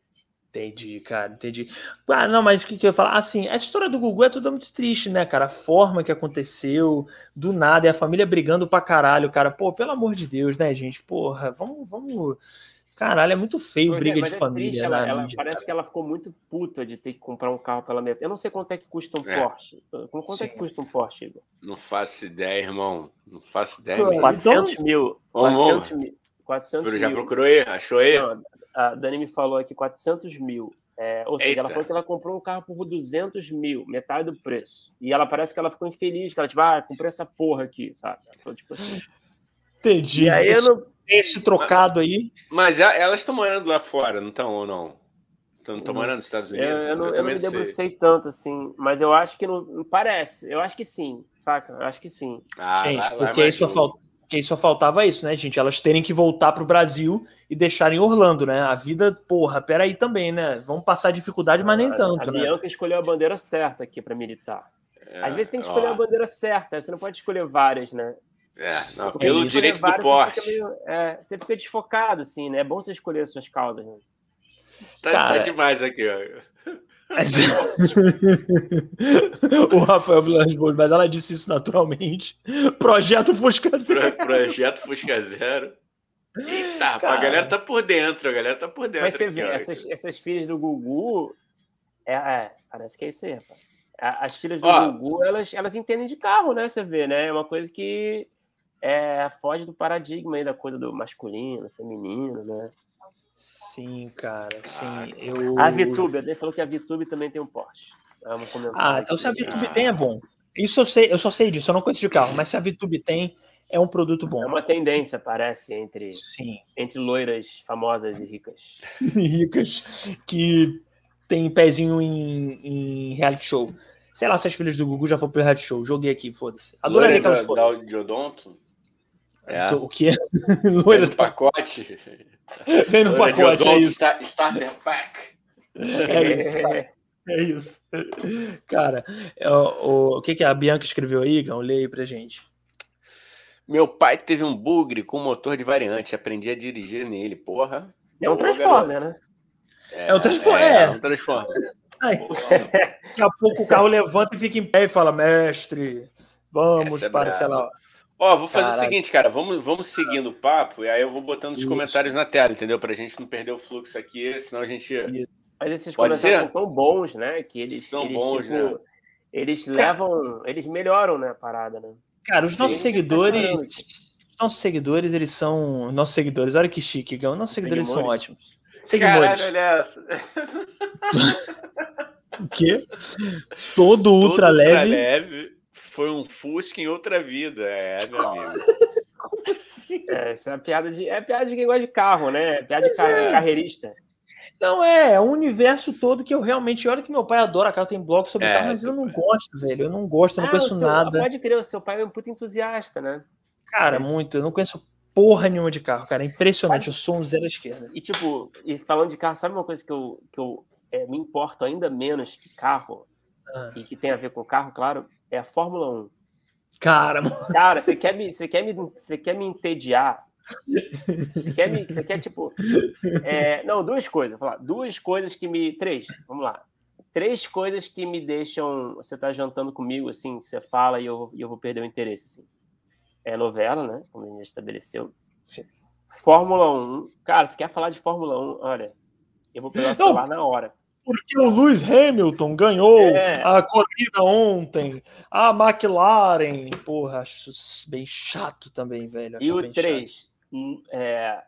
Speaker 1: Entendi, cara, entendi. Ah, não, mas o que, que eu ia falar? Assim, essa história do Gugu é tudo muito triste, né, cara? A forma que aconteceu, do nada, e a família brigando pra caralho, cara. Pô, pelo amor de Deus, né, gente? Porra, vamos, vamos. Caralho, é muito feio pois briga é, de é família. Triste,
Speaker 3: ela, ela mídia, parece cara. que ela ficou muito puta de ter que comprar um carro pela metade. Eu não sei quanto é que custa um é. Porsche. Quanto Sim. é que custa um Porsche, Igor?
Speaker 2: Não faço ideia, irmão. Não faço ideia.
Speaker 3: 400 então... mil. 400 mil. 400
Speaker 2: já procurou aí? Achou aí? Não,
Speaker 3: a Dani me falou aqui 400 mil. É, ou seja, Eita. ela falou que ela comprou um carro por 200 mil, metade do preço. E ela parece que ela ficou infeliz, que ela, tipo, ah, comprei essa porra aqui, sabe? Ela falou, tipo assim.
Speaker 1: Entendi. E aí esse, não... esse trocado aí.
Speaker 2: Mas elas estão morando lá fora, não estão ou não? Estão morando nos Estados Unidos?
Speaker 3: Eu, eu não, eu não me debrucei tanto, assim, mas eu acho que não, não, parece. Eu acho que sim, saca? Eu acho que sim.
Speaker 1: Ah, Gente, lá, porque lá, isso falta porque só faltava isso, né, gente? Elas terem que voltar para o Brasil e deixarem Orlando, né? A vida, porra, peraí também, né? Vamos passar dificuldade, mas nem tanto.
Speaker 3: A né? Bianca escolheu a bandeira certa aqui para militar. É, Às vezes tem que escolher ó. a bandeira certa, você não pode escolher várias, né?
Speaker 2: É, não, pelo direito várias, do porte.
Speaker 3: Você fica, meio, é, você fica desfocado, assim, né? É bom você escolher as suas causas. Né?
Speaker 2: Tá, tá Cara, tá demais aqui, ó. [LAUGHS]
Speaker 1: o Rafael Vilas mas ela disse isso naturalmente. Projeto Fusca
Speaker 2: Zero. Pro, projeto Fusca Zero. Eita, Cara, a galera tá por dentro, a galera tá por dentro.
Speaker 3: Mas você vê, essas, essas filhas do Gugu. É, é, parece que é isso aí, rapaz. As filhas do Ó, Gugu, elas, elas entendem de carro, né? Você vê, né? É uma coisa que é, foge do paradigma aí da coisa do masculino, feminino, né?
Speaker 1: Sim, cara, sim. Eu...
Speaker 3: A VTube, ele falou que a VTube também tem um Porsche.
Speaker 1: Ah, então se a VTube tem, é bom. Isso eu sei, eu só sei disso, eu não conheço de carro, mas se a VTube tem, é um produto bom.
Speaker 3: É uma tendência, parece, entre, Sim. entre loiras famosas e ricas. [LAUGHS]
Speaker 1: ricas que tem pezinho em, em reality show. Sei lá se as filhas do Google já foram pro reality show. Joguei aqui, foda-se.
Speaker 2: Adoraria que elas fossem. Da, Odonto?
Speaker 1: É. O que é? [LAUGHS]
Speaker 2: Loira do pacote.
Speaker 1: Vem no [LAUGHS] pacote, é isso.
Speaker 2: Starter Pack.
Speaker 1: É isso, cara. É isso. [LAUGHS] Cara, é, o, o, que, que a Bianca escreveu aí, Gão? Leia aí pra gente.
Speaker 2: Meu pai teve um bugre com motor de variante. Aprendi a dirigir nele, porra.
Speaker 3: É um Transformer, né?
Speaker 1: É, é um Transformer. É, é um
Speaker 2: Transformer.
Speaker 1: Daqui a pouco o carro levanta e fica em pé e fala, mestre, vamos Essa é para, é sei lá,
Speaker 2: Ó, vou fazer Caraca. o seguinte, cara, vamos, vamos seguindo o papo e aí eu vou botando os Isso. comentários na tela, entendeu? Pra gente não perder o fluxo aqui, senão a gente.
Speaker 3: Mas esses Pode comentários ser? são tão bons, né? Que eles são eles, bons, tipo, né? Eles levam, eles melhoram, né, a parada, né?
Speaker 1: Cara, os nossos seguidores, os nossos seguidores, eles são nossos seguidores. Olha que chique, Gão. Nossos seguidores, são ótimos.
Speaker 2: Seguidores. Caralho, olha essa. [LAUGHS]
Speaker 1: o quê? Todo ultra, Todo leve. ultra
Speaker 2: leve foi um Fusca em outra vida. É, meu amigo.
Speaker 3: Como assim? É, essa é piada de. É piada de quem gosta de carro, né? É piada de é. carreirista.
Speaker 1: Não, é, é um universo todo que eu realmente. Olha que meu pai adora carro, tem blog sobre é, carro, mas eu não gosto, velho. Eu não gosto, eu não ah, conheço
Speaker 3: seu,
Speaker 1: nada.
Speaker 3: Pode crer, o seu pai é um puto entusiasta, né?
Speaker 1: Cara, muito. Eu não conheço porra nenhuma de carro, cara. É impressionante. Sabe? Eu sou um zero à esquerda.
Speaker 3: E tipo, e falando de carro, sabe uma coisa que eu, que eu é, me importo ainda menos que carro? Ah. E que tem a ver com carro, claro, é a Fórmula 1.
Speaker 1: Cara,
Speaker 3: cara, você quer me, você quer me, você quer me entediar? Você quer, me, você quer tipo, é, não, duas coisas, falar, duas coisas que me, três, vamos lá, três coisas que me deixam, você tá jantando comigo assim, que você fala e eu, eu vou perder o interesse assim. é novela, né? Como a gente estabeleceu. Fórmula 1. Cara, se quer falar de Fórmula 1, olha, eu vou pegar o celular na hora.
Speaker 1: Porque o Lewis Hamilton ganhou é. a corrida ontem. A McLaren. Porra, acho bem chato também, velho.
Speaker 3: E o 3, hum, é,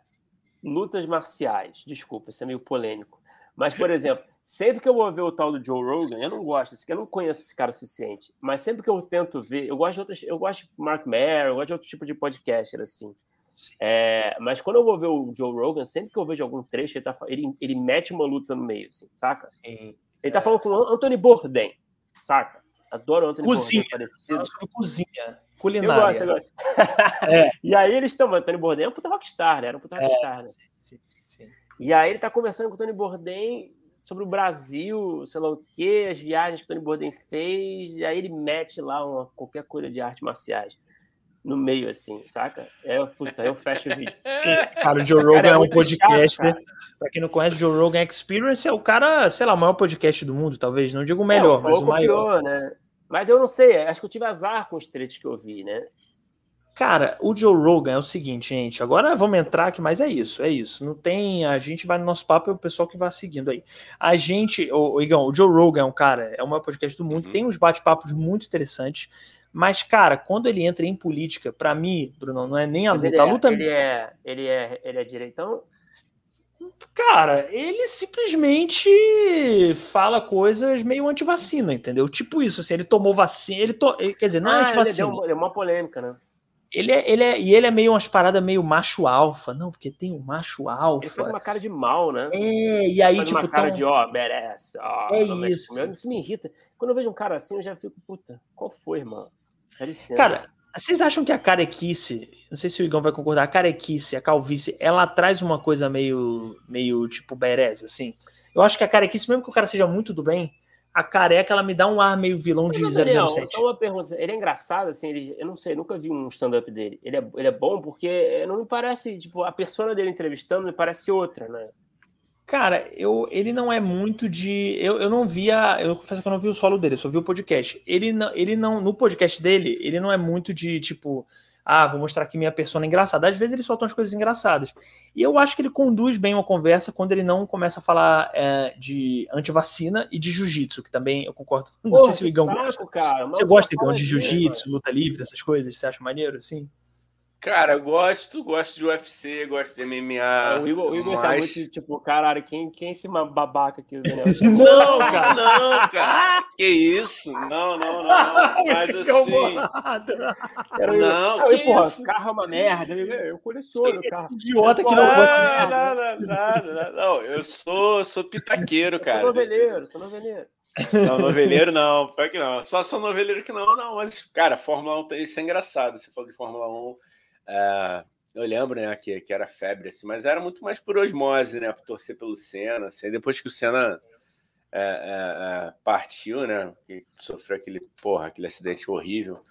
Speaker 3: lutas marciais. Desculpa, isso é meio polêmico. Mas, por exemplo, sempre que eu vou ver o tal do Joe Rogan, eu não gosto, eu não conheço esse cara o suficiente, mas sempre que eu tento ver, eu gosto de outras, eu gosto de Mark Maron, eu gosto de outro tipo de podcaster, assim. É, mas quando eu vou ver o Joe Rogan, sempre que eu vejo algum trecho, ele, tá, ele, ele mete uma luta no meio, assim, saca? Sim. Ele tá falando com o Anthony Bourdain, saca? Adoro o Anthony
Speaker 1: cozinha. Bourdain parecido. Cozinha, culinária. Eu gosto, eu gosto. [LAUGHS]
Speaker 3: é. E aí eles estão, Anthony Bourdain é um puta rockstar, né? Era um puta é, rockstar, né? Sim, sim, sim. E aí ele tá conversando com o Tony Bourdain sobre o Brasil, sei lá o quê, as viagens que o Tony Bourdain fez, e aí ele mete lá uma, qualquer coisa de artes marciais no meio, assim, saca? É, puta, eu fecho o vídeo.
Speaker 1: Cara, o Joe Rogan cara, é, é, um podcast. Né? Pra quem não conhece, o Joe Rogan Experience é o cara, sei lá, o maior podcast do mundo, talvez. Não digo o melhor, mas o maior.
Speaker 3: né? Mas eu não sei, acho que eu tive azar com os trechos que eu vi, né?
Speaker 1: Cara, o Joe Rogan é o seguinte, gente. Agora vamos entrar aqui, mas é isso, é isso. Não tem. A gente vai no nosso papo e o pessoal que vai seguindo aí. A gente, o, o Igão, o Joe Rogan é um cara, é o maior podcast do mundo, uhum. tem uns bate-papos muito interessantes. Mas, cara, quando ele entra em política, para mim, Bruno, não é nem a luta. Ele
Speaker 3: é,
Speaker 1: a luta...
Speaker 3: Ele é, ele é, ele é direitão?
Speaker 1: Cara, ele simplesmente fala coisas meio anti-vacina, entendeu? Tipo isso, assim, ele tomou vacina, ele to... quer dizer, não é ah, é anti-vacina.
Speaker 3: Ele deu uma polêmica, né?
Speaker 1: Ele é, ele é, e ele é meio umas paradas meio macho alfa, não, porque tem um macho alfa. Ele
Speaker 3: faz uma cara de mal, né?
Speaker 1: É, e aí, faz tipo.
Speaker 3: Uma cara tão... de, ó, merece, ó.
Speaker 1: É isso.
Speaker 3: Isso me irrita. Quando eu vejo um cara assim, eu já fico, puta, qual foi, irmão?
Speaker 1: Cara, vocês acham que a carequice, não sei se o Igão vai concordar, a carequice, a calvície, ela traz uma coisa meio, meio tipo berez, assim? Eu acho que a carequice, mesmo que o cara seja muito do bem, a careca ela me dá um ar meio vilão de Daniel, 007.
Speaker 3: Só uma pergunta, ele é engraçado, assim, ele, eu não sei, nunca vi um stand-up dele. Ele é, ele é bom porque não me parece, tipo, a persona dele entrevistando me parece outra, né?
Speaker 1: Cara, eu, ele não é muito de. Eu, eu não via. Eu confesso que eu não vi o solo dele, eu só vi o podcast. Ele não, ele não. No podcast dele, ele não é muito de tipo. Ah, vou mostrar aqui minha persona engraçada. Às vezes ele solta umas coisas engraçadas. E eu acho que ele conduz bem uma conversa quando ele não começa a falar é, de antivacina e de jiu-jitsu, que também eu concordo. Não
Speaker 3: Porra,
Speaker 1: sei se o Igão
Speaker 3: saco,
Speaker 1: gosta.
Speaker 3: Cara,
Speaker 1: Você gosta, Igão, de jiu-jitsu, luta livre, essas coisas? Você acha maneiro, assim?
Speaker 2: Cara, eu gosto, gosto de UFC, gosto de MMA.
Speaker 3: O Igor, o Igor tá mas... tá muito tipo, caralho, quem, quem é esse babaca aqui? [LAUGHS]
Speaker 2: Não, cara, não, cara. Que isso? Não, não, não. [LAUGHS] Mas assim.
Speaker 3: Era não, aí, porra, isso? carro é uma merda. Eu coleciono o carro.
Speaker 1: Idiota que não gosta
Speaker 2: de nada. Nada, não, eu sou, sou pitaqueiro, cara.
Speaker 3: Sou noveleiro, sou noveleiro.
Speaker 2: Não, noveleiro não, pior que não. Só sou noveleiro que não, não. Mas, cara, Fórmula 1, isso é engraçado. Você falou de Fórmula 1. É, eu lembro, né, que, que era febre, assim, mas era muito mais por osmose, né, por torcer pelo Senna, assim, depois que o Senna é, é, partiu, né, que sofreu aquele, porra, aquele acidente horrível,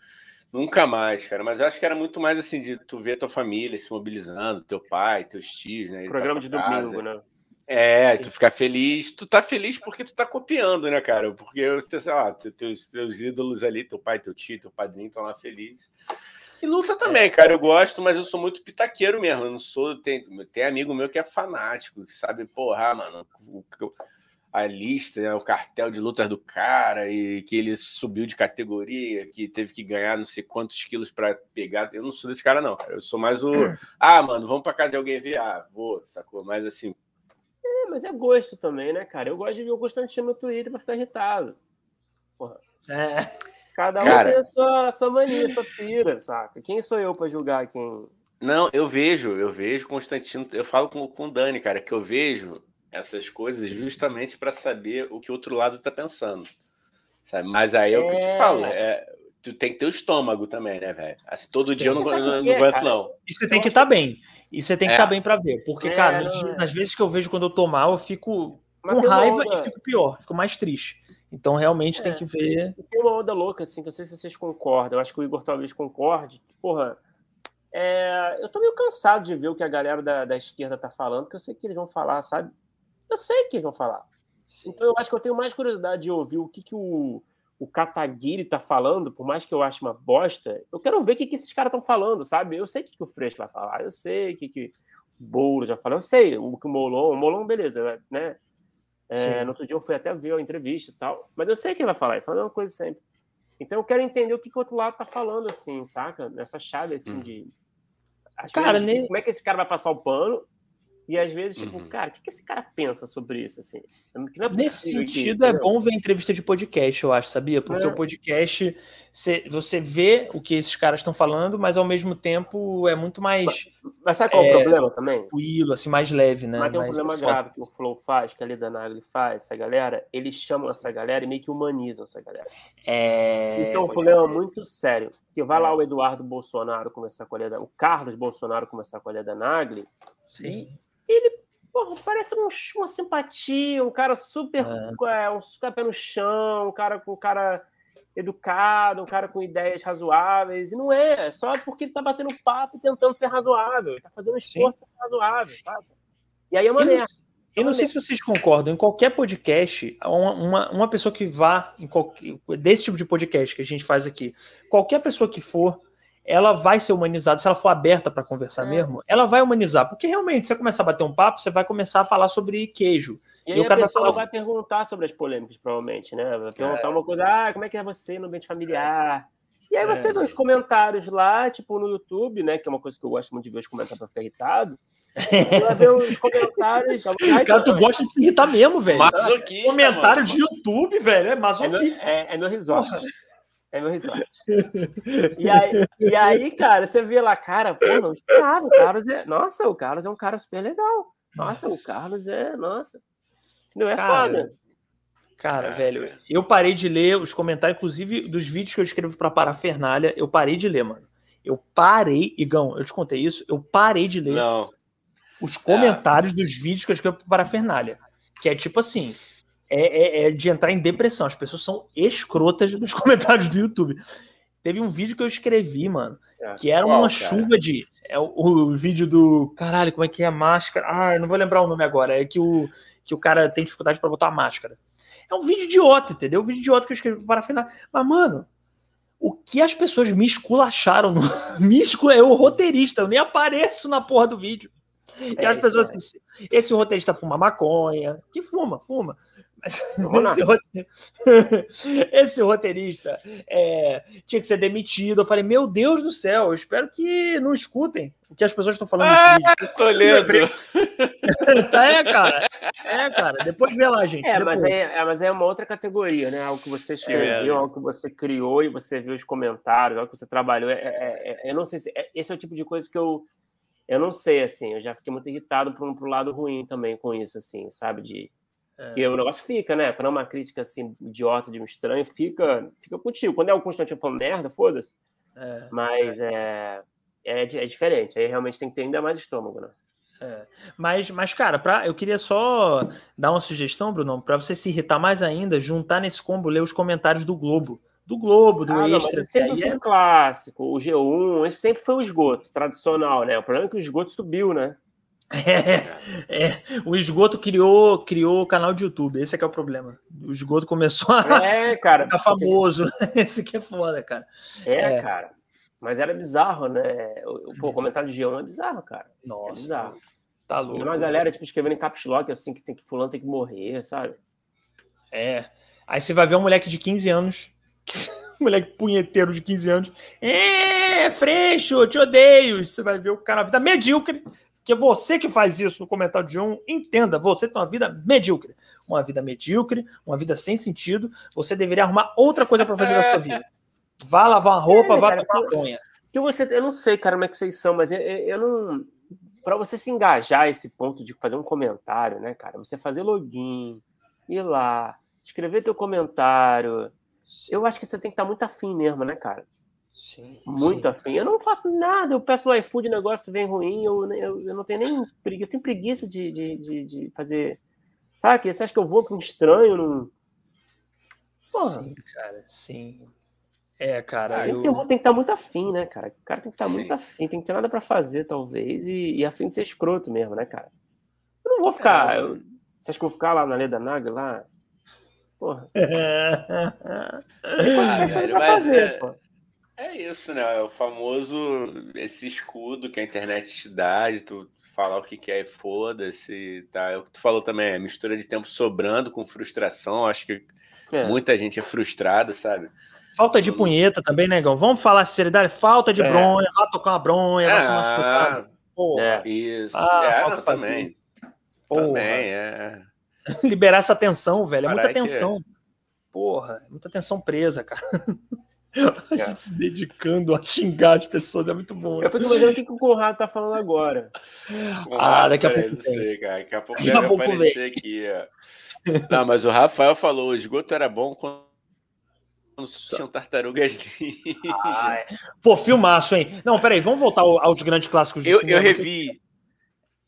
Speaker 2: nunca mais, cara, mas eu acho que era muito mais, assim, de tu ver tua família se mobilizando, teu pai, teus tios, né,
Speaker 3: Programa de casa. domingo, né.
Speaker 2: É, Sim. tu ficar feliz, tu tá feliz porque tu tá copiando, né, cara? Porque, sei lá, teus, teus ídolos ali, teu pai, teu tio, teu padrinho estão lá felizes. E luta também, cara. Eu gosto, mas eu sou muito pitaqueiro mesmo. Eu não sou. Tem, tem amigo meu que é fanático, que sabe, porra, mano, a lista, né, o cartel de lutas do cara, e que ele subiu de categoria, que teve que ganhar não sei quantos quilos para pegar. Eu não sou desse cara, não, cara. Eu sou mais o. Ah, mano, vamos para casa de alguém ver. Ah, vou, sacou? Mas assim.
Speaker 3: É, mas é gosto também, né, cara? Eu gosto de ver o Constantino no Twitter pra ficar irritado. Porra. É. Cada um Cara, tem a sua, a sua mania, sua pira, saca? Quem sou eu para julgar quem.
Speaker 2: Não, eu vejo, eu vejo Constantino, eu falo com, com o Dani, cara, que eu vejo essas coisas justamente para saber o que o outro lado tá pensando. Sabe? Mas aí é o que eu te é. falo, é, tu tem que ter o estômago também, né, velho? Assim, todo dia eu não, não, não aguento, não.
Speaker 1: E você tem que estar tá bem. E você tem que estar tá bem para ver. Porque, é, cara, nas, vezes que eu vejo quando eu tô mal, eu fico com raiva e fico pior, fico mais triste. Então, realmente é, tem que ver.
Speaker 3: Tem uma onda louca, assim, que eu não sei se vocês concordam. Eu acho que o Igor talvez concorde. Porra, é... eu tô meio cansado de ver o que a galera da, da esquerda tá falando, porque eu sei que eles vão falar, sabe? Eu sei que eles vão falar. Sim. Então, eu acho que eu tenho mais curiosidade de ouvir o que, que o, o Kataguiri tá falando, por mais que eu ache uma bosta, eu quero ver o que, que esses caras estão falando, sabe? Eu sei o que, que o Freixo vai falar, eu sei o que, que o Boulo já falou, eu sei o que o Molon, o Molon, beleza, né? É, no outro dia eu fui até ver a entrevista e tal, mas eu sei que ele vai falar, ele fala uma coisa sempre. Então eu quero entender o que, que o outro lado tá falando, assim, saca? Nessa chave, assim, hum. de. cara, vezes, nem... como é que esse cara vai passar o pano e às vezes, tipo, uhum. cara, o que, que esse cara pensa sobre isso? Assim?
Speaker 1: É Nesse sentido, que, é bom ver entrevista de podcast, eu acho, sabia? Porque é. o podcast, você, você vê o que esses caras estão falando, mas ao mesmo tempo é muito mais. Mas,
Speaker 3: mas sabe qual é, o problema também?
Speaker 1: Tranquilo, assim, mais leve, né?
Speaker 3: Mas tem um mais problema grave que o Flow faz, que a Lida Nagli faz, essa galera, eles chamam essa galera e meio que humanizam essa galera. É... Isso é um problema muito sério. Porque vai lá é. o Eduardo Bolsonaro começar com a Leda, o Carlos Bolsonaro começar com a Leda Nagli. Sim. E ele porra, parece um, uma simpatia, um cara super. É. É, um super pé no chão, um cara com um cara educado, um cara com ideias razoáveis. E não é, é só porque ele tá batendo papo tentando ser razoável. Ele tá fazendo esforço razoável, sabe? E aí é uma merda.
Speaker 1: Eu não sei se vocês concordam, em qualquer podcast, uma, uma, uma pessoa que vá em qualquer, desse tipo de podcast que a gente faz aqui, qualquer pessoa que for, ela vai ser humanizada, se ela for aberta para conversar é. mesmo, ela vai humanizar, porque realmente, você começar a bater um papo, você vai começar a falar sobre queijo.
Speaker 3: E, e aí o cara a pessoa vai, falar... vai, perguntar sobre as polêmicas, provavelmente, né? Vai perguntar é. uma coisa, ah, como é que é você no ambiente familiar? E aí você é. vê os comentários lá, tipo no YouTube, né? Que é uma coisa que eu gosto muito de ver os comentários para ficar irritado. Vai ver os comentários. [LAUGHS]
Speaker 1: Cara, tu gosta de se irritar mesmo, velho. Comentário mano. de YouTube, velho. É masoquista.
Speaker 3: É meu, é, é meu resort. É meu resort. [LAUGHS] e, aí, e aí, cara, você vê lá, cara, pô, não, cara, o Carlos é. Nossa, o Carlos é um cara super legal. Nossa, o Carlos é. Nossa. Não é cara, foda.
Speaker 1: Cara, velho, eu parei de ler os comentários, inclusive dos vídeos que eu escrevo pra Parafernália, eu parei de ler, mano. Eu parei, Igão, eu te contei isso, eu parei de ler
Speaker 2: não.
Speaker 1: os comentários é. dos vídeos que eu escrevo pra Parafernália. Que é tipo assim, é, é, é, de entrar em depressão. As pessoas são escrotas nos [LAUGHS] comentários do YouTube. Teve um vídeo que eu escrevi, mano, é. que era Qual, uma cara? chuva de. É o, o, vídeo do. Caralho, como é que é a máscara? Ah, eu não vou lembrar o nome agora. É que o, que o cara tem dificuldade para botar a máscara. É um vídeo idiota, entendeu? Um vídeo idiota que eu escrevi para final. Mas, mano, o que as pessoas me esculacharam no. [LAUGHS] me escula... É o roteirista, eu nem apareço na porra do vídeo. E é as pessoas é. assim, esse roteirista fuma maconha, que fuma, fuma. Mas [LAUGHS] esse, roteirista, [LAUGHS] esse roteirista é, tinha que ser demitido. Eu falei, meu Deus do céu, eu espero que não escutem o que as pessoas estão falando
Speaker 2: ah, [LAUGHS] nesse Toledo.
Speaker 1: tá, é, cara. É, cara. Depois vê lá, gente.
Speaker 3: É, mas é, é, mas é uma outra categoria, né? Algo que você escreveu, é, algo que você criou e você viu os comentários, algo que você trabalhou. É, é, é eu não sei se. esse é o tipo de coisa que eu eu não sei, assim, eu já fiquei muito irritado para um lado ruim também com isso, assim, sabe? De. É. E o negócio fica, né? Para uma crítica assim, idiota de um estranho, fica, fica contigo. Quando é o Constantino falando merda, foda-se. É. Mas é. É, é, diferente. Aí realmente tem que ter ainda mais estômago, né?
Speaker 1: É. Mas, mas, cara, pra, eu queria só dar uma sugestão, Bruno, para você se irritar mais ainda, juntar nesse combo, ler os comentários do Globo do Globo, do ah, Extra. Não,
Speaker 3: sempre foi é... um clássico, o G1, esse sempre foi o esgoto tradicional, né? O problema é que o esgoto subiu, né?
Speaker 1: É, é, o esgoto criou criou o canal de YouTube, esse é que é o problema. O esgoto começou a
Speaker 3: é, cara,
Speaker 1: ficar famoso. [LAUGHS] Esse que é foda, cara.
Speaker 3: É, é, cara. Mas era bizarro, né? O, pô, o comentário de G1 é bizarro, cara. É Nossa. É bizarro.
Speaker 1: Tá louco.
Speaker 3: Tem uma galera, tipo, escrevendo em caps lock, assim, que tem que fulano tem que morrer, sabe?
Speaker 1: É. Aí você vai ver um moleque de 15 anos [LAUGHS] moleque punheteiro de 15 anos. É, Freixo, te odeio. Você vai ver o cara, vida medíocre. Que é você que faz isso no comentário de um, entenda, você tem uma vida medíocre. Uma vida medíocre, uma vida sem sentido. Você deveria arrumar outra coisa para fazer na sua vida. Vá lavar uma roupa, é, vá cara, tomar banho.
Speaker 3: Que você, eu não sei, cara, como é que vocês são, mas eu, eu não. Para você se engajar a esse ponto de fazer um comentário, né, cara? Você fazer login, ir lá, escrever teu comentário, eu acho que você tem que estar muito afim mesmo, né, cara?
Speaker 1: Sim.
Speaker 3: Muito sim. afim. Eu não faço nada, eu peço no iFood, o negócio vem ruim, eu, eu, eu não tenho nem preguiça, eu tenho preguiça de, de, de, de fazer. Sabe? Você acha que eu vou com um estranho? Num...
Speaker 1: Porra. Sim, cara, sim. É, cara.
Speaker 3: Ah, eu... tem, tem, que estar muito afim, né, cara? O cara tem que estar sim. muito afim, tem que ter nada para fazer, talvez, e, e afim de ser escroto mesmo, né, cara? Eu não vou ficar. É. Eu... Você acha que eu vou ficar lá na Leda Naga, lá? Porra. [LAUGHS] ah,
Speaker 2: velho, mas é, é, isso, né? É o famoso esse escudo que a internet te dá de tu falar o que quer e foda-se. Tá? É o que tu falou também, é mistura de tempo sobrando com frustração. Acho que é. muita gente é frustrada, sabe?
Speaker 1: Falta de punheta também, negão. Né, Vamos falar sinceridade? Falta de é. bronha, vai tocar uma bronha, vai ser
Speaker 2: uma Porra. É. Isso. Ah, é, também. Também, é. [LAUGHS]
Speaker 1: Liberar essa tensão, velho. É muita tensão. Que... Porra, é muita tensão presa, cara. [LAUGHS] [LAUGHS] A é. gente se dedicando a xingar as pessoas é muito bom.
Speaker 3: Né? Eu fico imaginando o que, o Conrado tá falando agora.
Speaker 2: ah, daqui a pouco. Não sei, cara. Daqui a pouco daqui deve aparecer vem. aqui. Ó. Não, mas o Rafael falou: o esgoto era bom quando tinham tartarugas [LAUGHS]
Speaker 1: ah, é. Pô, filmaço, hein? Não, peraí, vamos voltar aos grandes clássicos
Speaker 2: do eu, cinema. Eu revi.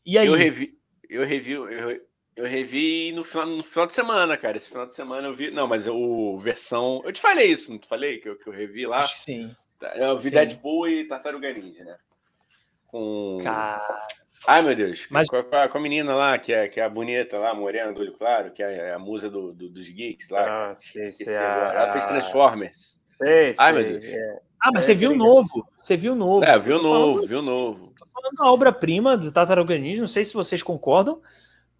Speaker 2: E aí? Eu revi, eu revi, eu, eu revi no final, no final de semana, cara. Esse final de semana eu vi. Não, mas o versão. Eu te falei isso, não te falei? Que eu, que eu revi lá? Acho
Speaker 1: sim.
Speaker 2: Tá, eu vi sim. Deadpool e Tartaruga Ninja, né? Com. Cara. Ai, meu Deus. Mas... Com, a, com, a, menina lá, que é, que é a bonita lá, morena, do olho claro, que é a musa do, do dos geeks lá. Ah, sei, sei, a... Ela fez Transformers.
Speaker 3: Sei, Ai, meu Deus. É.
Speaker 1: Ah, mas é, você viu o novo. Você viu o novo.
Speaker 2: É, viu o novo, falando, viu o novo.
Speaker 1: Tô falando da obra-prima do Tartaruga Ninja, não sei se vocês concordam.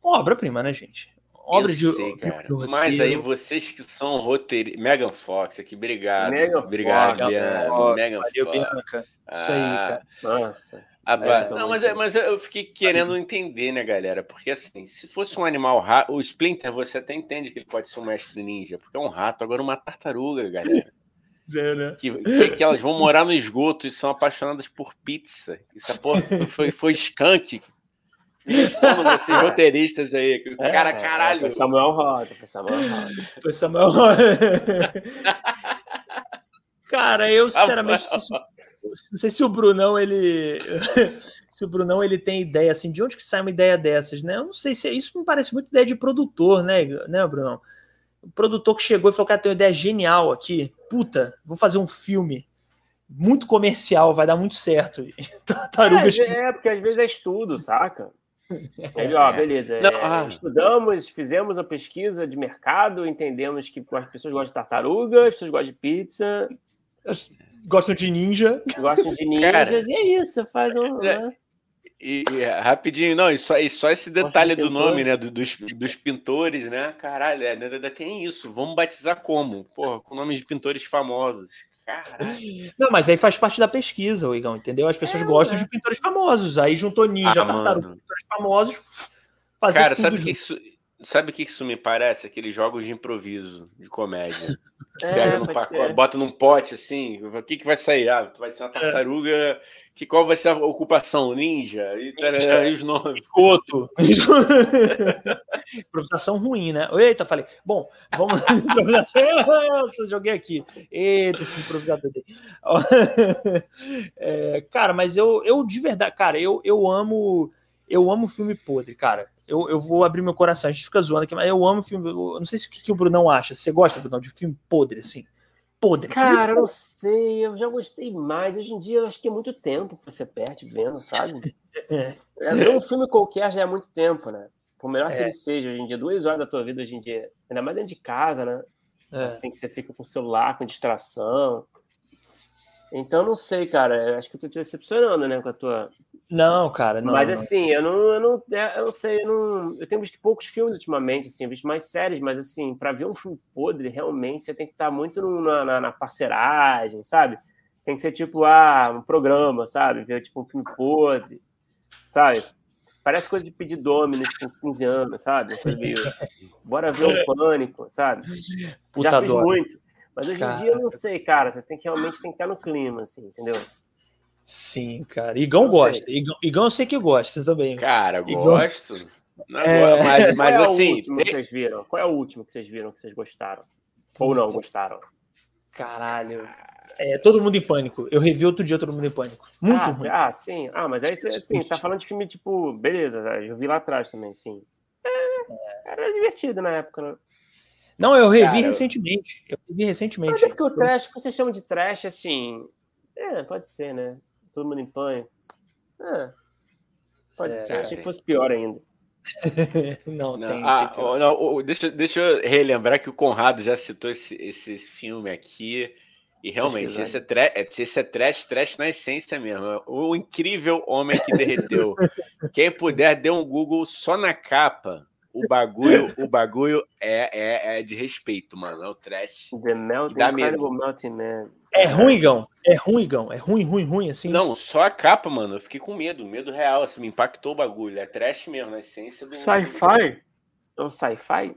Speaker 1: Obra-prima, né, gente?
Speaker 2: Obra eu de, sei, cara. De Mas aí vocês que são roteiristas. Megan Fox aqui, obrigado. Megan obrigado, Fox, Bianca. Megan Fox. Bianca. Ah, Isso aí, cara. Nossa. é, não, mas, mas eu fiquei querendo entender, né, galera? Porque assim, se fosse um animal rato, o Splinter você até entende que ele pode ser um mestre ninja, porque é um rato, agora uma tartaruga, galera. [LAUGHS]
Speaker 1: É, né?
Speaker 2: que, que, que, elas vão morar no esgoto e são apaixonadas por pizza. Isso porra, foi, foi skunk Respondam esses [LAUGHS] roteiristas aí. É, cara, caralho. Foi
Speaker 3: Samuel Rosa. Foi Samuel Rosa.
Speaker 1: Foi Samuel Rosa. [LAUGHS] cara, eu sinceramente não sei, se, não sei se o Brunão ele [LAUGHS] se o Brunão ele tem ideia assim de onde que sai uma ideia dessas, né? Eu não sei se é, isso me parece muito ideia de produtor, né, né, Brunão? O produtor que chegou e falou: "Cara, tem uma ideia genial aqui. Puta, vou fazer um filme muito comercial, vai dar muito certo".
Speaker 3: Tartarugas. É, é, porque às vezes é estudo, saca? Ele, ó, beleza. Não, é, ah. Estudamos, fizemos a pesquisa de mercado, entendemos que as pessoas gostam de tartaruga, as pessoas gostam de pizza.
Speaker 1: Gostam de ninja.
Speaker 3: Gostam de [LAUGHS] ninjas, Cara, e é isso, faz um. É,
Speaker 2: né? E, e, rapidinho, não, e só, e só esse detalhe do nome, né? Do, dos, dos pintores, né? Caralho, é, ainda tem isso. Vamos batizar como? Porra, com nomes de pintores famosos. Caralho.
Speaker 1: Não, mas aí faz parte da pesquisa, o Igão, entendeu? As pessoas é, gostam é. de pintores famosos. Aí juntou ninja, ah, tartaruga, pintores famosos.
Speaker 2: Cara, sabe o que isso, sabe que isso me parece? Aqueles jogos de improviso, de comédia. [LAUGHS] É, Pega no pacote, bota num pote assim, o que, que vai sair? Ah, tu vai ser uma é. tartaruga. Que, qual vai ser a ocupação? Ninja? E, e os nomes.
Speaker 1: Escoto. [LAUGHS] Improvisação ruim, né? Eita, falei. Bom, vamos. [LAUGHS] Improvisação. joguei aqui. Eita, esse improvisador. [LAUGHS] É, cara, mas eu, eu de verdade, cara, eu, eu amo. Eu amo filme podre, cara eu, eu vou abrir meu coração. A gente fica zoando aqui, mas eu amo filme. Eu não sei se o que, que o Brunão acha. Você gosta, Brunão, de filme podre, assim? Podre.
Speaker 3: Cara, eu não sei. Eu já gostei mais. Hoje em dia, eu acho que é muito tempo que você perde vendo, sabe? [LAUGHS] é. é ver um filme qualquer já é muito tempo, né? Por melhor é. que ele seja, hoje em dia, duas horas da tua vida, hoje em dia, ainda mais dentro de casa, né? É. Assim que você fica com o celular, com distração. Então, não sei, cara. Acho que eu tô te decepcionando, né, com a tua
Speaker 1: não, cara, não.
Speaker 3: Mas
Speaker 1: não.
Speaker 3: assim, eu não, eu não, é, eu não sei, eu não, eu tenho visto poucos filmes ultimamente, assim, visto mais séries, mas assim, para ver um filme podre, realmente você tem que estar muito no, na, na, parceragem, sabe? Tem que ser tipo, ah, um programa, sabe? Ver tipo um filme podre, sabe? Parece coisa de pedir Dominus com 15 anos, sabe? [LAUGHS] Bora ver um pânico, sabe? Puta Já fiz dor. muito. Mas hoje em dia eu não sei, cara. Você tem que realmente tem que estar no clima, assim, entendeu?
Speaker 1: Sim, cara. Igão não gosta. Igão, Igão eu sei que gosta também.
Speaker 2: Cara, Igão... gosto. Não é... Mas, mas
Speaker 3: Qual
Speaker 2: é assim.
Speaker 3: O último que vocês viram? Qual é o último que vocês viram que vocês gostaram? Ou não gostaram?
Speaker 1: Caralho. É, todo mundo em pânico. Eu revi outro dia Todo Mundo em Pânico. Muito
Speaker 3: ah,
Speaker 1: ruim.
Speaker 3: Ah, sim. Ah, mas aí você assim, tá falando de filme tipo. Beleza, eu vi lá atrás também, sim. É, era divertido na época, né?
Speaker 1: Não, eu revi Cara, recentemente. Eu revi recentemente. Mas é
Speaker 3: porque o trash, que você chama de trash, assim. É, pode ser, né? todo mundo em pânico. É, pode é, ser. Achei que fosse pior ainda. [LAUGHS]
Speaker 2: não, não, tem. Ah, tem não, deixa, deixa eu relembrar que o Conrado já citou esse, esse filme aqui. E realmente, esse é, esse é trash, trash na essência mesmo. O incrível homem que derreteu. [LAUGHS] Quem puder, dê um Google só na capa. O bagulho, o bagulho é, é, é de respeito, mano. É o trash.
Speaker 3: The Melt, dá Incredible Melting
Speaker 1: Man. É ruim, Gão. É ruim, Gão. É ruim, ruim, ruim, assim.
Speaker 2: Não, só a capa, mano. Eu fiquei com medo. Medo real, assim. Me impactou o bagulho. É trash mesmo, na essência do.
Speaker 3: Sci-fi? É um sci-fi?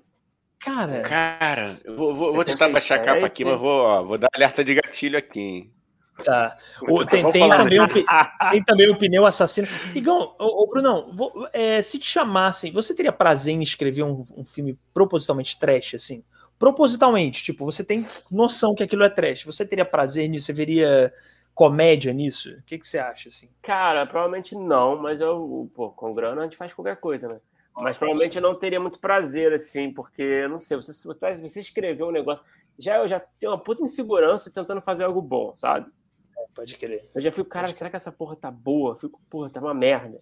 Speaker 1: Cara.
Speaker 2: Cara, eu vou, vou, vou tentar baixar a capa aqui, mas vou, ó, vou dar alerta de gatilho aqui, hein?
Speaker 1: Tá. O, tem, tem, também um, tem também o pneu assassino. Igão, ô, ô Brunão, vou, é, se te chamassem, você teria prazer em escrever um, um, filme propositalmente trash, assim? Propositalmente, tipo, você tem noção que aquilo é trash. Você teria prazer nisso? Você veria comédia nisso? O que, que você acha, assim?
Speaker 3: Cara, provavelmente não, mas eu, pô, com grana a gente faz qualquer coisa, né? Mas provavelmente eu não teria muito prazer, assim, porque, não sei, você, você escreveu um negócio. Já eu já tenho uma puta insegurança tentando fazer algo bom, sabe?
Speaker 1: É, pode querer.
Speaker 3: Eu já fico, cara, será que essa porra tá boa? Eu fico, porra, tá uma merda.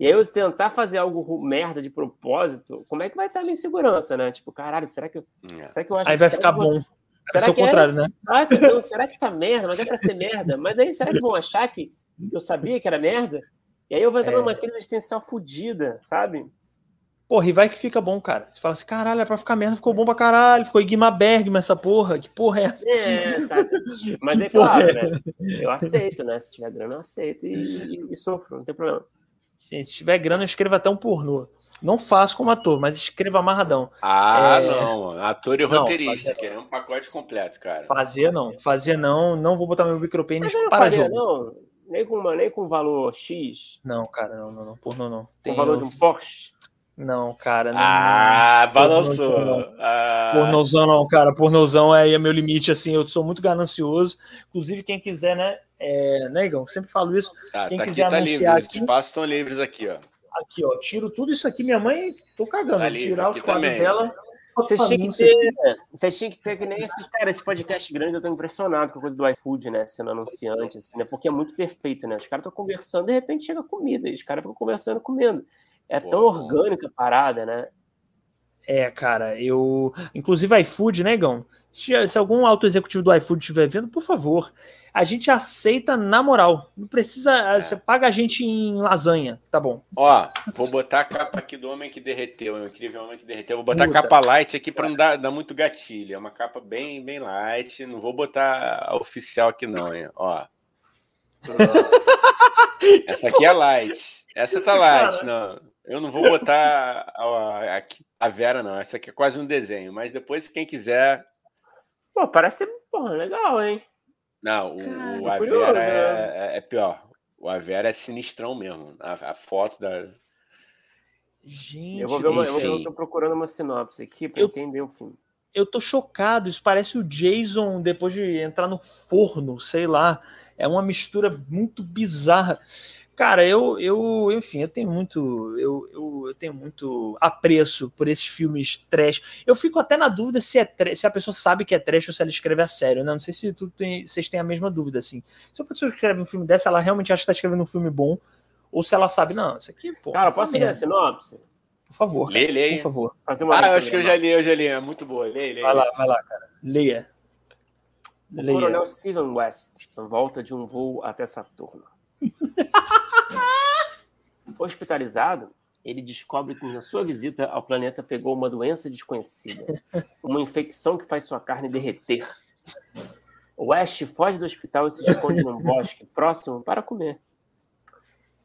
Speaker 3: E aí eu tentar fazer algo merda de propósito, como é que vai estar a minha insegurança, né? Tipo, caralho, será que eu,
Speaker 1: é.
Speaker 3: será que eu
Speaker 1: acho Aí vai ficar bom. Vou...
Speaker 3: Será
Speaker 1: que é o contrário, né?
Speaker 3: Será que, não, será que tá merda? Mas é pra ser merda. Mas aí será que vão achar que eu sabia que era merda? E aí eu vou entrar é... numa crise existencial fodida, sabe?
Speaker 1: Porra, e vai que fica bom, cara. Você fala assim, caralho, é pra ficar merda, ficou bom pra caralho. Ficou Guima Bergman essa porra. Que porra é essa?
Speaker 3: É, sabe? [LAUGHS] Mas é claro, é? né? Eu aceito, né? Se tiver grana, eu aceito e, e, e sofro, não tem problema.
Speaker 1: Gente, se tiver grana, eu escrevo até um pornô. Não faço como ator, mas escreva amarradão.
Speaker 2: Ah, é... não, mano. Ator e roteirista, que é um pacote completo, cara.
Speaker 1: Fazer não, fazer não, não vou botar meu micropênis para faria, jogo.
Speaker 3: Não, nem com, nem com valor X.
Speaker 1: Não, cara, não, não, não, pornô não.
Speaker 3: Tem o valor de um Porsche.
Speaker 1: Não, cara. Não,
Speaker 2: ah, balançou. Ah.
Speaker 1: Pornozão não, cara. Pornozão aí é meu limite, assim. Eu sou muito ganancioso. Inclusive, quem quiser, né? É, né, Igão? Sempre falo isso.
Speaker 2: Tá, quem tá quiser aqui, tá anunciar livre. Aqui, Os espaços estão livres aqui, ó.
Speaker 1: Aqui, ó. Tiro tudo isso aqui. Minha mãe, tô cagando. Tá livre,
Speaker 3: tirar
Speaker 1: os quadros
Speaker 3: também. dela. Vocês tinham que ter, vocês tinham que ter que nem esse cara, esse podcast grande, eu tô impressionado com a coisa do iFood, né? Sendo anunciante, assim, né? Porque é muito perfeito, né? Os caras estão conversando, de repente chega comida, e os caras ficam conversando comendo. É tão orgânica a parada, né?
Speaker 1: É, cara, eu. Inclusive, iFood, né, Gão? Se, se algum alto executivo do iFood estiver vendo, por favor, a gente aceita na moral. Não precisa. É. Você paga a gente em lasanha, tá bom.
Speaker 2: Ó, vou botar a capa aqui do Homem que Derreteu, o incrível Homem que Derreteu. Vou botar Puta. a capa light aqui para não dar, dar, muito gatilho. É uma capa bem, bem light. Não vou botar a oficial aqui, não, hein? Ó. [LAUGHS] Essa aqui é light. Essa tá light, não. Eu não vou botar a, a, a, Vera, não. Essa aqui é quase um desenho. Mas depois, quem quiser.
Speaker 3: Pô, parece porra, legal, hein?
Speaker 2: Não, o, Cara, o a Vera é, né? é, é, pior. O a Vera é sinistrão mesmo. A, a foto da.
Speaker 1: Gente,
Speaker 3: eu vou ver uma, eu, eu tô procurando uma sinopse aqui para entender o filme.
Speaker 1: Eu tô chocado. Isso parece o Jason depois de entrar no forno, sei lá. É uma mistura muito bizarra. Cara, eu, eu, enfim, eu tenho muito, eu, eu, eu, tenho muito apreço por esses filmes trash. Eu fico até na dúvida se é trash, se a pessoa sabe que é trash ou se ela escreve a sério, né? Não sei se tu tem, vocês têm a mesma dúvida, assim. Se a pessoa escreve um filme dessa, ela realmente acha que está escrevendo um filme bom, ou se ela sabe, não, isso aqui, pô.
Speaker 3: Cara, posso ler a sinopse?
Speaker 1: Por favor.
Speaker 2: Lê, lê.
Speaker 1: Por favor.
Speaker 2: ah, eu acho que eu já li, eu já li. É muito boa. Lê, lê.
Speaker 1: Vai lá, vai lá, cara. Leia.
Speaker 3: O Leia. coronel Steven West, em volta de um voo até Saturno. [LAUGHS] Hospitalizado, ele descobre que na sua visita ao planeta pegou uma doença desconhecida, uma infecção que faz sua carne derreter. O West foge do hospital e se esconde num bosque próximo para comer.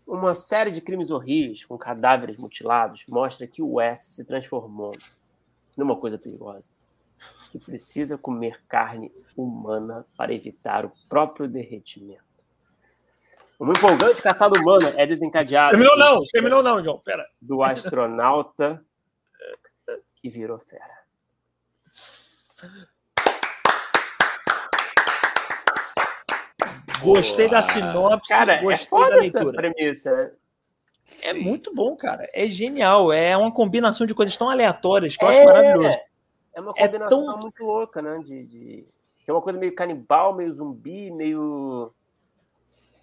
Speaker 3: Uma série de crimes horríveis com cadáveres mutilados mostra que o West se transformou numa coisa perigosa, que precisa comer carne humana para evitar o próprio derretimento. Uma empolgante caçada humana é desencadeada.
Speaker 1: Terminou não, terminou não, João. Pera.
Speaker 3: Do astronauta que virou fera.
Speaker 1: Gostei da sinopse,
Speaker 3: cara, é
Speaker 1: gostei
Speaker 3: é da leitura. Essa premissa, né?
Speaker 1: É muito bom, cara. É genial. É uma combinação de coisas tão aleatórias que eu é, acho maravilhoso.
Speaker 3: É uma combinação é tão... muito louca, né? De, de... É uma coisa meio canibal, meio zumbi, meio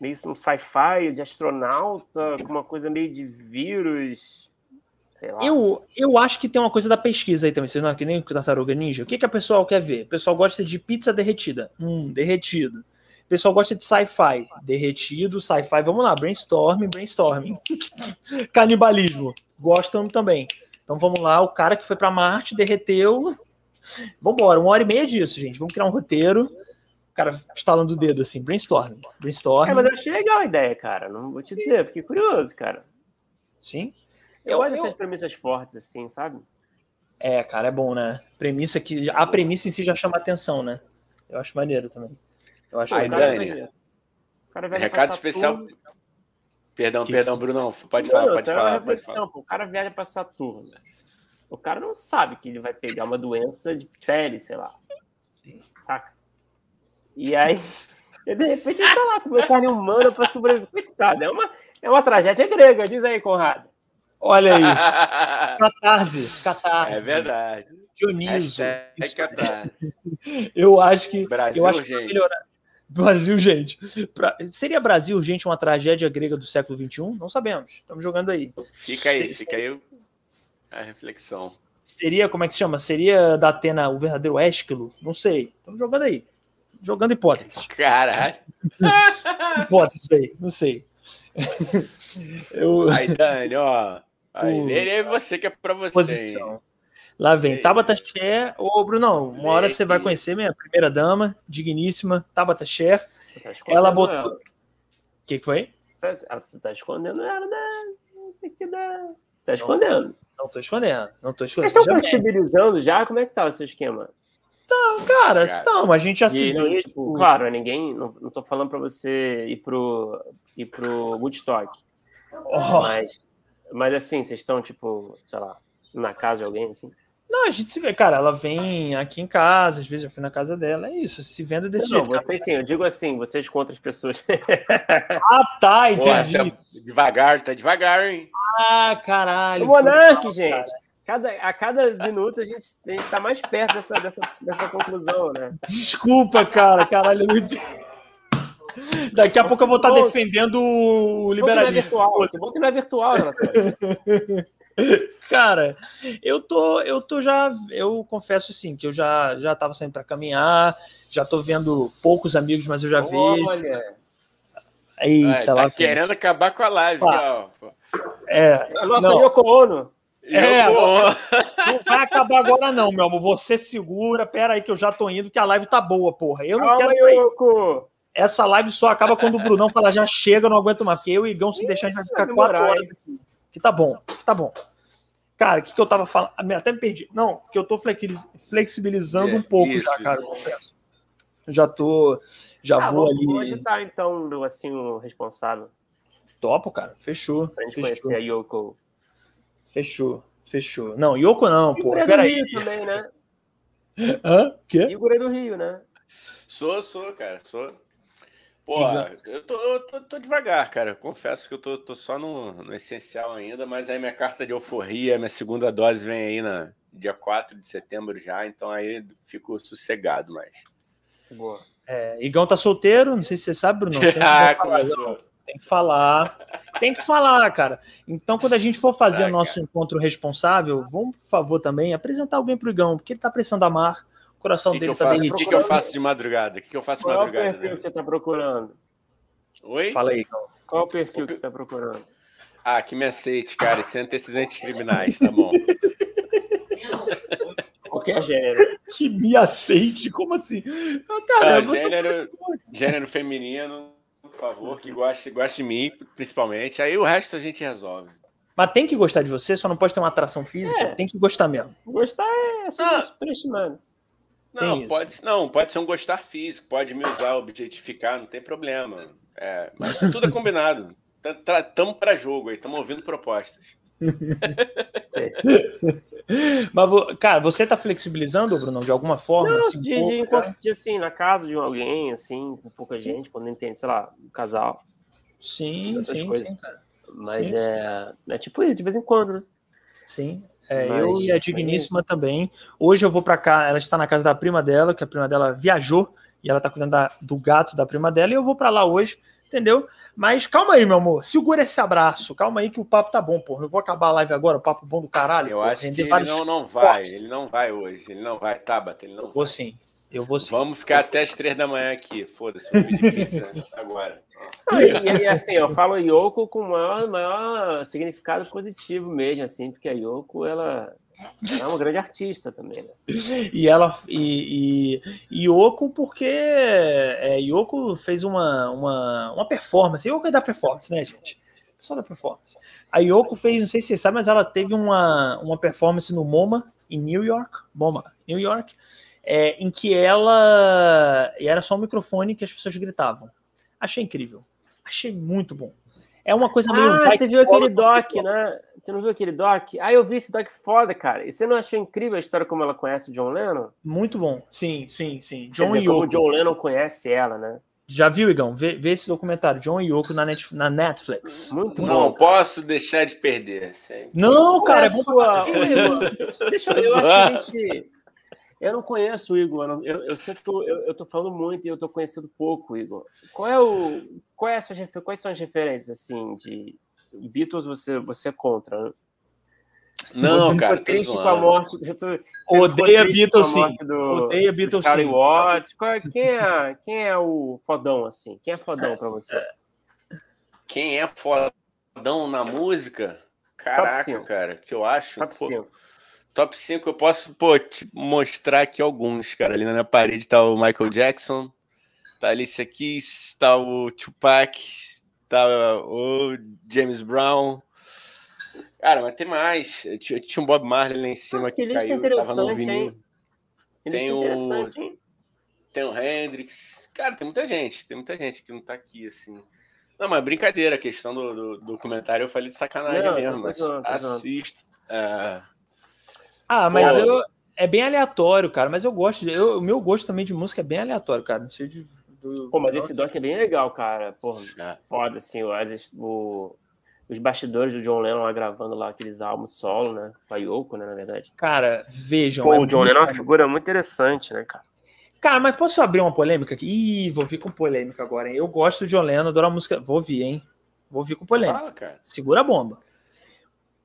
Speaker 3: meio um sci-fi de astronauta, com uma coisa meio de vírus.
Speaker 1: Eu, eu acho que tem uma coisa da pesquisa aí também, vocês não é que nem o Tartaruga Ninja. O que, que a pessoa quer ver? O pessoal gosta de pizza derretida. Hum, derretido. O pessoal gosta de sci-fi. Derretido, sci-fi. Vamos lá, brainstorming, brainstorming. [LAUGHS] Canibalismo. Gostam também. Então vamos lá, o cara que foi para Marte derreteu. Vambora, uma hora e meia disso, gente. Vamos criar um roteiro. O cara estalando o dedo assim, brainstorming. Brainstorming. É,
Speaker 3: mas eu achei legal a ideia, cara. Não vou te dizer, fiquei curioso, cara.
Speaker 1: Sim.
Speaker 3: Eu, gosto dessas premissas fortes, assim, sabe?
Speaker 1: É, cara, é bom, né? Premissa que. A premissa em si já chama atenção, né? Eu acho maneiro também. Eu acho
Speaker 2: Ai, Dani, recado especial. Tudo. Perdão, que perdão, Bruno. Pode não, falar, não, pode falar. É uma reflexão,
Speaker 3: O cara viaja para Saturno. O cara não sabe que ele vai pegar uma doença de pele, sei lá. Saca? E aí, [LAUGHS] de repente, ele tá lá com carne humana para sobreviver. Coitado, é uma, é uma tragédia grega, diz aí, Conrado.
Speaker 1: Olha aí. [LAUGHS] catarse, catarse.
Speaker 2: É verdade.
Speaker 1: Dionísio. É catarse. [LAUGHS] Eu acho que.
Speaker 2: Brasil,
Speaker 1: eu acho
Speaker 2: gente.
Speaker 1: Que melhorar. Brasil, gente. Pra... Seria Brasil, gente, uma tragédia grega do século XXI? Não sabemos. Estamos jogando aí.
Speaker 2: Fica aí, Se... fica aí a reflexão.
Speaker 1: Seria, como é que se chama? Seria da Atena o verdadeiro Ésquilo? Não sei. Estamos jogando aí. Jogando hipóteses.
Speaker 2: Caralho. [LAUGHS]
Speaker 1: hipóteses aí, não sei.
Speaker 2: Eu... Aí, Dani, ó. Aí, é você que é pra você. Posição.
Speaker 1: Lá vem. Tabata Cher. Ô, Brunão, uma hora você vai conhecer minha primeira dama, digníssima, Tabata Cher. Tá ela botou. O que, que foi?
Speaker 3: Você tá escondendo ela, né? Tá escondendo.
Speaker 1: Não, tô escondendo. Não tô escondendo.
Speaker 3: Vocês estão flexibilizando já? Como é que tá o seu esquema?
Speaker 1: Então, cara, cara então, a gente já se
Speaker 3: viu. Tipo, claro, ninguém. Não, não tô falando pra você ir pro, ir pro Woodstock. Oh. Mas, mas assim, vocês estão, tipo, sei lá, na casa de alguém, assim?
Speaker 1: Não, a gente se vê, cara, ela vem aqui em casa, às vezes eu fui na casa dela, é isso, se vendo desse não, jeito.
Speaker 3: Não, vocês sim, eu digo assim, vocês contra as pessoas. [LAUGHS]
Speaker 1: ah, tá, entendi. Tá
Speaker 2: devagar, tá devagar, hein?
Speaker 1: Ah, caralho.
Speaker 3: O Monark, gente. Cada, a cada minuto a gente, a gente tá mais perto dessa, dessa, dessa conclusão, né?
Speaker 1: Desculpa, cara, caralho, muito... Daqui a pouco eu vou estar defendendo o liberalismo.
Speaker 3: Que não é virtual, que bom que não é virtual, [LAUGHS]
Speaker 1: Cara, eu tô, eu tô já, eu confesso assim que eu já já tava saindo para caminhar, já tô vendo poucos amigos, mas eu já vejo. Olha.
Speaker 2: Eita, tá lá querendo vem. acabar com a live, ó.
Speaker 1: É,
Speaker 3: nossa não. Yoko Ono.
Speaker 1: É, [LAUGHS] não vai acabar agora não, meu amor. Você segura, pera aí que eu já tô indo, que a live tá boa, porra. Eu não Calma, quero Yoko. Essa live só acaba quando o Brunão falar já chega, não aguento mais, porque eu e o Igão se deixar a gente vai ficar quatro horas aqui que tá bom, que tá bom. Cara, o que, que eu tava falando? Até me perdi. Não, que eu tô flexibilizando é, um pouco isso, já, cara, confesso. Já tô. Já ah, vou ali.
Speaker 3: Hoje tá, então, assim, o responsável.
Speaker 1: Topo, cara. Fechou.
Speaker 3: Pra gente
Speaker 1: fechou.
Speaker 3: conhecer a Yoko.
Speaker 1: Fechou, fechou. Não, Yoko não, pô.
Speaker 3: É do Rio também, né? [LAUGHS]
Speaker 1: Hã? Quê?
Speaker 3: Igor é do Rio, né?
Speaker 2: Sou, sou, cara, sou. Pô, eu tô, tô, tô, devagar, cara. confesso que eu tô, tô só no, no, essencial ainda, mas aí minha carta de euforia, minha segunda dose vem aí na dia 4 de setembro já, então aí fico sossegado mais.
Speaker 1: Boa. É, Igão tá solteiro, não sei se você sabe, Bruno. [LAUGHS]
Speaker 2: ah, começou.
Speaker 1: Tem que falar. Tem que falar, cara. Então, quando a gente for fazer ah, o nosso cara. encontro responsável, vamos, por favor, também apresentar alguém pro Igão, porque ele tá precisando amar coração que dele que tá
Speaker 2: derretido. O que, que, eu faço de madrugada? O que, eu faço de madrugada?
Speaker 3: Qual é o perfil né? que você está procurando?
Speaker 2: Oi?
Speaker 1: Fala aí,
Speaker 3: Qual é o perfil o... que você está procurando?
Speaker 2: Ah, que me aceite, cara, sem antecedentes criminais, tá bom. [LAUGHS]
Speaker 3: Qualquer gênero.
Speaker 1: Que me aceite? Como assim? Ah, cara,
Speaker 2: ah, gênero, gênero feminino, por favor, que goste, goste de mim, principalmente. Aí o resto a gente resolve.
Speaker 1: Mas tem que gostar de você, só não pode ter uma atração física, é. tem que gostar mesmo.
Speaker 3: Gostar é assim, ah.
Speaker 2: Não, pode, não, pode ser um gostar físico, pode me usar, objetificar, não tem problema. É, mas tudo é combinado. Estamos para jogo aí, estamos ouvindo propostas. [LAUGHS]
Speaker 1: mas, cara, você está flexibilizando, Bruno, de alguma forma?
Speaker 3: Não, assim, de, de, de, assim, na casa de alguém, assim, com pouca gente, quando entende, sei lá, um casal.
Speaker 1: Sim, sim, coisas. sim, cara.
Speaker 3: Mas sim, é, sim. é tipo isso, de vez em quando, né?
Speaker 1: Sim. É, Mas, eu e a Digníssima é... também. Hoje eu vou para cá, ela está na casa da prima dela, que a prima dela viajou e ela está cuidando da, do gato da prima dela, e eu vou para lá hoje. Entendeu? Mas calma aí, meu amor. Segura esse abraço. Calma aí que o papo tá bom, pô. Não vou acabar a live agora, o papo bom do caralho.
Speaker 2: Eu
Speaker 1: pô.
Speaker 2: acho que ele não, não vai. Ele não vai hoje. Ele não vai, Tabata. Ele não
Speaker 1: Eu vou sim. Eu vou sim.
Speaker 2: Vamos ficar até as três da manhã aqui. Foda-se, vou pedir pizza [LAUGHS] agora.
Speaker 3: E, e, assim, eu falo Yoko com o maior, maior significado positivo mesmo, assim, porque a Yoko, ela é uma grande artista também, né?
Speaker 1: E ela e, e, Yoko, porque é, Yoko fez uma, uma, uma performance. Yoko é da performance, né, gente? Só da performance. A Yoko fez, não sei se você sabe, mas ela teve uma, uma performance no MoMA, em New York, MoMA, New York, é, em que ela. E era só um microfone que as pessoas gritavam. Achei incrível. Achei muito bom. É uma coisa meio.
Speaker 3: Ah, você viu aquele doc, né? Você não viu aquele doc? Ah, eu vi esse doc foda, cara. E você não achou incrível a história como ela conhece o John Lennon?
Speaker 1: Muito bom. Sim, sim, sim.
Speaker 3: John dizer, e Yoko. o John Lennon conhece ela, né?
Speaker 1: Já viu, Igão? Vê, vê esse documentário, John e Yoko na, net, na Netflix.
Speaker 2: Muito bom. Não posso deixar de perder.
Speaker 1: Sempre. Não, cara, é bom
Speaker 3: pra... Deixa eu, eu acho que a [LAUGHS] gente eu não conheço o Igor, eu, eu, eu sempre tô, eu, eu tô falando muito e eu tô conhecendo pouco, Igor. Qual é o, qual é sua, quais são as referências assim de Beatles? Você, você é contra? Né?
Speaker 2: Não,
Speaker 3: você
Speaker 2: cara.
Speaker 3: triste com a morte. Você
Speaker 1: Odeia Beatles, sim.
Speaker 3: Do,
Speaker 1: Odeia Beatles,
Speaker 3: do Charlie Watts. Qual é, quem, é, quem é o fodão assim? Quem é fodão para você?
Speaker 2: Quem é fodão na música? Caraca, cara, que eu acho.
Speaker 3: Top
Speaker 2: pô,
Speaker 3: 5.
Speaker 2: Top 5 eu posso pô, te mostrar aqui alguns, cara. Ali na minha parede tá o Michael Jackson, tá a Alicia Keys, tá o Tupac, tá o James Brown. Cara, mas tem mais. Tinha um Bob Marley lá em cima
Speaker 3: Nossa,
Speaker 2: que,
Speaker 3: que
Speaker 2: caiu, tava no vinil. Tem o, tem o Hendrix. Cara, tem muita gente. Tem muita gente que não tá aqui, assim. Não, mas brincadeira. A questão do, do, do documentário eu falei de sacanagem
Speaker 3: Não,
Speaker 2: mesmo. Mas
Speaker 3: zoando.
Speaker 2: assisto. É,
Speaker 1: Ah, mas
Speaker 2: Pô.
Speaker 1: eu, é bem aleatório, cara. Mas eu gosto. de- Eu, o meu gosto também de música é bem aleatório, cara. Não sei de. Do,
Speaker 3: Pô, mas
Speaker 1: Nossa.
Speaker 3: esse doc é bem legal, cara. Porra,
Speaker 2: é.
Speaker 3: foda, assim, o, o- os bastidores do John Lennon lá gravando lá aqueles álbuns solo, né? Com a Yoko, né, na verdade.
Speaker 1: Cara, vejam.
Speaker 3: Pô,
Speaker 1: é
Speaker 3: o John Lennon é uma figura muito interessante, né, cara?
Speaker 1: Cara, mas posso abrir uma polêmica aqui? Ih, vou vir com polêmica agora, hein? Eu gosto do John Lennon, adoro a música. Vou vir, hein? Vou vir com polêmica.
Speaker 2: Fala, cara.
Speaker 1: Segura a bomba.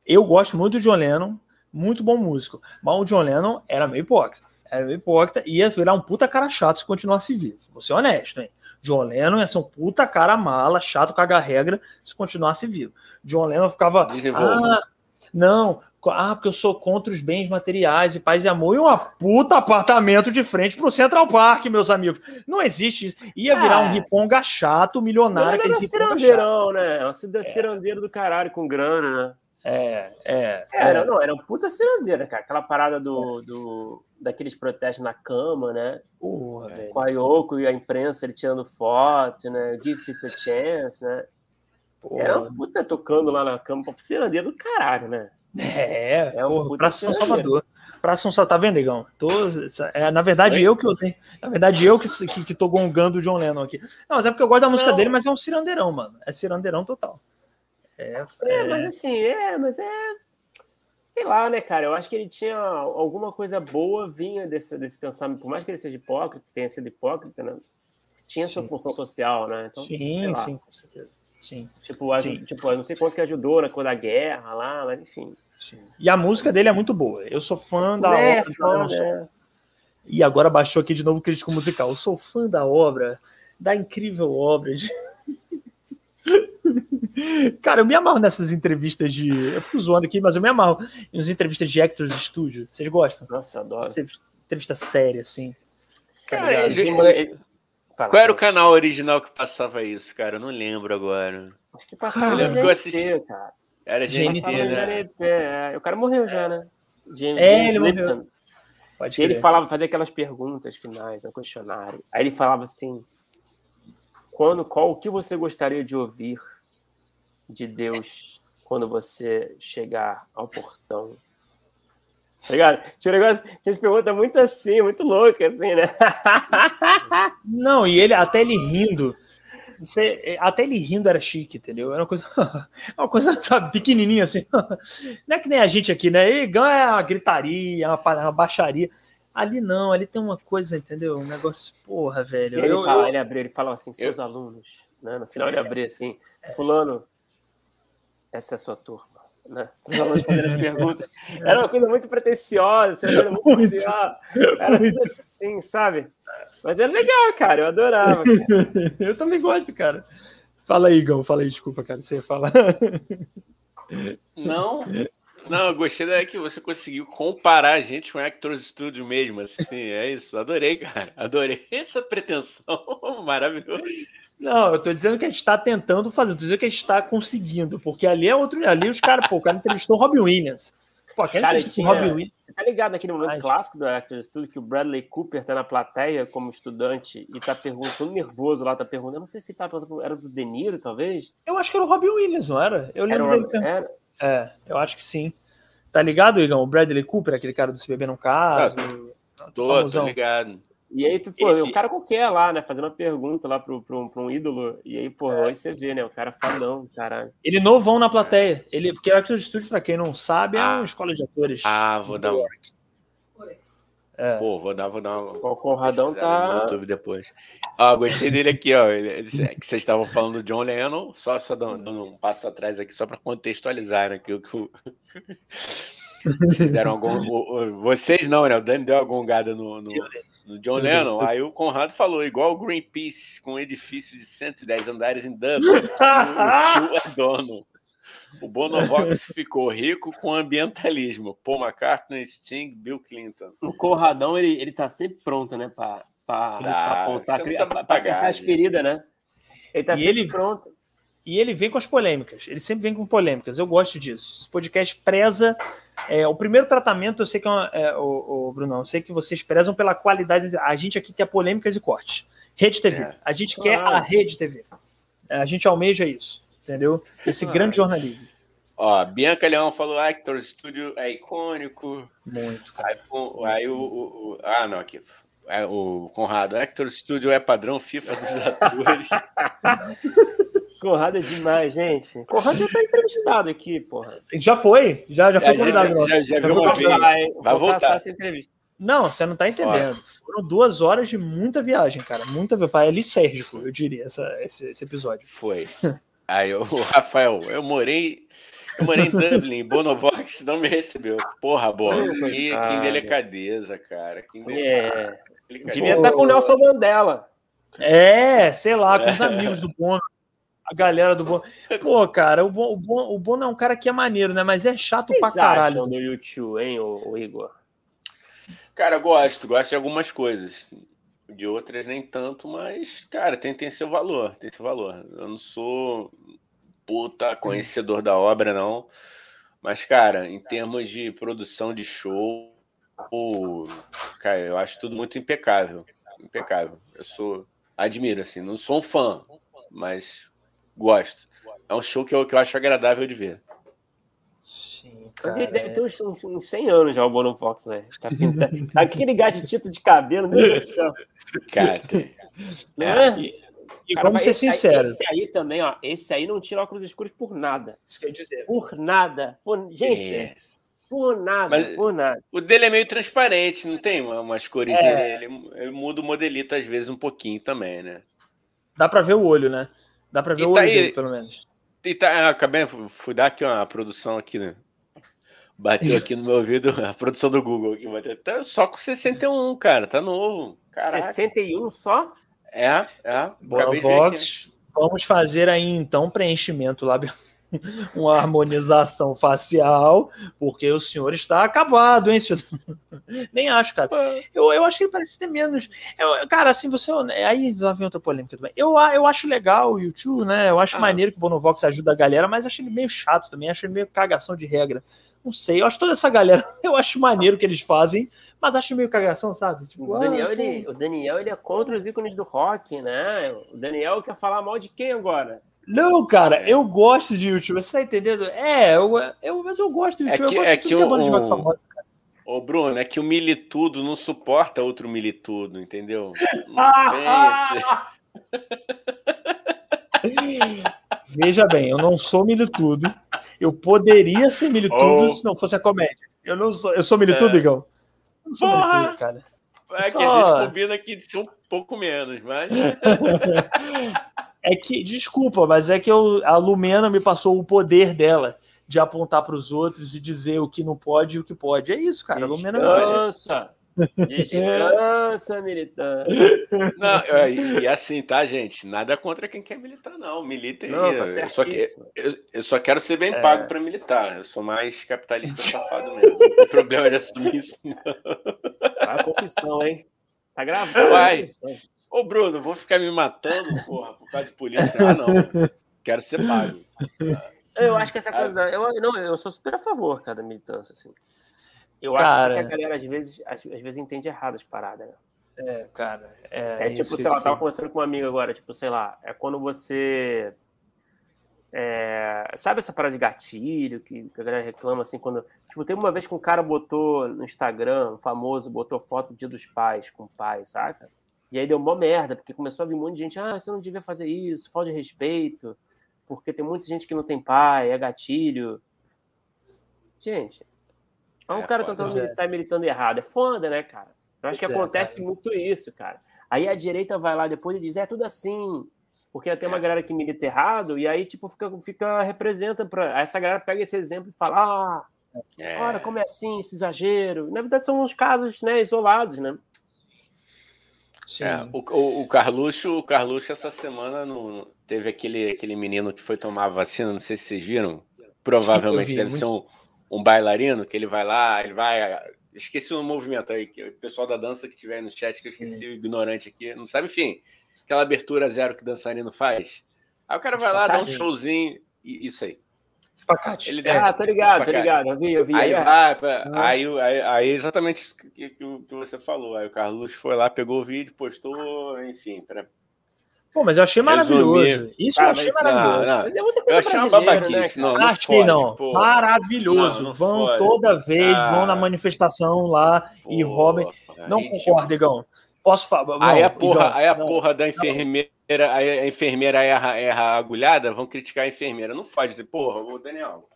Speaker 1: Eu gosto muito do John Lennon, muito bom músico. Mas o John Lennon era meio hipócrita. Era meio hipócrita ia virar um puta cara chato se continuasse vivo. Vou ser honesto, hein? John Lennon ia ser um puta cara mala, chato, caga regra, se continuasse vivo. John Lennon ficava. Ah, não, ah, porque eu sou contra os bens materiais e paz e amor e uma puta apartamento de frente pro Central Park, meus amigos. Não existe isso. Ia virar um
Speaker 3: É.
Speaker 1: riponga chato, milionário,
Speaker 3: Ele era cirandeirão, né? Um cirandeiro do caralho com grana, né?
Speaker 1: É, é.
Speaker 3: Era,
Speaker 1: é.
Speaker 3: não, era um puta cirandeira, cara. Aquela parada do, do, daqueles protestos na cama, né?
Speaker 1: Porra, velho.
Speaker 3: Com a Yoko e a imprensa, ele tirando foto, né? Give us a chance, né?
Speaker 1: Porra.
Speaker 3: Era um puta tocando lá na cama, pô, cirandeiro do caralho, né?
Speaker 1: É,
Speaker 3: É um
Speaker 1: porra,
Speaker 3: puta
Speaker 1: Praça São. Salvador. Praça São Salvador, tá vendo, Igão? Tô, é, na verdade, eu que eu tenho. Na verdade, eu que, que, que tô gongando o John Lennon aqui. Não, mas é porque eu gosto da música
Speaker 3: Não.
Speaker 1: dele, mas é um cirandeirão, mano. É cirandeirão total. É,
Speaker 3: É, mas assim, é, mas é. Sei lá, né, cara? Eu acho que ele tinha alguma coisa boa vinha desse, desse pensamento. Por mais que ele seja hipócrita, tenha sido hipócrita, né? Tinha sua
Speaker 1: Sim.
Speaker 3: função social, né? Então,
Speaker 1: sim, sim, com certeza. Sim,
Speaker 3: Tipo,
Speaker 1: Sim.
Speaker 3: tipo, eu não sei quanto que ajudou na coisa da guerra lá, mas enfim.
Speaker 1: sim. E a música dele é muito boa. Eu sou fã da
Speaker 3: É,
Speaker 1: obra Song.
Speaker 3: é.
Speaker 1: E agora baixou aqui de novo o crítico musical. Eu sou fã da obra, da incrível obra de. [LAUGHS] Cara, eu me amarro nessas entrevistas de. Eu fico zoando aqui, mas eu me amarro nas entrevistas de actors de estúdio. Vocês gostam?
Speaker 3: Nossa, eu adoro.
Speaker 1: Entrevista, séria, assim.
Speaker 2: Cara, ele-
Speaker 3: Ele- Fala,
Speaker 2: Qual era o canal original que passava isso, cara? Eu não lembro agora.
Speaker 3: Acho que passava
Speaker 1: Ah, eu
Speaker 2: lembro que eu
Speaker 3: GNT,
Speaker 2: assisti.
Speaker 3: cara.
Speaker 2: Era
Speaker 1: GNT,
Speaker 2: GNT, né?
Speaker 3: GNT, é. O cara morreu já, né? James,
Speaker 1: É,
Speaker 3: James
Speaker 1: ele morreu.
Speaker 3: Lipton.
Speaker 1: Pode
Speaker 3: E ele falava, fazia aquelas perguntas finais, um questionário. Aí ele falava assim: quando, qual o que você gostaria de ouvir de Deus quando você chegar ao portão? Tá ligado? Tinha um negócio, tinha umas perguntas muito assim, muito loucas, assim, né? [LAUGHS]
Speaker 1: Não, e ele, até ele rindo. é, até ele rindo era chique, entendeu? Era uma coisa, [LAUGHS] uma coisa sabe, pequenininha assim. [LAUGHS] Não é que nem a gente aqui, né? Igão é uma gritaria, uma, uma baixaria. Ali não, ali tem uma coisa, entendeu? Um negócio, porra, velho.
Speaker 3: ele,
Speaker 1: Eu-
Speaker 3: fala,
Speaker 1: eu-
Speaker 3: ele abriu, ele falava assim: seus alunos Né? No final ele abria assim, fulano, essa é a sua turma. Né? [LAUGHS] as perguntas. Era uma coisa muito pretensiosa, era muito, muito. Assim, era muito assim, sabe? Mas é legal, cara, eu adorava. Cara. [LAUGHS]
Speaker 1: eu também gosto, cara. Fala aí, Igor, fala aí, desculpa, cara, você ia falar. [LAUGHS]
Speaker 2: Não, não, eu gostei da que você conseguiu comparar a gente com Actors Studio mesmo, assim, é isso. Adorei, cara. Adorei essa pretensão. Maravilhoso.
Speaker 1: Não, eu tô dizendo que a gente tá tentando fazer, tô dizendo que a gente tá conseguindo, porque ali é outro. Ali os caras, pô, o cara entrevistou o Robin Williams.
Speaker 3: Pô, cara, tinha, Robin Williams. Você tá ligado naquele momento Ai, clássico do Actors Studio que o Bradley Cooper tá na plateia como estudante e tá perguntando, nervoso lá, tá perguntando. não sei se tá perguntando, era do De Niro, talvez?
Speaker 1: Eu acho que era o Robin Williams, não era? Eu lembro era, dele. Era, é, eu acho que sim. Tá ligado, Igão? O Bradley Cooper, aquele cara do Se Beber Não Caso.
Speaker 2: Ah, tô, tô ligado.
Speaker 3: E aí, tu, pô, Esse... um cara qualquer lá, né? Fazendo uma pergunta lá pro, pro, pro um ídolo. E aí, pô, é. aí você vê, né? O cara fadão, caralho.
Speaker 1: Ele novão na plateia. Ele, porque o Access Studio, pra quem não sabe, é ah. uma escola de atores.
Speaker 2: Ah, vou dar um. É. Pô, vou dar, vou dar uma.
Speaker 3: O Conradão tá.
Speaker 2: No YouTube depois. Ah, gostei dele aqui, ó. que vocês estavam falando do John Lennon, só, só dando, um passo atrás aqui, só para contextualizar, né? Que, que, [LAUGHS] vocês deram algum. Vocês não, né? O Dani deu algum gada no, no, no, John Lennon. Aí o Conrado falou, igual o Greenpeace, com um edifício de 110 andares em Dublin. [LAUGHS] o tio é dono. O Bonovox ficou rico com ambientalismo. Paul McCartney, Sting, Bill Clinton.
Speaker 3: O Corradão, ele, ele tá sempre pronto, né? Para tá, apontar, tá pra, apertar as feridas, né?
Speaker 1: Ele tá e sempre ele, pronto. E ele vem com as polêmicas. Ele sempre vem com polêmicas. Eu gosto disso. Esse podcast preza. É, o primeiro tratamento, eu sei que é, uma, é o, o Bruno, eu sei que vocês prezam pela qualidade. A gente aqui quer polêmicas e cortes. Rede TV. É. A gente quer a Rede TV. A gente almeja isso entendeu? Esse ah, grande jornalismo.
Speaker 2: Ó, Bianca Leão falou Actor Studio é icônico.
Speaker 1: Muito.
Speaker 2: Aí, aí o, o, o, Ah, não, aqui. É, o Conrado, Actor Studio é padrão FIFA dos [LAUGHS] atores. [LAUGHS]
Speaker 3: Conrado é demais, gente. Conrado já tá entrevistado aqui, porra.
Speaker 1: Já foi, já, já foi convidado.
Speaker 2: Já, já, já viu uma vez. Vai
Speaker 3: Vou voltar. essa entrevista.
Speaker 1: Não, você não tá entendendo. Foram duas horas de muita viagem, cara. Muita viagem. É lisérgico, eu diria, essa, esse, esse episódio.
Speaker 2: Foi. Aí o Rafael, eu morei, eu morei em Dublin, Bonovox não me recebeu. Porra, bola. Que, que delicadeza, cara. Que
Speaker 3: é. Devia estar com o Nelson Mandela.
Speaker 1: É, sei lá, com os amigos do Bono. A galera do Bono. [LAUGHS] Pô, cara, o Bono, o Bono, o Bono é um cara que é maneiro, né? Mas é chato Vocês pra caralho.
Speaker 3: do YouTube, hein, o, o Igor?
Speaker 2: Cara, gosto, gosto de algumas coisas de outras nem tanto, mas, cara, tem, tem seu valor, tem seu valor. Eu não sou puta conhecedor da obra, não. Mas, cara, em termos de produção de show, cara, eu acho tudo muito impecável. Impecável. Eu sou. Admiro, assim, não sou um fã, mas gosto. É um show que eu, que eu acho agradável de ver.
Speaker 3: Sim, cara, Mas ele deve ter uns, uns, uns 100 anos já, o Bono Fox, né? Tá Aquele gatito de cabelo, meu Deus do céu.
Speaker 2: Cara,
Speaker 1: não é? E, e cara, vamos ser sinceros.
Speaker 3: Esse aí também, ó. Esse aí não tira óculos escuros por nada.
Speaker 1: Isso quer dizer.
Speaker 3: Por nada. Por... Gente, é. por nada, Mas por nada.
Speaker 2: O dele é meio transparente, não tem umas cores. É. Ele, ele, muda o modelito às vezes um pouquinho também, né?
Speaker 1: Dá pra ver o olho, né? Dá pra ver e o tá olho aí, dele, pelo menos.
Speaker 2: E tá, acabei, fui dar aqui uma produção aqui, né? Bateu aqui no meu ouvido [LAUGHS] a produção do Google aqui, bateu. Tá só com 61, cara, tá novo.
Speaker 3: Caraca. 61 só?
Speaker 2: É, é.
Speaker 1: Boa Vox. Vamos fazer aí então preenchimento labial [LAUGHS] uma harmonização facial, porque o senhor está acabado, hein, senhor? [LAUGHS] Nem acho, cara. Eu, eu acho que ele parece ter menos. Eu, cara, assim, você. Aí lá vem outra polêmica também. Eu, eu acho legal o YouTube, né? Eu acho ah. maneiro que o Bonovox ajuda a galera, mas acho ele meio chato também, acho ele meio cagação de regra. Não sei, eu acho toda essa galera, [LAUGHS] eu acho maneiro o que eles fazem, mas acho meio cagação, sabe?
Speaker 3: Tipo, o, Daniel, ah, ele, o Daniel, ele é contra os ícones do rock, né? O Daniel quer falar mal de quem agora?
Speaker 1: Não, cara, eu gosto de YouTube, você tá entendendo? É, eu, eu, mas eu gosto de YouTube,
Speaker 2: é que, eu gosto é de tudo que é de famosa, cara. Ô, Bruno, é que o militudo não suporta outro militudo, entendeu?
Speaker 1: Veja bem, eu não sou militudo. Eu poderia ser militudo oh. se não fosse a comédia. Eu não sou, eu sou militudo, é. Igão?
Speaker 2: Eu não sou Porra. militudo, cara. É Só... que a gente combina aqui de ser um pouco menos, mas. [LAUGHS]
Speaker 1: é que, desculpa, mas é que eu, a Lumena me passou o poder dela de apontar para os outros e dizer o que não pode e o que pode. É isso, cara.
Speaker 3: Descansa. A Lumena Descansa, militante.
Speaker 2: Não, e, e, assim, tá, gente? Nada contra quem quer militar, não. Milita aí. Não, tá eu, só que, eu, eu, só quero ser bem é. pago para militar. Eu sou mais capitalista safado mesmo. Não tem problema de assumir isso, não.
Speaker 3: Ah, confissão, hein? Tá gravando.
Speaker 2: Vai. Ô, Bruno, vou ficar me matando, porra, por causa de política. Ah, não. Quero ser pago.
Speaker 3: Eu acho que essa coisa. Eu, não, eu sou super a favor, cara, da militância, assim. Eu cara... acho que a galera, às vezes, às, às, vezes entende errado as paradas, né?
Speaker 1: É, cara. É,
Speaker 3: é tipo, sei lá, tava conversando com um amigo agora, tipo, sei lá, é quando você. É, sabe essa parada de gatilho que, que a galera reclama assim quando. Tipo, teve uma vez que um cara botou no Instagram, um famoso, botou foto do dia dos pais com o pai, saca? E aí deu uma merda, porque começou a vir um monte de gente, ah, você não devia fazer isso, falta de respeito, porque tem muita gente que não tem pai, é gatilho. Gente, é um é cara tentando militar e militando errado. É foda, né, cara? Eu acho que é, acontece muito isso, cara. Aí a direita vai lá depois e diz, é tudo assim. Porque tem uma é. galera que milita errado, e aí, tipo, fica, fica representa para Essa galera pega esse exemplo e fala, ah, é. olha como é assim, esse exagero. Na verdade, são uns casos né, isolados, né?
Speaker 2: É, o, o, o, Carluxo, o Carluxo essa semana no, teve aquele, aquele menino que foi tomar a vacina, não sei se vocês viram. Provavelmente vi, deve muito... ser um, um bailarino que ele vai lá, ele vai. Esqueci o movimento aí, que o pessoal da dança que tiver no chat, que eu esqueci o ignorante aqui, não sabe, enfim, aquela abertura zero que dançarino faz. Aí o cara vai lá, dá um showzinho, e isso aí.
Speaker 3: Espacate. Ele ah, tô ligado, tô ligado, eu vi, eu vi.
Speaker 2: Aí, vai, aí, aí, aí, exatamente isso que, que, que, você falou. Aí o Carlos foi lá, pegou o vídeo, postou, enfim, para
Speaker 1: Pô, mas eu achei maravilhoso. Isso eu achei maravilhoso. Não,
Speaker 2: mas é muita coisa eu achei uma babaquice. Né, não, não
Speaker 1: achei não. Pô. Maravilhoso. Não, vão fode. toda vez, ah. vão na manifestação lá pô, e roubem. Não concordo, Igão. Posso falar?
Speaker 2: Aí a porra, Igão, aí a porra da enfermeira, aí a enfermeira erra, erra a agulhada, vão criticar a enfermeira. Não faz dizer, porra, o Daniel.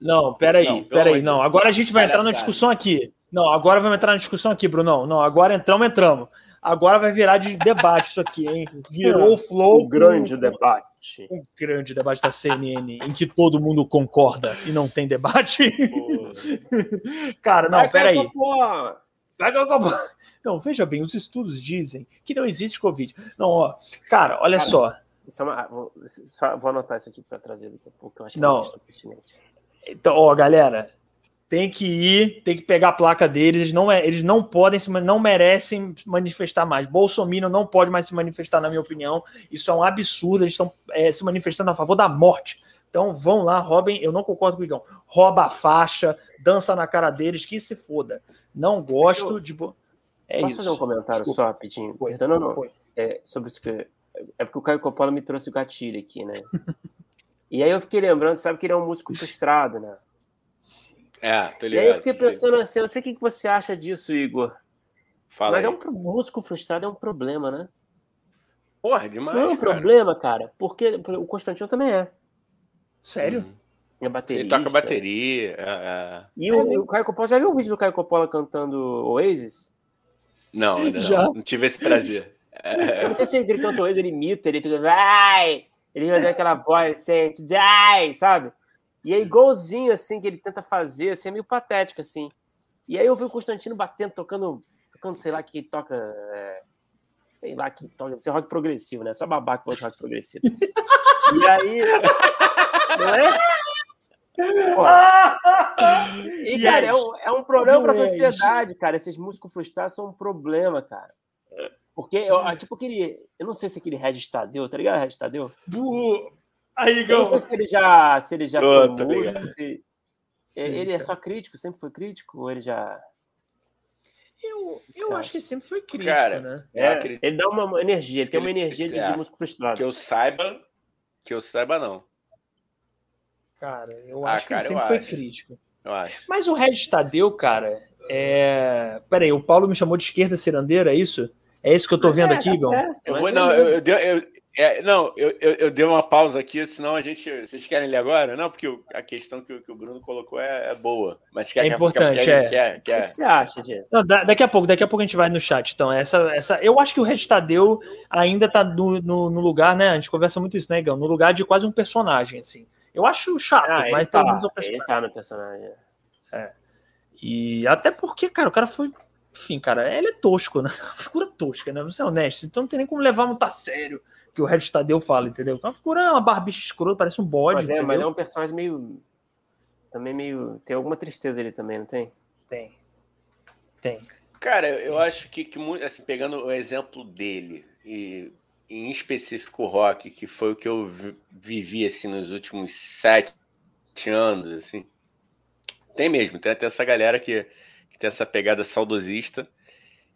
Speaker 1: Não, peraí, não, peraí, não. Agora a gente vai entrar na discussão aqui. Não, agora vamos entrar na discussão aqui, Bruno. Não, agora entramos, entramos. Agora vai virar de debate isso aqui, hein? Virou o flow.
Speaker 3: Um grande com... debate.
Speaker 1: Um grande debate da CNN, em que todo mundo concorda e não tem debate. [LAUGHS] Cara, não, peraí. Vai Não, veja bem, os estudos dizem que não existe Covid. Não, ó, cara, olha cara, só.
Speaker 3: É uma, vou, só, vou anotar isso aqui para trazer daqui a pouco, eu acho que
Speaker 1: não. é pertinente. Então, ó, galera, tem que ir, tem que pegar a placa deles, eles não, é, eles não podem, não merecem manifestar mais. Bolsonaro não pode mais se manifestar, na minha opinião. Isso é um absurdo, eles estão é, se manifestando a favor da morte. Então vão lá, roubem, eu não concordo com o Igão, rouba a faixa, dança na cara deles, que se foda. Não gosto eu, de...
Speaker 3: É posso isso. fazer um comentário Desculpa. só rapidinho? Foi, Perdão, não, não. É, sobre isso que... É porque o Caio Coppola me trouxe o gatilho aqui, né? [LAUGHS] e aí eu fiquei lembrando, sabe que ele é um músico frustrado, né?
Speaker 2: É, tô
Speaker 3: ligado. E aí eu fiquei pensando assim, eu sei o que você acha disso, Igor. Fala Mas aí. é um músico frustrado é um problema, né?
Speaker 2: Porra, demais.
Speaker 3: Não é um cara. problema, cara, porque o Constantino também é.
Speaker 1: Sério? Hum.
Speaker 3: É bateria.
Speaker 2: Ele toca bateria. É,
Speaker 3: é. E o, o Caio Coppola, já viu o vídeo do Caio Coppola cantando Oasis?
Speaker 2: Não, ainda já. não. Não tive esse prazer.
Speaker 3: Eu não sei se ele canta Oasis, ele imita, ele fica, vai! Ele vai dar aquela voz assim, die, sabe? E é igualzinho, assim, que ele tenta fazer, assim, é meio patético, assim. E aí eu vi o Constantino batendo, tocando, tocando sei lá, que toca. É, sei lá, que toca. Você é rock progressivo, né? Só babaca gosta de rock progressivo. e aí. [LAUGHS] Não é? [LAUGHS] E, cara, é um, é um problema para a sociedade, cara. Esses músicos frustrados são um problema, cara. Porque, eu, tipo, aquele. Eu não sei se aquele Regis Tadeu, tá ligado, Regis Tadeu?
Speaker 1: Aí,
Speaker 3: eu não sei se ele já, se ele já tô, foi músico, se... Sim, ele é só crítico, sempre foi crítico, ou ele já.
Speaker 1: Eu, eu acho que ele sempre foi crítico, cara, né?
Speaker 3: É, ele dá uma energia, ele tem uma energia de, é, de músico frustrado.
Speaker 2: Que eu saiba, que eu saiba, não.
Speaker 1: Cara, eu ah, acho cara, que ele sempre foi acho. crítico. Eu acho. Mas o Regis Tadeu, cara, é. Peraí, o Paulo me chamou de esquerda cirandeira, é isso? É isso que eu tô vendo é, aqui, tá
Speaker 2: Eu vou, não, eu, eu, É, não, eu, eu, eu, dei uma pausa aqui, senão a gente. Vocês querem ler agora? Não, porque a questão que, que o Bruno colocou é, é boa. Mas
Speaker 1: quer, é importante, quer, é.
Speaker 3: Quer, quer, O que você acha disso?
Speaker 1: Não, daqui a pouco, daqui a pouco a gente vai no chat. Então, essa, essa, eu acho que o Red Tadeu ainda tá no, no, no, lugar, né? A gente conversa muito isso, né, Igão? No lugar de quase um personagem, assim. Eu acho chato, ah, mas
Speaker 3: tá, pelo menos é um personagem. Ele tá no personagem.
Speaker 1: É. E até porque, cara, o cara foi enfim, cara, ele é tosco, né? [LAUGHS] Uma figura tosca, né? Vamos ser honesto. Então não tem nem como levar muito a sério que o Red Tadeu fala, entendeu? Uma figura é uma barbicha escrota, parece um bode. Mas
Speaker 3: é, mas é um personagem meio. Também meio. Tem alguma tristeza ali também, não tem?
Speaker 1: Tem. Tem.
Speaker 2: Cara, eu acho que, que muito, assim, pegando o exemplo dele, e em específico rock, que foi o que eu vivi assim nos últimos sete anos, assim. Tem mesmo, tem até essa galera que tem essa pegada saudosista,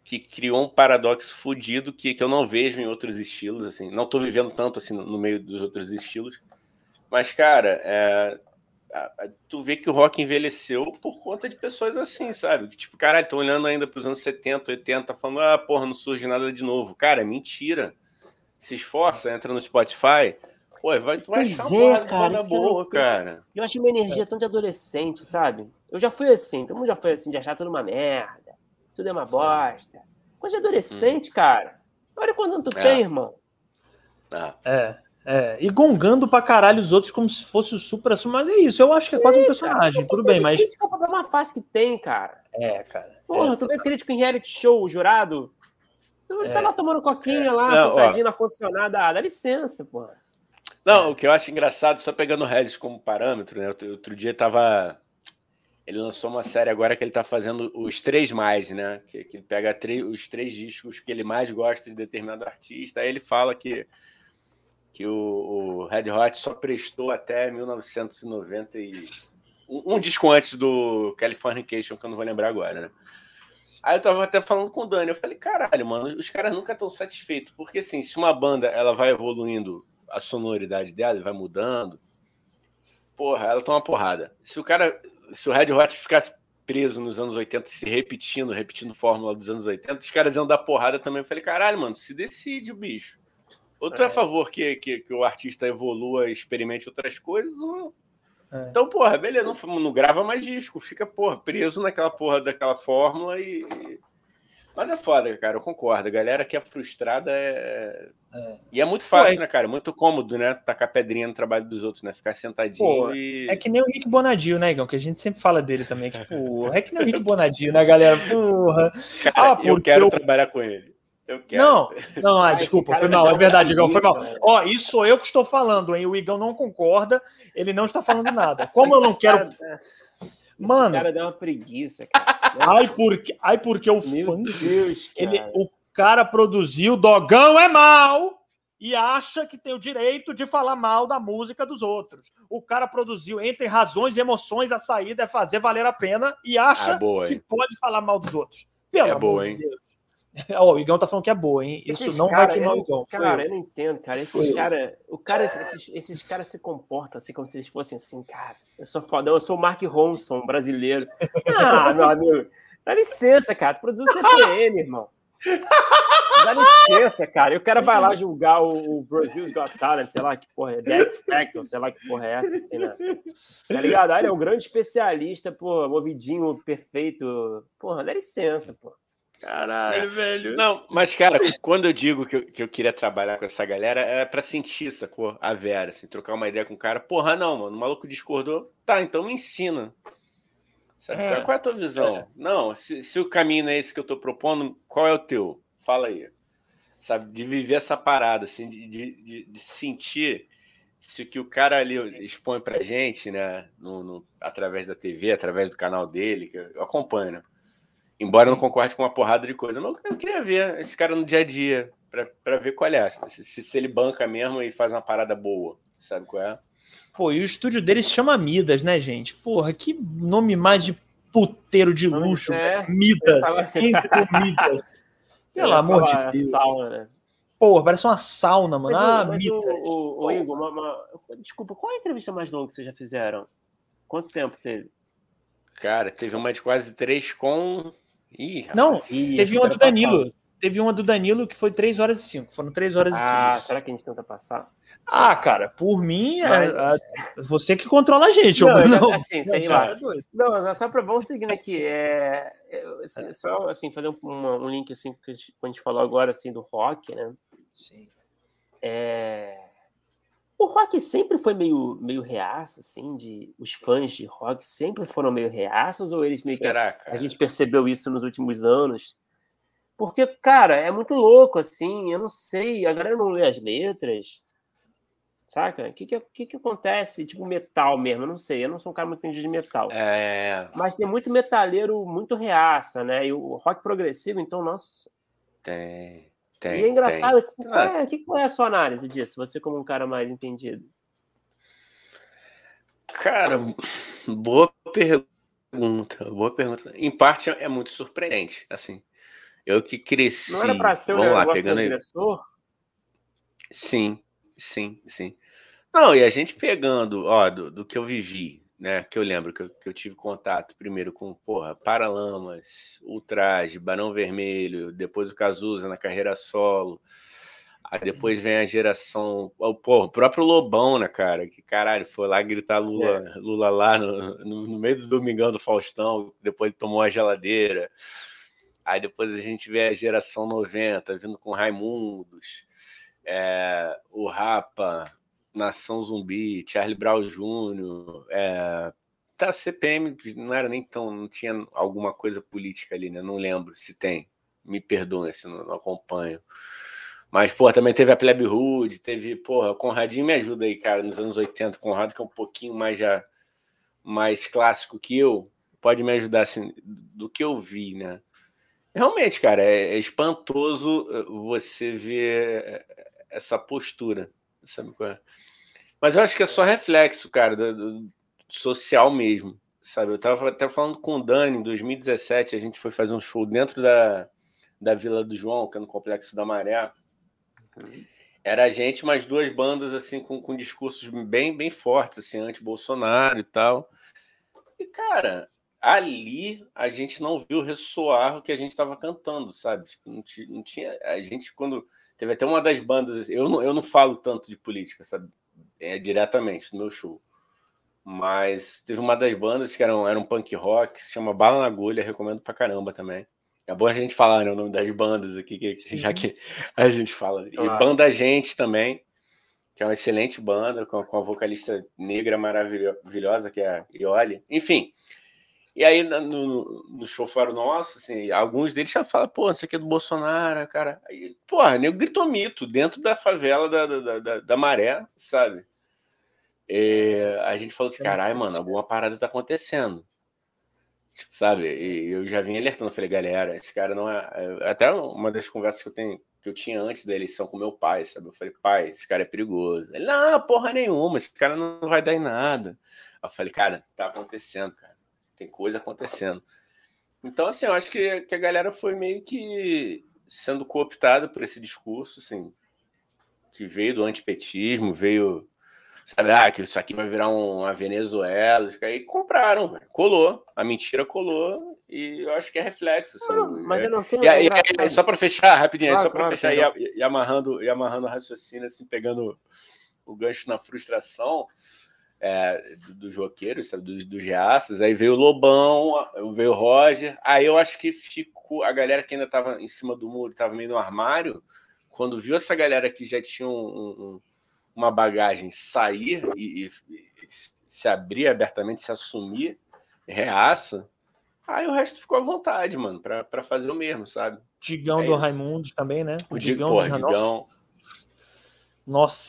Speaker 2: que criou um paradoxo fodido que, que eu não vejo em outros estilos, assim. Não tô vivendo tanto assim no, no meio dos outros estilos. Mas, cara, é, tu vê que o rock envelheceu por conta de pessoas assim, sabe? Que, tipo, caralho, tô olhando ainda pros anos 70, 80, falando, ah, porra, não surge nada de novo. Cara, é mentira. Se esforça, entra no Spotify, Pô, vai, tu vai
Speaker 3: pois achar é, cara, boa, eu, cara. Eu acho uma energia é. tão de adolescente, sabe? Eu já fui assim, todo mundo já foi assim, de achar tudo uma merda, tudo é uma bosta. Coisa de adolescente, hum. cara. Olha quanto tu é. tem, irmão.
Speaker 1: É. é. É, e gongando pra caralho os outros como se fosse o super mas é isso, eu acho que é quase um personagem, cara, tudo bem, mas.
Speaker 3: Crítica pra uma face que tem, cara.
Speaker 1: É, cara.
Speaker 3: Porra,
Speaker 1: é,
Speaker 3: tu vê crítico em reality show, o jurado. Ele é. tá lá tomando coquinha lá, Não, sentadinho ó. na condicionada. Ah, dá licença, porra.
Speaker 2: Não, o que eu acho engraçado, só pegando o Regis como parâmetro, né? Outro dia tava. Ele lançou uma série agora que ele tá fazendo os três mais, né? Que, que ele pega os três discos que ele mais gosta de determinado artista. Aí ele fala que, que o, o Red Hot só prestou até 1990 e. Um, um disco antes do Californication, que eu não vou lembrar agora, né? Aí eu tava até falando com o Dani, eu falei, caralho, mano, os caras nunca estão satisfeitos, porque assim, se uma banda ela vai evoluindo a sonoridade dela, vai mudando. Porra, ela toma porrada. Se o cara, se o Red Hot ficasse preso nos anos 80, se repetindo, repetindo fórmula dos anos 80, os caras iam dar porrada também. Eu falei, caralho, mano, se decide, bicho. Outro é, é a favor que, que, que, o artista evolua, experimente outras coisas, ou... é. Então, porra, beleza, não, não grava mais disco, fica, porra, preso naquela porra daquela fórmula e, mas é foda, cara, eu concordo. A galera que é frustrada é. é. E é muito fácil, Pô, é... né, cara? Muito cômodo, né? Tacar pedrinha no trabalho dos outros, né? Ficar sentadinho Pô, e.
Speaker 1: É que nem o Rick Bonadio, né, Igão? Que a gente sempre fala dele também. Tipo, é que nem o Rick [LAUGHS] Bonadio, né, galera? Porra.
Speaker 2: Cara, ah, eu quero eu... trabalhar com ele. Eu quero.
Speaker 1: Não, não, ah, desculpa, foi mal, é verdade, Igão, foi mal. Né? Ó, isso sou eu que estou falando, hein? O Igão não concorda, ele não está falando nada. [LAUGHS] Como eu não quero.
Speaker 3: Mano. Esse cara deu uma preguiça, cara.
Speaker 1: ai, porque, ai, porque o Meu funk. Deus, ele, o cara produziu Dogão é mal e acha que tem o direito de falar mal da música dos outros. O cara produziu entre razões e emoções a saída é fazer valer a pena e acha ah, boa, que pode falar mal dos outros.
Speaker 2: Pelo é amor boa, de Deus. [LAUGHS]
Speaker 1: Ó, o Igão tá falando que é boa, hein? Isso esses não cara, vai queimar o Igão.
Speaker 3: Cara, eu. eu não entendo, cara. Esses caras. O cara, esses, esses caras se comportam assim como se eles fossem assim, cara. Eu sou foda, eu sou o Mark Ronson, brasileiro. Ah, meu amigo. Dá licença, cara. Tu produziu CPM, irmão. Dá licença, cara. E o cara vai lá julgar o, o Brasil's Got Talent, sei lá que porra é, The Factor, sei lá que porra é essa que tem na... Tá ligado? Ah, ele é um grande especialista, pô, movidinho perfeito. Porra, dá licença, pô.
Speaker 2: Caralho, velho. Não, mas, cara, quando eu digo que eu, que eu queria trabalhar com essa galera, é pra sentir, sacou? A Vera, assim, trocar uma ideia com o cara. Porra, não, mano, o maluco discordou. Tá, então me ensina. Sabe? É, qual é a tua visão? É. Não, se, se, o caminho é esse que eu tô propondo, qual é o teu? Fala aí. Sabe, de viver essa parada, assim, de, de, de sentir se o que o cara ali expõe pra gente, né, no, no, através da TV, através do canal dele, que eu acompanho, né? Embora eu não concorde com uma porrada de coisa, mas eu queria ver esse cara no dia a dia, para ver qual é. Se, se, ele banca mesmo e faz uma parada boa, sabe qual é?
Speaker 1: Pô, e o estúdio dele se chama Midas, né, gente? Porra, que nome mais de puteiro de luxo. É, Midas, entre Midas. [LAUGHS] Pelo amor de Deus. Sauna, né? Porra, parece uma sauna, mano. Mas, ah,
Speaker 3: mas Midas. O, o, o Igor, uma, uma... desculpa, qual é a entrevista mais longa que vocês já fizeram? Quanto tempo teve?
Speaker 2: Cara, teve uma de quase três com
Speaker 1: Ih, não, teve uma do Danilo. teve uma do Danilo que foi 3 horas e 5. Foram 3 horas
Speaker 3: ah,
Speaker 1: e 5.
Speaker 3: Ah, será que a gente tenta passar?
Speaker 1: Ah, cara, por mim, é, Mas... a, a, você que controla a gente. Não, eu,
Speaker 3: não. Assim, sei lá. É não, só para vamos seguindo aqui. É, assim, só assim, fazer um, um, link assim, que a gente falou agora assim, do rock, né? Sim. É... Rock sempre foi meio, meio reaça, assim, de os fãs de rock sempre foram meio reaças, ou eles meio Será, que. A gente percebeu isso nos últimos anos. Porque, cara, é muito louco, assim, eu não sei, a galera não lê as letras, saca? O que que, que que acontece? Tipo, metal mesmo, eu não sei, eu não sou um cara muito entendido de metal. É... Mas tem muito metaleiro muito reaça, né? E o rock progressivo, então, nossa...
Speaker 2: Tem... Tem,
Speaker 3: e é engraçado, tem. Qual, é, que, qual é a sua análise disso? Você como um cara mais entendido.
Speaker 2: Cara, boa pergunta, boa pergunta. Em parte é muito surpreendente, assim. Eu que cresci. Não
Speaker 3: era para ser um lá, pegando agressor?
Speaker 2: Sim, sim, sim. Não, e a gente pegando, ó, do, do que eu vivi, né? Que eu lembro que eu, que eu tive contato primeiro com, porra, Paralamas, Ultraje, Barão Vermelho, depois o Cazuza na carreira solo. Aí depois vem a geração. Pô, o próprio Lobão, né, cara? Que caralho, foi lá gritar Lula, é. Lula lá no, no, no, meio do Domingão do Faustão, depois tomou a geladeira. Aí depois a gente vê a geração 90, vindo com Raimundos, é, o Rapa, Nação Zumbi, Charlie Brown Jr., é, tá, CPM não era nem tão, não tinha alguma coisa política ali, né? Não lembro se tem. Me perdoem se não, não acompanho. Mas, pô, também teve a Plebe Hood, teve, porra, Conradinho me ajuda aí, cara, nos anos 80, Conrado, que é um pouquinho mais já mais clássico que eu, pode me ajudar assim, do que eu vi, né? Realmente, cara, é, é espantoso eh, você ver eh, essa postura sabe qual é? Mas eu acho que é só reflexo, cara, do, do social mesmo, sabe? Eu tava até falando com o Dani em 2017, a gente foi fazer um show dentro da, da Vila do João, que é no Complexo da Maré. Era a gente, mais duas bandas, assim, com, com discursos bem, bem fortes, assim, anti-Bolsonaro e tal. E, cara, ali a gente não viu ressoar o que a gente estava cantando, sabe? Tipo, não, não tinha. A gente, quando Teve até uma das bandas. Eu não, eu não falo tanto de política, sabe? É, diretamente no meu show. Mas teve uma das bandas que era um, era um punk rock, se chama Bala na Agulha, recomendo pra caramba também. É bom a gente falar né, o nome das bandas aqui, que, já que a gente fala. E Banda Gente também, que é uma excelente banda, com, com a vocalista negra maravilhosa, que é a Ioli. Enfim, e aí, no, no show fora nosso, assim, alguns deles já falam, pô, isso aqui é do Bolsonaro, cara. Aí, porra, nego gritou mito dentro da favela da, da, da, da Maré, sabe? É, a gente falou assim, caralho, mano, alguma parada tá acontecendo. Tipo, sabe? E eu já vim alertando, falei, galera, esse cara não é. é até uma das conversas que eu tenho, que eu tinha antes da eleição com meu pai, sabe? Eu falei, pai, esse cara é perigoso. Ele, não, porra nenhuma, esse cara não vai dar em nada. Eu falei, cara, tá acontecendo, cara tem coisa acontecendo. Então, assim, eu acho que, que a galera foi meio que sendo cooptada por esse discurso, assim, que veio do antipetismo, veio, sabe, ah, que isso aqui vai virar uma Venezuela, aí compraram, colou, a mentira colou, e eu acho que é reflexo. Assim,
Speaker 3: não, mas eu não tenho.
Speaker 2: E, e, só para fechar, rapidinho, claro, só para claro, fechar e, e, amarrando, e amarrando o raciocínio, assim, pegando o gancho na frustração é, dos roqueiros, dos, dos reaças, aí veio o Lobão, veio o Roger, aí eu acho que ficou a galera que ainda estava em cima do muro, estava meio no armário, quando viu essa galera que já tinha um, um, uma bagagem sair e, e, se abrir abertamente, se assumir reaça, aí o resto ficou à vontade, mano, para fazer o mesmo, sabe?
Speaker 1: Digão
Speaker 2: é
Speaker 1: do Raimundo também, né?
Speaker 2: O, Digão, porra, do... Digão.
Speaker 1: Nossa,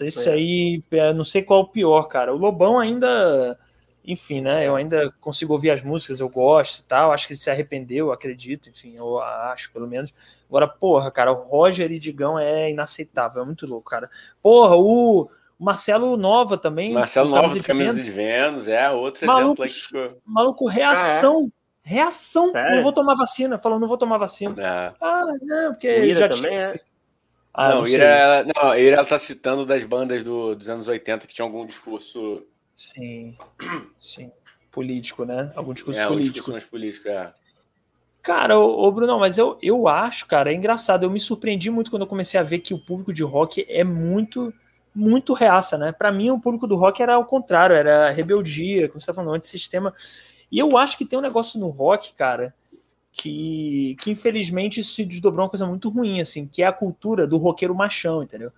Speaker 1: esse é. aí, não sei qual é o pior, cara. O Lobão ainda, enfim, né? Eu ainda consigo ouvir as músicas, eu gosto e tal. Acho que ele se arrependeu, acredito, enfim, eu acho, pelo menos. Agora, porra, cara, o Roger e Digão é inaceitável, é muito louco, cara. Porra, o. Marcelo Nova também.
Speaker 2: Marcelo Nova de Camisa de Vênus, é outro
Speaker 1: maluco, exemplo aí. Maluco, reação. Ah, é? Reação. Sério? Não vou tomar vacina. Falou, não vou tomar vacina. É. Ah, não, porque já
Speaker 3: também tinha... é.
Speaker 2: Ah, não, não Ira, ela, não, Ira ela tá citando das bandas do, dos anos 80 que tinha algum discurso.
Speaker 1: Sim, sim. Político, né? Algum discurso
Speaker 2: é,
Speaker 1: político.
Speaker 2: Um discurso político, é.
Speaker 1: Cara, ô, ô Bruno, mas eu, eu acho, cara, é engraçado. Eu me surpreendi muito quando eu comecei a ver que o público de rock é muito, muito reaça, né? Para mim, o público do rock era o contrário, era rebeldia, como você tá falando, antissistema. E eu acho que tem um negócio no rock, cara, que, que infelizmente se desdobrou uma coisa muito ruim, assim, que é a cultura do roqueiro machão, entendeu?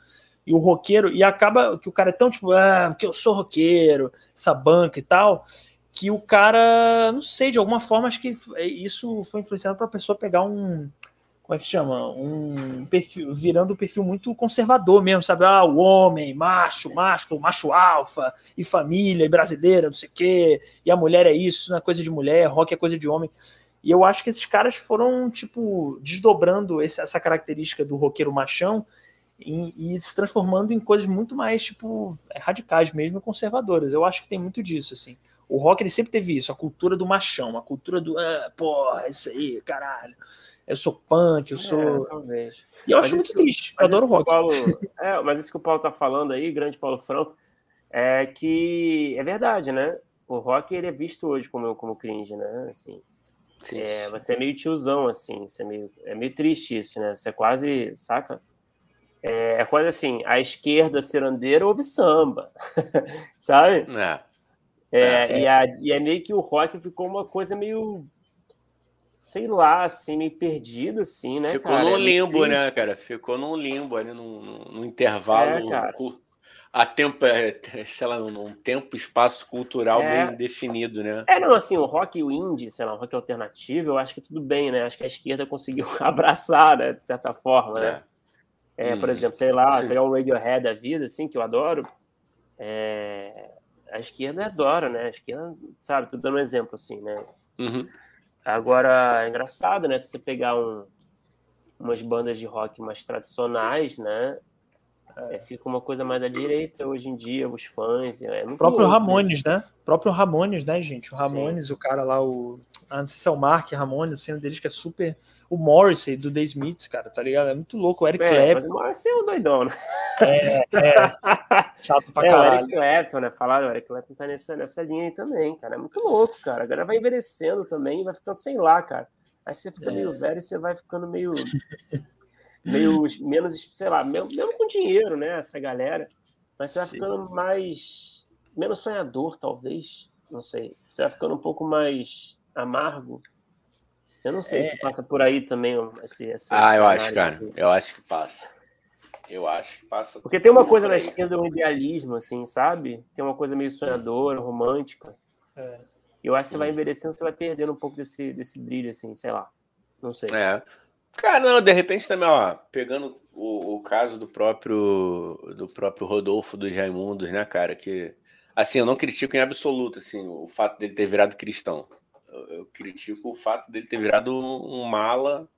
Speaker 1: E o roqueiro, e acaba que o cara é tão tipo, ah, porque eu sou roqueiro, essa banca e tal, que o cara, não sei, de alguma forma, acho que isso foi influenciado para a pessoa pegar um. Como é que chama? Um perfil, virando um perfil muito conservador mesmo, sabe? Ah, o homem, macho, macho, macho alfa, e família, e brasileira, não sei o quê, e a mulher é isso, não é coisa de mulher, rock é coisa de homem. E eu acho que esses caras foram, tipo, desdobrando esse, essa característica do roqueiro machão e, e, se transformando em coisas muito mais, tipo, radicais mesmo, conservadoras. Eu acho que tem muito disso, assim. O rock ele sempre teve isso, a cultura do machão, a cultura do, ah, porra, isso aí, caralho. Eu sou punk, eu é, sou. É, talvez. E eu mas acho muito triste. Eu adoro rock.
Speaker 3: Paulo, [LAUGHS] é, mas isso que o Paulo tá falando aí, grande Paulo Franco, é que é verdade, né? O rock ele é visto hoje como, como cringe, né? Assim, sim, é. Você é meio tiozão, assim, você é meio, é meio triste isso, né? Você é quase, saca? É, é quase assim, a esquerda cirandeira ouve samba, [LAUGHS] sabe? É. É, é, E, a, e é meio que o rock ficou uma coisa meio sei lá, assim, meio perdido, assim, né?
Speaker 2: Ficou cara? num é limbo, é né, cara? Ficou num limbo ali, num, num intervalo. É, a tempo, é, [LAUGHS] sei lá, num tempo, espaço cultural é. bem definido, né?
Speaker 3: É, não, assim, o rock e o indie, sei lá, o rock alternativo, eu acho que tudo bem, né? Acho que a esquerda conseguiu [LAUGHS] abraçar, né, de certa forma, né? É, por exemplo, sei lá, pegar o Radiohead da vida, assim, que eu adoro. É, a esquerda adora, né? A esquerda, sabe, tô dando um exemplo assim, né? Uhum. Agora, é engraçado, né? Se você pegar um, umas bandas de rock mais tradicionais, né? É, fica uma coisa mais à direita hoje em dia, os fãs. É
Speaker 1: o próprio louco, Ramones, né? O próprio Ramones, né, gente? O Ramones, Sim. o cara lá, o. Ah, não sei se é o Mark Ramones, sendo deles que é super o Morrissey do The Smiths, cara, tá ligado? É muito louco. O Eric é, Clapton.
Speaker 3: O Morrissey é um doidão, né?
Speaker 1: É, é. [LAUGHS] Chato pra é, caralho.
Speaker 3: O Eric Clapton, né? Falaram, o Eric Clapton tá nessa, nessa linha aí também, cara. É muito louco, cara. Agora vai envelhecendo também, vai ficando, sei lá, cara. Aí você fica é. meio velho e você vai ficando meio. [LAUGHS] meio menos, sei lá, mesmo, mesmo com dinheiro, né? Essa galera. Mas você vai Sim. ficando mais. menos sonhador, talvez. Não sei. Você vai ficando um pouco mais amargo. Eu não sei é... se passa por aí também. Esse, esse
Speaker 2: ah, eu acho, cara. Aqui. Eu acho que passa. Eu acho que passa.
Speaker 3: Porque tem uma coisa na esquerda, um idealismo, assim, sabe? Tem uma coisa meio sonhadora, romântica. É. Eu acho que você vai envelhecendo, você vai perdendo um pouco desse, desse brilho, assim, sei lá. Não sei.
Speaker 2: É. Cara, não, de repente também, ó, pegando o, o caso do próprio do próprio Rodolfo dos Raimundos, né, cara, que assim, eu não critico em absoluto assim o fato dele ter virado cristão eu critico o fato dele ter virado um, mala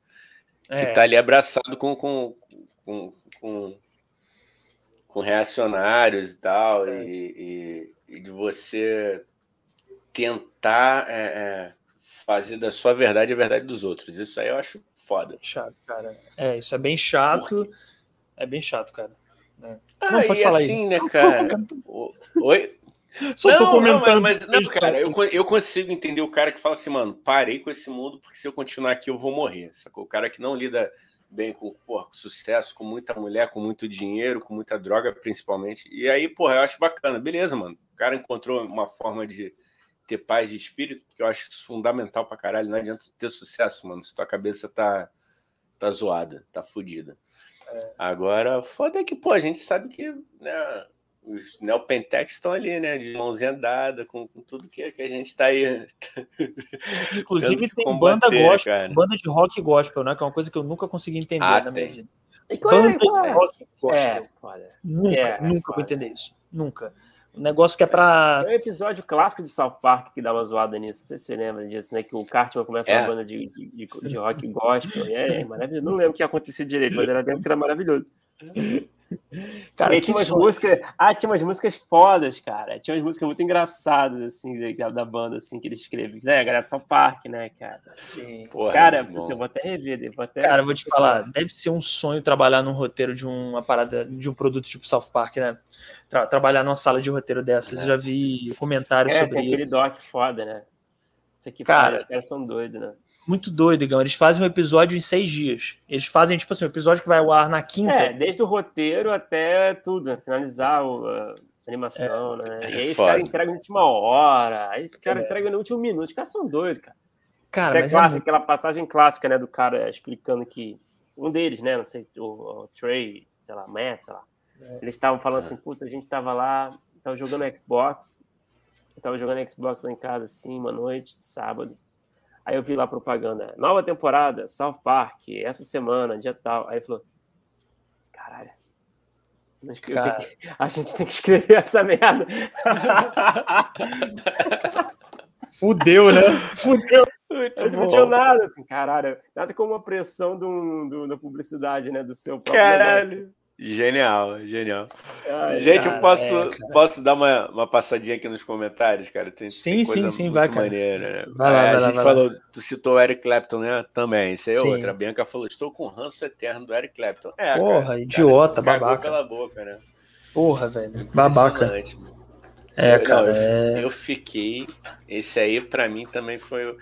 Speaker 2: que é. tá ali abraçado com, com, com, com, com reacionários e tal, é. e, e, e, de você tentar é, é, fazer da sua verdade a verdade dos outros. Isso aí eu acho foda.
Speaker 1: Chato, cara. É, isso é bem chato. É bem chato, cara.
Speaker 2: É. Ah, não, pode falar assim, aí. né, cara? Oi?
Speaker 1: Só não, tô comentando.
Speaker 2: Não, mas, não, cara, eu, eu consigo entender o cara que fala assim, mano, parei com esse mundo porque se eu continuar aqui eu vou morrer. Sacou? O cara que não lida bem com, porra, com sucesso, com muita mulher, com muito dinheiro, com muita droga, principalmente. E aí, porra, eu acho bacana. Beleza, mano. O cara encontrou uma forma de ter paz de espírito, porque eu acho isso fundamental pra caralho. Não adianta ter sucesso, mano, se tua cabeça tá, tá zoada, tá fodida. É. Agora, foda é que, pô, a gente sabe que, né, os neopentex estão ali, né? De mãozinha dada, com, com tudo que, que, a gente está aí. [LAUGHS]
Speaker 1: Inclusive tem combater, banda gospel, cara. banda de rock gospel, né? Que é uma coisa que eu nunca consegui entender ah, na minha vida. Banda de rock gospel. É, nunca, é, nunca vou entender isso. Nunca. Um negócio que é pra.
Speaker 3: É um episódio clássico de South Park que dá uma zoada nisso. Não sei se você lembra disso, né? Que o Cartman começa é. uma banda de, de, de, de rock gospel. É, é maravilhoso. Não lembro o que aconteceu direito, mas era dentro que era maravilhoso. Cara, e tinha umas músicas. Ah, tinha umas músicas fodas, cara. Tinha umas músicas muito engraçadas, assim, da, da banda, assim, que eles escrevem. É, a galera São Park, né, cara? Sim. Porra, cara, é eu vou até rever. Vou até
Speaker 1: cara, vou te falar, deve ser um sonho trabalhar num roteiro de uma parada, de um produto tipo South Park, né? Tra trabalhar numa sala de roteiro dessas. É. Eu já vi comentários é, sobre
Speaker 3: tem aquele doc foda, né? Isso aqui, cara, os caras são doidos, né?
Speaker 1: Muito doido, Igão. Eles fazem um episódio em seis dias. Eles fazem, tipo assim, um episódio que vai ao ar na quinta. É,
Speaker 3: desde o roteiro até tudo, né? finalizar o, a animação, é, né? E aí os caras entregam na última hora, aí os caras é. entregam no último minuto. Os caras são doidos, cara. Cara, é clássico, é aquela passagem clássica, né, do cara explicando que um deles, né, não sei, o, o Trey, sei lá, Matt, sei lá, é. eles estavam falando assim, puta, a gente tava lá, tava jogando Xbox, eu tava jogando Xbox lá em casa, assim, uma noite de sábado, aí eu vi lá a propaganda, nova temporada, South Park, essa semana, dia tal, aí falou, caralho, Cara. Que... [LAUGHS] A gente tem que escrever essa merda. [LAUGHS]
Speaker 1: Fudeu, né? Fudeu.
Speaker 3: Não tinha nada, assim, caralho. Nada como a pressão do, do, da publicidade, né? Do seu próprio
Speaker 2: Caralho. Negócio. Genial, genial. Ai, Gente, eu posso, é, posso dar uma, uma passadinha aqui nos comentários, cara? Tem,
Speaker 1: sim, tem sim, sim, vai, cara.
Speaker 2: Maneira, né? Vai lá, é, vai a gente lá, falou, lá. tu citou o Eric Clapton, né? Também, isso aí é sim. outra. A Bianca falou, estou com o ranço eterno do Eric Clapton. É,
Speaker 1: Porra, cara, idiota, cara, babaca.
Speaker 2: pela boca, né?
Speaker 1: Porra, velho, babaca.
Speaker 2: É, eu, cara. Não, eu, é... eu, fiquei. Esse aí, para mim, também foi.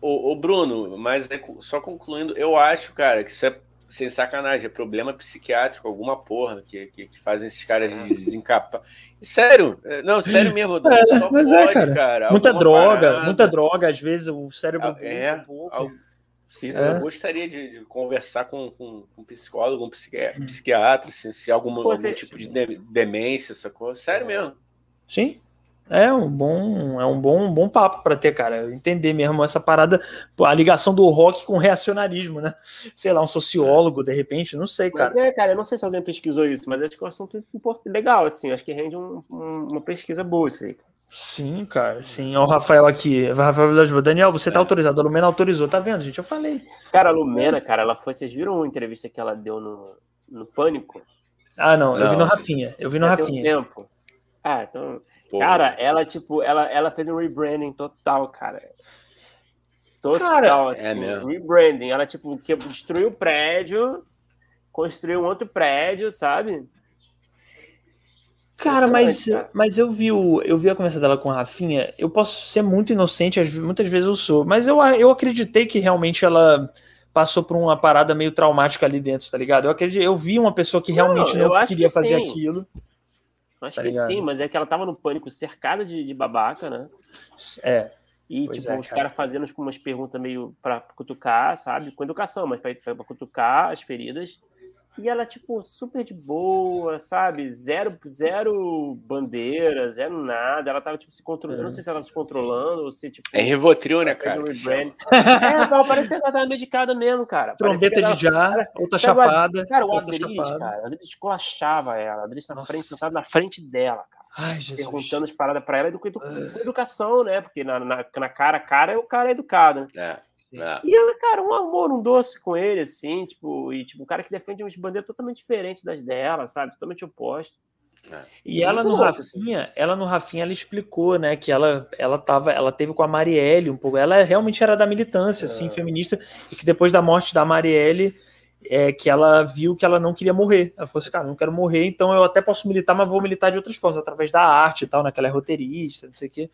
Speaker 2: O, o Bruno, mas é só concluindo, eu acho, cara, que isso é sem sacanagem, é problema psiquiátrico, alguma porra que, que, que fazem esses caras desencapar. Sério, é, não, sério mesmo,
Speaker 1: é, só mas é, pode, é, cara. cara muita droga, parada. muita droga, às vezes o cérebro
Speaker 2: é, um pouco. É. Eu gostaria de, de conversar com, com, com, um psicólogo, um psiquiatra, psiquiatra se, se algum, Pô, algum tipo de demência, essa coisa. Sério mesmo.
Speaker 1: Sim, é um bom, é um bom, um bom papo para ter, cara. Entender mesmo essa parada, a ligação do rock com o reacionarismo, né? Sei lá, um sociólogo, de repente, não sei, cara.
Speaker 3: Mas é, cara, eu não sei se alguém pesquisou isso, mas acho que é um assunto legal, assim. Acho que rende um, um, uma pesquisa boa isso aí.
Speaker 1: Sim, cara, sim. Olha o Rafael aqui. Rafael Daniel, você tá é. autorizado. A Lumena autorizou, tá vendo, gente? Eu falei.
Speaker 3: Cara, a Lumena, cara, ela foi. Vocês viram uma entrevista que ela deu no, no Pânico?
Speaker 1: Ah, não, não. eu vi no Rafinha. Eu vi no Rafinha.
Speaker 3: Tem um tempo. Ah, então. Porra. Cara, ela, tipo, ela, ela fez um rebranding total, cara. Total, cara, assim, é mesmo. rebranding. Ela, tipo, que destruiu o prédio, construiu um outro prédio, sabe?
Speaker 1: Cara, mas, mas eu vi o, eu vi a conversa dela com a Rafinha. Eu posso ser muito inocente, muitas vezes eu sou, mas eu, eu acreditei que realmente ela passou por uma parada meio traumática ali dentro, tá ligado? Eu acredito, eu vi uma pessoa que realmente não, não queria que fazer sim. aquilo.
Speaker 3: Acho tá que ligado? sim, mas é que ela tava no pânico cercada de, de babaca, né?
Speaker 1: É.
Speaker 3: E, pois tipo, é, os caras cara fazendo umas perguntas meio pra cutucar, sabe? Com educação, mas pra, pra cutucar as feridas. E ela, tipo, super de boa, sabe? Zero, zero bandeira, zero nada. Ela tava, tipo, se controlando. É. Não sei se ela tava se controlando ou se, tipo.
Speaker 2: É Rivotril, né, cara? [LAUGHS]
Speaker 3: É, não, parecia que ela tava medicada mesmo, cara.
Speaker 1: Trombeta de já, outra chapada.
Speaker 3: Cara, o Adris, cara, o Adris esculachava ela. O Adris na frente, sentado na frente dela, cara.
Speaker 1: Ai, Jesus.
Speaker 3: Perguntando as paradas pra ela com, com educação, né? Porque na, na, na cara a cara, o cara é educado, né?
Speaker 2: É. É.
Speaker 3: E ela, cara, um amor, um doce com ele, assim, tipo, e tipo, um cara que defende umas bandeiras totalmente diferentes das dela, sabe? Totalmente oposto.
Speaker 1: É. E ela no louco. Rafinha, assim. ela no Rafinha, ela explicou, né, que ela ela tava, ela teve com a Marielle um pouco, ela realmente era da militância, assim, é. assim, feminista, e que depois da morte da Marielle, é, que ela viu que ela não queria morrer. Ela falou assim, cara, não quero morrer, então eu até posso militar, mas vou militar de outras formas, através da arte e tal, naquela né, é roteirista, não sei o quê.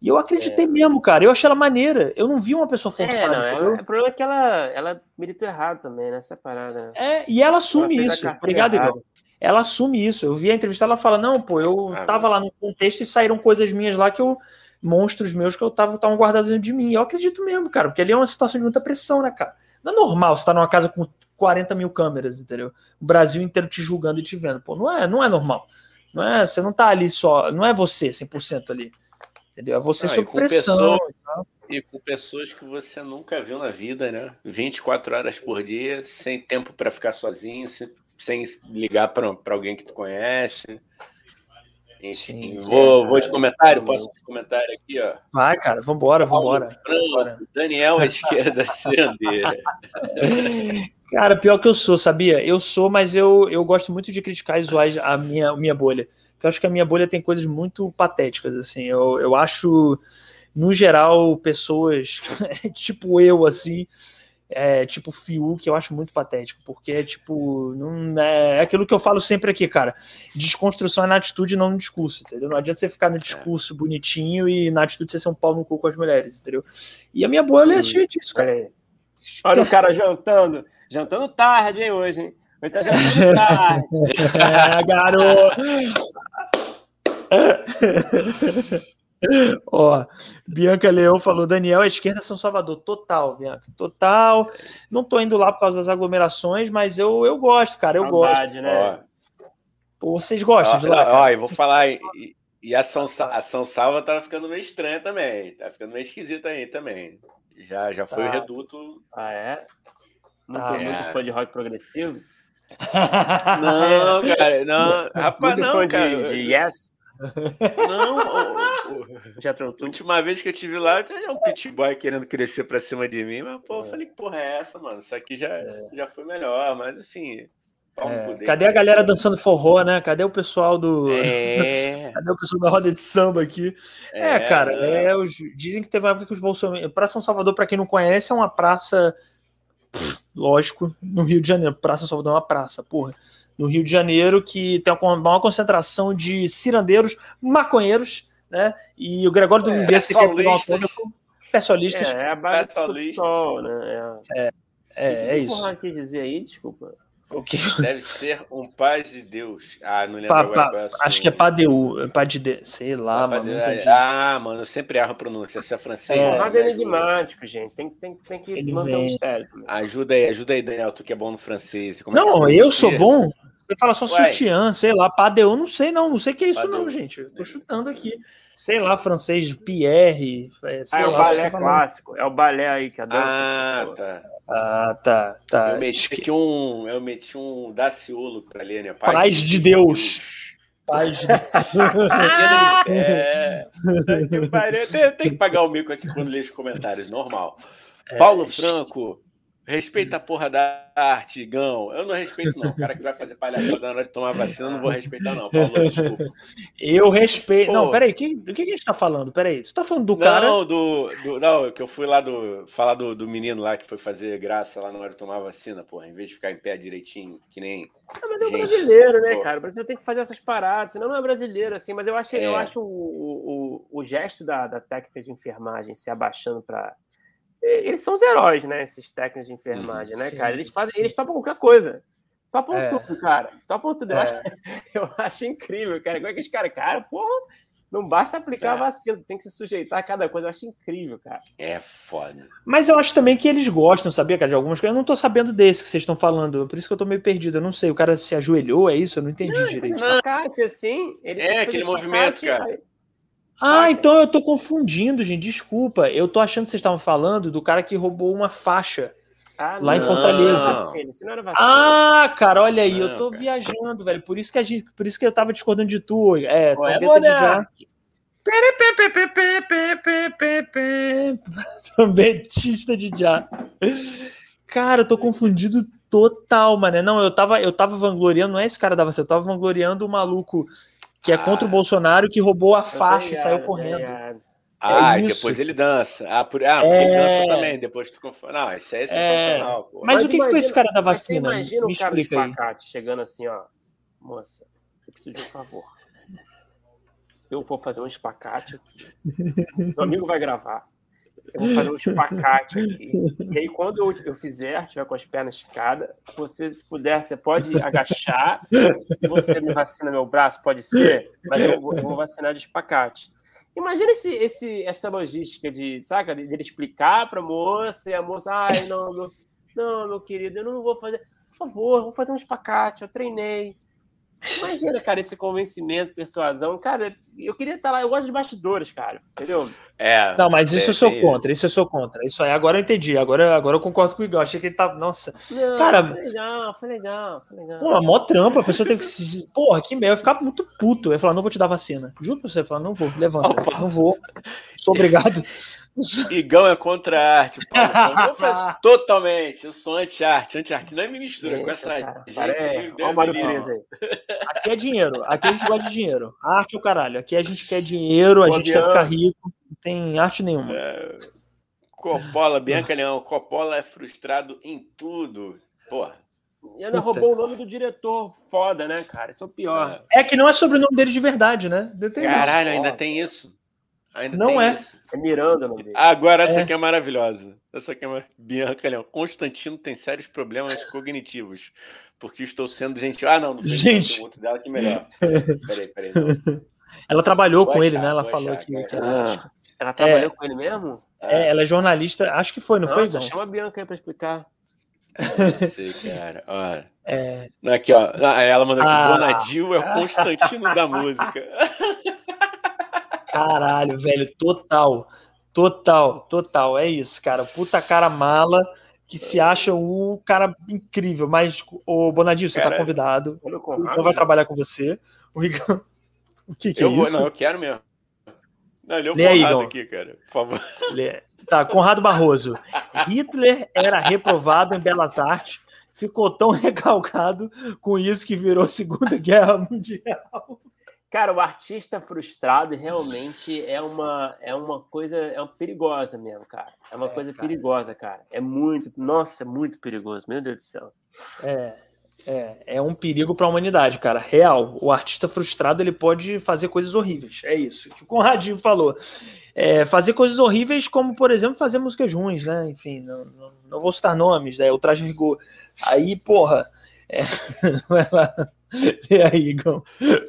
Speaker 1: E eu acreditei é. mesmo, cara. Eu achei ela maneira. Eu não vi uma pessoa é, forçada. É,
Speaker 3: não, ela, o problema é que ela, ela militou errado também nessa parada. Né?
Speaker 1: É, e ela assume ela isso. Obrigado, Igor. Ela assume isso. Eu vi a entrevista, ela fala: Não, pô, eu ah, tava lá no contexto e saíram coisas minhas lá que eu. Monstros meus que eu tava estavam guardados dentro de mim. Eu acredito mesmo, cara, porque ali é uma situação de muita pressão, né, cara? Não é normal você estar tá numa casa com 40 mil câmeras, entendeu? O Brasil inteiro te julgando e te vendo. Pô, não é, não é normal. Não é, você não tá ali só, não é você 100% ali. Entendeu? É você ah, sob pressão.
Speaker 2: Pessoa, e com pessoas que você nunca viu na vida, né? 24 horas por dia, sem tempo para ficar sozinho, sem, sem ligar para alguém que tu conhece. Enfim, Sim, vou, vou de comentário, posso de comentário aqui, ó.
Speaker 1: Vai, cara, vambora, vambora.
Speaker 2: Franco, Daniel à esquerda, [LAUGHS] Cirandeira.
Speaker 1: Cara, pior que eu sou, sabia? Eu sou, mas eu, eu gosto muito de criticar e zoar a minha, a minha bolha que eu acho que a minha bolha tem coisas muito patéticas, assim. Eu, eu acho, no geral, pessoas [LAUGHS] tipo eu, assim, é, tipo Fiuk, eu acho muito patético, porque é tipo, não é, é, aquilo que eu falo sempre aqui, cara. Desconstrução é na atitude, não no discurso, entendeu? Não adianta você ficar no é. discurso bonitinho e na atitude você ser um pau no cu com as mulheres, entendeu? E a minha bolha é cheia disso, cara.
Speaker 3: Olha o cara jantando, jantando tarde, hein, hoje, hein? Ele tá jantando tarde.
Speaker 1: é, [LAUGHS] garoto. Ó, Bianca Leão falou: Daniel, a esquerda São Salvador. Total, Bianca. Total. Não tô indo lá por causa das aglomerações, mas eu, eu gosto, cara. Eu Saudade, gosto. Né? Pô, vocês gostam ó, de lá?
Speaker 2: Ó, eu vou falar. E, e a, São, a São Salva tá ficando meio estranha também. Tá ficando meio esquisita aí também. Já, já foi tá. o reduto.
Speaker 3: Ah, é? Não tá, tem é. muito fã de rock progressivo?
Speaker 2: Não, [LAUGHS] cara, não. Rapaz, não, cara.
Speaker 3: De, de Yes?
Speaker 2: Não, [LAUGHS] já a última vez que eu tive lá, tinha um pit boy querendo crescer pra cima de mim, mas pô, eu falei, que porra é essa, mano? Isso aqui já, é. já foi melhor, mas enfim.
Speaker 1: É. Cadê a galera dançando forró, né? Cadê o pessoal do. É. [LAUGHS] Cadê o pessoal da roda de samba aqui? É, é cara, é, os... dizem que teve uma época que os bolsonaristas. Praça São Salvador, para quem não conhece, é uma praça. Lógico, no Rio de Janeiro. Praça Salvador é uma praça, porra no Rio de Janeiro, que tem uma, uma concentração de cirandeiros, maconheiros, né? E o Gregório do é, Viver, se quer pegar um pessoalistas.
Speaker 3: É, é a base do né?
Speaker 1: É, é, é, é isso.
Speaker 3: O que dizer aí, desculpa.
Speaker 2: O que? [LAUGHS] Deve ser um paz de Deus. Ah, não lembro pa, agora.
Speaker 1: Pa, acho que é Padeu, é de sei lá, mano.
Speaker 2: Ah, mano, eu sempre erro a pronúncia. Se é francês. É,
Speaker 3: nada é enigmático, gente. Tem, tem, tem que Ele manter o um mistério.
Speaker 2: Ajuda aí, ajuda aí, Daniel, tu que é bom no francês.
Speaker 1: não, eu sou bom. Você fala só Ué. sutiã, sei lá, padeu, não sei não, não sei o que é isso Padeu. não, gente. Eu tô chutando aqui. Sei lá, francês, Pierre,
Speaker 3: é, sei ah, é lá. O balé clássico, é o balé aí que a dança.
Speaker 2: Ah, tá.
Speaker 1: Ah, tá, tá.
Speaker 2: Eu meti aqui um, eu meti um Daciolo pra ler, né?
Speaker 1: Paz, Paz de Deus. Paz de Deus. [LAUGHS]
Speaker 2: é, tem, tem que pagar o mico aqui quando lê os comentários, normal. É, Paulo Franco, Respeita a porra da arte, Gão. Eu não respeito, não. O cara que vai fazer palhaçada na hora de tomar vacina, eu não vou respeitar, não. Paulo, desculpa.
Speaker 1: Eu respeito. Pô. Não, peraí, que, do que a gente tá falando? Peraí, você tá falando do cara.
Speaker 2: Não, do. do não, que eu fui lá do. Falar do, do menino lá que foi fazer graça lá na hora de tomar vacina, porra, em vez de ficar em pé direitinho, que nem.
Speaker 3: Ah, mas é o brasileiro, né, cara? O brasileiro tem que fazer essas paradas, senão não é brasileiro, assim. Mas eu acho, é. eu acho o, o, o gesto da, da técnica de enfermagem se abaixando para eles são os heróis, né? Esses técnicos de enfermagem, né, cara? Eles fazem, eles topam qualquer coisa. Topam é. tudo, cara. Topam tudo. Eu, é. acho, [LAUGHS] eu acho incrível, cara. Como é que os caras, cara, porra, não basta aplicar é. a vacina, tem que se sujeitar a cada coisa. Eu acho incrível, cara.
Speaker 2: É foda.
Speaker 1: Mas eu acho também que eles gostam, sabia, cara, de algumas coisas. Eu não tô sabendo desse que vocês estão falando, por isso que eu tô meio perdido. Eu não sei, o cara se ajoelhou, é isso? Eu não entendi não, direito.
Speaker 3: Espacate, assim.
Speaker 2: Ele é, aquele movimento, cara.
Speaker 1: Ah, então eu tô confundindo, gente. Desculpa. Eu tô achando que vocês estavam falando do cara que roubou uma faixa ah, lá não. em Fortaleza. Ah, cara, olha aí, não, eu tô cara. viajando, velho. Por isso que a gente, por isso que eu tava discordando de tu. É, Pô, trombeta é de já. [LAUGHS] Trombetista de já. Cara, eu tô confundido total, mano. Não, eu tava, eu tava vangloriando, não é esse cara da vacina, eu tava vangloriando o maluco que é contra o ah. Bolsonaro, que roubou a faixa e saiu correndo.
Speaker 2: Ah, é e depois ele dança. Ah, por... ah porque é... ele dança também. Depois tu Não, isso é sensacional.
Speaker 1: É... Mas, mas, o que, imagina, que foi esse cara da vacina?
Speaker 3: Imagina Me o cara de espacate chegando assim, ó. Moça, eu preciso de um favor. Eu vou fazer um espacate aqui. Meu amigo vai gravar. Eu vou fazer um espacate aqui. [LAUGHS] E aí, quando eu, eu fizer, tiver com as pernas esticadas, você, se puder, você pode agachar. Você me vacina meu braço, pode ser, mas eu vou, eu vou vacinar de espacate. Imagina esse, esse, essa logística de, saca, de, de ele explicar para a moça e a moça, ai, não, meu, não, meu querido, eu não vou fazer. Por favor, vou fazer um espacate, eu treinei. Imagina, cara, esse convencimento, persuasão. Cara, eu queria estar lá, eu gosto de bastidores, cara, entendeu?
Speaker 1: É. Não, mas isso é, eu sou é, contra, isso eu sou contra. Isso aí, agora eu entendi, agora, agora eu concordo com o Igor. Achei que ele tá. Nossa. Não, cara.
Speaker 3: Foi legal, foi legal, foi legal.
Speaker 1: Pô, mó trampa, a pessoa teve que se. [LAUGHS] Porra, que merda, eu ficava muito puto. Eu ia falar, não vou te dar vacina. Juro pra você, eu ia falar, não vou, levanta, Opa. não vou. Sou obrigado. [LAUGHS]
Speaker 2: Igão é contra a arte. Paulo, eu [LAUGHS] totalmente. Eu sou anti-arte. Anti-arte não me mistura Eita, com essa cara, gente. É,
Speaker 1: aí. Aqui é dinheiro. Aqui a gente gosta de dinheiro. Arte é o caralho. Aqui a gente quer dinheiro, a gente quer ficar rico. Tem arte nenhuma. É...
Speaker 2: Coppola, Bianca Leão, Coppola é frustrado em tudo. Porra.
Speaker 3: E ainda roubou o nome do diretor. Foda, né, cara? Isso é o pior.
Speaker 1: É, é que não é sobre o nome dele de verdade, né?
Speaker 2: Caralho, isso. ainda tem isso.
Speaker 1: Ainda não é. Isso.
Speaker 3: É Miranda o nome dele.
Speaker 2: Agora essa é. aqui é maravilhosa. Essa aqui é mar... Bianca Leão. Constantino tem sérios problemas cognitivos. Porque estou sendo gentil. Ah, não, não
Speaker 1: Gente.
Speaker 2: muito dela que melhor. Peraí, peraí. Não. [LAUGHS]
Speaker 1: Ela trabalhou vou com achar, ele, né? Ela falou achar, que.
Speaker 3: Ah, ela trabalhou é, com ele mesmo?
Speaker 1: É, ela é jornalista, acho que foi, não, não foi? Só
Speaker 3: chama a Bianca aí pra explicar.
Speaker 2: Não sei, cara. Olha. É... Aqui, ó. Ela mandou aqui: ah. Bonadil é o Constantino da música.
Speaker 1: Caralho, velho, total. Total, total. É isso, cara. Puta cara mala que se acha o cara incrível. Mas, o Bonadil, você tá cara, tá convidado. O Igor vai trabalhar com você. O Igor. [LAUGHS] O que, que
Speaker 2: eu
Speaker 1: é
Speaker 2: vou,
Speaker 1: isso?
Speaker 2: Não, eu quero mesmo. Não, ele é o Lê aí, aqui, cara. Por favor. [LAUGHS]
Speaker 1: Lê. Tá, Conrado Barroso. Hitler era reprovado em Belas Artes, ficou tão [LAUGHS] recalcado com isso que virou Segunda Guerra Mundial.
Speaker 3: Cara, o artista frustrado realmente é uma, é uma coisa é uma perigosa mesmo, cara. É uma é, coisa cara. perigosa, cara. É muito, nossa, é muito perigoso, meu Deus do céu.
Speaker 1: É, é, é um perigo para a humanidade, cara. Real. O artista frustrado ele pode fazer coisas horríveis. É isso que o Conradinho falou. É, fazer coisas horríveis, como por exemplo fazer músicas ruins, né? Enfim, não, não, não vou citar nomes, né? O traje rigor. Aí, porra. É... [LAUGHS] Vai lá. E aí, Igor?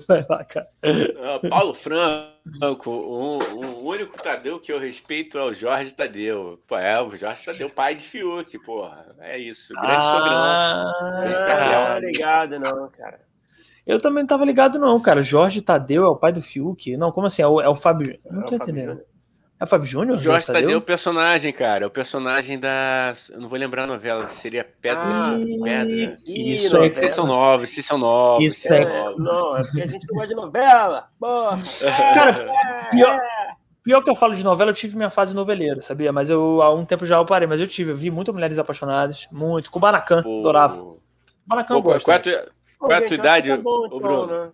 Speaker 1: Vai lá, cara.
Speaker 2: Uh, Paulo Franco, o, o, único Tadeu que eu respeito é o Jorge Tadeu. Pô, é, o Jorge Tadeu, pai de Fiuk, porra. É isso. Grande ah,
Speaker 3: sogrão. Não ligado, não, cara.
Speaker 1: Eu também não tava ligado, não, cara. Jorge Tadeu é o pai do Fiuk? Não, como assim? É o, é o Fábio. Não é tô entendendo. É o Fábio Júnior?
Speaker 2: Jorge Tadeu? Tadeu é o personagem, cara. É o personagem da. Eu não vou lembrar a novela. Seria Pedra. Ah, Pedra.
Speaker 1: Isso é.
Speaker 2: Vocês são novos, vocês são novos.
Speaker 3: Isso é. Novos. Não, é porque a gente não gosta de novela. Porra. [LAUGHS] Cara,
Speaker 1: pior, pior que eu falo de novela, eu tive minha fase noveleira, sabia? Mas eu há um tempo já eu parei. Mas eu tive, eu vi muitas mulheres apaixonadas. Muito. Com o Baracan, adorava.
Speaker 2: Baracan Pô, eu gosto. Qual, é qual é a tua idade, tá bom, então, Bruno? Né?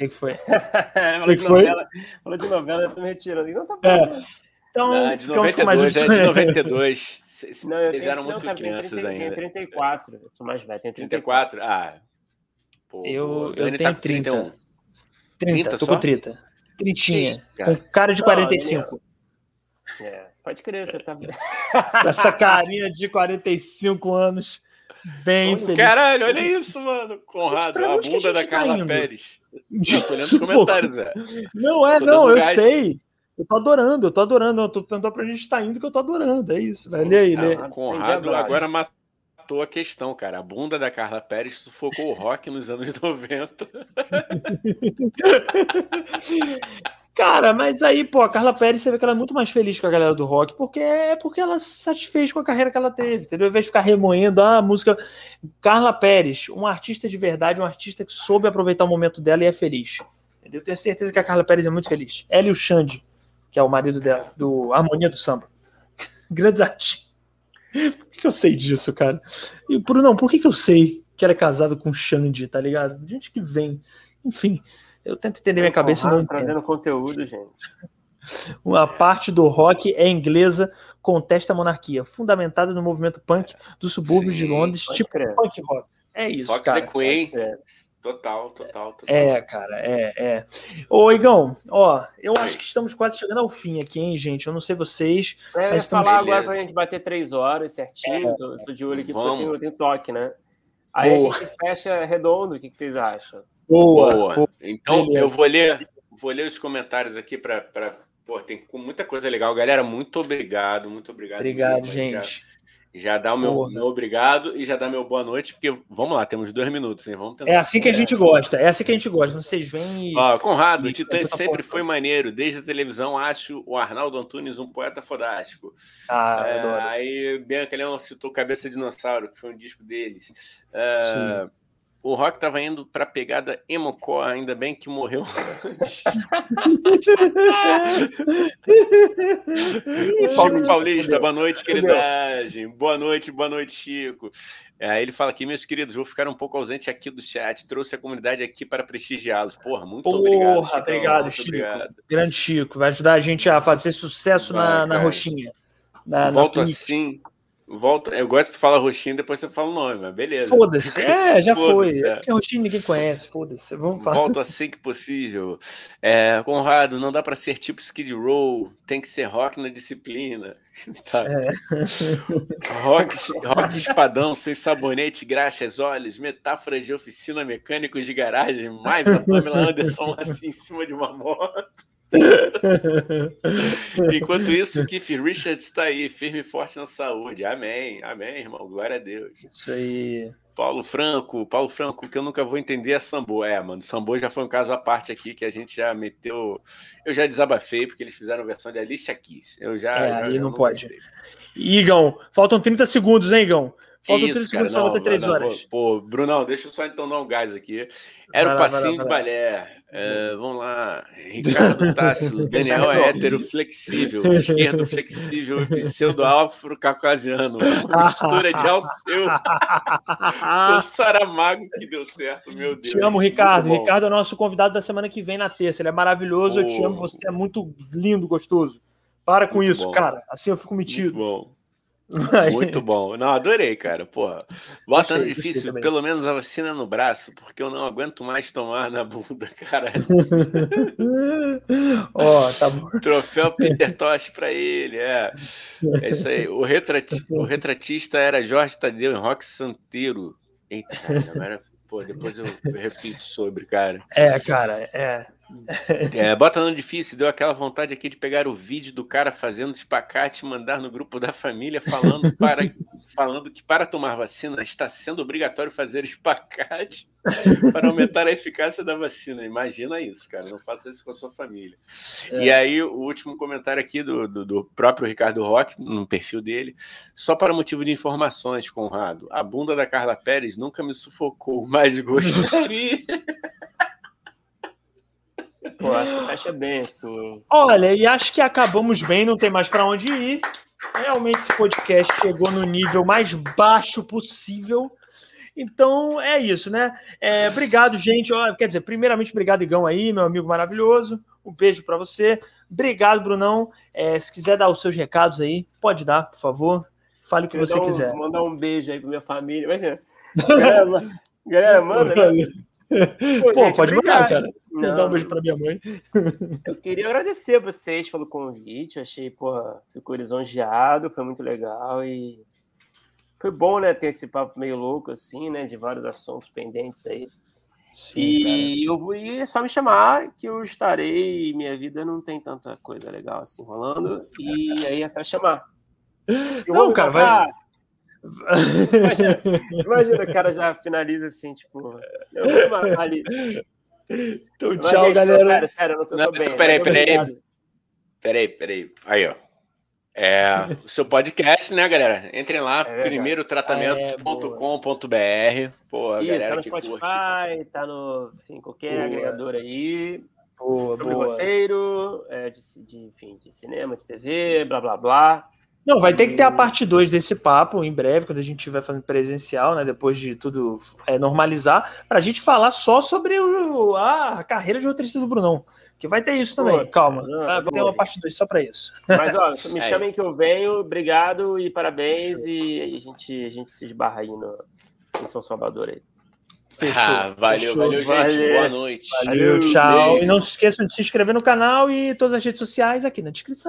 Speaker 1: Que, que foi? [LAUGHS]
Speaker 3: falou, de novela, falou de novela, eu tô me retirando. Não tá bom. É.
Speaker 2: Então, não, de 92, mais é de 92. [LAUGHS] não, Eles eram muito não, crianças 30,
Speaker 3: ainda. Tenho 34, eu sou mais velho, tenho
Speaker 2: 34. 34? Ah,
Speaker 1: pô, eu, eu tenho tá 30. 31. 30, 30 tô só? com 30. Trintinha, com cara de 45.
Speaker 3: É, pode crer, você tá... [LAUGHS]
Speaker 1: Essa carinha de 45 anos. Bem feliz.
Speaker 2: Caralho, olha isso, mano. Conrado, a bunda da tá Carla tá Pérez. [LAUGHS] Tô olhando os comentários, velho.
Speaker 1: Não é, não, eu gás. sei. Eu tô adorando, eu tô adorando. Eu tô perguntando pra gente estar indo que eu tô adorando. É isso, velho. Lê aí, lê.
Speaker 2: Conrado agora matou a questão, cara. A bunda da Carla Pérez sufocou o rock nos anos [LAUGHS] 90.
Speaker 1: Cara, mas aí, pô, a Carla Pérez, você vê que ela é muito mais feliz com a galera do rock, porque é porque ela se satisfez com a carreira que ela teve, entendeu? Ao invés de ficar remoendo ah, a música. Carla Pérez, um artista de verdade, um artista que soube aproveitar o momento dela e é feliz. Entendeu? Eu tenho certeza que a Carla Pérez é muito feliz. Ela e o Xande, que é o marido dela, do Harmonia do Samba. [LAUGHS] Grandes artistas. Por que, que, eu sei disso, cara? E por não, por que, que eu sei que ela é casada com o Xande, tá ligado? Gente que vem. Enfim. Eu tento entender minha cabeça e não
Speaker 3: trazendo conteúdo, gente.
Speaker 1: Uma parte do rock é inglesa, contesta a monarquia, fundamentada no movimento punk dos subúrbios Sim, de Londres, tipo crer. punk rock. É isso, rock cara.
Speaker 2: The Queen. Total, total, total.
Speaker 1: É, cara, é, é. Ô, Igão, ó, eu acho que estamos quase chegando ao fim aqui, hein, gente? Eu não sei vocês.
Speaker 3: É, ia estamos... falar agora pra gente bater três horas certinho. É, tô, tô, de olho aqui porque eu tenho, toque, né? Aí Boa. a gente fecha redondo, o que, que vocês acham?
Speaker 2: Boa. Boa. Então Beleza. eu vou ler, vou ler os comentários aqui para. Pô, tem muita coisa legal. Galera, muito obrigado, muito obrigado.
Speaker 1: Obrigado, gente.
Speaker 2: Já, já dá o meu, meu, obrigado e já dá meu boa noite, porque vamos lá, temos dois minutos, hein? Vamos
Speaker 1: tentar. É assim que a gente gosta, é assim que a gente gosta. Vocês vêm
Speaker 2: e. Ó, Conrado, o Titã sempre foi maneiro. Desde a televisão, acho o Arnaldo Antunes um poeta fodástico.
Speaker 1: Ah, é, adoro.
Speaker 2: Aí Bianca Leão citou Cabeça de Dinossauro, que foi um disco deles. É, o Rock estava indo para a pegada Emocó, ainda bem que morreu [LAUGHS] Paulo Paulista, boa noite, queridagem. Boa noite, boa noite, Chico. Aí ele fala aqui, meus queridos, vou ficar um pouco ausente aqui do chat. Trouxe a comunidade aqui para prestigiá-los. Porra, muito Porra, obrigado.
Speaker 1: Chico. Obrigado, Chico. Obrigado. Grande Chico. Vai ajudar a gente a fazer sucesso Vai, na, na roxinha.
Speaker 2: Na, Volto na assim. Volta, eu gosto de falar roxinho, depois você fala o nome, mas beleza.
Speaker 1: Foda-se. [LAUGHS] É, já foda foi. É. Roxinho ninguém conhece, foda-se. Vamos falar.
Speaker 2: Volto assim que possível. É, Conrado, não dá para ser tipo Skid Row, tem que ser rock na disciplina. [LAUGHS] Tá. É. Rock, rock espadão, sem sabonete, graxas, olhos, metáforas de oficina, mecânicos de garagem, mais a Pamela Anderson assim em cima de uma moto. [LAUGHS] Enquanto isso, Keith Richards está aí, firme e forte na saúde. Amém, amém, irmão. Glória a Deus.
Speaker 1: Isso aí.
Speaker 2: Paulo Franco, Paulo Franco, que eu nunca vou entender é Sambo. É, mano, Sambo já foi um caso à parte aqui que a gente já meteu. Eu já desabafei, porque eles fizeram a versão de Alicia Keys. Eu já.
Speaker 1: É,
Speaker 2: já,
Speaker 1: aí não, não pode. Gostei. Igão, faltam 30 segundos, hein, Igão? Faltam
Speaker 2: Isso, 30 segundos para outra 3 horas. Pô, Brunão, deixa eu só então dar um gás aqui. Era vai o passinho lá, de balé. É, vamos lá. Ricardo [LAUGHS] Tássilo. Daniel é hétero flexível. Esquerdo flexível. Pseudo afro-caucasiano. Mistura de Alceu. o [LAUGHS] Saramago que deu certo, meu Deus.
Speaker 1: Te amo, Ricardo. Ricardo é nosso convidado da semana que vem na terça. Ele é maravilhoso. Pô. Eu te amo. Você é muito lindo, gostoso. Para com muito isso, bom. cara. Assim eu fico metido.
Speaker 2: Muito bom. Muito bom. Não, adorei, cara. Porra, botando difícil, pelo menos a vacina no braço, porque eu não aguento mais tomar na bunda, [LAUGHS] cara.
Speaker 1: Ó, oh, tá bom.
Speaker 2: Troféu Peter Tosh pra ele, é. É isso aí. O, retrati... o retratista era Jorge Tadeu em Rock Santeiro. Eita, cara, agora, pô, depois eu repito sobre, cara.
Speaker 1: É, cara, é.
Speaker 2: É, bota no difícil, deu aquela vontade aqui de pegar o vídeo do cara fazendo espacate e mandar no grupo da família falando, para, [LAUGHS] falando que para tomar vacina está sendo obrigatório fazer espacate para aumentar a eficácia da vacina. Imagina isso, cara. Não faça isso com a sua família. É. E aí, o último comentário aqui do, do, do, próprio Ricardo Roque, no perfil dele, só para motivo de informações, Conrado. A bunda da Carla Pérez nunca me sufocou, mas gostaria. [LAUGHS]
Speaker 3: Pô, acho que fecha bem, assim.
Speaker 1: Olha, e acho que acabamos bem, não tem mais para onde ir. Realmente esse podcast chegou no nível mais baixo possível. Então é isso, né? É, obrigado, gente. quer dizer, primeiramente, obrigado, Igão, aí, meu amigo maravilhoso. Um beijo para você. Obrigado, Brunão. É, se quiser dar os seus recados aí, pode dar, por favor. Fale o que você
Speaker 3: um,
Speaker 1: quiser.
Speaker 3: Mandar um beijo aí para minha família. Imagina. Galera, galera manda, né? [LAUGHS]
Speaker 1: Pô, Pô gente, pode mandar, cara. Não, dar um beijo pra minha mãe.
Speaker 3: Eu queria agradecer a vocês pelo convite. Achei, porra, fico lisonjeado, foi muito legal e foi bom, né, ter esse papo meio louco, assim, né, de vários assuntos pendentes aí. Sim, e cara. eu vou ir só me chamar que eu estarei. Minha vida não tem tanta coisa legal assim rolando. E aí é só chamar.
Speaker 1: Eu não, cara, vai.
Speaker 3: Imagina, [LAUGHS] imagina, o cara já finaliza assim, tipo, ali.
Speaker 1: Então, tchau, gente, galera.
Speaker 3: Sério, sério, não tô, não, bem.
Speaker 2: Peraí, peraí. Peraí, peraí. Aí, ó. É o seu podcast, né, galera? Entrem lá, é primeirotratamento.com.br. É, Pô, a Isso, galera tá no Spotify,
Speaker 3: curte. tá no enfim, qualquer boa. agregador aí. Boa, Sobre boa. roteiro, é, de, de, enfim, de cinema, de TV, blá blá blá.
Speaker 1: Não, vai ter que ter a parte 2 desse papo em breve, quando a gente estiver fazendo presencial, né? Depois de tudo é, normalizar, para a gente falar só sobre o, a carreira de roteirista do Brunão. Que vai ter isso também, Pô, calma. Não, vai ter uma parte 2 só para isso.
Speaker 3: Mas, ó, [LAUGHS] me chamem que eu venho, obrigado e parabéns. E a gente, a gente se esbarra aí no, em São Salvador aí.
Speaker 2: Fechou. Ah, valeu, fechou, valeu, valeu, gente. Boa noite.
Speaker 1: Valeu, tchau. Beijo. E não se esqueçam de se inscrever no canal e todas as redes sociais aqui na descrição.